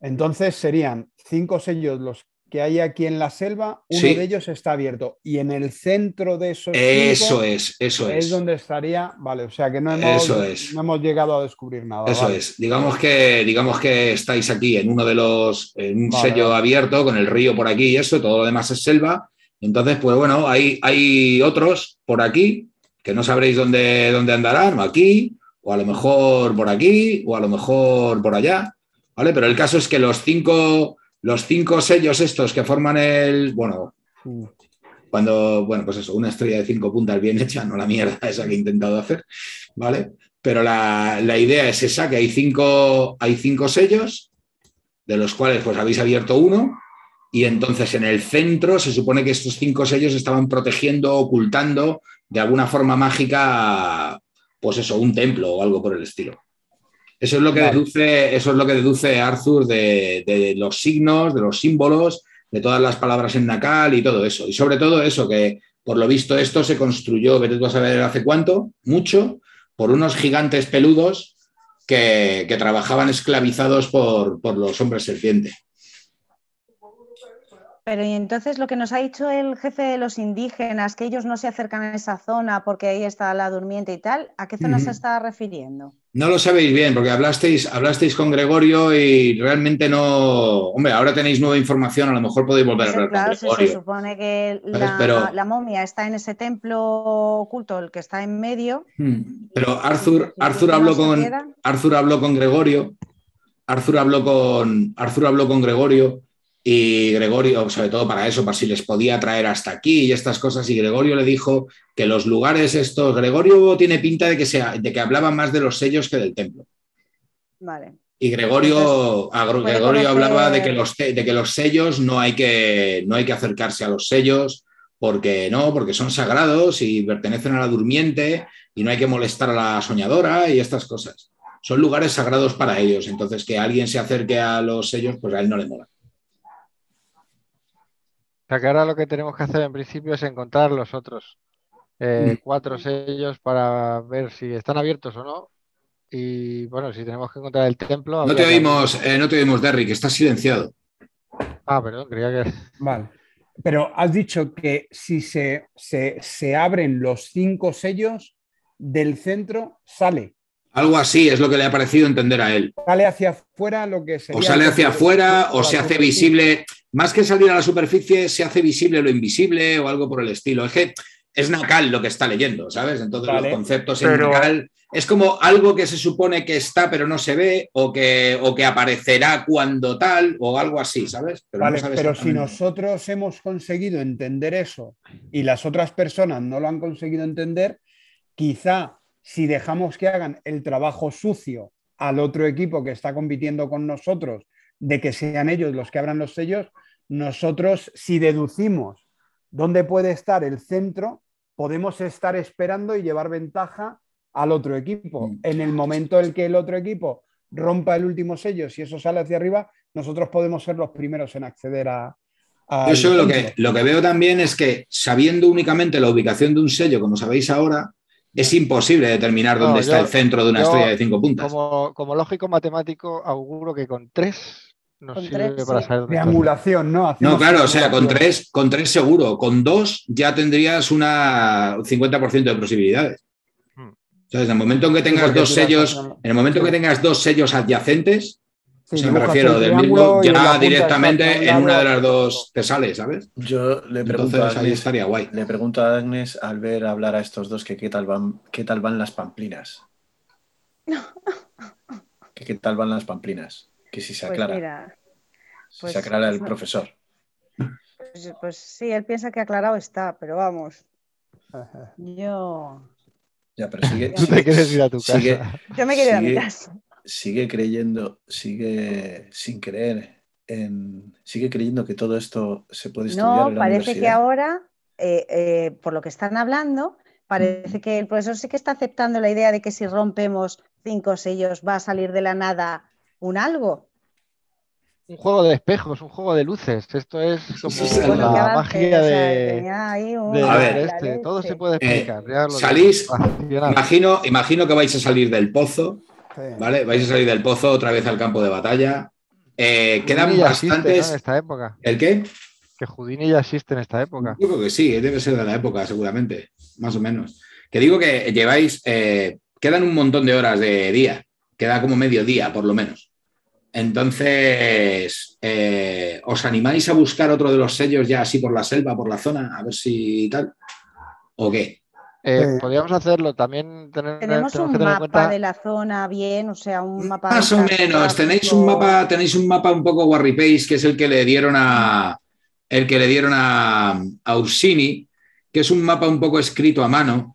[SPEAKER 4] Entonces serían cinco sellos los que hay aquí en la selva, uno de ellos está abierto. Y en el centro de esos.
[SPEAKER 1] Eso es, eso
[SPEAKER 4] es. Es donde estaría. Vale, o sea que no hemos, no hemos llegado a descubrir nada.
[SPEAKER 1] Eso es. Digamos que, digamos que estáis aquí en uno de los. en un sello abierto con el río por aquí y eso, todo lo demás es selva. Entonces, pues bueno, hay, hay otros por aquí que no sabréis dónde, dónde andarán, o aquí, o a lo mejor por aquí, o a lo mejor por allá. ¿Vale? Pero el caso es que los cinco los cinco sellos estos que forman el, bueno, cuando, bueno, pues eso, una estrella de cinco puntas bien hecha, no la mierda esa que he intentado hacer, ¿vale? Pero la, idea es esa, que hay cinco, hay cinco sellos, de los cuales pues habéis abierto uno, y entonces en el centro se supone que estos cinco sellos estaban protegiendo, ocultando de alguna forma mágica, pues eso, un templo o algo por el estilo. Eso es lo que deduce, eso es lo que deduce Arthur de, los signos, de los símbolos, de todas las palabras en Nakal y todo eso. Y sobre todo eso, que por lo visto esto se construyó, vete tú a saber hace cuánto, mucho, por unos gigantes peludos que, trabajaban esclavizados por, por los hombres serpiente.
[SPEAKER 2] Pero y entonces lo que nos ha dicho el jefe de los indígenas, que ellos no se acercan a esa zona porque ahí está la durmiente y tal, ¿a qué zona se está refiriendo?
[SPEAKER 1] No lo sabéis bien, porque hablasteis, hablasteis con Gregorio y realmente no. Hombre, ahora tenéis nueva información, a lo mejor podéis volver a hablar
[SPEAKER 2] con Gregorio. Se, supone que la, momia está en ese templo oculto, el que está en medio.
[SPEAKER 1] Hmm. Pero Arthur, Arthur habló con Arthur habló con Gregorio. Arthur habló con Arthur habló con Gregorio y Gregorio, sobre todo para eso, para si les podía traer hasta aquí y estas cosas, y Gregorio le dijo que los lugares estos, Gregorio tiene pinta de que, sea, de que hablaba más de los sellos que del templo.
[SPEAKER 2] Vale.
[SPEAKER 1] Y Gregorio, Gregorio hablaba de que, los, de que los sellos no hay que, no hay que acercarse a los sellos porque no, porque son sagrados y pertenecen a la durmiente y no hay que molestar a la soñadora y estas cosas. Son lugares sagrados para ellos, entonces que alguien se acerque a los sellos, pues a él no le mola
[SPEAKER 3] sea que ahora lo que tenemos que hacer en principio es encontrar los otros eh, mm. cuatro sellos para ver si están abiertos o no. Y bueno, si tenemos que encontrar el templo.
[SPEAKER 1] No te oímos, eh, no te oímos, Derrick, estás silenciado.
[SPEAKER 3] Ah, perdón, creía que.
[SPEAKER 4] Vale. Pero has dicho que si se, se abren los cinco sellos del centro, sale.
[SPEAKER 1] Algo así es lo que le ha parecido entender a él.
[SPEAKER 4] Sale hacia afuera lo que sería.
[SPEAKER 1] O sale hacia afuera o se hace visible. Más que salir a la superficie, se hace visible lo invisible o algo por el estilo. Es que es Nakal lo que está leyendo, ¿sabes? Entonces los conceptos en Nakal es como algo que se supone que está pero no se ve o que, o que aparecerá cuando tal o algo así, ¿sabes?
[SPEAKER 4] Pero, pero si nosotros hemos conseguido entender eso y las otras personas no lo han conseguido entender, quizá si dejamos que hagan el trabajo sucio al otro equipo que está compitiendo con nosotros, de que sean ellos los que abran los sellos, nosotros si deducimos dónde puede estar el centro, podemos estar esperando y llevar ventaja al otro equipo. Mm. En el momento en que el otro equipo rompa el último sello, si eso sale hacia arriba, nosotros podemos ser los primeros en acceder a...
[SPEAKER 1] Yo lo que, lo que veo también es que sabiendo únicamente la ubicación de un sello, como sabéis ahora, es imposible determinar dónde
[SPEAKER 3] No,
[SPEAKER 1] está
[SPEAKER 3] yo-
[SPEAKER 1] el centro de una
[SPEAKER 3] yo,
[SPEAKER 1] estrella de cinco puntas.
[SPEAKER 3] Como, como lógico matemático, auguro que con tres nos
[SPEAKER 2] Con
[SPEAKER 3] sirve
[SPEAKER 2] tres,
[SPEAKER 3] para
[SPEAKER 2] sí.
[SPEAKER 3] saber.
[SPEAKER 4] Triangulación, ¿no?
[SPEAKER 1] No, claro, o sea, con tres, con tres seguro. Con dos ya tendrías una un 50% de posibilidades.
[SPEAKER 3] Hmm.
[SPEAKER 1] ¿Sabes? En el momento en que tengas dos sellos, en el momento en que tengas dos sellos adyacentes,
[SPEAKER 4] Sí,
[SPEAKER 1] o sea, me refiero
[SPEAKER 4] el
[SPEAKER 1] del mismo, ya directamente en
[SPEAKER 4] un
[SPEAKER 1] una de las dos te sale, ¿sabes?
[SPEAKER 7] Yo le pregunto,
[SPEAKER 1] Entonces
[SPEAKER 7] a
[SPEAKER 1] ahí
[SPEAKER 7] Agnes,
[SPEAKER 1] estaría guay.
[SPEAKER 7] le pregunto a Agnes al ver hablar a estos dos que qué tal van, qué tal van las pamplinas. Que qué tal van las pamplinas. Que si se
[SPEAKER 2] Pues
[SPEAKER 7] aclara.
[SPEAKER 2] mira,
[SPEAKER 7] si
[SPEAKER 2] pues-
[SPEAKER 7] se aclara el
[SPEAKER 2] pues
[SPEAKER 7] profesor.
[SPEAKER 2] pues, pues sí, él piensa que aclarado está, pero vamos. Yo,
[SPEAKER 7] Ya, pero sigue,
[SPEAKER 3] Tú te quieres ir a tu casa.
[SPEAKER 7] sigue-
[SPEAKER 2] yo me quiero ir a mi casa.
[SPEAKER 7] sigue creyendo, sigue sin creer en, sigue creyendo que todo esto se puede estudiar
[SPEAKER 2] No,
[SPEAKER 7] en la
[SPEAKER 2] parece que ahora, eh, eh, por lo que están hablando, parece que el profesor sí que está aceptando la idea de que si rompemos cinco sellos va a salir de la nada un algo.
[SPEAKER 3] Un juego de espejos, un juego de luces. Esto es como
[SPEAKER 1] Sí, sí,
[SPEAKER 2] Bueno,
[SPEAKER 1] la
[SPEAKER 3] magia
[SPEAKER 2] o sea,
[SPEAKER 3] de,
[SPEAKER 2] un-
[SPEAKER 3] de-
[SPEAKER 1] A ver.
[SPEAKER 3] este. Todo se puede explicar.
[SPEAKER 1] salís-. Imagino, imagino que vais a salir del pozo,
[SPEAKER 4] Sí.
[SPEAKER 1] ¿vale? Vais a salir del pozo otra vez al campo de batalla. Eh, quedan
[SPEAKER 3] ya existe, ¿no?
[SPEAKER 1] bastantes.
[SPEAKER 3] en esta época.
[SPEAKER 1] ¿El qué?
[SPEAKER 3] Que Houdini ya existe en esta época.
[SPEAKER 1] Yo creo que sí, debe ser de la época, seguramente, más o menos. Que digo que lleváis, eh, quedan un montón de horas de día, queda como medio día, por lo menos. Entonces, eh, ¿os animáis a buscar otro de los sellos ya así por la selva, por la zona, a ver si tal? ¿O qué?
[SPEAKER 3] Eh,
[SPEAKER 4] Sí.
[SPEAKER 3] podríamos hacerlo también. Tener,
[SPEAKER 2] Tenemos
[SPEAKER 3] tenemos
[SPEAKER 2] un
[SPEAKER 3] que
[SPEAKER 2] mapa
[SPEAKER 3] cuenta.
[SPEAKER 2] de la zona bien, o sea, un mapa.
[SPEAKER 1] Más o menos, tenéis un mapa, tenéis un mapa un poco Warripace, que es el que le dieron a el que le dieron a, a Ursini, que es un mapa un poco escrito a mano.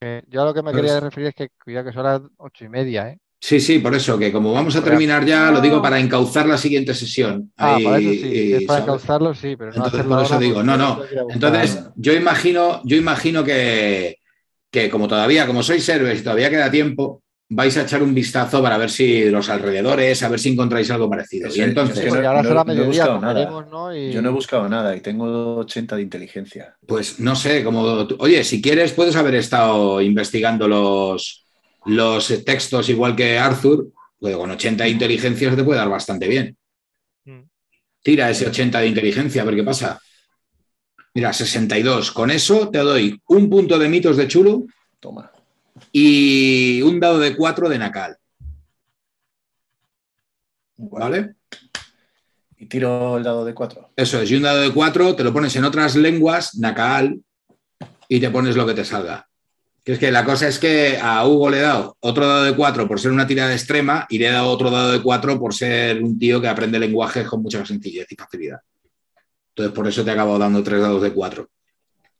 [SPEAKER 3] eh, yo a lo que me
[SPEAKER 1] Pues-
[SPEAKER 3] quería referir es que cuidado que son las ocho y media, ¿eh?
[SPEAKER 1] Sí, sí, por eso, que como vamos a terminar ya, lo digo para encauzar la siguiente sesión.
[SPEAKER 3] Ah,
[SPEAKER 1] Ahí,
[SPEAKER 3] para eso sí.
[SPEAKER 1] y,
[SPEAKER 3] es para
[SPEAKER 1] ¿sabes?
[SPEAKER 3] encauzarlo, sí, pero no
[SPEAKER 1] Entonces,
[SPEAKER 3] hacerlo
[SPEAKER 1] por eso
[SPEAKER 3] ahora
[SPEAKER 1] digo, no, no. Entonces, yo imagino, yo imagino que, que como todavía, como sois héroes y todavía queda tiempo, vais a echar un vistazo para ver si los alrededores, a ver si encontráis algo parecido. Y
[SPEAKER 7] es,
[SPEAKER 1] entonces,
[SPEAKER 7] yo es que
[SPEAKER 3] porque
[SPEAKER 7] no-
[SPEAKER 3] ahora
[SPEAKER 7] no-
[SPEAKER 3] será
[SPEAKER 7] no he
[SPEAKER 3] mediodía,
[SPEAKER 7] nada.
[SPEAKER 3] ¿no? Y-
[SPEAKER 7] Yo no he buscado nada y tengo 80 de inteligencia.
[SPEAKER 1] pues no sé, como tú- oye, si quieres, puedes haber estado investigando los, los textos igual que Arthur, pues con 80 de inteligencia se te puede dar bastante bien.
[SPEAKER 3] Mm.
[SPEAKER 1] Tira ese 80 de inteligencia, a ver qué pasa. Mira, 62. Con eso te doy un punto de mitos de chulo
[SPEAKER 7] Toma.
[SPEAKER 1] y un dado de 4 de Nakal. ¿Vale?
[SPEAKER 7] Y tiro el dado de 4.
[SPEAKER 1] Eso es, y un dado de 4 te lo pones en otras lenguas, Nakal, y te pones lo que te salga. Que es que la cosa es que a Hugo le he dado otro dado de 4 por ser una tirada extrema y le he dado otro dado de 4 por ser un tío que aprende lenguajes con mucha sencillez y facilidad. Entonces, por eso te he acabado dando tres dados de 4.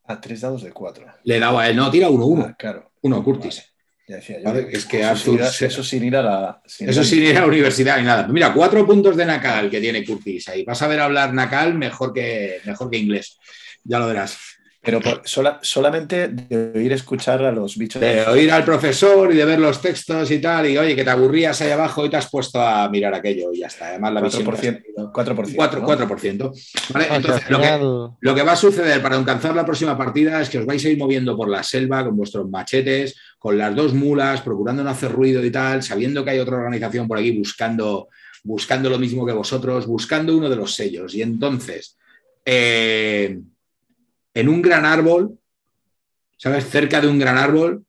[SPEAKER 7] Ah, tres dados de 4.
[SPEAKER 1] Le he dado a él, no, tira uno, uno.
[SPEAKER 7] Ah, claro.
[SPEAKER 1] Uno, Curtis.
[SPEAKER 7] Vale. Ya decía yo.
[SPEAKER 1] Vale, es que
[SPEAKER 7] eso, sin ir a,
[SPEAKER 1] se-
[SPEAKER 7] eso sin ir a la. sin
[SPEAKER 1] Eso
[SPEAKER 7] ir a-
[SPEAKER 1] sin ir a la universidad ni nada. Mira, cuatro puntos de Nakal que tiene Curtis ahí. Vas a ver hablar Nakal mejor que, mejor que inglés. Ya lo verás.
[SPEAKER 7] Pero por- sola- solamente de oír escuchar a los bichos.
[SPEAKER 1] De oír al profesor y de ver los textos y tal, y oye, que te aburrías ahí abajo y te has puesto a mirar aquello y ya está. Además, la visión. que has
[SPEAKER 7] 4%.
[SPEAKER 1] tenido-
[SPEAKER 7] 4%.
[SPEAKER 1] 4%.
[SPEAKER 7] ¿no?
[SPEAKER 1] 4%. ¿Vale?
[SPEAKER 3] O sea,
[SPEAKER 1] Entonces, que, lo que va a suceder para alcanzar la próxima partida es que os vais a ir moviendo por la selva con vuestros machetes, con las dos mulas, procurando no hacer ruido y tal, sabiendo que hay otra organización por aquí buscando, buscando lo mismo que vosotros, buscando uno de los sellos. Y entonces, eh, en un gran árbol, ¿sabes? Cerca de un gran árbol,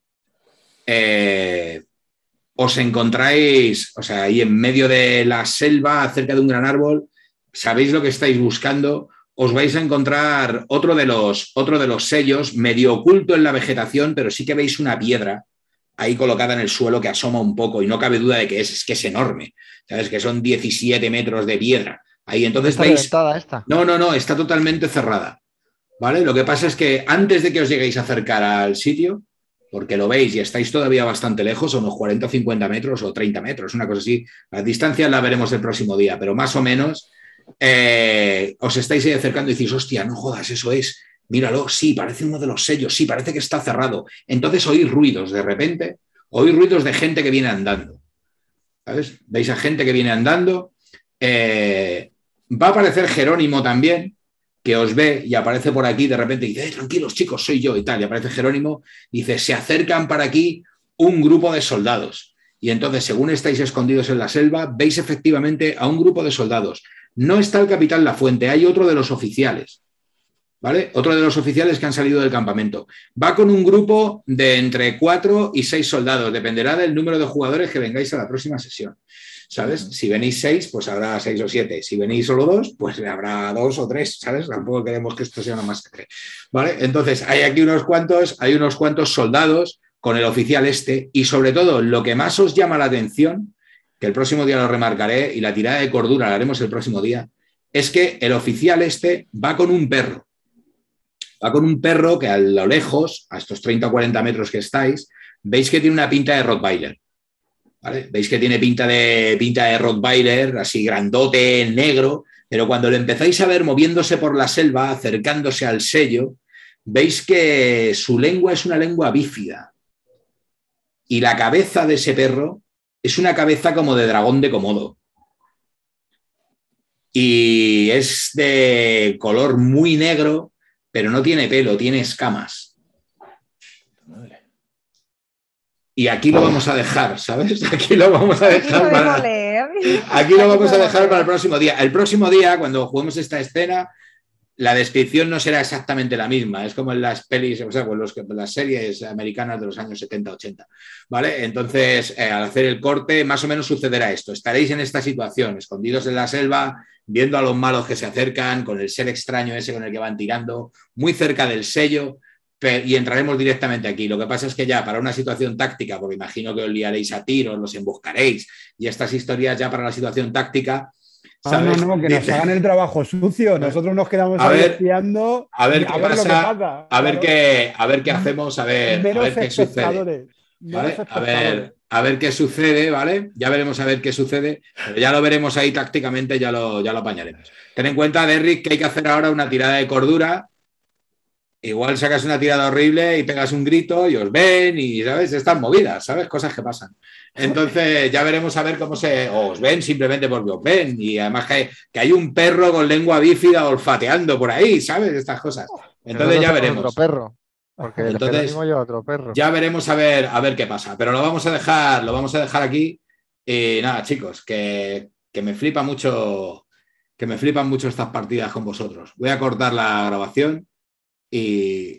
[SPEAKER 1] eh, os encontráis, o sea, ahí en medio de la selva, cerca de un gran árbol, sabéis lo que estáis buscando, os vais a encontrar otro de los, otro de los sellos, medio oculto en la vegetación, pero sí que veis una piedra ahí colocada en el suelo que asoma un poco y no cabe duda de que es, es que es enorme, ¿sabes? Que son 17 metros de piedra. Ahí entonces
[SPEAKER 3] está
[SPEAKER 1] veis...
[SPEAKER 3] esta.
[SPEAKER 1] No, no, no, está totalmente cerrada. ¿Vale? Lo que pasa es que antes de que os lleguéis a acercar al sitio, porque lo veis y estáis todavía bastante lejos, unos 40 o 50 metros o 30 metros, una cosa así. Las distancias las veremos el próximo día, pero más o menos eh, os estáis ahí acercando y decís, hostia, no jodas, eso es. Míralo, sí, parece uno de los sellos, sí, parece que está cerrado. Entonces oís ruidos de repente, oís ruidos de gente que viene andando. ¿Sabes? Veis a gente que viene andando. Eh, va a aparecer Jerónimo también, que os ve y aparece por aquí, de repente dice, eh, tranquilos chicos, soy yo y tal, y aparece Jerónimo, dice, se acercan para aquí un grupo de soldados. Y entonces, según estáis escondidos en la selva, veis efectivamente a un grupo de soldados. No está el capitán La Fuente, hay otro de los oficiales. ¿Vale? Otro de los oficiales que han salido del campamento. Va con un grupo de entre cuatro y seis soldados. Dependerá del número de jugadores que vengáis a la próxima sesión. ¿Sabes? Si venís seis, pues habrá seis o siete. Si venís solo dos, pues habrá dos o tres, ¿sabes? Tampoco queremos que esto sea una masacre. ¿Vale? Entonces, hay aquí unos cuantos, hay unos cuantos soldados con el oficial este y sobre todo lo que más os llama la atención, que el próximo día lo remarcaré y la tirada de cordura la haremos el próximo día, es que el oficial este va con un perro. Va con un perro que a lo lejos, a estos 30 o 40 metros que estáis, veis que tiene una pinta de Rottweiler. Veis que tiene pinta de, pinta de Rottweiler, así grandote, negro, pero cuando lo empezáis a ver moviéndose por la selva, acercándose al sello, veis que su lengua es una lengua bífida, y la cabeza de ese perro es una cabeza como de dragón de Komodo. Y es de color muy negro, pero no tiene pelo, tiene escamas. Y aquí lo vamos a dejar, ¿sabes? Aquí lo vamos a dejar para, aquí lo vamos a dejar para el próximo día. El próximo día, cuando juguemos esta escena, la descripción no será exactamente la misma. Es como en las pelis, o sea, en, los, las series americanas de los años 70-80. ¿Vale? Entonces, eh, al hacer el corte, más o menos sucederá esto. Estaréis en esta situación, escondidos en la selva, viendo a los malos que se acercan, con el ser extraño ese con el que van tirando, muy cerca del sello. Y entraremos directamente aquí. Lo que pasa es que ya para una situación táctica, porque imagino que os liaréis a tiros, los emboscaréis, y estas historias ya para la situación táctica,
[SPEAKER 4] Ah, no, no, que nos hagan el trabajo sucio. Nosotros nos quedamos
[SPEAKER 1] a ver,
[SPEAKER 4] espiando.
[SPEAKER 1] A ver qué pasa. A ver qué, a ver qué hacemos, a ver, a ver qué sucede. A ver, a ver qué sucede, ¿vale? Ya veremos a ver qué sucede, pero ya lo veremos ahí tácticamente, ya lo, ya lo apañaremos. Ten en cuenta, Derrick, que hay que hacer ahora una tirada de cordura. Igual sacas una tirada horrible y pegas un grito y os ven y, ¿sabes? Están movidas, ¿sabes? Cosas que pasan. Entonces ya veremos a ver cómo se os ven simplemente porque os ven y además que hay, que hay un perro con lengua bífida olfateando por ahí, ¿sabes? Estas cosas. Entonces ya veremos.
[SPEAKER 3] Otro perro. Porque Entonces, otro perro.
[SPEAKER 1] ya veremos a ver, a ver qué pasa. Pero lo vamos a dejar, lo vamos a dejar aquí. Y nada, chicos, que, que me flipa mucho, que me flipan mucho estas partidas con vosotros. Voy a cortar la grabación y,